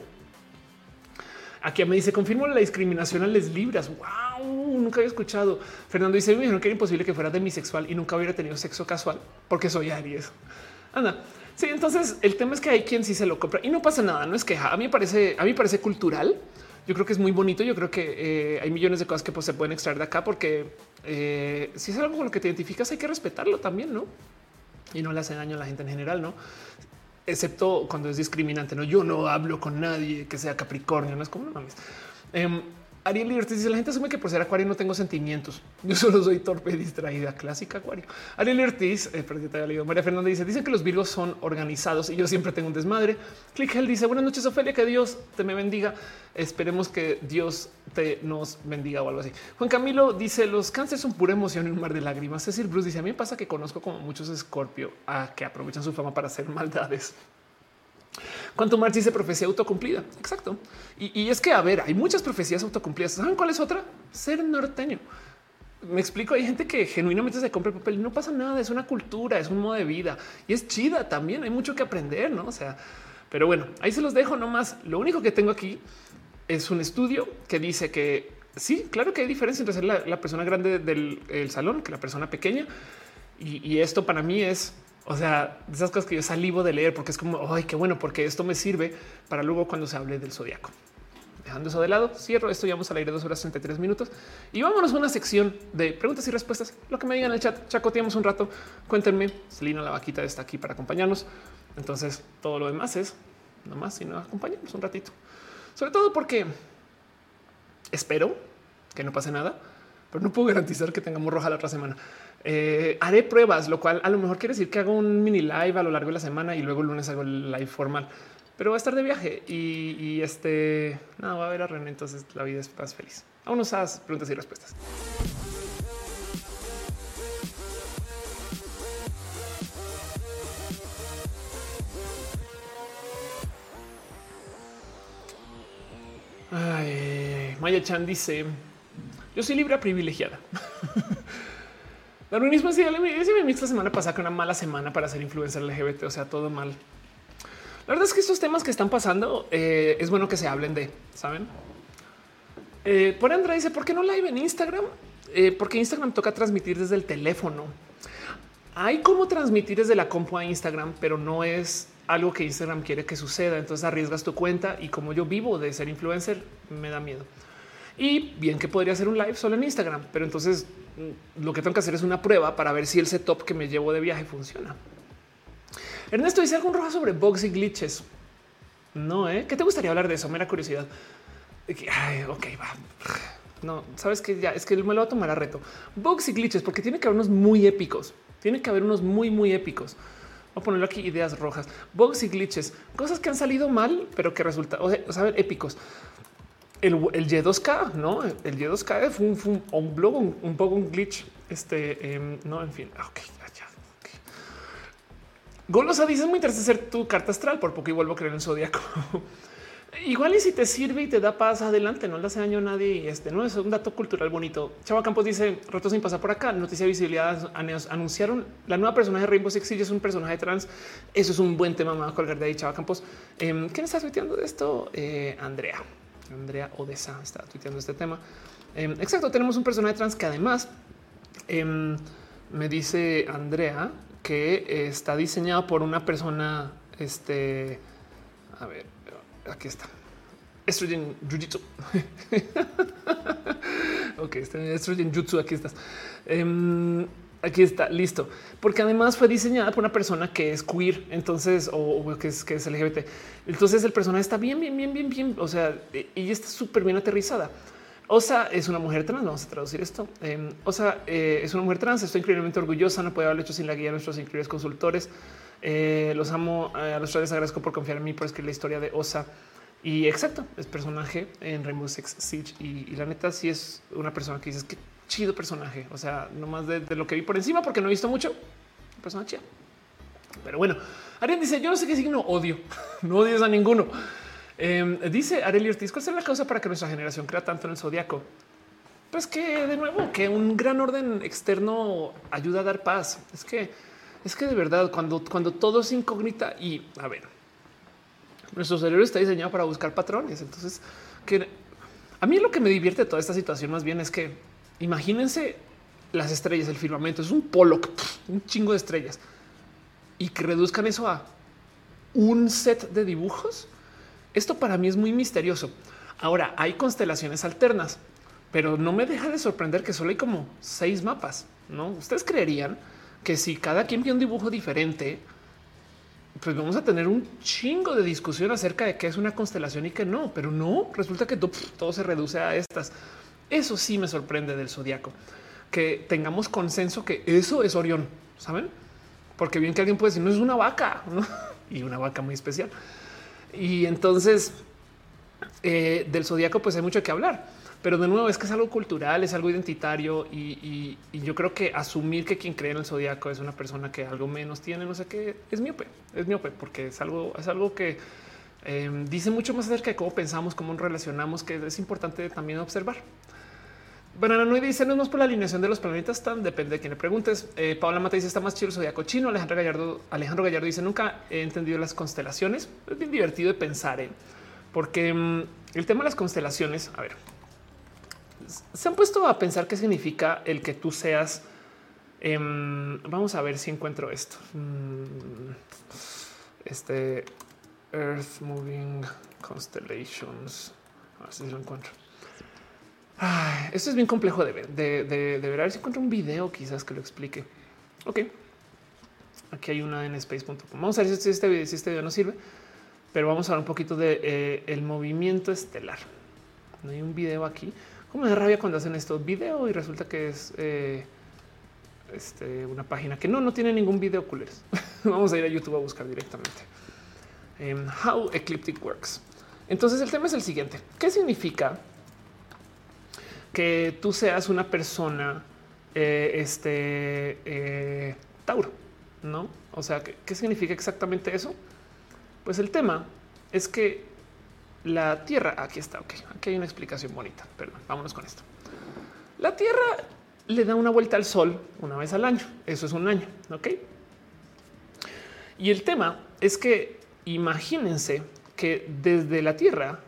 Aquí me dice confirmo la discriminación a las libras. Wow, nunca había escuchado. Fernando dice me dijeron que era imposible que fuera demisexual y nunca hubiera tenido sexo casual porque soy Aries. Anda. Sí, entonces el tema es que hay quien sí se lo compra y no pasa nada. No es queja. A mí me parece, a mí parece cultural. Yo creo que es muy bonito. Yo creo que eh, hay millones de cosas que pues, se pueden extraer de acá porque eh, si es algo con lo que te identificas, hay que respetarlo también, no? Y no le hace daño a la gente en general, no? Excepto cuando es discriminante. No, yo no hablo con nadie que sea Capricornio. No es como no mames. Em, Ariel Liberty dice la gente asume que por ser acuario no tengo sentimientos. Yo solo soy torpe distraída. Clásica acuario. Ariel Ortiz, eh, te había leído. María Fernanda dice, dicen que los virgos son organizados y yo siempre tengo un desmadre. Click Hell dice, buenas noches, Ofelia, que Dios te me bendiga. Esperemos que Dios te nos bendiga o algo así. Juan Camilo dice, los cánceres son pura emoción y un mar de lágrimas. Decir, Bruce dice, a mí me pasa que conozco como muchos escorpio a que aprovechan su fama para hacer maldades. Cuanto más dice profecía autocumplida. Exacto. Y, es que, a ver, hay muchas profecías autocumplidas. ¿Saben cuál es otra? Ser norteño. Me explico, hay gente que genuinamente se compra el papel y no pasa nada, es una cultura, es un modo de vida y es chida también, hay mucho que aprender, ¿no? O sea, pero bueno, ahí se los dejo nomás. Lo único que tengo aquí es un estudio que dice que sí, claro que hay diferencia entre ser la, persona grande del salón que la persona pequeña. y esto para mí es o sea, esas cosas que yo salivo de leer porque es como, ay, qué bueno, porque esto me sirve para luego cuando se hable del zodiaco. Dejando eso de lado, cierro esto, ya vamos al aire dos horas 33 minutos y vámonos a una sección de preguntas y respuestas. Lo que me digan en el chat, chacoteamos un rato. Cuéntenme, Selina la vaquita está aquí para acompañarnos. Entonces, todo lo demás es nomás si nos acompañamos un ratito. Sobre todo porque espero que no pase nada, pero no puedo garantizar que tengamos roja la otra semana. Eh, haré pruebas, lo cual a lo mejor quiere decir que hago un mini live a lo largo de la semana y luego el lunes hago el live formal, pero va a estar de viaje y, este no va a haber a. Entonces la vida es más feliz. Aún usas preguntas y respuestas. Maya Chan dice: Yo soy libre privilegiada. Darwinismo sí, me esta semana pasada que una mala semana para ser influencer LGBT, o sea, todo mal. La verdad es que estos temas que están pasando eh, es bueno que se hablen de, saben? Eh, por Andrea dice, ¿por qué no live en Instagram? Eh, porque Instagram toca transmitir desde el teléfono. Hay como transmitir desde la compu a Instagram, pero no es algo que Instagram quiere que suceda. Entonces arriesgas tu cuenta y como yo vivo de ser influencer, me da miedo. Y bien que podría hacer un live solo en Instagram, pero entonces lo que tengo que hacer es una prueba para ver si el setup que me llevo de viaje funciona. Ernesto dice algún rojo sobre bugs y glitches. No, ¿eh? ¿Qué te gustaría hablar de eso? Mera curiosidad. Ay, ok, va. No, sabes que ya es que me lo voy a tomar a reto. Bugs y glitches, porque tiene que haber unos muy épicos. Tiene que haber unos muy, muy épicos. Voy a ponerlo aquí ideas rojas. Bugs y glitches, cosas que han salido mal, pero que resultan, o sea, épicos el, Y2K, no? El Y2K fue un, un, blog, un, poco un glitch. Este em, no, en fin. Ok, ya, okay. Golosa dice muy interesante ser tu carta astral. Por poco y vuelvo a creer en zodiaco. Igual y si te sirve y te da paz adelante, no le hace daño a nadie. Y este no es un dato cultural bonito. Chava Campos dice rato sin pasar por acá. Noticia de visibilidad anunciaron la nueva personaje de Rainbow Six Siege es un personaje trans. Eso es un buen tema. Me a colgar de ahí. Chava Campos. Eh, ¿Quién está tuiteando de esto? Eh, Andrea. Andrea Odessa está tuiteando este tema. Em, exacto, tenemos un personaje trans que además em, me dice Andrea que está diseñado por una persona, este, a ver, aquí está. Estrogen Jiu-Jitsu. ok, Estrogen Jutsu, aquí estás. Em, Aquí está, listo. Porque además fue diseñada por una persona que es queer, entonces, o, que, es, que es LGBT. Entonces el personaje está bien, bien, bien, bien, bien. O sea, y está súper bien aterrizada. Osa es una mujer trans. Vamos a traducir esto. Osa eh, es una mujer trans. Estoy increíblemente orgullosa. No puede haberlo hecho sin la guía de nuestros increíbles consultores. Eh, los amo. A los tres agradezco por confiar en mí por escribir la historia de Osa. Y exacto, es personaje en Rainbow Six Siege. Y, la neta, sí es una persona que dices que chido personaje. O sea, no más de, lo que vi por encima, porque no he visto mucho. Persona chida. Pero bueno, Ariel dice: Yo no sé qué signo odio. no odias a ninguno. Em, dice Ariel Ortiz: ¿Cuál es la causa para que nuestra generación crea tanto en el zodiaco? Pues que de nuevo, que un gran orden externo ayuda a dar paz. Es que es que de verdad, cuando, cuando todo es incógnita y a ver, Nuestro cerebro está diseñado para buscar patrones. Entonces, que a mí lo que me divierte de toda esta situación más bien es que imagínense las estrellas, el firmamento, es un polo, un chingo de estrellas y que reduzcan eso a un set de dibujos. Esto para mí es muy misterioso. Ahora hay constelaciones alternas, pero no me deja de sorprender que solo hay como seis mapas. No, ustedes creerían que si cada quien ve un dibujo diferente, pues vamos a tener un chingo de discusión acerca de qué es una constelación y qué no, pero no resulta que todo, se reduce a estas. Eso sí me sorprende del zodiaco, que tengamos consenso que eso es Orión, saben? Porque bien que alguien puede decir no es una vaca y una vaca muy especial. Y entonces eh, del zodiaco, pues hay mucho que hablar. Pero de nuevo es que es algo cultural, es algo identitario y, yo creo que asumir que quien cree en el zodiaco es una persona que algo menos tiene, no sé qué, es miope, es miope, porque es algo, es algo que em, dice mucho más acerca de cómo pensamos, cómo relacionamos, que es importante también observar. Banana no dice no es más por la alineación de los planetas, tan depende de quién le preguntes. Eh, Paula Mata dice está más chido el zodiaco chino. Alejandro Gallardo, Alejandro Gallardo dice nunca he entendido las constelaciones. Es bien divertido de pensar, en porque mm, el tema de las constelaciones, a ver, se han puesto a pensar qué significa el que tú seas. Em, vamos a ver si encuentro esto. Mm, este Earth Moving Constellations. A ver si lo encuentro. Esto es bien complejo de ver, de, ver. A ver si encuentro un video quizás que lo explique. Ok. Aquí hay una en space.com. Vamos a ver si este, si este video nos sirve, pero vamos a hablar un poquito de eh, el movimiento estelar. No hay un video aquí. ¿Cómo me da rabia cuando hacen esto video y resulta que es eh, este, una página que no, no tiene ningún video culeros. Vamos a ir a YouTube a buscar directamente. Em, how Ecliptic Works. Entonces el tema es el siguiente. ¿Qué significa que tú seas una persona eh, este, eh, Tauro? ¿No? O sea, ¿qué significa exactamente eso? Pues el tema es que la Tierra, aquí está, ok, aquí hay una explicación bonita, perdón, vámonos con esto. La Tierra le da una vuelta al Sol una vez al año, eso es un año, ok. Y el tema es que imagínense que desde la Tierra,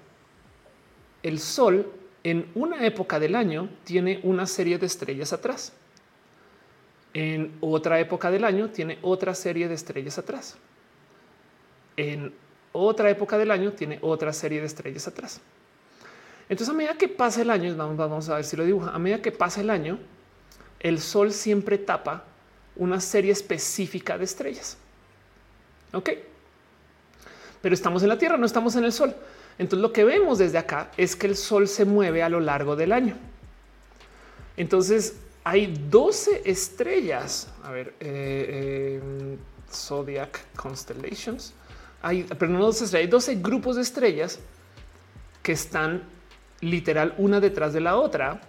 el Sol en una época del año tiene una serie de estrellas atrás. En otra época del año tiene otra serie de estrellas atrás. En otra época del año tiene otra serie de estrellas atrás. Entonces, a medida que pasa el año, vamos, a ver si lo dibuja, a medida que pasa el año, el sol siempre tapa una serie específica de estrellas. Ok, pero estamos en la Tierra, no estamos en el sol. Entonces, lo que vemos desde acá es que el sol se mueve a lo largo del año. Entonces, hay 12 estrellas. A ver, eh, eh, Zodiac Constellations hay, pero no hay 12 grupos de estrellas que están literal una detrás de la otra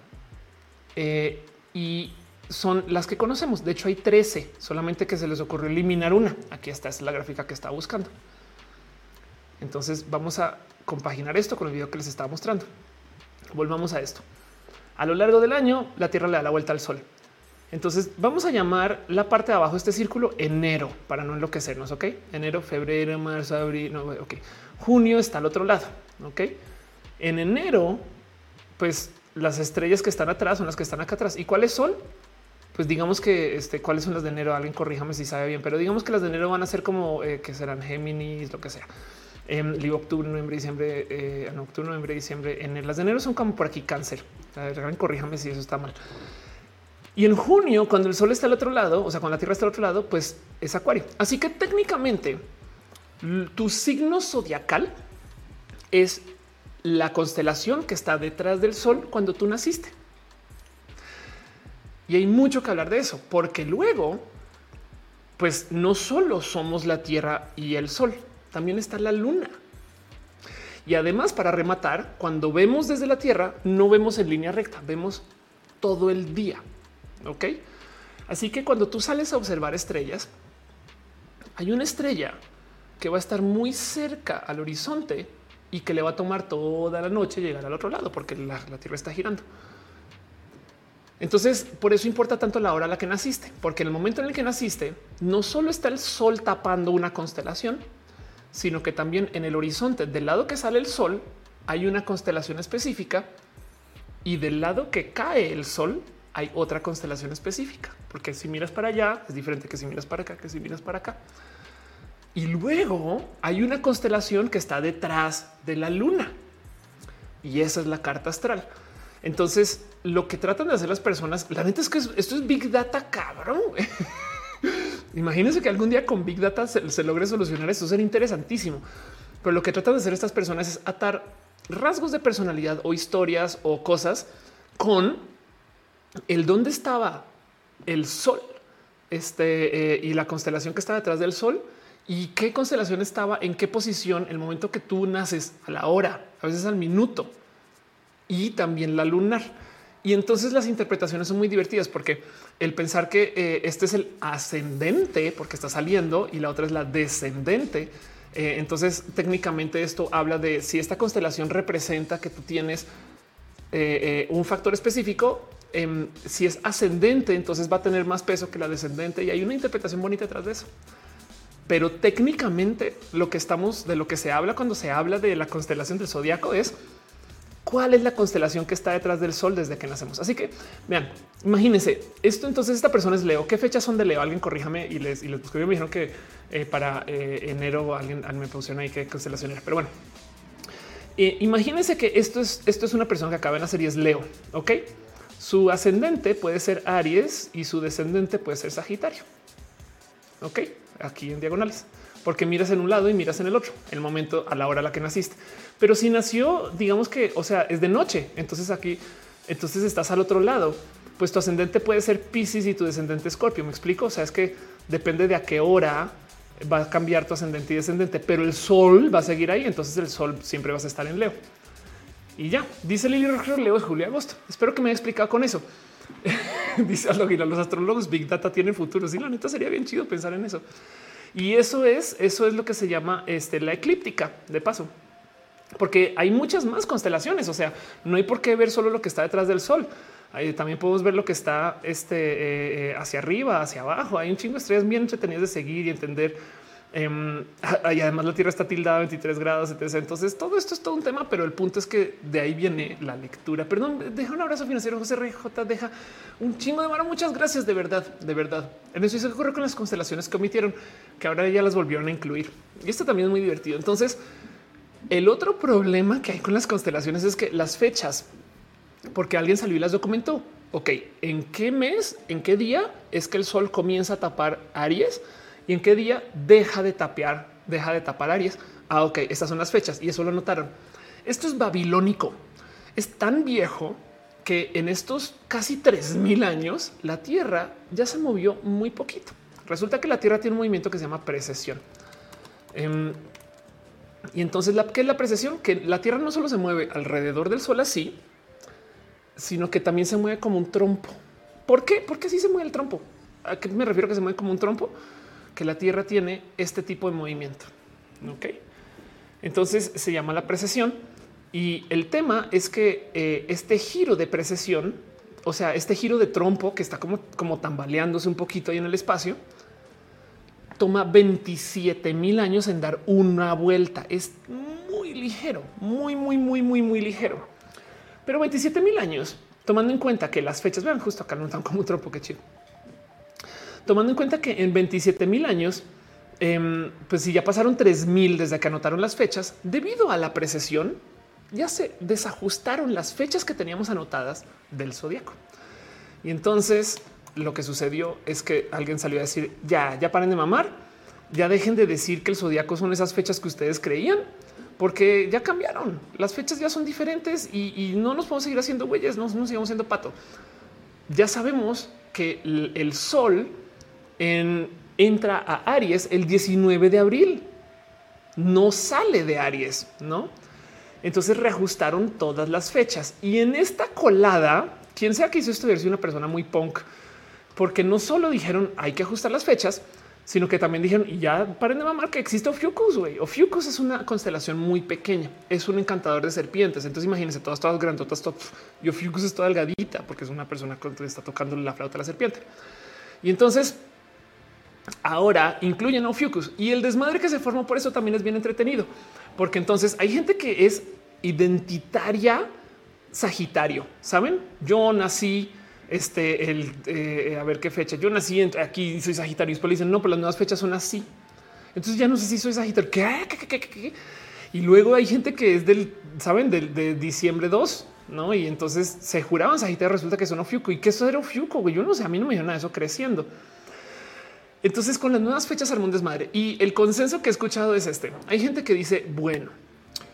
eh, y son las que conocemos. De hecho, hay 13, solamente que se les ocurrió eliminar una. Aquí está, es la gráfica que estaba buscando. Entonces vamos a compaginar esto con el video que les estaba mostrando. Volvamos a esto. A lo largo del año, la Tierra le da la vuelta al Sol. Entonces vamos a llamar la parte de abajo de este círculo enero para no enloquecernos. Ok, enero, febrero, marzo, abril. No, ok, junio está al otro lado. Ok, en enero, pues las estrellas que están atrás son las que están acá atrás. ¿Y cuáles son? Pues digamos que este, cuáles son las de enero. Alguien corríjame si sabe bien, pero digamos que las de enero van a ser como eh, que serán Géminis, lo que sea. En em, octubre, noviembre, diciembre, eh, octubre, noviembre, diciembre. En las de enero son como por aquí cáncer. corríjame si eso está mal. Y en junio, cuando el sol está al otro lado, o sea, cuando la Tierra está al otro lado, pues es Acuario. Así que técnicamente tu signo zodiacal es la constelación que está detrás del sol cuando tú naciste. Y hay mucho que hablar de eso, porque luego, pues no solo somos la Tierra y el Sol, también está la Luna. Y además, para rematar, cuando vemos desde la Tierra, no vemos en línea recta, vemos todo el día. Ok. Así que cuando tú sales a observar estrellas, hay una estrella que va a estar muy cerca al horizonte y que le va a tomar toda la noche llegar al otro lado porque la, Tierra está girando. Entonces, por eso importa tanto la hora a la que naciste, porque en el momento en el que naciste, no solo está el sol tapando una constelación, sino que también en el horizonte del lado que sale el sol hay una constelación específica y del lado que cae el sol hay otra constelación específica, porque si miras para allá es diferente que si miras para acá, que si miras para acá. Y luego hay una constelación que está detrás de la luna y esa es la carta astral. Entonces, lo que tratan de hacer las personas, la neta es que esto es Big Data cabrón. Imagínense que algún día con Big Data se, logre solucionar esto, sería interesantísimo. Pero lo que tratan de hacer estas personas es atar rasgos de personalidad o historias o cosas con el dónde estaba el sol este, eh, y la constelación que está detrás del sol y qué constelación estaba en qué posición el momento que tú naces a la hora, a veces al minuto y también la lunar. Y entonces las interpretaciones son muy divertidas porque el pensar que eh, este es el ascendente porque está saliendo y la otra es la descendente. Eh, entonces técnicamente esto habla de si esta constelación representa que tú tienes eh, un factor específico. Em, si es ascendente, entonces va a tener más peso que la descendente y hay una interpretación bonita detrás de eso. Pero técnicamente lo que estamos de lo que se habla cuando se habla de la constelación del zodiaco es cuál es la constelación que está detrás del sol desde que nacemos. Así que vean, imagínense esto. Entonces, esta persona es Leo. ¿Qué fechas son de Leo? Alguien corríjame y les, y les Me dijeron que eh, para eh, enero alguien, me pusieron ahí qué constelación era, pero bueno. Eh, imagínense que esto es, esto es una persona que acaba de nacer y es Leo. Ok, su ascendente puede ser Aries y su descendente puede ser Sagitario. Ok, aquí en diagonales porque miras en un lado y miras en el otro, el momento a la hora a la que naciste. Pero si nació, digamos que, o sea, es de noche, entonces aquí, entonces estás al otro lado, pues tu ascendente puede ser Pisces y tu descendente Escorpio. Me explico. O sea, es que depende de a qué hora va a cambiar tu ascendente y descendente, pero el sol va a seguir ahí. Entonces el sol siempre vas a estar en Leo. Y ya dice Lili Roger, Leo es julio agosto. Espero que me haya explicado con eso. dice los astrólogos Big Data tienen futuro. Sí, la neta sería bien chido pensar en eso. Y eso es, eso es lo que se llama este, la eclíptica de paso, porque hay muchas más constelaciones. O sea, no hay por qué ver solo lo que está detrás del sol. también podemos ver lo que está este, eh, eh, hacia arriba, hacia abajo. Hay un chingo de estrellas bien entretenidas de seguir y entender Em, y además la Tierra está tildada a 23 grados, etc. Entonces todo esto es todo un tema, pero el punto es que de ahí viene la lectura. Perdón, deja un abrazo financiero, José RJ, deja un chingo de mano. Muchas gracias, de verdad, de verdad. En eso se ocurre con las constelaciones que omitieron, que ahora ya las volvieron a incluir. Y esto también es muy divertido. Entonces, el otro problema que hay con las constelaciones es que las fechas, porque alguien salió y las documentó. Ok, ¿en qué mes, en qué día es que el sol comienza a tapar Aries? Y en qué día deja de tapear, deja de tapar Aries. Ah, ok, estas son las fechas y eso lo notaron. Esto es babilónico. Es tan viejo que en estos casi 3000 años la Tierra ya se movió muy poquito. Resulta que la Tierra tiene un movimiento que se llama precesión. Em, y entonces, la, ¿qué es la precesión? Que la Tierra no solo se mueve alrededor del Sol así, sino que también se mueve como un trompo. ¿Por qué? Porque así se mueve el trompo. ¿A qué me refiero que se mueve como un trompo? Que la Tierra tiene este tipo de movimiento. Ok, entonces se llama la precesión y el tema es que eh, este giro de precesión, o sea, este giro de trompo que está como, como tambaleándose un poquito ahí en el espacio, toma 27 mil años en dar una vuelta. Es muy ligero, muy, muy, muy, muy, muy ligero. Pero 27 mil años, tomando en cuenta que las fechas, vean justo acá no están como un trompo, que chido tomando en cuenta que en 27 mil años, em, pues si ya pasaron 3 mil desde que anotaron las fechas, debido a la precesión, ya se desajustaron las fechas que teníamos anotadas del zodiaco. Y entonces lo que sucedió es que alguien salió a decir ya, ya paren de mamar, ya dejen de decir que el zodiaco son esas fechas que ustedes creían, porque ya cambiaron. Las fechas ya son diferentes y, no nos podemos seguir haciendo güeyes, no nos sigamos siendo pato. Ya sabemos que el sol entra a Aries el 19 de abril. No sale de Aries, ¿no? Entonces reajustaron todas las fechas. Y en esta colada, quien sea que hizo esto, es una persona muy punk, porque no solo dijeron hay que ajustar las fechas, sino que también dijeron y ya paren de mamar que existe Ophiuchus, güey. Ophiuchus es una constelación muy pequeña, es un encantador de serpientes. Entonces imagínense todas, todas grandotas, y Ophiuchus es toda delgadita porque es una persona que está tocando la flauta a la serpiente. Y entonces ahora incluyen Ophiuchus y el desmadre que se formó por eso también es bien entretenido, porque entonces hay gente que es identitaria Sagitario. Saben, yo nací este, el eh, a ver qué fecha. Yo nací entre aquí soy Sagitario. Y después le dicen no, pero las nuevas fechas son así. Entonces ya no sé si soy Sagitario. Y luego hay gente que es del, saben, del de diciembre 2, no? Y entonces se juraban Sagitario. Resulta que son Ofiuco y que eso era Ofiuco. Yo no sé, a mí no me dio nada de eso creciendo. Entonces, con las nuevas fechas al desmadre y el consenso que he escuchado es este. Hay gente que dice, bueno,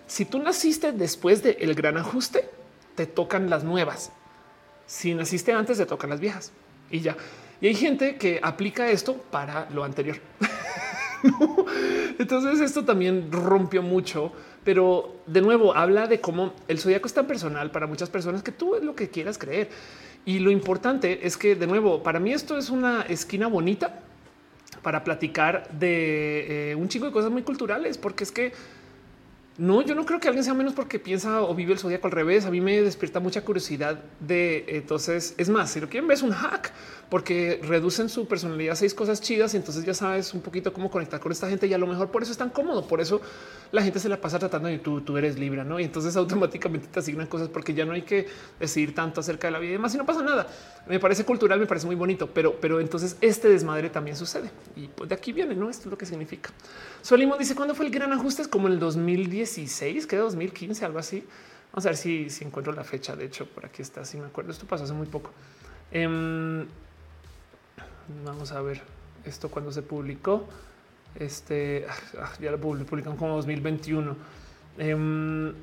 si tú naciste después del gran ajuste, te tocan las nuevas. Si naciste antes, te tocan las viejas y ya. Y hay gente que aplica esto para lo anterior. Entonces esto también rompió mucho, pero de nuevo habla de cómo el zodiaco es tan personal para muchas personas que tú es lo que quieras creer. Y lo importante es que de nuevo, para mí esto es una esquina bonita para platicar de eh, un chico de cosas muy culturales, porque es que no, yo no creo que alguien sea menos porque piensa o vive el zodiaco al revés. A mí me despierta mucha curiosidad de entonces es más, si lo quieren ver es un hack porque reducen su personalidad a seis cosas chidas y entonces ya sabes un poquito cómo conectar con esta gente y a lo mejor por eso es tan cómodo. Por eso la gente se la pasa tratando de tú, tú eres libre, no? Y entonces automáticamente te asignan cosas porque ya no hay que decidir tanto acerca de la vida y demás y no pasa nada. Me parece cultural, me parece muy bonito, pero, pero entonces este desmadre también sucede y pues de aquí viene, no? Esto es lo que significa. Solimo dice cuándo fue el gran ajuste, es como en el 2016, que 2015, algo así. Vamos a ver si, si, encuentro la fecha. De hecho, por aquí está. Si me acuerdo, esto pasó hace muy poco. Em, vamos a ver esto cuando se publicó. Este ah, ah, ya lo publican como 2021. Eh,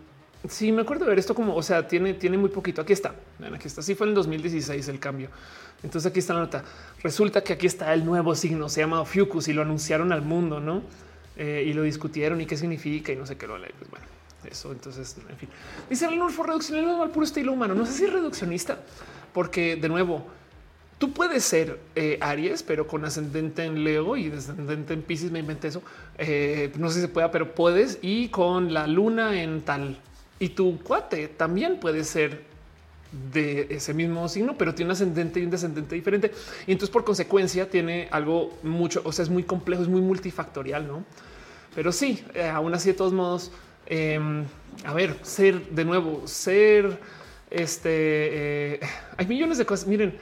sí, me acuerdo de ver esto como, o sea, tiene, tiene muy poquito. Aquí está. aquí está. Sí, fue en el 2016 el cambio. Entonces aquí está la nota. Resulta que aquí está el nuevo signo, se llama Fucus y lo anunciaron al mundo, no? Eh, y lo discutieron y qué significa y no sé qué lo. Pues bueno, eso. Entonces, en fin, dice el Nurfo reduccionismo al puro estilo humano. No sé si es reduccionista, porque de nuevo, tú puedes ser eh, Aries, pero con ascendente en Leo y descendente en Pisces. Me inventé eso. Eh, no sé si se pueda, pero puedes y con la luna en tal y tu cuate también puede ser de ese mismo signo, pero tiene un ascendente y un descendente diferente. Y entonces, por consecuencia, tiene algo mucho, o sea, es muy complejo, es muy multifactorial, no? Pero sí, eh, aún así, de todos modos, em, a ver, ser de nuevo, ser este. Eh, hay millones de cosas. Miren,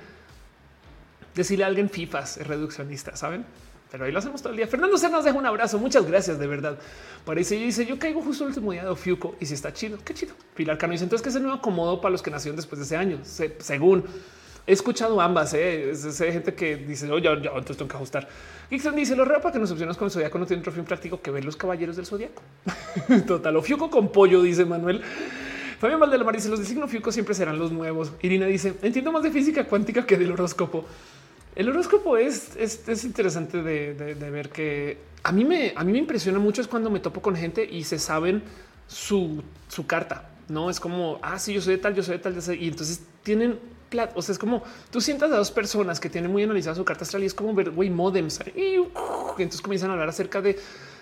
decirle a alguien FIFAs es reduccionista, saben? Pero ahí lo hacemos todo el día. Fernando se nos deja un abrazo. Muchas gracias de verdad. Parece y dice yo caigo justo el último día de Ofiuco y si está chido, qué chido. Pilar Cano dice entonces que es el nuevo acomodo para los que nacieron después de ese año. según he escuchado ambas, ¿eh? es, gente que dice oye, ya, entonces tengo que ajustar. Gixon dice lo raro para que nos opcionemos con el zodiaco no tiene otro fin práctico que ver los caballeros del zodiaco. Total, Ofiuco con pollo, dice Manuel. Fabián Valdelamar dice los de signo Fiuco siempre serán los nuevos. Irina dice entiendo más de física cuántica que del horóscopo. El horóscopo es, es, interesante de, ver que a mí, me, a mí me impresiona mucho es cuando me topo con gente y se saben su, su carta. No es como, ah, sí, yo soy de tal, yo soy de tal, y entonces tienen plata. O sea, es como tú sientas a dos personas que tienen muy analizada su carta astral y es como ver, güey, modems. Y, entonces comienzan a hablar acerca de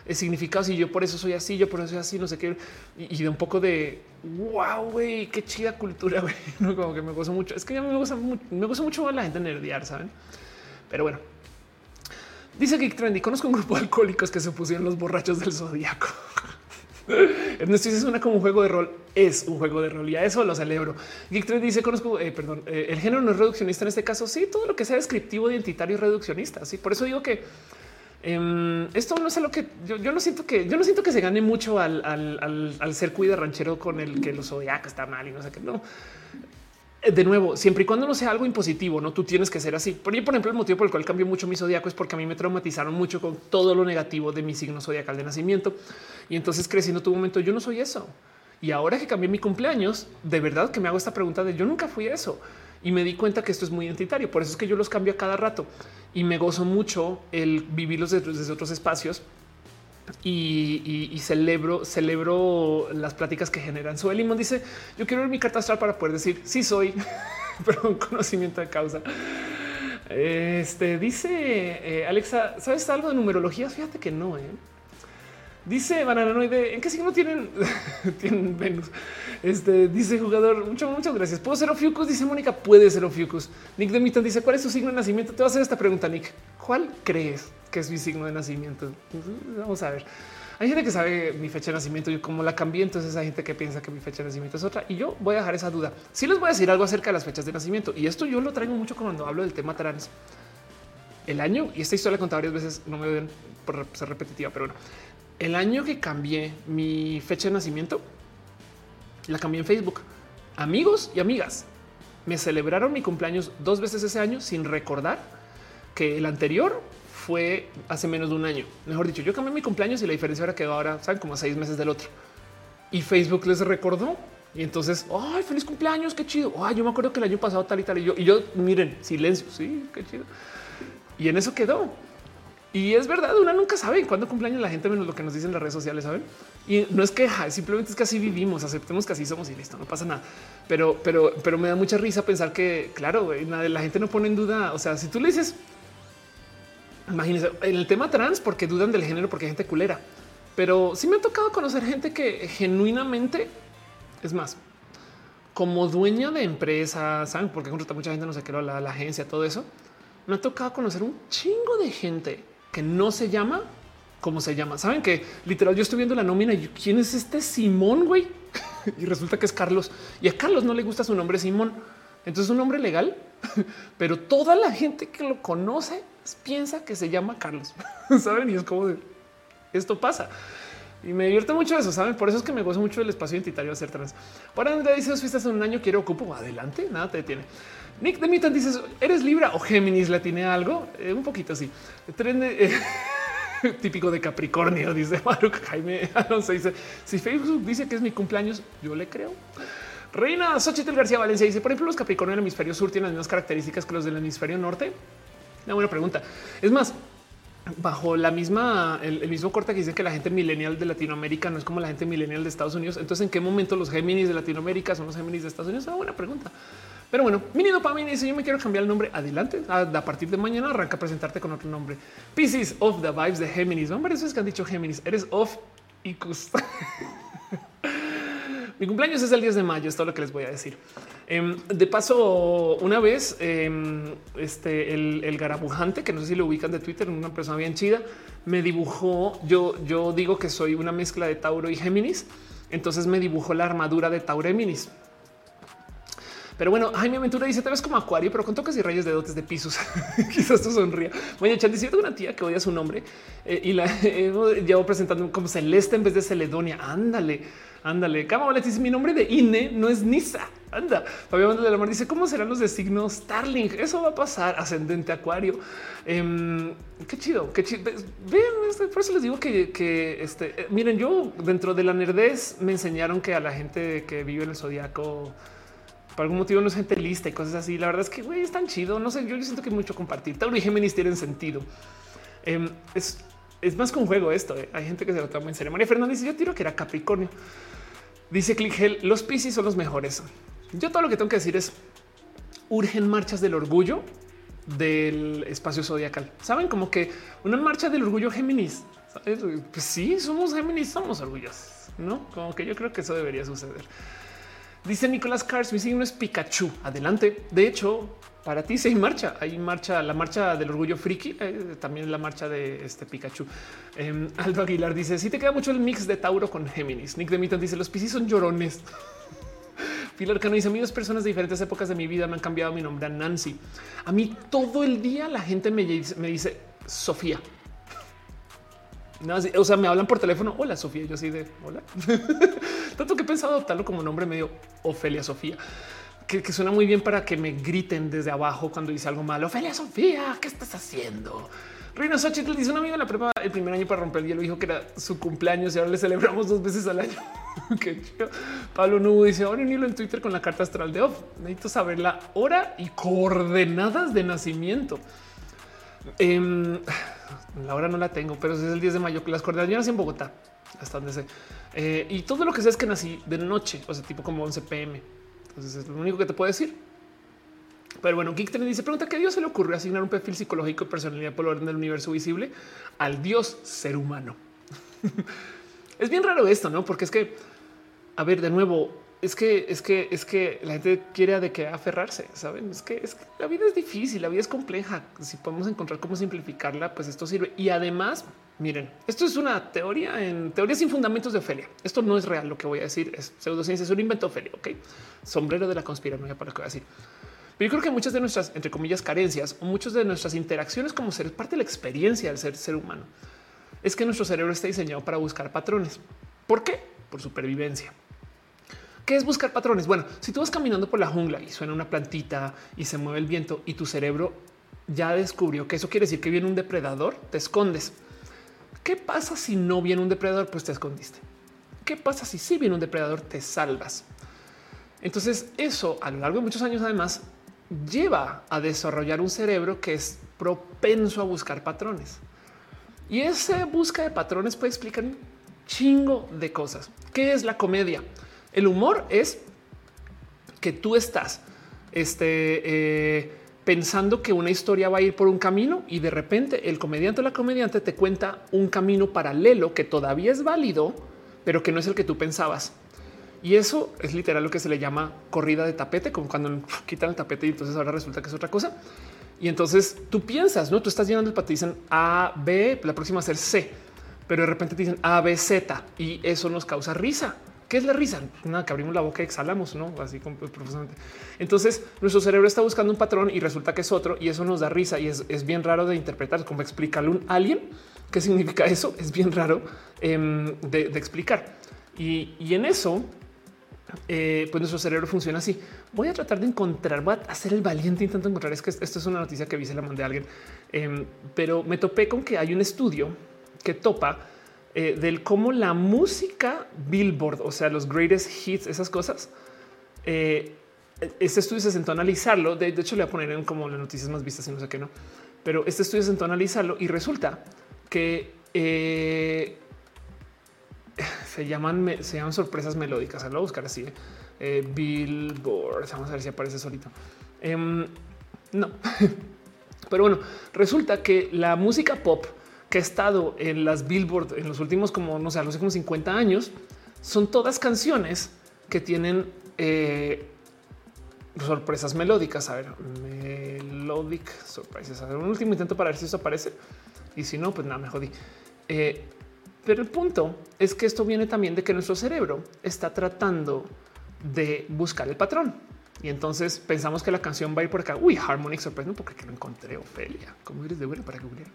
significados y yo por eso soy así, yo por eso soy así, no sé qué. Y, de un poco de wow, güey, qué chida cultura, güey. No, como que me gozo mucho. Es que ya me gusta, mucho, me gusta mucho la gente nerdear, saben? Pero bueno, dice Geek Trendy. Conozco un grupo de alcohólicos que se pusieron los borrachos del zodiaco. Ernesto dice suena como un juego de rol. Es un juego de rol y a eso lo celebro. Geek Trendy dice conozco, eh, perdón, eh, el género no es reduccionista en este caso. Sí, todo lo que sea descriptivo, identitario y reduccionista. Sí, por eso digo que em, esto no es lo que yo, no siento que yo no siento que se gane mucho al, al ser cuida ranchero con el que los zodiacos está mal y no sé qué. No, de nuevo, siempre y cuando no sea algo impositivo, no tú tienes que ser así. Por ejemplo, el motivo por el cual cambió mucho mi zodiaco es porque a mí me traumatizaron mucho con todo lo negativo de mi signo zodiacal de nacimiento. Y entonces creciendo tu momento, yo no soy eso. Y ahora que cambié mi cumpleaños, de verdad que me hago esta pregunta de yo nunca fui eso. Y me di cuenta que esto es muy identitario. Por eso es que yo los cambio a cada rato y me gozo mucho el vivirlos desde otros espacios y, celebro, celebro las pláticas que generan. Su Limón dice: Yo quiero ver mi carta astral para poder decir sí soy, pero un conocimiento de causa. Este dice eh, Alexa: ¿Sabes algo de numerología? Fíjate que no. ¿eh? Dice Bananoide, ¿en qué signo tienen, tienen Venus? Este dice jugador, mucho, muchas gracias. ¿Puedo ser Ofiucus? Dice Mónica, puede ser Ofiucus. Nick Demitan dice, ¿cuál es tu signo de nacimiento? Te voy a hacer esta pregunta, Nick. ¿cuál crees que es mi signo de nacimiento? Vamos a ver. Hay gente que sabe mi fecha de nacimiento, y como la cambié, entonces hay gente que piensa que mi fecha de nacimiento es otra y yo voy a dejar esa duda. Sí les voy a decir algo acerca de las fechas de nacimiento y esto yo lo traigo mucho cuando hablo del tema trans. El año, y esta historia la he contado varias veces, no me ven por ser repetitiva, pero bueno, el año que cambié mi fecha de nacimiento, la cambié en Facebook. Amigos y amigas me celebraron mi cumpleaños dos veces ese año sin recordar que el anterior fue hace menos de un año. Mejor dicho, yo cambié mi cumpleaños y la diferencia ahora quedó ahora, saben, como seis meses del otro. Y Facebook les recordó. Y entonces, ay, feliz cumpleaños, qué chido. Ay, yo me acuerdo que el año pasado tal y tal. Y yo, y yo, miren, silencio. Sí, qué chido. Y en eso quedó. Y es verdad, una nunca sabe cuándo cumpleaños la gente, menos lo que nos dicen las redes sociales, saben? Y no es queja, simplemente es que así vivimos, aceptemos que así somos y listo, no pasa nada. Pero, pero, pero me da mucha risa pensar que, claro, la gente no pone en duda. O sea, si tú le dices, imagínense en el tema trans, porque dudan del género, porque hay gente culera. Pero sí me ha tocado conocer gente que genuinamente es más como dueña de empresas, saben, porque contrata mucha gente, no sé qué, la, la agencia, todo eso. Me ha tocado conocer un chingo de gente que no se llama como se llama. Saben que literal yo estoy viendo la nómina y quién es este Simón, güey. y resulta que es Carlos y a Carlos no le gusta su nombre Simón. Entonces es un nombre legal, pero toda la gente que lo conoce piensa que se llama Carlos. Saben? Y es como de esto pasa. Y me divierte mucho eso, ¿saben? Por eso es que me gozo mucho el espacio identitario de ser trans. Donde dice dos fiestas en un año, quiero ocupo. Adelante, nada te detiene. Nick de Mitan dices, ¿eres Libra o Géminis? ¿La tiene algo? Eh, un poquito así. Tren eh, típico de Capricornio, dice Maruc Jaime Alonso. Dice, si Facebook dice que es mi cumpleaños, yo le creo. Reina Xochitl García Valencia dice, por ejemplo, los Capricornio del hemisferio sur tienen las mismas características que los del hemisferio norte. Una buena pregunta. Es más, bajo la misma, el, mismo corte que dice que la gente millennial de Latinoamérica no es como la gente millennial de Estados Unidos. Entonces, ¿en qué momento los Géminis de Latinoamérica son los Géminis de Estados Unidos? Una buena pregunta. Pero bueno, mini dopamina dice yo me quiero cambiar el nombre. Adelante. A, partir de mañana arranca a presentarte con otro nombre. Pisces of the vibes de Géminis. Hombre, eso es que han dicho Géminis. Eres off y Mi cumpleaños es el 10 de mayo, es todo lo que les voy a decir. Em, de paso, una vez, em, este, el, garabujante, que no sé si lo ubican de Twitter, una persona bien chida, me dibujó, yo, yo digo que soy una mezcla de Tauro y Géminis, entonces me dibujó la armadura de Taureminis. Pero bueno, Jaime Aventura dice: Te ves como Acuario, pero con toques y rayos de dotes de pisos. Quizás tú sonría. Bueno, Chan dice: una tía que odia su nombre eh, y la llevo presentando como Celeste en vez de Celedonia. Ándale. Ándale, Cama dice mi nombre de INE no es Nisa. Anda, Fabián de la Mar dice cómo serán los de signo Starling. Eso va a pasar ascendente Acuario. Em, qué chido, qué chido. Este, por eso les digo que, este, eh, miren, yo dentro de la nerdez me enseñaron que a la gente que vive en el zodiaco por algún motivo no es gente lista y cosas así. La verdad es que güey, es tan chido. No sé, yo, siento que mucho compartir. Tauro y Géminis tienen sentido. Em, es, es más que un juego esto. Eh. Hay gente que se lo toma en serio. María Fernández Yo tiro que era Capricornio. Dice Clickgel, los Piscis son los mejores. Yo todo lo que tengo que decir es urgen marchas del orgullo del espacio zodiacal. Saben como que una marcha del orgullo Géminis. Pues sí, somos Géminis, somos orgullosos, no? Como que yo creo que eso debería suceder. Dice Nicolás Cars, mi signo es Pikachu. Adelante. De hecho, para ti sí hay marcha. Hay marcha, la marcha del orgullo friki, eh, también la marcha de este Pikachu. Eh, Aldo Aguilar dice: Si te queda mucho el mix de Tauro con Géminis. Nick de Mitan dice: Los Piscis son llorones. Pilar Cano dice: Amigos, personas de diferentes épocas de mi vida me han cambiado mi nombre a Nancy. A mí todo el día la gente me dice Sofía. O sea, me hablan por teléfono. Hola, Sofía. Yo así de hola. Tanto que he pensado adoptarlo como nombre medio Ofelia Sofía que, suena muy bien para que me griten desde abajo cuando dice algo malo. Ophelia Sofía, ¿qué estás haciendo? Reina Xochitl dice un amigo en la prepa el primer año para romper el hielo dijo que era su cumpleaños y ahora le celebramos dos veces al año. Qué Pablo Nubo dice ahora un hilo en Twitter con la carta astral de off. Necesito saber la hora y coordenadas de nacimiento. Em, la hora no la tengo, pero es el 10 de mayo que las nací en Bogotá, hasta donde sé. Eh, y todo lo que sé es que nací de noche, o sea, tipo como 11 pm. Entonces es lo único que te puedo decir. Pero bueno, Geek dice pregunta que Dios se le ocurrió asignar un perfil psicológico y personalidad por orden del universo visible al Dios ser humano. es bien raro esto, no? Porque es que, a ver, de nuevo, es que es que es que la gente quiere de qué aferrarse. Saben, es que, es que la vida es difícil, la vida es compleja. Si podemos encontrar cómo simplificarla, pues esto sirve. Y además, miren, esto es una teoría en teoría sin fundamentos de Ofelia. Esto no es real. Lo que voy a decir es pseudociencia, es un invento Ofelia. Ok, sombrero de la conspiranoia para lo que voy a decir. Pero yo creo que muchas de nuestras, entre comillas, carencias o muchas de nuestras interacciones como seres, parte de la experiencia del ser ser humano, es que nuestro cerebro está diseñado para buscar patrones. ¿Por qué? Por supervivencia. ¿Qué es buscar patrones? Bueno, si tú vas caminando por la jungla y suena una plantita y se mueve el viento y tu cerebro ya descubrió que eso quiere decir que viene un depredador, te escondes. ¿Qué pasa si no viene un depredador? Pues te escondiste. ¿Qué pasa si sí viene un depredador? Te salvas. Entonces eso a lo largo de muchos años además lleva a desarrollar un cerebro que es propenso a buscar patrones. Y esa busca de patrones puede explicar un chingo de cosas. ¿Qué es la comedia? El humor es que tú estás este, eh, pensando que una historia va a ir por un camino y de repente el comediante o la comediante te cuenta un camino paralelo que todavía es válido, pero que no es el que tú pensabas. Y eso es literal lo que se le llama corrida de tapete, como cuando quitan el tapete y entonces ahora resulta que es otra cosa. Y entonces tú piensas, no tú estás llenando el pato, dicen A, B, la próxima va a ser C, pero de repente te dicen A, B, Z y eso nos causa risa. ¿Qué es la risa? Nada, que abrimos la boca y exhalamos, no así como pues, profundamente. Entonces nuestro cerebro está buscando un patrón y resulta que es otro y eso nos da risa y es, bien raro de interpretar, como explicarle a un alien qué significa eso. Es bien raro em, de, explicar. Y, y en eso eh, pues nuestro cerebro funciona así. Voy a tratar de encontrar, voy a hacer el valiente intento encontrar. Es que esto es una noticia que vi, se la mandé a alguien, em, pero me topé con que hay un estudio que topa eh, del cómo la música Billboard, o sea, los greatest hits, esas cosas. Eh, este estudio se sentó a analizarlo. De, hecho, le voy a poner en como las noticias más vistas y no sé qué no, pero este estudio se sentó a analizarlo y resulta que se llaman, se llaman sorpresas melódicas. Lo voy a buscar así. Eh. eh, Billboard. Vamos a ver si aparece solito. Em, no, pero bueno, resulta que la música pop que ha estado en las Billboard en los últimos, como no sé, los últimos 50 años, son todas canciones que tienen eh, sorpresas melódicas. A ver, melodic sorpresas. A ver, un último intento para ver si eso aparece. Y si no, pues nada, me jodí. Eh, pero el punto es que esto viene también de que nuestro cerebro está tratando de buscar el patrón. Y entonces pensamos que la canción va a ir por acá. Uy, Harmonic sorprende porque lo encontré, Ofelia. ¿Cómo eres de bueno para googlear?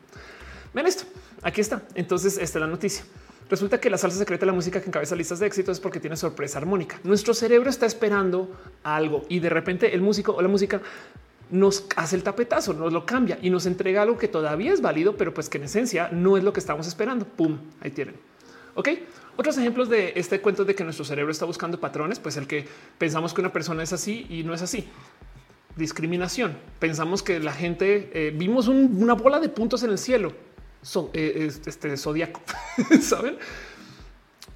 Ven esto. Aquí está. Entonces, esta es la noticia. Resulta que la salsa secreta de la música que encabeza listas de éxito es porque tiene sorpresa armónica. Nuestro cerebro está esperando algo y de repente el músico o la música nos hace el tapetazo, nos lo cambia y nos entrega algo que todavía es válido, pero pues que en esencia no es lo que estamos esperando. Pum, ahí tienen. Ok. Otros ejemplos de este cuento de que nuestro cerebro está buscando patrones, pues el que pensamos que una persona es así y no es así. Discriminación. Pensamos que la gente eh, vimos una bola de puntos en el cielo. Eh, este zodiaco, saben?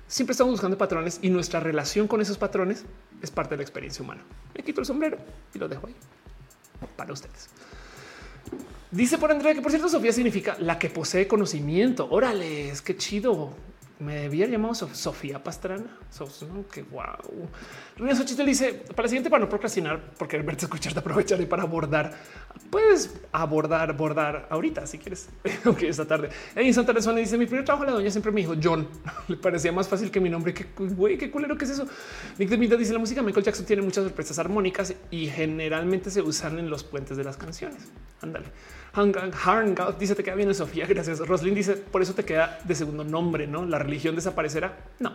Siempre estamos buscando patrones y nuestra relación con esos patrones es parte de la experiencia humana. Me quito el sombrero y lo dejo ahí para ustedes. Dice por Andrea que por cierto Sofía significa la que posee conocimiento. Órale, es que chido me debía llamar Sofía Pastrana. que wow. René Xochitl dice para la siguiente, para no procrastinar, porque verte escuchar te aprovecharé para abordar. Puedes abordar, abordar ahorita si quieres. ok, esta tarde. En Santa Teresa dice mi primer trabajo, la doña siempre me dijo John. Le parecía más fácil que mi nombre. Que güey, qué culero que es eso. Nick de dice la música Michael Jackson tiene muchas sorpresas armónicas y generalmente se usan en los puentes de las canciones. Ándale. Hangout dice te queda bien Sofía. Gracias. Roslyn dice por eso te queda de segundo nombre, no? La religión desaparecerá. No,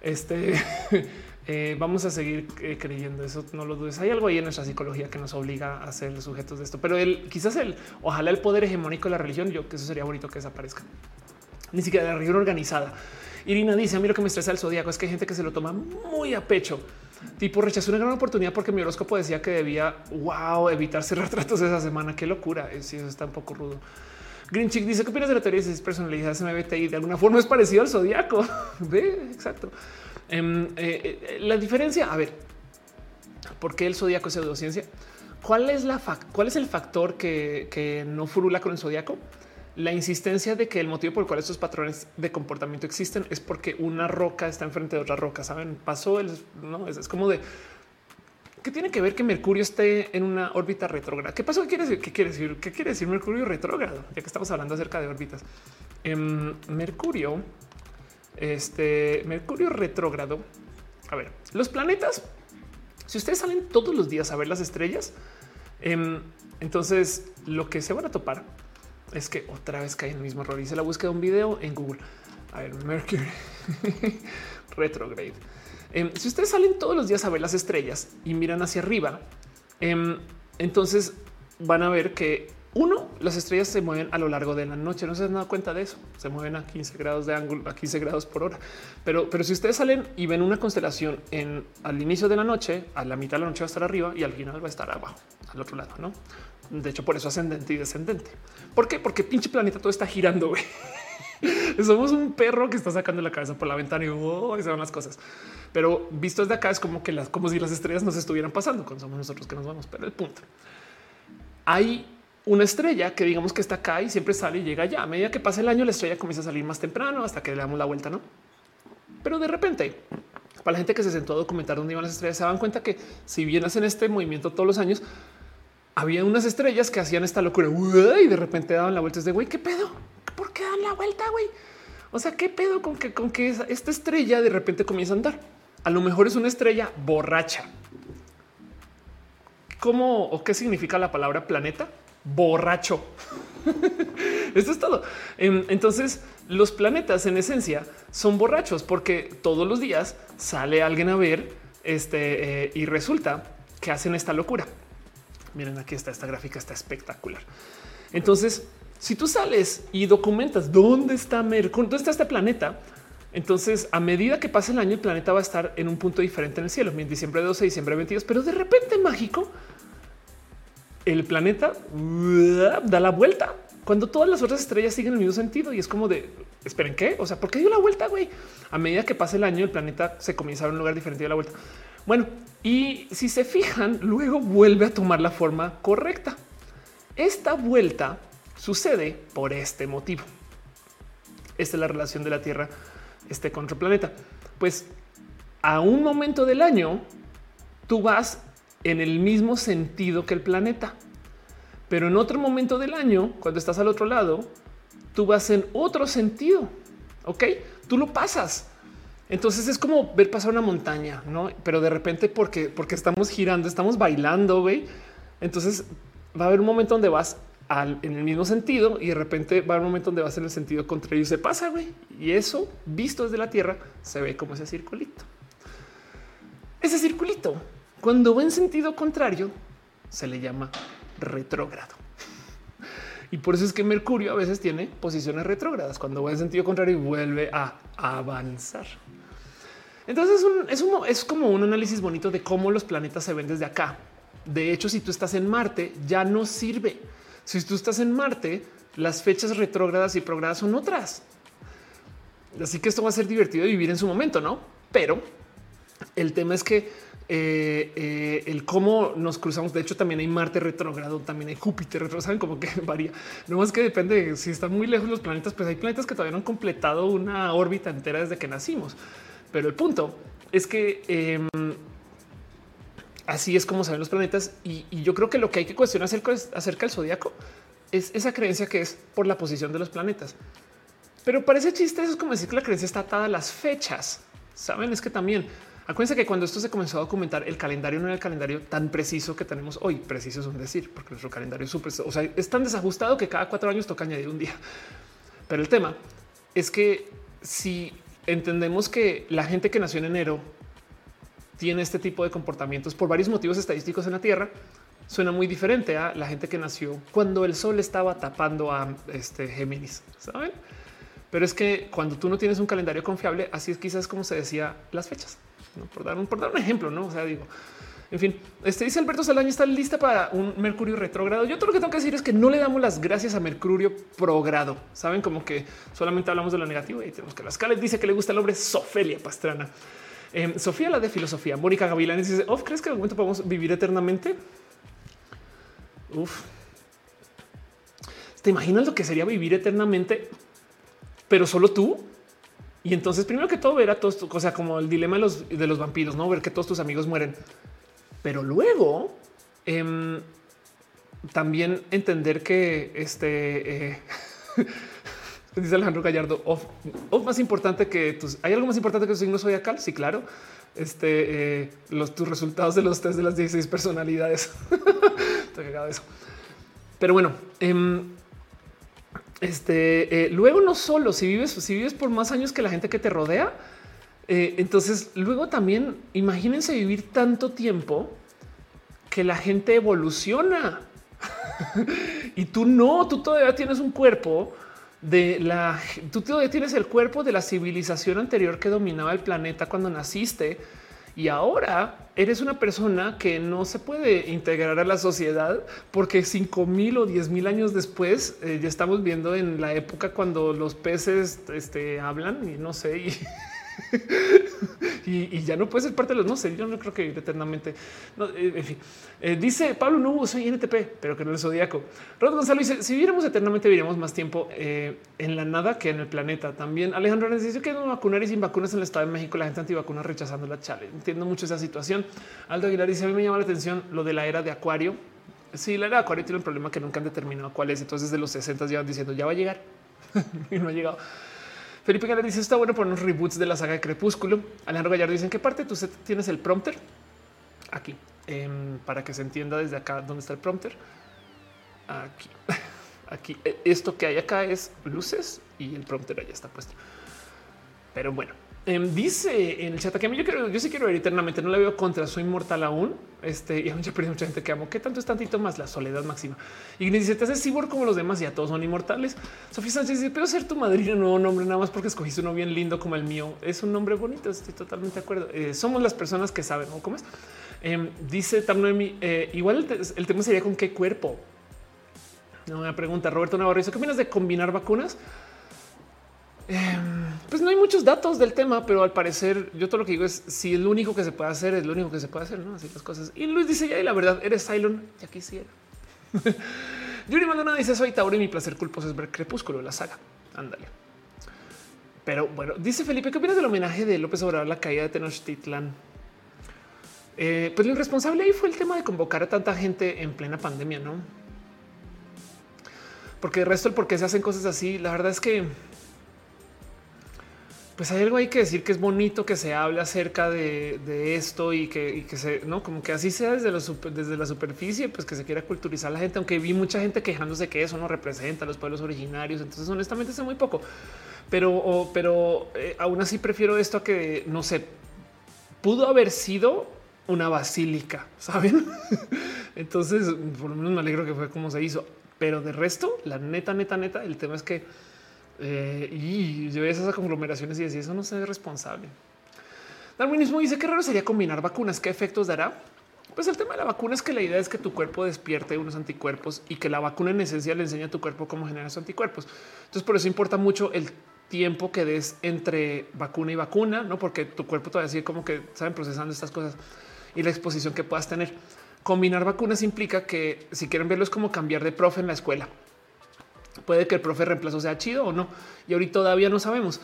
este eh, vamos a seguir eh, creyendo eso. No lo dudes. Hay algo ahí en nuestra psicología que nos obliga a ser sujetos de esto, pero el quizás el ojalá el poder hegemónico de la religión. Yo que eso sería bonito que desaparezca. Ni siquiera la religión organizada. Irina dice a mí lo que me estresa el zodiaco es que hay gente que se lo toma muy a pecho Tipo rechazó una gran oportunidad porque mi horóscopo decía que debía wow, evitar cerrar tratos esa semana. Qué locura. Eh, sí, eso está un poco rudo. Green Chick dice: ¿Qué opinas de la teoría de personalidades MBTI? De alguna forma es parecido al zodiaco. Ve, exacto. Em, eh, eh, la diferencia, a ver, ¿por qué el zodiaco es pseudociencia? ¿Cuál es la cuál es el factor que, que no furula con el zodiaco? La insistencia de que el motivo por el cual estos patrones de comportamiento existen es porque una roca está enfrente de otra roca. Saben, pasó el no es, como de que tiene que ver que Mercurio esté en una órbita retrógrada. ¿Qué pasó? ¿Qué quiere decir? ¿Qué quiere decir? ¿Qué quiere decir Mercurio retrógrado? Ya que estamos hablando acerca de órbitas. Em, Mercurio, este Mercurio retrógrado. A ver, los planetas, si ustedes salen todos los días a ver las estrellas, em, entonces lo que se van a topar es que otra vez cae en el mismo error. Hice la búsqueda de un video en Google. A ver, Mercury retrograde. Em, si ustedes salen todos los días a ver las estrellas y miran hacia arriba, em, entonces van a ver que uno, las estrellas se mueven a lo largo de la noche. No se han dado cuenta de eso. Se mueven a 15 grados de ángulo, a 15 grados por hora. Pero, pero si ustedes salen y ven una constelación en al inicio de la noche, a la mitad de la noche va a estar arriba y al final va a estar abajo, al otro lado, no? De hecho, por eso ascendente y descendente. ¿Por qué? Porque pinche planeta todo está girando. Somos un perro que está sacando la cabeza por la ventana y oh, se van las cosas. Pero visto desde acá es como que las, como si las estrellas nos estuvieran pasando cuando somos nosotros que nos vamos. Pero el punto hay una estrella que digamos que está acá y siempre sale y llega allá. A medida que pasa el año, la estrella comienza a salir más temprano hasta que le damos la vuelta, no? Pero de repente, para la gente que se sentó a documentar dónde iban las estrellas, se dan cuenta que si bien hacen este movimiento todos los años, había unas estrellas que hacían esta locura y de repente daban la vuelta. Es de güey, qué pedo? ¿Por qué dan la vuelta? Güey, o sea, qué pedo con que con que esta estrella de repente comienza a andar. A lo mejor es una estrella borracha. ¿Cómo o qué significa la palabra planeta? Borracho. Esto es todo. Entonces, los planetas en esencia son borrachos porque todos los días sale alguien a ver este eh, y resulta que hacen esta locura. Miren, aquí está esta gráfica, está espectacular. Entonces, si tú sales y documentas dónde está Mercurio, dónde está este planeta, entonces a medida que pasa el año, el planeta va a estar en un punto diferente en el cielo. En diciembre 12, diciembre 22, pero de repente mágico, el planeta da la vuelta cuando todas las otras estrellas siguen el mismo sentido y es como de esperen qué? O sea, ¿por qué dio la vuelta? Güey, a medida que pasa el año, el planeta se comienza a ver un lugar diferente de la vuelta. Bueno, y si se fijan, luego vuelve a tomar la forma correcta. Esta vuelta sucede por este motivo. Esta es la relación de la Tierra este el planeta. Pues a un momento del año tú vas en el mismo sentido que el planeta, pero en otro momento del año, cuando estás al otro lado, tú vas en otro sentido. Ok, tú lo pasas. Entonces es como ver pasar una montaña, no? Pero de repente, porque, porque estamos girando, estamos bailando, güey. Entonces va a haber un momento donde vas en el mismo sentido y de repente va a haber un momento donde vas en el sentido contrario y se pasa, güey. Y eso visto desde la Tierra se ve como ese circulito. Ese circulito, cuando va en sentido contrario, se le llama retrógrado. Y por eso es que Mercurio a veces tiene posiciones retrógradas. Cuando va en sentido contrario y vuelve a avanzar. Entonces es, un, como un análisis bonito de cómo los planetas se ven desde acá. De hecho, si tú estás en Marte, ya no sirve. Si tú estás en Marte, las fechas retrógradas y programadas son otras. Así que esto va a ser divertido de vivir en su momento, ¿no? Pero el tema es que eh, eh, el cómo nos cruzamos. De hecho, también hay Marte retrógrado, también hay Júpiter retrógrado, saben como que varía. No más que depende de si están muy lejos los planetas, pues hay planetas que todavía no han completado una órbita entera desde que nacimos. Pero el punto es que em, así es como saben los planetas. Y, yo creo que lo que hay que cuestionar acerca, acerca del zodiaco es esa creencia que es por la posición de los planetas. Pero parece chiste. Eso es como decir que la creencia está atada a las fechas. Saben, es que también acuérdense que cuando esto se comenzó a documentar, el calendario no era el calendario tan preciso que tenemos hoy. Preciso es un decir, porque nuestro calendario es súper, o sea, es tan desajustado que cada cuatro años toca añadir un día. Pero el tema es que si entendemos que la gente que nació en enero tiene este tipo de comportamientos por varios motivos estadísticos en la Tierra, suena muy diferente a la gente que nació cuando el sol estaba tapando a este Géminis, saben? Pero es que cuando tú no tienes un calendario confiable, así es quizás como se decía las fechas, por dar un, por dar un ejemplo, no? O sea, digo, en fin, este dice Alberto Salaña está lista para un Mercurio retrógrado. Yo todo lo que tengo que decir es que no le damos las gracias a Mercurio progrado. Saben como que solamente hablamos de lo negativo y tenemos que las cales dice que le gusta el hombre Sofelia Pastrana. Em, Sofía, la de filosofía. Mónica Gavilán dice: Of, ¿crees que en algún momento podemos vivir eternamente? Uf. ¿Te imaginas lo que sería vivir eternamente, pero solo tú? Y entonces, primero que todo, ver a todos, o sea, como el dilema de los, de los vampiros, no ver que todos tus amigos mueren. Pero luego em, también entender que este eh, dice Alejandro Gallardo, o más importante que tus, hay algo más importante que tu signo zodiacal. Sí, claro. Este, eh, los tus resultados de los test de las 16 personalidades. Pero bueno, eh, este, eh, luego no solo si vives, si vives por más años que la gente que te rodea, eh, entonces luego también imagínense vivir tanto tiempo que la gente evoluciona y tú no, tú todavía tienes un cuerpo de la, tú todavía tienes el cuerpo de la civilización anterior que dominaba el planeta cuando naciste y ahora eres una persona que no se puede integrar a la sociedad porque cinco mil o diez mil años después eh, ya estamos viendo en la época cuando los peces este, hablan y no sé. y, ya no puede ser parte de los no sé. Yo no creo que eternamente. Eh, en fin, eh, dice Pablo no soy NTP, pero que no es zodiaco. Rod Gonzalo dice: Si viviéramos eternamente, viviríamos más tiempo eh, en la nada que en el planeta. También Alejandro dice que no vacunar y sin vacunas en el Estado de México, la gente antivacuna rechazando la chale. Entiendo mucho esa situación. Aldo Aguilar dice: A mí me llama la atención lo de la era de Acuario. Sí, la era de Acuario tiene un problema que nunca han determinado cuál es. Entonces, de los 60 ya van diciendo ya va a llegar y no ha llegado. Felipe Gala dice está bueno por unos reboots de la saga de Crepúsculo. Alejandro Gallardo dice en qué parte tú tienes el prompter aquí em, para que se entienda desde acá dónde está el prompter. Aquí, aquí. E, esto que hay acá es luces y el prompter allá está puesto. Pero bueno, Em, dice en el chat que a mí yo quiero, yo sí quiero ver eternamente, no la veo contra, soy mortal aún. Este y aún ya perdido mucha gente que amo. ¿Qué tanto es tantito más la soledad máxima? Y dice: Te haces cibor como los demás, y a todos son inmortales. Sofía Sánchez dice: Pero ser tu madrina, nuevo nombre, nada más porque escogiste uno bien lindo como el mío. Es un nombre bonito. Estoy totalmente de acuerdo. Eh, somos las personas que saben cómo es. Eh, dice Tam Noemi: eh, Igual el, tema sería con qué cuerpo. No me pregunta Roberto Navarro. ¿Qué opinas de combinar vacunas? Em, pues no hay muchos datos del tema, pero al parecer yo todo lo que digo es si es lo único que se puede hacer, es lo único que se puede hacer, no así las cosas. Y Luis dice ya y la verdad eres Cylon, ya quisiera. Yuri Maldonado dice soy Tauro y mi placer culposo es ver Crepúsculo, la saga. Ándale. Pero bueno, dice Felipe, ¿qué opinas del homenaje de López Obrador a la caída de Tenochtitlan? Eh, pues lo irresponsable ahí fue el tema de convocar a tanta gente en plena pandemia, no? Porque el resto, el por qué se hacen cosas así, la verdad es que pues hay algo hay que decir que es bonito que se hable acerca de, esto y que, se no como que así sea desde, desde la superficie, pues que se quiera culturizar la gente, aunque vi mucha gente quejándose que eso no representa a los pueblos originarios. Entonces, honestamente, sé muy poco, pero, pero eh, aún así prefiero esto a que no sé, pudo haber sido una basílica, saben? Entonces, por lo menos me alegro que fue como se hizo, pero de resto, la neta, neta, neta, el tema es que eh, y yo esas conglomeraciones y decir eso no es responsable. Darwinismo dice que raro sería combinar vacunas. ¿Qué efectos dará? Pues el tema de la vacuna es que la idea es que tu cuerpo despierte unos anticuerpos y que la vacuna en esencia le enseña a tu cuerpo cómo generar anticuerpos. Entonces, por eso importa mucho el tiempo que des entre vacuna y vacuna, no porque tu cuerpo todavía sigue como que saben procesando estas cosas y la exposición que puedas tener. Combinar vacunas implica que si quieren verlo es como cambiar de profe en la escuela. Puede que el profe de reemplazo sea chido o no. Y ahorita todavía no sabemos.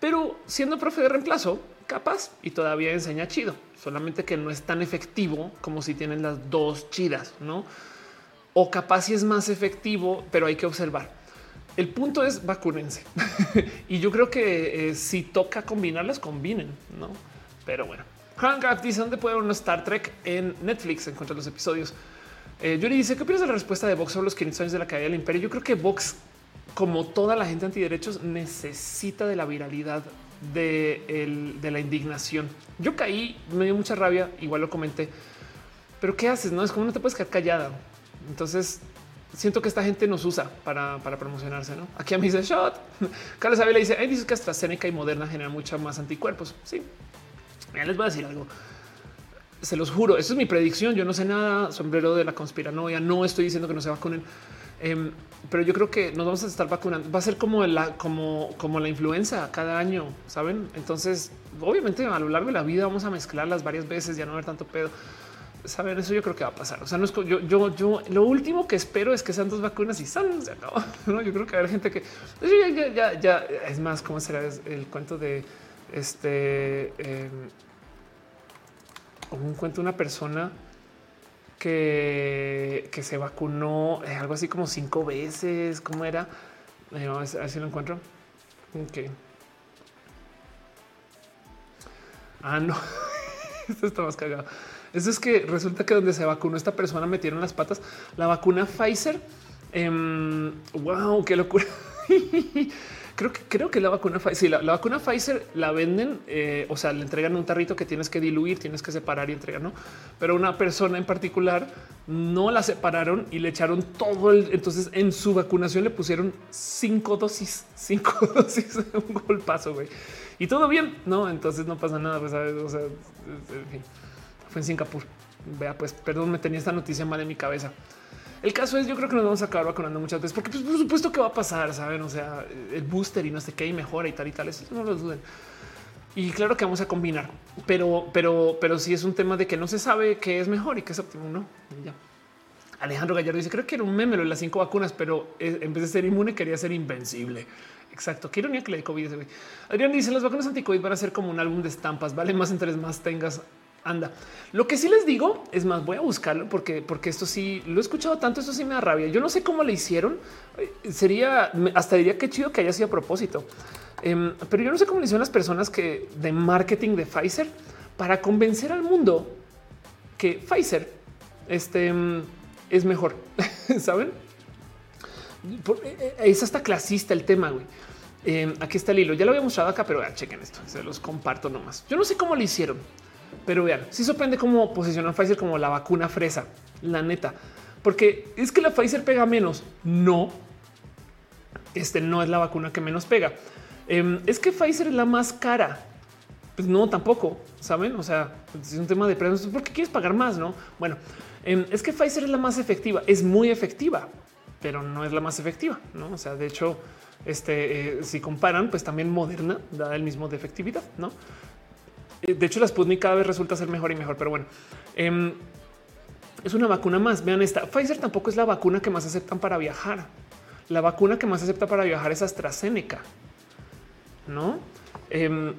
Pero siendo profe de reemplazo, capaz y todavía enseña chido. Solamente que no es tan efectivo como si tienen las dos chidas, ¿no? O capaz si es más efectivo, pero hay que observar. El punto es vacúnense. y yo creo que eh, si toca combinarlas, combinen, ¿no? Pero bueno. Hank dice dónde puede ver un Star Trek en Netflix. Encuentra los episodios. Eh, Yuri dice qué opinas de la respuesta de Vox sobre los 500 años de la caída del imperio. Yo creo que Vox, como toda la gente antiderechos, necesita de la viralidad de, la indignación. Yo caí, me dio mucha rabia, igual lo comenté. Pero qué haces? No es como no te puedes quedar callada. Entonces siento que esta gente nos usa para, promocionarse. ¿no? Aquí a mí dice shot. Carlos Avila dice: Hay dice que AstraZeneca y Moderna generan mucha más anticuerpos. Sí, ya les voy a decir algo se los juro, eso es mi predicción. Yo no sé nada, sombrero de la conspiranoia. No estoy diciendo que no se vacunen, em, pero yo creo que nos vamos a estar vacunando. Va a ser como la, como, como la influenza cada año, saben? Entonces, obviamente, a lo largo de la vida vamos a mezclarlas varias veces, ya no haber tanto pedo. saben eso yo creo que va a pasar. O sea, no es yo, yo, yo lo último que espero es que sean dos vacunas y salen, se acabó. ¿no? Yo creo que haber gente que ya, ya, ya, es más, ¿cómo será el cuento de este? Eh, un cuento una persona que, que se vacunó eh, algo así como cinco veces. ¿Cómo era? Eh, a ver si lo encuentro. Ok. Ah, no. Esto está más cagado. Eso es que resulta que donde se vacunó esta persona metieron las patas. La vacuna Pfizer. wow, em, qué locura. creo que creo que la vacuna Pfizer, sí, la, vacuna Pfizer la venden, eh, o sea, le entregan un tarrito que tienes que diluir, tienes que separar y entregar, no? Pero una persona en particular no la separaron y le echaron todo el. Entonces en su vacunación le pusieron cinco dosis, cinco dosis, un golpazo, güey. Y todo bien, no? Entonces no pasa nada, pues, ¿sabes? O sea, fue en Singapur. Vea, pues perdón, me tenía esta noticia mal en mi cabeza. El caso es, yo creo que nos vamos a acabar vacunando muchas veces, porque pues, por supuesto que va a pasar, saben? O sea, el booster y no sé qué y mejora y tal y tal. Eso no lo duden. Y claro que vamos a combinar, pero, pero, pero sí es un tema de que no se sabe qué es mejor y qué es óptimo. No, ya. Alejandro Gallardo dice: Creo que era un meme lo de las cinco vacunas, pero eh, en vez de ser inmune, quería ser invencible. Exacto. Qué ironía que le dé COVID. Adrián dice: Las vacunas anti-COVID van a ser como un álbum de estampas. Vale más entre más tengas anda. Lo que sí les digo es más, voy a buscarlo porque, porque esto sí lo he escuchado tanto. Esto sí me da rabia. Yo no sé cómo le hicieron. Eh, sería hasta diría que chido que haya sido a propósito, em, pero yo no sé cómo le hicieron las personas que de marketing de Pfizer para convencer al mundo que Pfizer este, em, es mejor. Saben? Eh, eh, es hasta clasista el tema. Güey. Em, aquí está el hilo. Ya lo había mostrado acá, pero chequen esto. Se los comparto nomás. Yo no sé cómo le hicieron. Pero vean, si sorprende cómo posicionan Pfizer como la vacuna fresa, la neta, porque es que la Pfizer pega menos. No, este no es la vacuna que menos pega. Em, es que Pfizer es la más cara. Pues no, tampoco saben. O sea, es un tema de precios. ¿Por qué quieres pagar más? No, bueno, em, es que Pfizer es la más efectiva, es muy efectiva, pero no es la más efectiva. No, o sea, de hecho, este, eh, si comparan, pues también Moderna da el mismo de efectividad, no? Eh, de hecho, la Sputnik cada vez resulta ser mejor y mejor, pero bueno, em, es una vacuna más. Vean esta. Pfizer tampoco es la vacuna que más aceptan para viajar. La vacuna que más acepta para viajar es AstraZeneca, no? Em,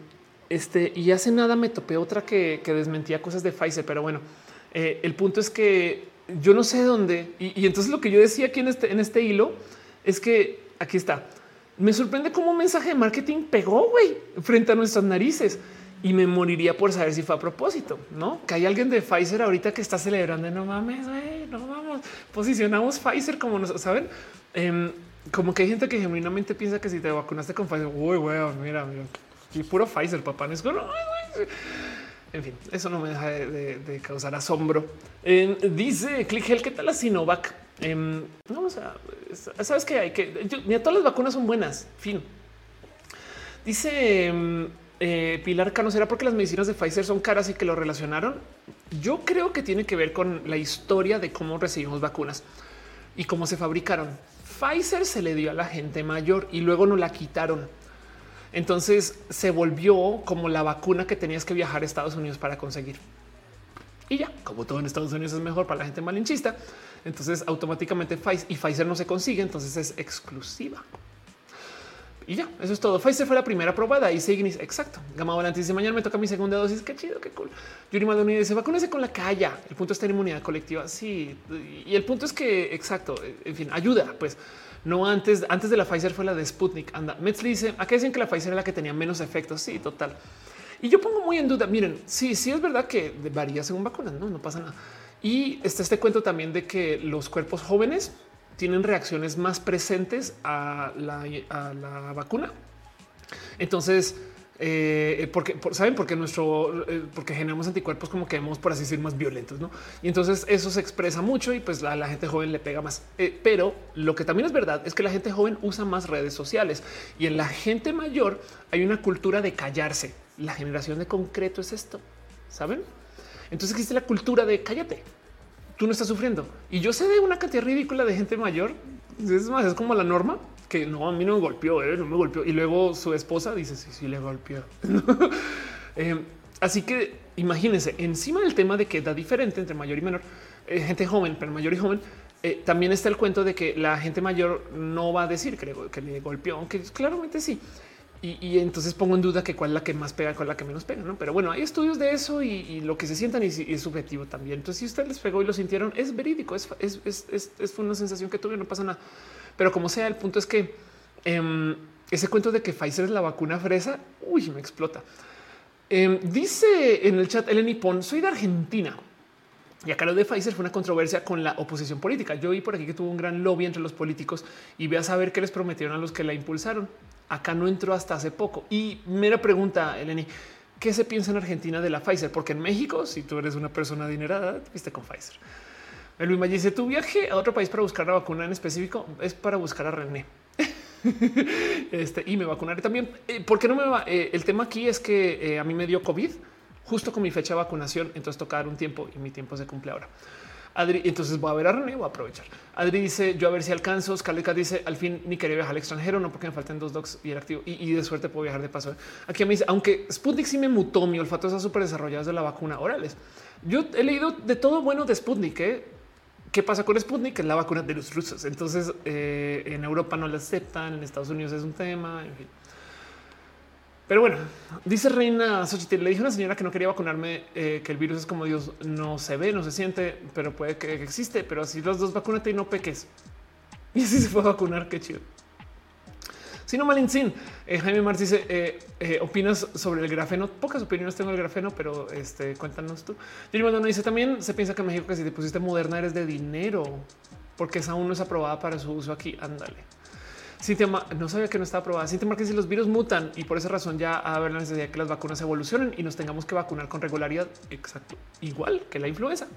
este y hace nada me topé otra que, desmentía cosas de Pfizer, pero bueno, eh, el punto es que yo no sé dónde. Y, entonces lo que yo decía aquí en este, en este hilo es que aquí está. Me sorprende cómo un mensaje de marketing pegó güey, frente a nuestras narices y me moriría por saber si fue a propósito, no? Que hay alguien de Pfizer ahorita que está celebrando. No mames, no vamos. Posicionamos Pfizer como nos saben. Em, como que hay gente que genuinamente piensa que si te vacunaste con Pfizer, uy, güey, mira, y puro Pfizer, papá. No es como, en fin, eso no me deja de, causar asombro. Em, dice Click ¿qué tal la Sinovac? Eh, no, o sea, sabes que hay que, mira, todas las vacunas son buenas. Fin. Dice eh, Pilar Cano, ¿será porque las medicinas de Pfizer son caras y que lo relacionaron? Yo creo que tiene que ver con la historia de cómo recibimos vacunas y cómo se fabricaron. Pfizer se le dio a la gente mayor y luego no la quitaron. Entonces se volvió como la vacuna que tenías que viajar a Estados Unidos para conseguir. Y ya, como todo en Estados Unidos es mejor para la gente malinchista, entonces automáticamente Pfizer y Pfizer no se consigue, entonces es exclusiva. Y ya, eso es todo. Pfizer fue la primera probada y Signis, exacto. Gama Volante dice mañana me toca mi segunda dosis. Qué chido, qué cool. Yuri Maldonado dice vacúnese con la calla. El punto es tener inmunidad colectiva. Sí, y el punto es que exacto. En fin, ayuda. Pues no antes, antes de la Pfizer fue la de Sputnik. Anda, Metzli dice acá dicen que la Pfizer era la que tenía menos efectos. Sí, total. Y yo pongo muy en duda. Miren, sí, sí es verdad que varía según vacunas, no, no pasa nada. Y está este cuento también de que los cuerpos jóvenes tienen reacciones más presentes a la, vacuna. Entonces, eh, porque saben, porque nuestro, eh, porque generamos anticuerpos como que hemos, por así decir, más violentos, no? Y entonces eso se expresa mucho y pues la, la gente joven le pega más. Eh, pero lo que también es verdad es que la gente joven usa más redes sociales y en la gente mayor hay una cultura de callarse. La generación de concreto es esto, saben? Entonces existe la cultura de cállate tú no estás sufriendo. Y yo sé de una cantidad ridícula de gente mayor. Es más, es como la norma que no, a mí no me golpeó, eh, no me golpeó. Y luego su esposa dice, sí, sí, le golpeó. Eh, así que imagínense, encima del tema de que da diferente entre mayor y menor, eh, gente joven, pero mayor y joven, también está el cuento de que la gente mayor no va a decir que que le golpeó, aunque claramente sí. Y, entonces pongo en duda que cuál es la que más pega, cuál es la que menos pega, ¿no? Pero bueno, hay estudios de eso y, lo que se sientan y, es subjetivo también. Entonces, si usted les pegó y lo sintieron, es verídico, es, es, una sensación que tuve, no pasa nada. Pero como sea, el punto es que em, ese cuento de que Pfizer es la vacuna fresa, uy, me explota. Em, dice en el chat Eleni Pon, soy de Argentina. Y acá lo de Pfizer fue una controversia con la oposición política. Yo vi por aquí que tuvo un gran lobby entre los políticos y ve a saber qué les prometieron a los que la impulsaron. Acá no entró hasta hace poco. Y mera pregunta, Eleni, ¿qué se piensa en Argentina de la Pfizer? Porque en México, si tú eres una persona adinerada, viste con Pfizer. Luis May dice, tu viaje a otro país para buscar la vacuna en específico es para buscar a René. este, y me vacunaré también. Eh, ¿Por qué no me va? Eh, el tema aquí es que eh, a mí me dio COVID justo con mi fecha de vacunación. Entonces tocar un tiempo y mi tiempo se cumple ahora. Adri, entonces voy a ver a René, voy a aprovechar. Adri dice yo a ver si alcanzo. Scaleca dice al fin ni quería viajar al extranjero, no porque me faltan dos docs y el activo y, de suerte puedo viajar de paso. Aquí me dice, aunque Sputnik sí me mutó, mi olfato está súper desarrollado de la vacuna. Orales. Yo he leído de todo bueno de Sputnik. ¿eh? ¿Qué pasa con Sputnik? Es la vacuna de los rusos. Entonces eh, en Europa no la aceptan, en Estados Unidos es un tema, en fin. Pero bueno, dice Reina Xochitl, le dije a una señora que no quería vacunarme, eh, que el virus es como Dios, no se ve, no se siente, pero puede que existe, pero así los dos vacúnate y no peques. Y así se fue a vacunar, qué chido. Si no, Malinzin, eh, Jaime Marx dice, eh, eh, opinas sobre el grafeno. Pocas opiniones tengo del grafeno, pero este, cuéntanos tú. Yuri no dice, también se piensa que México que si te pusiste moderna eres de dinero, porque esa aún no es aprobada para su uso aquí. Ándale. Cintia, no sabía que no estaba aprobada. Cintia Márquez si los virus mutan y por esa razón ya a haber la necesidad de que las vacunas evolucionen y nos tengamos que vacunar con regularidad. Exacto. Igual que la influenza.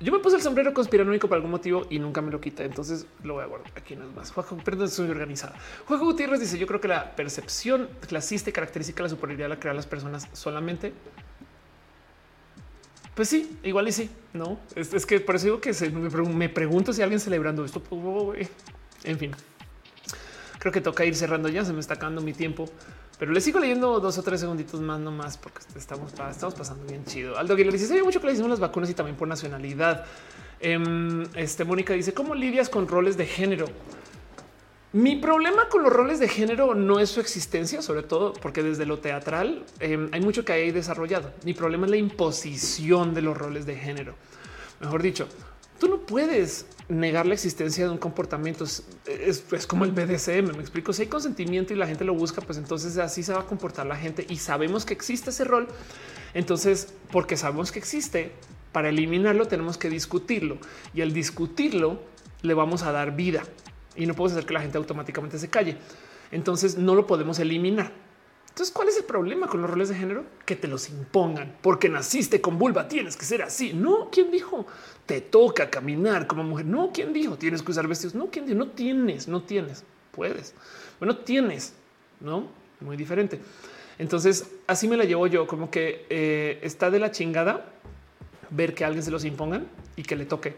Yo me puse el sombrero conspiranoico por algún motivo y nunca me lo quita. Entonces lo voy a guardar aquí no es más. Juego, perdón, soy organizada. Juego Gutiérrez dice: Yo creo que la percepción clasista y característica de la superioridad la crean las personas solamente. Pues sí, igual y sí, no es, que por eso digo que me, pregunto si alguien celebrando esto. Pues, en fin, creo que toca ir cerrando ya. Se me está acabando mi tiempo. Pero le sigo leyendo dos o tres segunditos más nomás porque estamos, estamos pasando bien chido. Aldo Aguilar dice, hay mucho que le hicimos las vacunas y también por nacionalidad. Em, este Mónica dice, ¿cómo lidias con roles de género? Mi problema con los roles de género no es su existencia, sobre todo porque desde lo teatral em, hay mucho que hay desarrollado. Mi problema es la imposición de los roles de género. Mejor dicho, tú no puedes negar la existencia de un comportamiento. Es, como el BDSM. Me explico. Si hay consentimiento y la gente lo busca, pues entonces así se va a comportar la gente y sabemos que existe ese rol. Entonces, porque sabemos que existe, para eliminarlo tenemos que discutirlo y al discutirlo le vamos a dar vida y no podemos hacer que la gente automáticamente se calle. Entonces no lo podemos eliminar. Entonces, ¿cuál es el problema con los roles de género? Que te los impongan porque naciste con vulva, tienes que ser así. No, ¿quién dijo? Te toca caminar como mujer. No, ¿quién dijo? Tienes que usar vestidos. No, ¿quién dijo? No tienes, no tienes. Puedes. Bueno, tienes, ¿no? Muy diferente. Entonces, así me la llevo yo, como que eh, está de la chingada ver que alguien se los impongan y que le toque.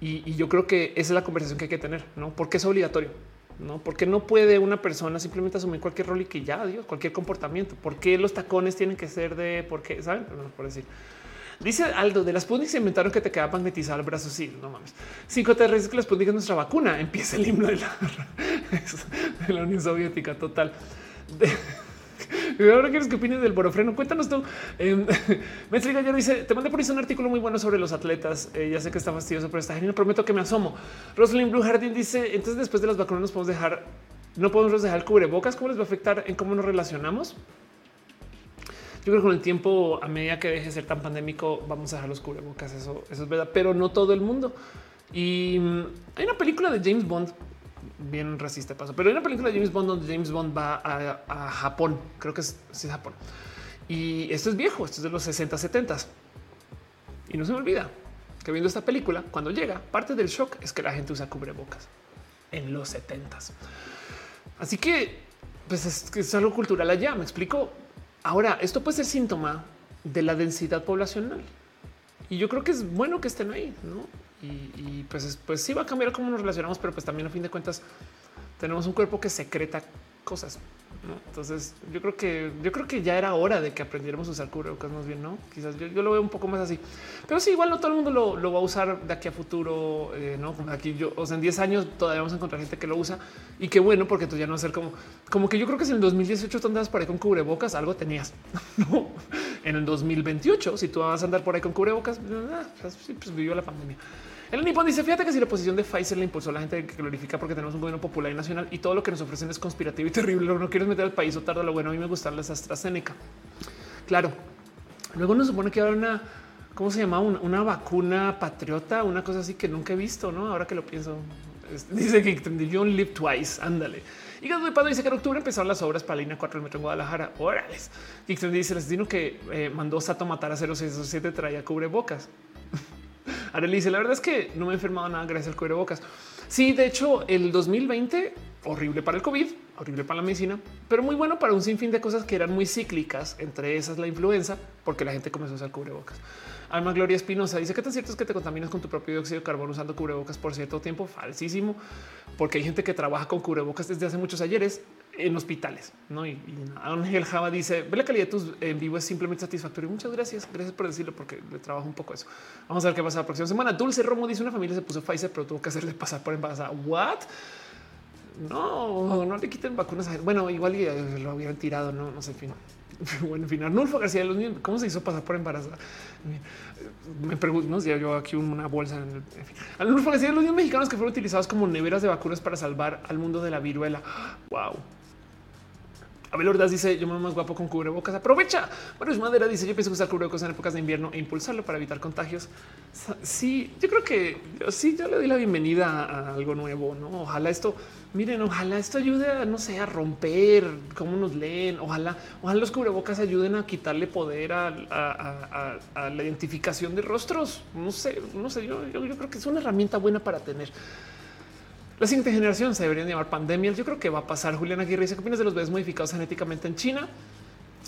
Y, y yo creo que esa es la conversación que hay que tener, ¿no? Porque es obligatorio. No, porque no puede una persona simplemente asumir cualquier rol y que ya Dios, cualquier comportamiento. ¿Por qué los tacones tienen que ser de por qué? Saben, por decir. Dice Aldo de las Sputnik se inventaron que te queda magnetizado el brazo. Sí, no mames. Cinco te que la Sputnik es nuestra vacuna. Empieza el himno de la Unión Soviética total. Ahora quieres que opines del borofreno. Cuéntanos tú. Eh, ya dice: Te mandé por eso un artículo muy bueno sobre los atletas. Eh, ya sé que está fastidioso, pero está genial. Prometo que me asomo. Rosalind Blue Jardín dice: Entonces, después de las vacunas, nos podemos dejar, no podemos dejar el cubrebocas. ¿Cómo les va a afectar en cómo nos relacionamos? Yo creo que con el tiempo, a medida que deje de ser tan pandémico, vamos a dejar los cubrebocas. Eso, eso es verdad, pero no todo el mundo. Y mm, hay una película de James Bond bien racista paso, pero hay una película de James Bond donde James Bond va a, Japón, creo que es, Japón. Y esto es viejo, esto es de los 60, 70 y no se me olvida que viendo esta película, cuando llega, parte del shock es que la gente usa cubrebocas en los 70 Así que pues es, es algo cultural allá. Me explico. Ahora, esto puede ser síntoma de la densidad poblacional y yo creo que es bueno que estén ahí, no? Y, pues, pues sí va a cambiar cómo nos relacionamos, pero pues también a fin de cuentas tenemos un cuerpo que secreta cosas. Entonces yo creo que yo creo que ya era hora de que aprendiéramos a usar cubrebocas más bien, no? Quizás yo, lo veo un poco más así, pero sí, igual no todo el mundo lo, va a usar de aquí a futuro, eh, no? aquí yo, o sea, en 10 años todavía vamos a encontrar gente que lo usa y qué bueno, porque tú ya no va a ser como, como que yo creo que si en el 2018 tú andas por ahí con cubrebocas, algo tenías, no? En el 2028, si tú vas a andar por ahí con cubrebocas, ah, pues, pues vivió la pandemia. El Nippon dice: Fíjate que si la posición de Pfizer le impulsó a la gente que glorifica porque tenemos un gobierno popular y nacional y todo lo que nos ofrecen es conspirativo y terrible. No quieres meter al país o tarda lo bueno. A mí me gusta la AstraZeneca. Claro. Luego nos supone que habrá una, ¿cómo se llama? Una, vacuna patriota, una cosa así que nunca he visto, no? Ahora que lo pienso, dice que John live twice. Ándale. Y de Pado dice que en octubre empezaron las obras para la línea 4 del metro en Guadalajara. Órales. Y dice: Les digo que eh, mandó Sato matar a 0607 traía cubrebocas. Arely dice la verdad es que no me he enfermado nada gracias al bocas. Sí, de hecho, el 2020 horrible para el COVID, horrible para la medicina, pero muy bueno para un sinfín de cosas que eran muy cíclicas, entre esas la influenza, porque la gente comenzó a usar cubrebocas. Alma Gloria Espinosa dice que tan cierto es que te contaminas con tu propio dióxido de carbono usando cubrebocas por cierto tiempo. Falsísimo, porque hay gente que trabaja con cubrebocas desde hace muchos ayeres en hospitales. ¿no? Y, Ángel Java dice, ve la calidad de tus en vivo es simplemente satisfactorio. Muchas gracias. Gracias por decirlo porque le trabajo un poco eso. Vamos a ver qué pasa la próxima semana. Dulce Romo dice una familia se puso Pfizer, pero tuvo que hacerle pasar por embarazada. What? No, no le quiten vacunas. Bueno, igual eh, lo hubieran tirado, no, no sé, en fin. Bueno, en fin, Arnulfo García de los niños, ¿cómo se hizo pasar por embarazada? Me pregunto, no sé, yo aquí una bolsa. En, fin. Arnulfo García de los niños mexicanos que fueron utilizados como neveras de vacunas para salvar al mundo de la viruela. Wow. Abel Ordaz dice yo me más guapo con cubrebocas. Aprovecha. Es madera. Dice yo pienso usar cubrebocas en épocas de invierno e impulsarlo para evitar contagios. Sí, yo creo que sí, yo le doy la bienvenida a algo nuevo. No, ojalá esto, miren, ojalá esto ayude a no sé, a romper cómo nos leen. Ojalá, ojalá los cubrebocas ayuden a quitarle poder a, la identificación de rostros. No sé, no sé. Yo, yo creo que es una herramienta buena para tener. La siguiente generación se deberían llamar pandemia. Yo creo que va a pasar. Julián Aguirre dice: ¿Qué opinas de los bebés modificados genéticamente en China?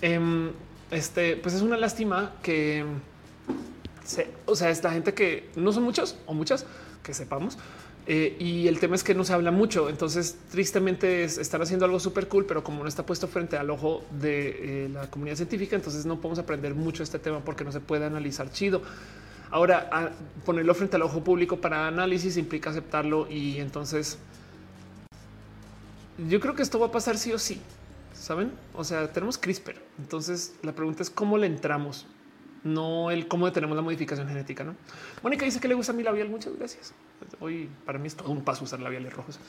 Em, este, pues es una lástima que, o sea, es la gente que no son muchos o muchas que sepamos. Eh, y el tema es que no se habla mucho. Entonces, tristemente, están haciendo algo súper cool, pero como no está puesto frente al ojo de eh, la comunidad científica, entonces no podemos aprender mucho este tema porque no se puede analizar chido. Ahora, ponerlo frente al ojo público para análisis implica aceptarlo y entonces yo creo que esto va a pasar sí o sí. Saben? O sea, tenemos CRISPR. Entonces la pregunta es cómo le entramos, no el cómo detenemos la modificación genética. No, Mónica dice que le gusta mi labial. Muchas gracias. Hoy para mí es todo un paso usar labiales rojos.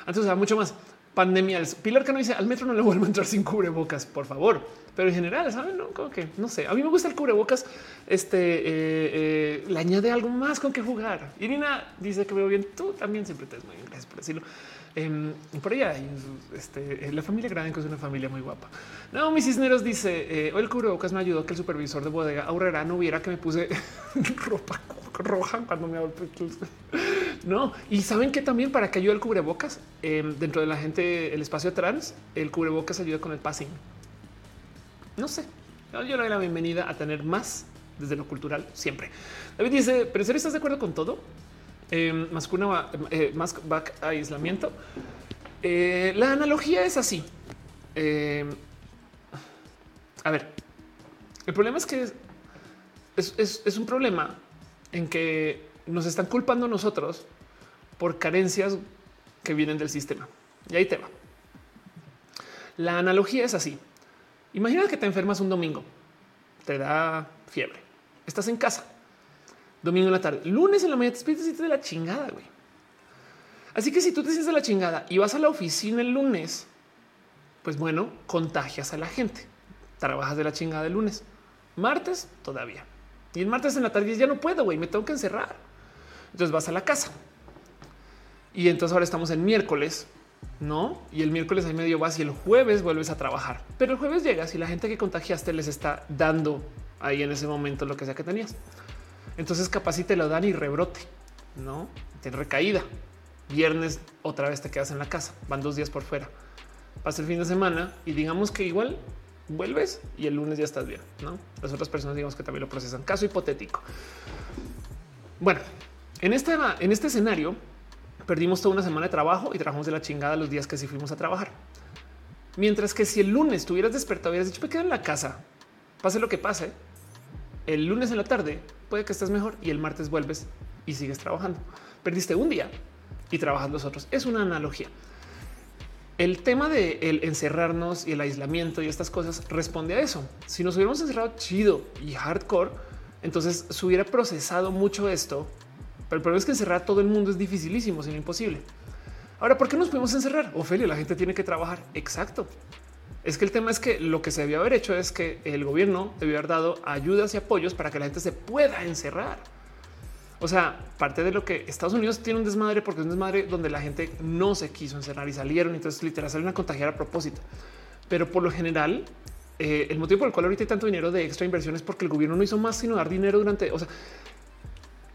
Antes usaba mucho más pandemia. Pilar que no dice al metro no le vuelvo a entrar sin cubrebocas, por favor pero en general, saben, no como que no sé. A mí me gusta el cubrebocas. Este eh, eh, le añade algo más con que jugar. Irina dice que veo bien. Tú también siempre te es muy bien. Gracias por decirlo. Eh, por allá este, la familia que es una familia muy guapa. No, mis cisneros dice hoy el cubrebocas me ayudó que el supervisor de bodega Aurrera no viera que me puse ropa roja cuando me no. Y saben que también para que ayude el cubrebocas dentro de la gente, el espacio trans, el cubrebocas ayuda con el passing. No sé. Yo le doy la bienvenida a tener más desde lo cultural siempre. David dice, pero ¿serio estás de acuerdo con todo? Eh, más que una eh, más back aislamiento. Eh, la analogía es así. a ver, el problema es que es, un problema en que nos están culpando nosotros por carencias que vienen del sistema. Y ahí te va. La analogía es así. Imagina que te enfermas un domingo, te da fiebre, estás en casa, domingo en la tarde, lunes en la mañana te sientes de la chingada, güey. Así que si tú te sientes de la chingada y vas a la oficina el lunes, pues bueno, contagias a la gente. Trabajas de la chingada el lunes. Martes todavía. Y el martes en la tarde ya no puedo, güey, me tengo que encerrar. Entonces vas a la casa. Y entonces ahora estamos en miércoles no? Y el miércoles hay medio vas y el jueves vuelves a trabajar, pero el jueves llegas y la gente que contagiaste les está dando ahí en ese momento lo que sea que tenías. Entonces capaz si te lo dan y rebrote, no te recaída. Viernes otra vez te quedas en la casa, van dos días por fuera. Pasa el fin de semana y digamos que igual vuelves y el lunes ya estás bien. No las otras personas, digamos que también lo procesan. Caso hipotético. Bueno, en este, en este escenario, perdimos toda una semana de trabajo y trabajamos de la chingada los días que sí fuimos a trabajar. Mientras que si el lunes tuvieras despertado hubieras dicho, me quedo en la casa, pase lo que pase, el lunes en la tarde puede que estés mejor y el martes vuelves y sigues trabajando. Perdiste un día y trabajas los otros. Es una analogía. El tema de el encerrarnos y el aislamiento y estas cosas responde a eso. Si nos hubiéramos encerrado chido y hardcore, entonces se hubiera procesado mucho esto. Pero el problema es que encerrar a todo el mundo es dificilísimo, es imposible. Ahora, ¿por qué nos podemos encerrar? Ofelia, la gente tiene que trabajar. Exacto. Es que el tema es que lo que se debió haber hecho es que el gobierno debió haber dado ayudas y apoyos para que la gente se pueda encerrar. O sea, parte de lo que Estados Unidos tiene un desmadre porque es un desmadre donde la gente no se quiso encerrar y salieron. Entonces, literal, salen a contagiar a propósito. Pero por lo general, eh, el motivo por el cual ahorita hay tanto dinero de extra inversión es porque el gobierno no hizo más sino dar dinero durante. O sea,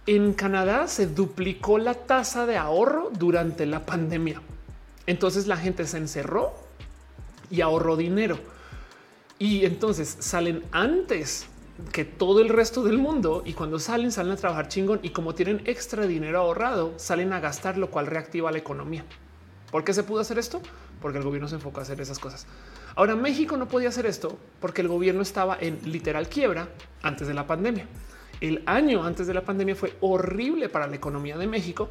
en Canadá se duplicó la tasa de ahorro durante la pandemia. Entonces la gente se encerró y ahorró dinero. Y entonces salen antes que todo el resto del mundo y cuando salen salen a trabajar chingón y como tienen extra dinero ahorrado salen a gastar lo cual reactiva la economía. ¿Por qué se pudo hacer esto? Porque el gobierno se enfocó a hacer esas cosas. Ahora México no podía hacer esto porque el gobierno estaba en literal quiebra antes de la pandemia. El año antes de la pandemia fue horrible para la economía de México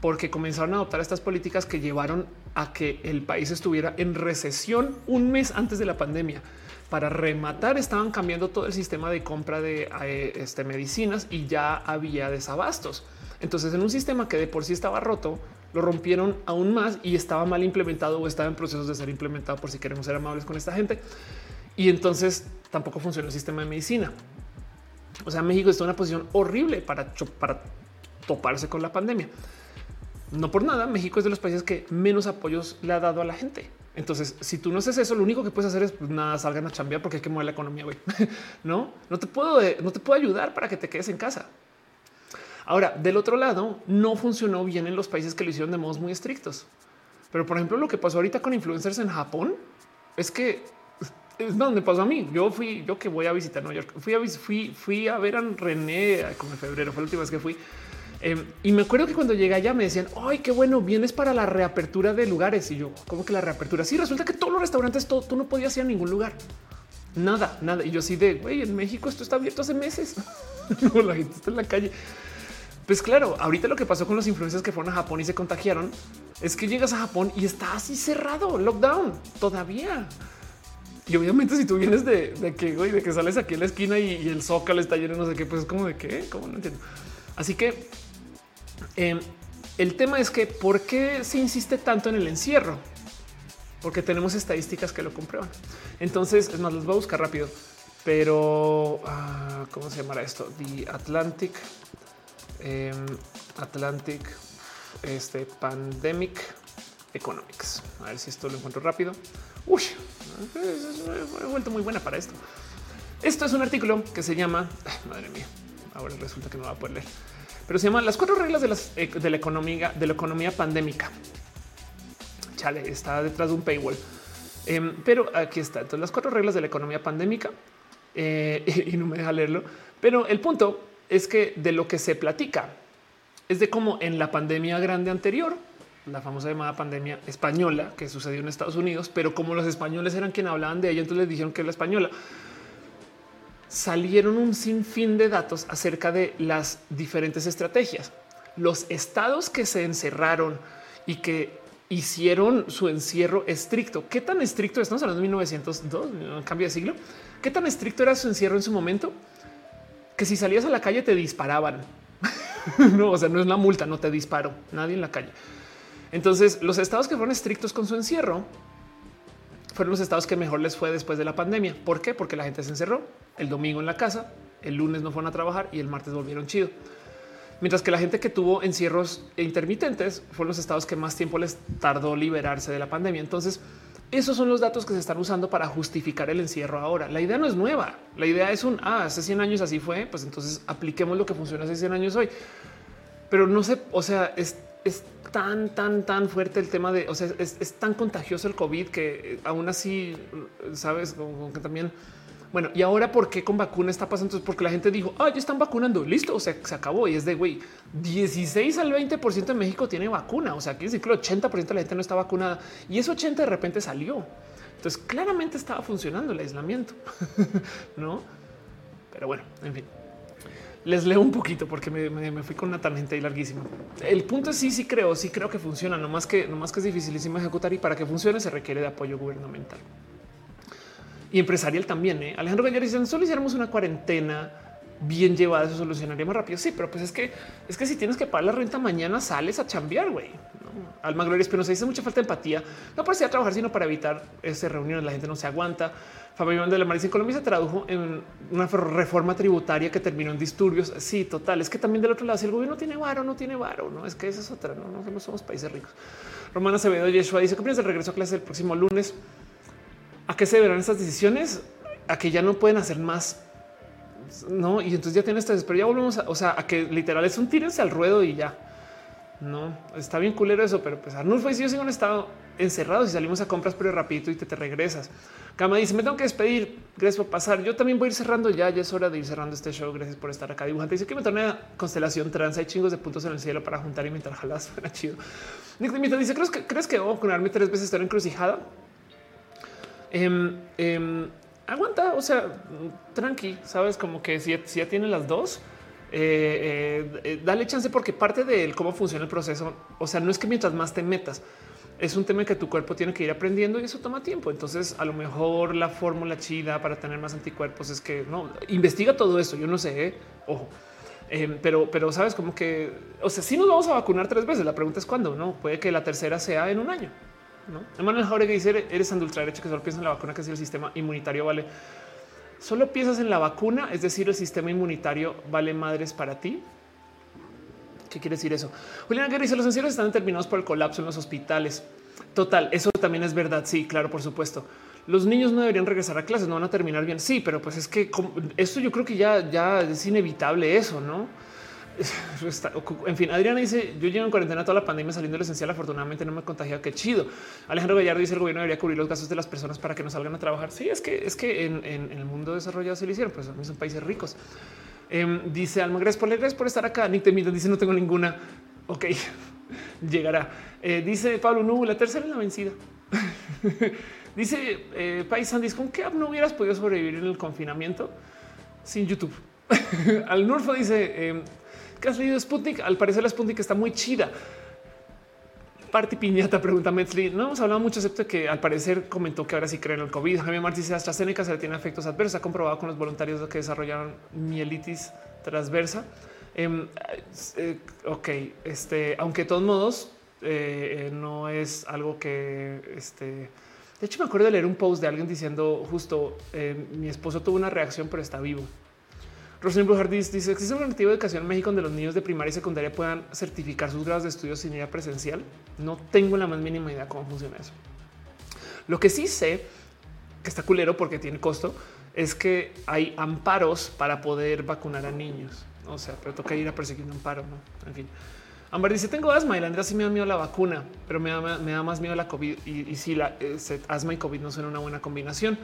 porque comenzaron a adoptar estas políticas que llevaron a que el país estuviera en recesión un mes antes de la pandemia para rematar estaban cambiando todo el sistema de compra de eh, este, medicinas y ya había desabastos. Entonces en un sistema que de por sí estaba roto, lo rompieron aún más y estaba mal implementado o estaba en procesos de ser implementado por si queremos ser amables con esta gente. Y entonces tampoco funcionó el sistema de medicina. O sea, México está en una posición horrible para toparse con la pandemia. No por nada, México es de los países que menos apoyos le ha dado a la gente. Entonces, si tú no haces eso, lo único que puedes hacer es pues, nada, salgan a chambear porque hay que mover la economía. No, no te puedo, no te puedo ayudar para que te quedes en casa. Ahora, del otro lado, no funcionó bien en los países que lo hicieron de modos muy estrictos. Pero, por ejemplo, lo que pasó ahorita con influencers en Japón es que es donde pasó a mí. Yo fui, yo que voy a visitar Nueva York, fui a, fui, fui a ver a René como en febrero, fue la última vez que fui Em, y me acuerdo que cuando llegué allá me decían, ay, qué bueno, vienes para la reapertura de lugares. Y yo, ¿cómo que la reapertura? Sí, resulta que todos los restaurantes, todo, tú no podías ir a ningún lugar. Nada, nada. Y yo así de, güey, en México esto está abierto hace meses. la gente está en la calle. Pues claro, ahorita lo que pasó con los influencers que fueron a Japón y se contagiaron es que llegas a Japón y está así cerrado, lockdown, todavía. Y obviamente si tú vienes de, que, güey, de que sales aquí en la esquina y, y el zócalo está lleno, no sé qué, pues es como de qué, como no entiendo. Así que Em, el tema es que por qué se insiste tanto en el encierro? Porque tenemos estadísticas que lo comprueban. Entonces, es más, los voy a buscar rápido. Pero, ah, ¿cómo se llamará esto? The Atlantic, em, Atlantic, este Pandemic Economics. A ver si esto lo encuentro rápido. Uy, he vuelto muy buena para esto. Esto es un artículo que se llama, madre mía, ahora resulta que no va a poder leer pero se llama las cuatro reglas de, eh, de la economía de la economía pandémica. Chale, está detrás de un paywall. Em, pero aquí está. Entonces, las cuatro reglas de la economía pandémica eh, y no me deja leerlo. Pero el punto es que de lo que se platica es de cómo en la pandemia grande anterior, la famosa llamada pandemia española que sucedió en Estados Unidos, pero como los españoles eran quien hablaban de ella, entonces les dijeron que era la española salieron un sinfín de datos acerca de las diferentes estrategias. Los estados que se encerraron y que hicieron su encierro estricto. ¿Qué tan estricto? Estamos hablando de 1902, cambio de siglo. ¿Qué tan estricto era su encierro en su momento? Que si salías a la calle te disparaban. no, o sea, no es la multa, no te disparo, nadie en la calle. Entonces, los estados que fueron estrictos con su encierro fueron los estados que mejor les fue después de la pandemia. ¿Por qué? Porque la gente se encerró el domingo en la casa, el lunes no fueron a trabajar y el martes volvieron chido. Mientras que la gente que tuvo encierros intermitentes fueron los estados que más tiempo les tardó liberarse de la pandemia. Entonces, esos son los datos que se están usando para justificar el encierro ahora. La idea no es nueva. La idea es un, ah, hace 100 años así fue, pues entonces apliquemos lo que funciona hace 100 años hoy. Pero no sé, o sea, es, es tan, tan, tan fuerte el tema de, o sea, es, tan contagioso el COVID que aún así, sabes, como, que también, bueno, y ahora por qué con vacuna está pasando? Entonces, porque la gente dijo, ah, ya están vacunando, listo, o sea, se acabó y es de güey, 16 al 20% de México tiene vacuna, o sea, quiere decir que el 80% de la gente no está vacunada y ese 80 de repente salió. Entonces claramente estaba funcionando el aislamiento, no? Pero bueno, en fin. Les leo un poquito porque me, fui con una tangente ahí larguísima. El punto es sí, sí creo, sí creo que funciona, no más que no más que es dificilísimo ejecutar y para que funcione se requiere de apoyo gubernamental y empresarial también. ¿eh? Alejandro Gallar dice: solo hiciéramos una cuarentena bien llevada, eso solucionaría más rápido. Sí, pero pues es que es que si tienes que pagar la renta mañana, sales a chambear, güey. Alma Gloria se dice mucha falta de empatía, no para ir a trabajar, sino para evitar ese reuniones. La gente no se aguanta. Fabio de la Maricia en Colombia se tradujo en una reforma tributaria que terminó en disturbios. Sí, total. Es que también del otro lado, si el gobierno tiene varo, no tiene varo, no es que esa es otra. No, somos países ricos. Romana Acevedo Yeshua dice que opinas del regreso a clase el próximo lunes. ¿A qué se verán estas decisiones? A que ya no pueden hacer más. No, y entonces ya tienen estas, pero ya volvemos a, o sea, a que literal es un tírense al ruedo y ya. No está bien culero eso, pero pues Arnulfo y yo sigo en estado encerrados y salimos a compras, pero rapidito y te, te regresas. Cama dice: Me tengo que despedir. Gracias por pasar. Yo también voy a ir cerrando ya. Ya es hora de ir cerrando este show. Gracias por estar acá. Dibujante dice que me torne constelación trans. Hay chingos de puntos en el cielo para juntar y mientras jalas. Suena chido. Nick dice: ¿Crees que crees que debo vacunarme tres veces estar encrucijada? Eh, aguanta, o sea, tranqui, sabes, como que si, ya tiene las dos, eh, eh, dale chance porque parte de cómo funciona el proceso, o sea, no es que mientras más te metas, es un tema que tu cuerpo tiene que ir aprendiendo y eso toma tiempo. Entonces, a lo mejor la fórmula chida para tener más anticuerpos es que no investiga todo esto. Yo no sé, ¿eh? ojo, em, pero, pero sabes como que, o sea, si nos vamos a vacunar tres veces. La pregunta es cuándo, no puede que la tercera sea en un año. ¿no? Emanuel Jauregui dice, eres ultraderecho que solo piensa en la vacuna, que si el sistema inmunitario vale. Solo piensas en la vacuna, es decir, el sistema inmunitario vale madres para ti. ¿Qué quiere decir eso? Juliana Guerra dice, los encierros están determinados por el colapso en los hospitales. Total, eso también es verdad. Sí, claro, por supuesto. Los niños no deberían regresar a clases, no van a terminar bien. Sí, pero pues es que esto yo creo que ya, ya es inevitable eso, ¿no? en fin, Adriana dice: Yo llevo en cuarentena toda la pandemia saliendo del esencial. Afortunadamente no me he contagiado. Qué chido. Alejandro Gallardo dice: El gobierno debería cubrir los gastos de las personas para que no salgan a trabajar. Sí, es que es que en, el mundo desarrollado se lo hicieron, pues son países ricos. Em, dice Alma, gracias por, gracias por estar acá. Nick te dice: No tengo ninguna. Ok, llegará. Eh, dice Pablo, no, la tercera es la vencida. dice eh, Paisandis: ¿Con qué app no hubieras podido sobrevivir en el confinamiento sin YouTube? Al Nurfo dice: em, ¿Qué has leído Sputnik? Al parecer la Sputnik está muy chida. Party piñata, pregunta Metzli. No hemos hablado mucho, excepto que al parecer comentó que ahora sí creen en el COVID. Javier Martí dice AstraZeneca se le tiene efectos adversos. Ha comprobado con los voluntarios que desarrollaron mielitis transversa. Em, eh, ok, este, aunque de todos modos eh, eh, no es algo que este. De hecho, me acuerdo de leer un post de alguien diciendo justo mi esposo tuvo una reacción, pero está vivo. Rosalind Brujardis dice: ¿Existe un objetivo de educación en México donde los niños de primaria y secundaria puedan certificar sus grados de estudios sin ir a presencial? No tengo la más mínima idea cómo funciona eso. Lo que sí sé que está culero porque tiene costo es que hay amparos para poder vacunar a niños. O sea, pero toca ir a perseguir un amparo. No, en fin. Amber dice: Tengo asma y la Andrea sí me da miedo la vacuna, pero me da, más miedo la COVID. Y, si la eh, asma y COVID no son una buena combinación.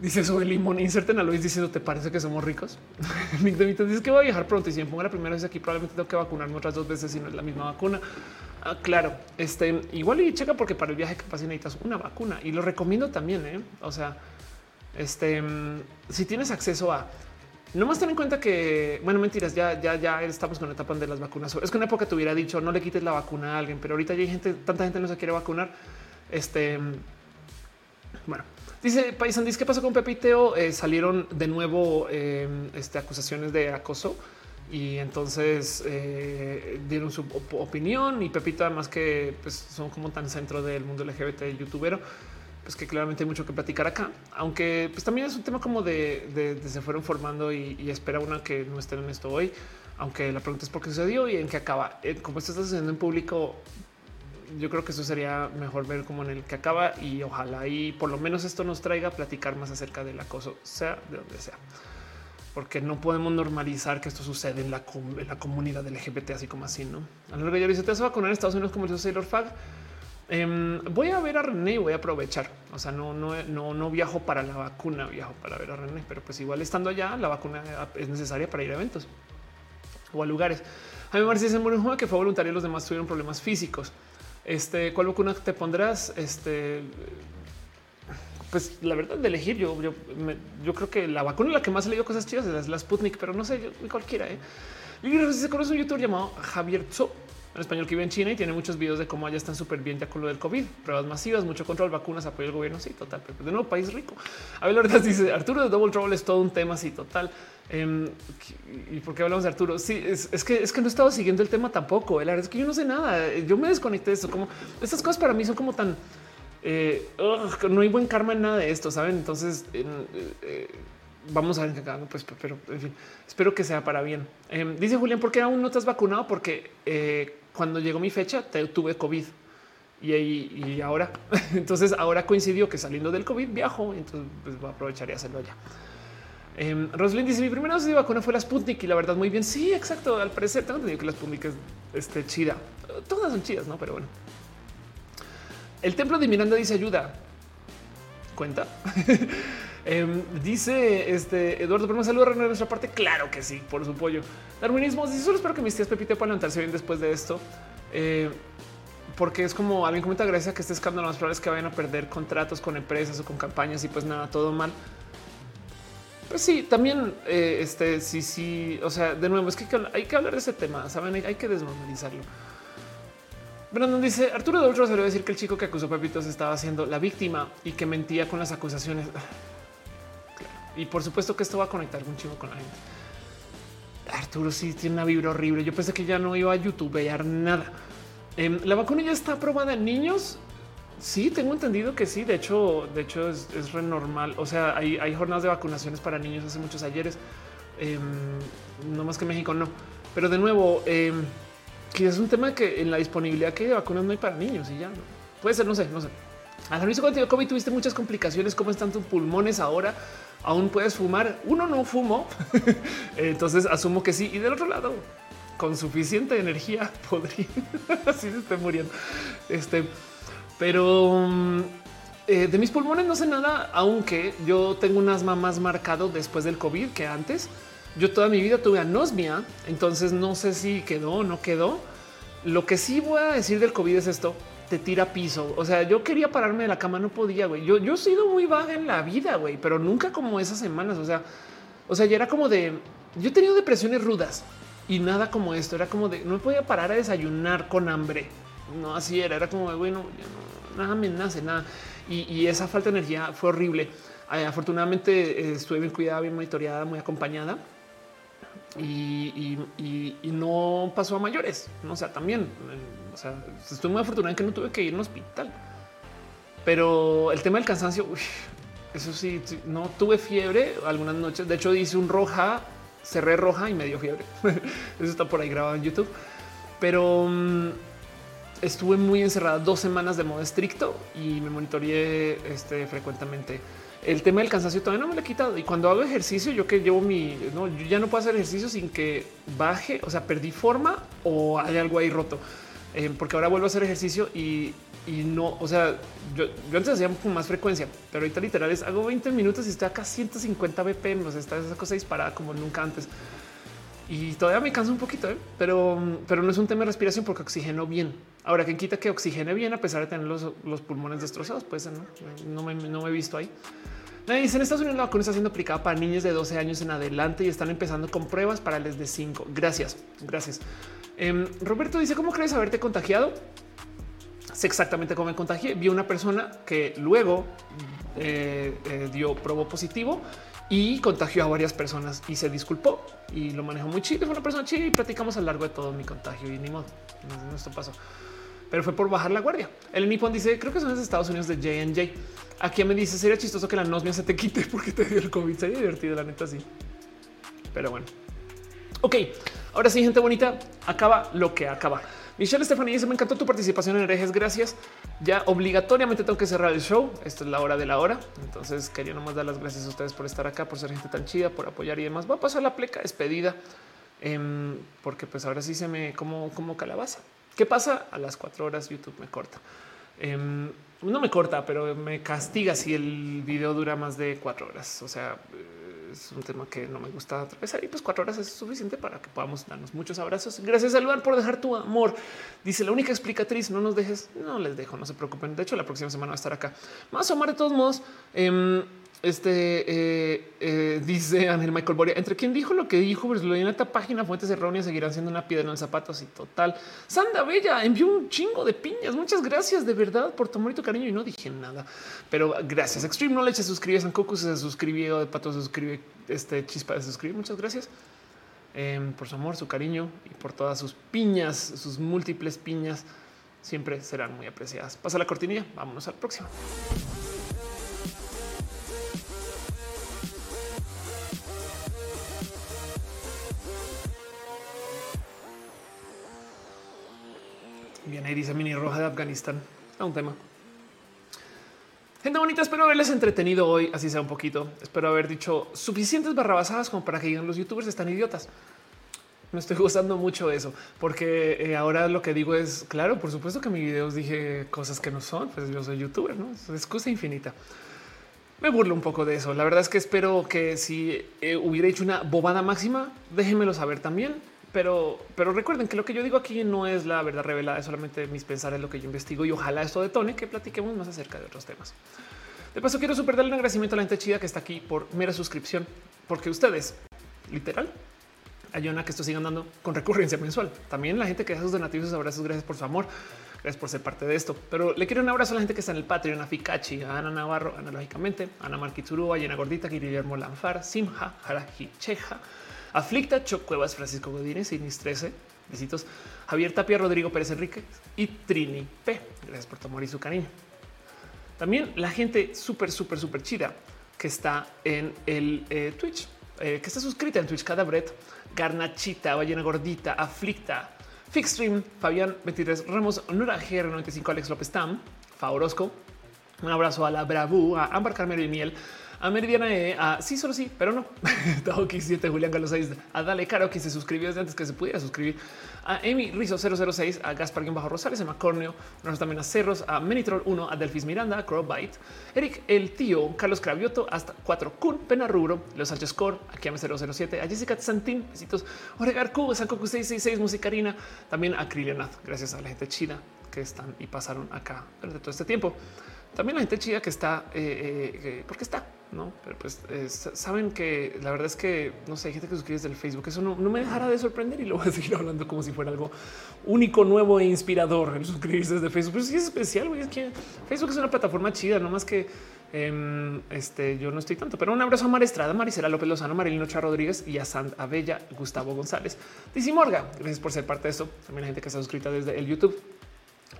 Dice sobre limón, inserten a Luis diciendo te parece que somos ricos. Nick dice que voy a viajar pronto y si me pongo la primera vez aquí probablemente tengo que vacunarme otras dos veces si no es la misma vacuna. Ah, claro, este igual y checa porque para el viaje capaz necesitas una vacuna y lo recomiendo también. ¿eh? O sea, este si tienes acceso a no más ten en cuenta que, bueno, mentiras, ya, ya, ya estamos con la etapa de las vacunas. Es que en época te hubiera dicho no le quites la vacuna a alguien, pero ahorita ya hay gente, tanta gente no se quiere vacunar. Este, bueno, Dice Paisan, dice qué pasó con Pepe. Eh, salieron de nuevo em, este, acusaciones de acoso y entonces eh, dieron su opinión y Pepito además que pues, son como tan centro del mundo LGBT youtubero pues que claramente hay mucho que platicar acá aunque pues también es un tema como de, se fueron formando y, espera una que no estén en esto hoy aunque la pregunta es por qué sucedió y en qué acaba eh, como esto está sucediendo en público yo creo que eso sería mejor ver como en el que acaba y ojalá y por lo menos esto nos traiga a platicar más acerca del acoso, sea de donde sea. Porque no podemos normalizar que esto sucede en la, comunidad LGBT, así como así, ¿no? A lo que yo dice, ¿te vas a vacunar en Estados Unidos como dice Sailor Fag? Em, voy a ver a René y voy a aprovechar. O sea, no, no, no, no viajo para la vacuna, viajo para ver a René, pero pues igual estando allá, la vacuna es necesaria para ir a eventos o a lugares. A mí me parece que fue voluntario y los demás tuvieron problemas físicos. Este, ¿cuál vacuna te pondrás? Este, pues la verdad de elegir, yo, yo, yo creo que la vacuna la que más he leído cosas chidas es la Sputnik, pero no sé, yo, cualquiera. ¿eh? Y se conoce un youtuber llamado Javier Tso, en español que vive en China y tiene muchos videos de cómo allá están súper bien ya con lo del COVID, pruebas masivas, mucho control, vacunas, apoyo al gobierno. Sí, total. Pero de nuevo, país rico. A ver, la verdad dice Arturo de Double Trouble es todo un tema. Sí, total. Em, ¿Y por qué hablamos de Arturo? Sí, es, que es que no he estado siguiendo el tema tampoco. La verdad es que yo no sé nada. Yo me desconecté de eso. Como estas cosas para mí son como tan eh, no hay buen karma en nada de esto, saben? Entonces, eh, vamos a ver qué pues, pero espero que sea para bien. Em, dice Julián, ¿por qué aún no te has vacunado? Porque eh, cuando llegó mi fecha tuve COVID y, y, ahora, entonces ahora coincidió que saliendo del COVID viajo, entonces pues, voy a aprovechar y hacerlo ya. Eh, dice: Mi primera dosis de vacuna fue la Sputnik y la verdad, muy bien. Sí, exacto. Al parecer, tengo entendido que la Sputnik es este, chida. Todas son chidas, no? Pero bueno, el templo de Miranda dice ayuda. Cuenta. Em, dice este Eduardo, pero me saluda de nuestra parte. Claro que sí, por su pollo. Darwinismo dice: Solo espero que mis tías Pepite puedan levantarse bien después de esto. Eh, porque es como alguien comenta, gracias a que este escándalo más probable que vayan a perder contratos con empresas o con campañas y pues nada, todo mal. Pues sí, también eh, este sí, sí. O sea, de nuevo, es que hay que hablar de ese tema. Saben, hay que desnormalizarlo. Brandon dice Arturo de salió a decir que el chico que acusó Pepitos estaba siendo la víctima y que mentía con las acusaciones. Y por supuesto que esto va a conectar un chico con la gente. Arturo sí tiene una vibra horrible. Yo pensé que ya no iba a youtubear nada. Em, la vacuna ya está aprobada en niños. Sí, tengo entendido que sí. De hecho, de hecho es, es re normal. O sea, hay, jornadas de vacunaciones para niños hace muchos ayeres. Em, no más que México, no. Pero de nuevo, eh, es un tema que en la disponibilidad que hay de vacunas no hay para niños y ya no puede ser, no sé, no sé. Al inicio cuando COVID tuviste muchas complicaciones, cómo están tus pulmones ahora, aún puedes fumar. Uno no fumo, entonces asumo que sí. Y del otro lado, con suficiente energía podría así se esté muriendo. Este, pero mm, eh, de mis pulmones no sé nada, aunque yo tengo un asma más marcado después del COVID que antes. Yo toda mi vida tuve anosmia, entonces no sé si quedó o no quedó. Lo que sí voy a decir del COVID es esto, te tira piso. O sea, yo quería pararme de la cama, no podía, güey. Yo, yo he sido muy baja en la vida, güey, pero nunca como esas semanas. O sea, o sea, ya era como de, yo he tenido depresiones rudas y nada como esto. Era como de, no podía parar a desayunar con hambre. No así era, era como de, bueno, nada me nace, nada. Y, y, esa falta de energía fue horrible. Eh, afortunadamente eh, estuve bien cuidada, bien monitoreada, muy acompañada y, no pasó a mayores. O sea, también o sea, estoy muy afortunado en que no tuve que ir al hospital, pero el tema del cansancio, eso sí, no tuve fiebre algunas noches. De hecho, hice un roja, cerré roja y me dio fiebre. eso está por ahí grabado en YouTube, pero mm, estuve muy encerrada dos semanas de modo estricto y me monitoreé este, frecuentemente el tema del cansancio todavía no me lo he quitado. Y cuando hago ejercicio, yo que llevo mi, no, yo ya no puedo hacer ejercicio sin que baje, o sea, perdí forma o hay algo ahí roto. Eh, porque ahora vuelvo a hacer ejercicio y, no, o sea, yo, antes hacía con más frecuencia, pero ahorita literal es hago 20 minutos y estoy acá 150 BPM, o sea, está esa cosa disparada como nunca antes. Y todavía me canso un poquito, ¿eh? pero, pero no es un tema de respiración porque oxigeno bien. Ahora, ¿quién quita que oxigene bien a pesar de tener los, pulmones destrozados? Pues no, no, me, no me he visto ahí. Dice en Estados Unidos la vacuna está siendo aplicada para niños de 12 años en adelante y están empezando con pruebas para les de 5. Gracias, gracias. Em, Roberto dice cómo crees haberte contagiado. Sé exactamente cómo me contagié. Vi una persona que luego eh, eh, dio probó positivo y contagió a varias personas y se disculpó y lo manejó muy chido. Fue una persona chida y platicamos a lo largo de todo mi contagio y ni modo. No, esto pasó, pero fue por bajar la guardia. El Nippon dice creo que son los Estados Unidos de J&J. Aquí me dice sería chistoso que la nosmia se te quite porque te dio el COVID. Sería divertido, la neta, sí. Pero bueno. Ok, ahora sí, gente bonita, acaba lo que acaba. Michelle Stephanie dice: Me encantó tu participación en herejes. Gracias. Ya obligatoriamente tengo que cerrar el show. Esto es la hora de la hora. Entonces quería nomás dar las gracias a ustedes por estar acá, por ser gente tan chida, por apoyar y demás. Va a pasar la pleca despedida em, porque pues ahora sí se me como como calabaza. ¿Qué pasa? A las cuatro horas YouTube me corta. Em, no me corta, pero me castiga si el video dura más de cuatro horas. O sea, es un tema que no me gusta atravesar y pues cuatro horas es suficiente para que podamos darnos muchos abrazos. Gracias al lugar por dejar tu amor. Dice la única explicatriz, no nos dejes, no les dejo, no se preocupen. De hecho, la próxima semana va a estar acá. Más o menos de todos modos. Eh, este eh, eh, dice Ángel Michael Boria, entre quien dijo lo que dijo, pues lo en esta página, fuentes erróneas seguirán siendo una piedra en el zapato así total. Sanda Bella envió un chingo de piñas. Muchas gracias de verdad por tu amor y tu cariño. Y no dije nada, pero gracias. Extreme Knowledge se suscribe, San Coco se suscribió, de pato se suscribe, este chispa se suscribe. Muchas gracias em, por su amor, su cariño y por todas sus piñas, sus múltiples piñas. Siempre serán muy apreciadas. Pasa la cortinilla. Vámonos al próximo. Bien, ahí dice Mini Roja de Afganistán. A un tema. Gente bonita, espero haberles entretenido hoy, así sea un poquito. Espero haber dicho suficientes barrabasadas como para que digan los youtubers están idiotas. Me estoy gustando mucho eso, porque eh, ahora lo que digo es, claro, por supuesto que en mis videos dije cosas que no son, pues yo soy youtuber, ¿no? Es excusa infinita. Me burlo un poco de eso. La verdad es que espero que si eh, hubiera hecho una bobada máxima, déjenmelo saber también pero, pero recuerden que lo que yo digo aquí no es la verdad revelada, es solamente mis pensar en lo que yo investigo y ojalá esto detone que platiquemos más acerca de otros temas. De paso, quiero super darle un agradecimiento a la gente chida que está aquí por mera suscripción, porque ustedes, literal, ayudan a que esto siga andando con recurrencia mensual. También la gente que deja sus donativos, abrazos, gracias por su amor, gracias por ser parte de esto. Pero le quiero un abrazo a la gente que está en el Patreon, a Fikachi, a Ana Navarro, analógicamente, a Ana Marquitsuru, a Llena Gordita, Guillermo Lanfar, Simha, Haraji Cheja, Aflicta, Choc Cuevas, Francisco Godínez, Inis 13, besitos, Javier Tapia, Rodrigo Pérez Enrique y Trini P. Gracias por tu amor y su cariño. También la gente súper, súper, súper chida que está en el eh, Twitch, eh, que está suscrita en Twitch, Cadabret, Garnachita, Ballena Gordita, Aflicta, Fixstream, Fabián 23 Ramos, Nora GR95, Alex López Tam, Favorosco. Un abrazo a la Bravú, a Ámbar Carmelo y Miel, a Meridiana E, a sí, solo sí, pero no. Taoki 7, Julián Galo 6, a Dale Caro, que se suscribió desde antes que se pudiera suscribir, a Amy Rizo 006, a Gaspar Bajo Rosales, a Macorneo, también a Cerros, a Menitrol 1, a Delfis Miranda, a Crowbite, Eric el tío, Carlos Cravioto, hasta 4 Kun, Pena Rubro, Los Sánchez Core, a Kiame 007, a Jessica Santín, besitos, Oregar Q, San Coco 666, Musicarina, también a Krilianath, gracias a la gente chida que están y pasaron acá durante todo este tiempo. También la gente chida que está, eh, eh, eh porque está, no, pero pues eh, saben que la verdad es que no sé, hay gente que suscribe desde el Facebook. Eso no, me dejará de sorprender y lo voy a seguir hablando como si fuera algo único, nuevo e inspirador el suscribirse desde Facebook. Pero sí es especial. Es que Facebook es una plataforma chida, no más que em, este yo no estoy tanto, pero un abrazo a Mar Estrada, Maricela López Lozano, Marilino Chá Rodríguez y a Sant Abella, Gustavo González, Dizzy Morga. Gracias por ser parte de esto. También la gente que está suscrita desde el YouTube.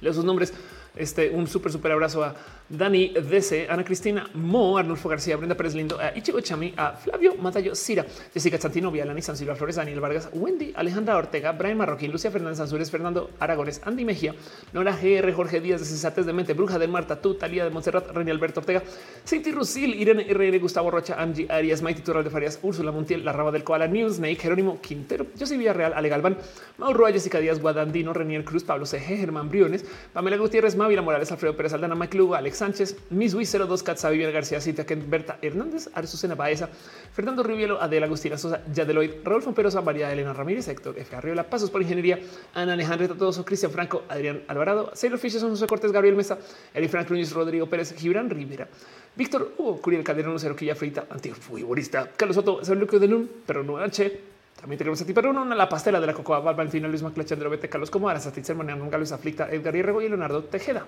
Leo sus nombres. Este un súper, súper abrazo a Dani DC, Ana Cristina Mo, Arnulfo García, Brenda Pérez Lindo, a Ichigo Chami, a Flavio Matayo Cira, Jessica Santino, Vialani, San Silva Flores, Daniel Vargas, Wendy, Alejandra Ortega, Brian Marroquín, Lucia Fernández Ansúrez, Fernando Aragones, Andy Mejía, Nora GR, Jorge Díaz de Cesates de Mente, Bruja de Marta, tú, Talía de Montserrat, René Alberto Ortega, Cinti Rusil, Irene RR, Gustavo Rocha, Angie Arias, Maite Tural de Farias, Úrsula Montiel, La Raba del Koala, News, Snake, Jerónimo Quintero, José Villarreal, Ale Galván, Mauro Jessica Díaz, Guadandino, Renier Cruz, Pablo CG, Germán Briones, Pamela Gutiérrez, Mávila Morales, Alfredo Pérez Aldana, Mike Alex Sánchez, Miss 02, Katza, Viviana García, Cita, Berta Hernández, Aresusena Baeza, Fernando Rivielo, Adela Agustina Sosa, Yadeloid, Rodolfo Perosa, María Elena Ramírez, Héctor F. Arriola, Pasos por Ingeniería, Ana Alejandra Tatoso, Cristian Franco, Adrián Alvarado, Sailor Fisher, José Cortés, Gabriel Mesa, Eri Frank Núñez, Rodrigo Pérez, Gibran Rivera, Víctor Hugo, Curiel Calderón, Lucero Quilla Frita, antiguo futbolista, Carlos Soto, Lucio de Lun, pero no H. También tenemos a ti, pero una la pastela de la Cocoa, final, Luis Maclache, André Bete, Carlos Comodaras, Satitzer, Manuel Luis Aflicta, Edgar Hierrego y Leonardo Tejeda.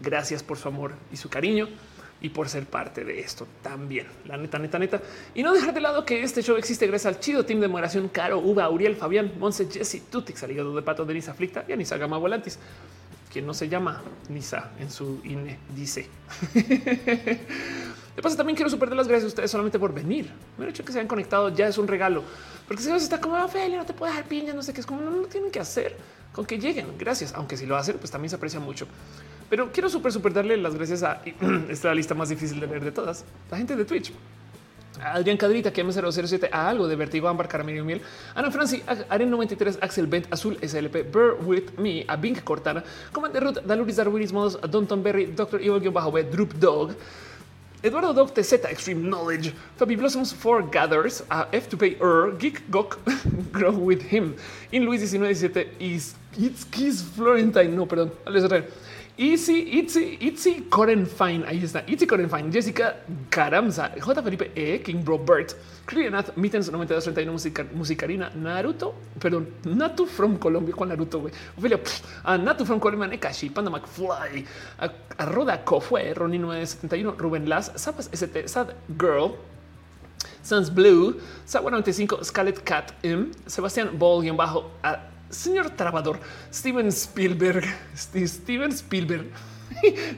Gracias por su amor y su cariño y por ser parte de esto también. La neta, neta, neta. Y no dejar de lado que este show existe gracias al chido team de moderación Caro, Uva, Uriel, Fabián, Monse, Jesse, Tutix, Aligado de Pato, Denisa Aflicta y Anisa Gama Volantis, quien no se llama Nisa en su INE, dice. De paso, también quiero super las gracias a ustedes solamente por venir. Me hecho que se hayan conectado ya es un regalo, porque si no está como Ophelia, no te puede dejar piña, no sé qué es como no, no tienen que hacer con que lleguen. Gracias. Aunque si lo hacen, pues también se aprecia mucho. Pero quiero súper, súper darle las gracias a esta lista más difícil de leer de todas. La gente de Twitch. Adrián Cadrita, que M007, a algo de Vertigo, Ámbar, Caramelo Miel, Ana Franci, Aren 93, Axel Bent, Azul, SLP, Burr With Me, a Bink Cortana, Commander Ruth, Daluris Darwinis Modos, Don Berry, Doctor Evil, Bajo B, Droop Dog, Eduardo Doc TZ, Extreme Knowledge, Fabi Blossoms, Four Gathers, a F to Pay Er, Geek Gok, Grow with Him, In Luis 1917, Is It's Kiss Florentine, no, perdón, Alex Easy, Itzy, Itzy, Coren Fine. Ahí está. Itzy, Coren Fine. Jessica Caramza, J. Felipe E. King Robert, Krienath, Mittens 9231, Musica, Musicarina, Naruto, perdón, Natu from Colombia con Naruto, güey. Ophelia, a Natu from Colombia, Nekashi, Panda McFly, a, a Roda Kofue, Ronnie 971, Ruben Las, Zapas ST, Sad Girl, Sans Blue, Sawa 95, Scarlet Cat M, Sebastián Ball, bajo, a señor trabador Steven Spielberg, Steven Spielberg,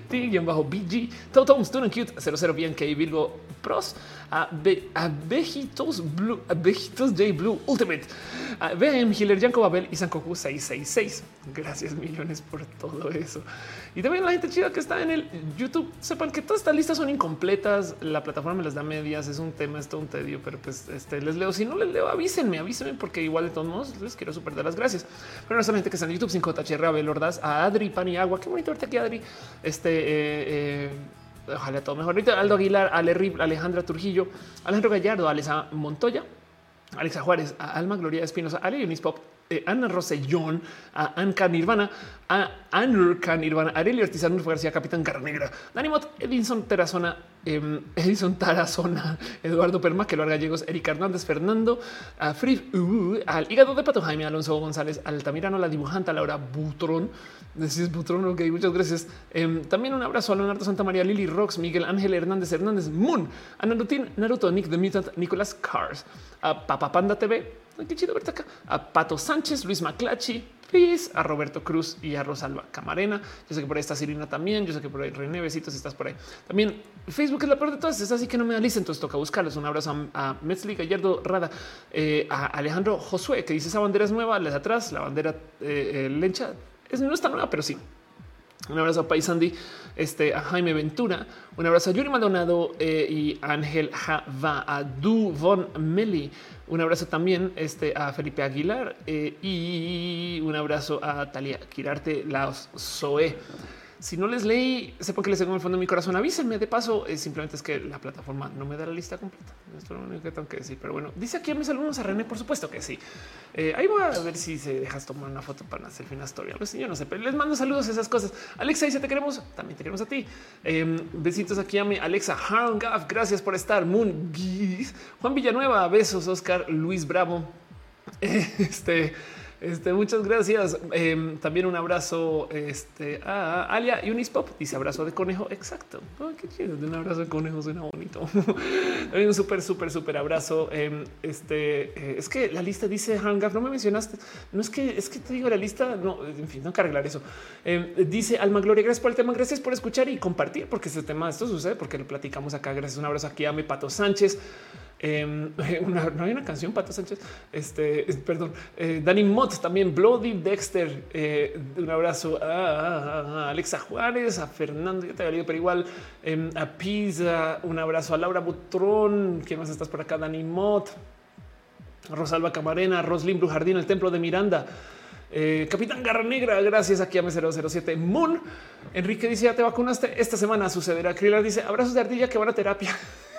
T-bajo BG, Toto Student Cute 00 bien que Virgo Pros, a Abejitos Blue, Abejitos J Blue Ultimate, BM Hiller, Yanko Babel y Sankoku 666. Gracias millones por todo eso. Y también la gente chida que está en el YouTube, sepan que todas estas listas son incompletas. La plataforma me las da medias. Es un tema, es todo un tedio, pero pues este, les leo. Si no les leo, avísenme, avísenme, porque igual de todos modos les quiero super dar las gracias. Pero no solamente que están en YouTube, 5THR, Abel Ordaz, a Adri, Pani Agua. Qué bonito verte aquí, Adri. Este, eh, eh, ojalá todo mejor. Aldo Aguilar, Ale Rib, Alejandra Trujillo, Alejandro Gallardo, Alesa Montoya, Alexa Juárez, Alma Gloria Espinosa, Ale Pop, eh, Ana Rosellón, a Anka Nirvana, a Anurka Nirvana, Arely Ortiz, Arnulfo García, Capitán Carnegra, Dani Mot, Edinson Terazona, Edison Tarazona, Eduardo Perma, que lo gallegos, Eric Hernández, Fernando, a Frif, al hígado de Pato Jaime, Alonso González, Altamirano, la dibujante, Laura Butrón, decís Butrón, ok, muchas gracias. Eh, también un abrazo a Leonardo Santa María, Lili Rox, Miguel Ángel Hernández Hernández, Moon, a Narutin, Naruto, Nick the Mutant, Nicolás Cars, a Papapanda TV, qué chido verte acá. A Pato Sánchez, Luis Maclachi, a Roberto Cruz y a Rosalba Camarena. Yo sé que por ahí está Sirina también. Yo sé que por ahí René estás por ahí. También Facebook es la peor de todas. Es así que no me alista, entonces toca buscarlos. Un abrazo a, Metzli Gallardo Rada, eh, a Alejandro Josué, que dice esa bandera es nueva, les atrás, la bandera eh, eh, lencha es, no está nueva, pero sí. Un abrazo a Paisandi, este, a Jaime Ventura, un abrazo a Yuri Maldonado y Ángel Java, a Du Von Meli, un abrazo también este, a Felipe Aguilar eh, y un abrazo a Talia Quirarte, la Zoe. Si no les leí, sepan que les tengo en el fondo de mi corazón. Avísenme de paso. Eh, simplemente es que la plataforma no me da la lista completa. Esto es lo único que tengo que decir. Pero bueno, dice aquí a mis alumnos a René, por supuesto que sí. Eh, ahí voy a ver si se dejas tomar una foto para hacer una historia. Pues yo no sé, pero les mando saludos a esas cosas. Alexa dice te queremos. También te queremos a ti. Em, besitos aquí a mi Alexa Harngaf. Gracias por estar. Moon Juan Villanueva. Besos. Oscar Luis Bravo. Este. Este, muchas gracias. Em, también un abrazo este, a Alia Unispop. Dice abrazo de conejo. Exacto. qué chido. Un abrazo de conejo suena bonito. un súper, súper, súper abrazo. Em, este eh, es que la lista dice Hangaf. No me mencionaste. No es que es que te digo la lista. No, en fin, no que arreglar eso. Em, dice Alma Gloria. Gracias por el tema. Gracias por escuchar y compartir, porque este tema, esto sucede porque lo platicamos acá. Gracias. Un abrazo aquí a mi Pato Sánchez. Em, no hay una canción, Pato Sánchez. Este, perdón, eh, Danny Mott también, Bloody Dexter. Eh, un abrazo a, Alexa Juárez, a Fernando, ya te había pero igual em, a Pisa. Un abrazo a Laura Butrón. ¿Quién más estás por acá? Danny Mott, Rosalba Camarena, Roslyn Brujardín, el templo de Miranda. Eh, Capitán Garra Negra, gracias aquí a M007 Moon. Enrique dice: Ya te vacunaste. Esta semana sucederá. Krilar dice: Abrazos de ardilla que van a terapia.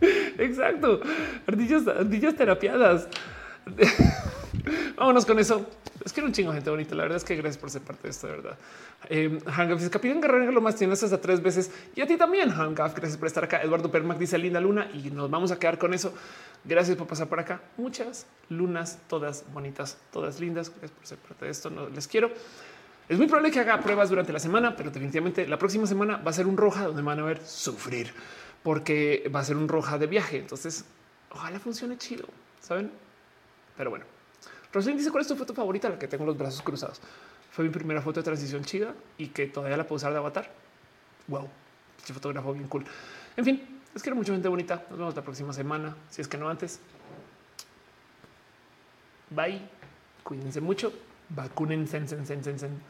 Exacto. Ardillas, ardillas terapiadas. Vámonos con eso. Es que era un chingo gente bonita. La verdad es que gracias por ser parte de esto, de verdad. Eh, Hangaf Capitán Guerrero lo más tienes hasta tres veces y a ti también. Hangaf, gracias por estar acá. Eduardo Permac dice linda luna y nos vamos a quedar con eso. Gracias por pasar por acá. Muchas lunas, todas bonitas, todas lindas. Gracias por ser parte de esto. No les quiero. Es muy probable que haga pruebas durante la semana, pero definitivamente la próxima semana va a ser un roja donde van a ver sufrir porque va a ser un roja de viaje. Entonces, ojalá funcione chido, saben? Pero bueno, Roslyn dice cuál es tu foto favorita, la que tengo los brazos cruzados. Fue mi primera foto de transición chida y que todavía la puedo usar de avatar. Wow, este fotógrafo bien cool. En fin, les quiero mucha gente bonita. Nos vemos la próxima semana, si es que no antes. Bye. Cuídense mucho. Sen, sen, sen, sen.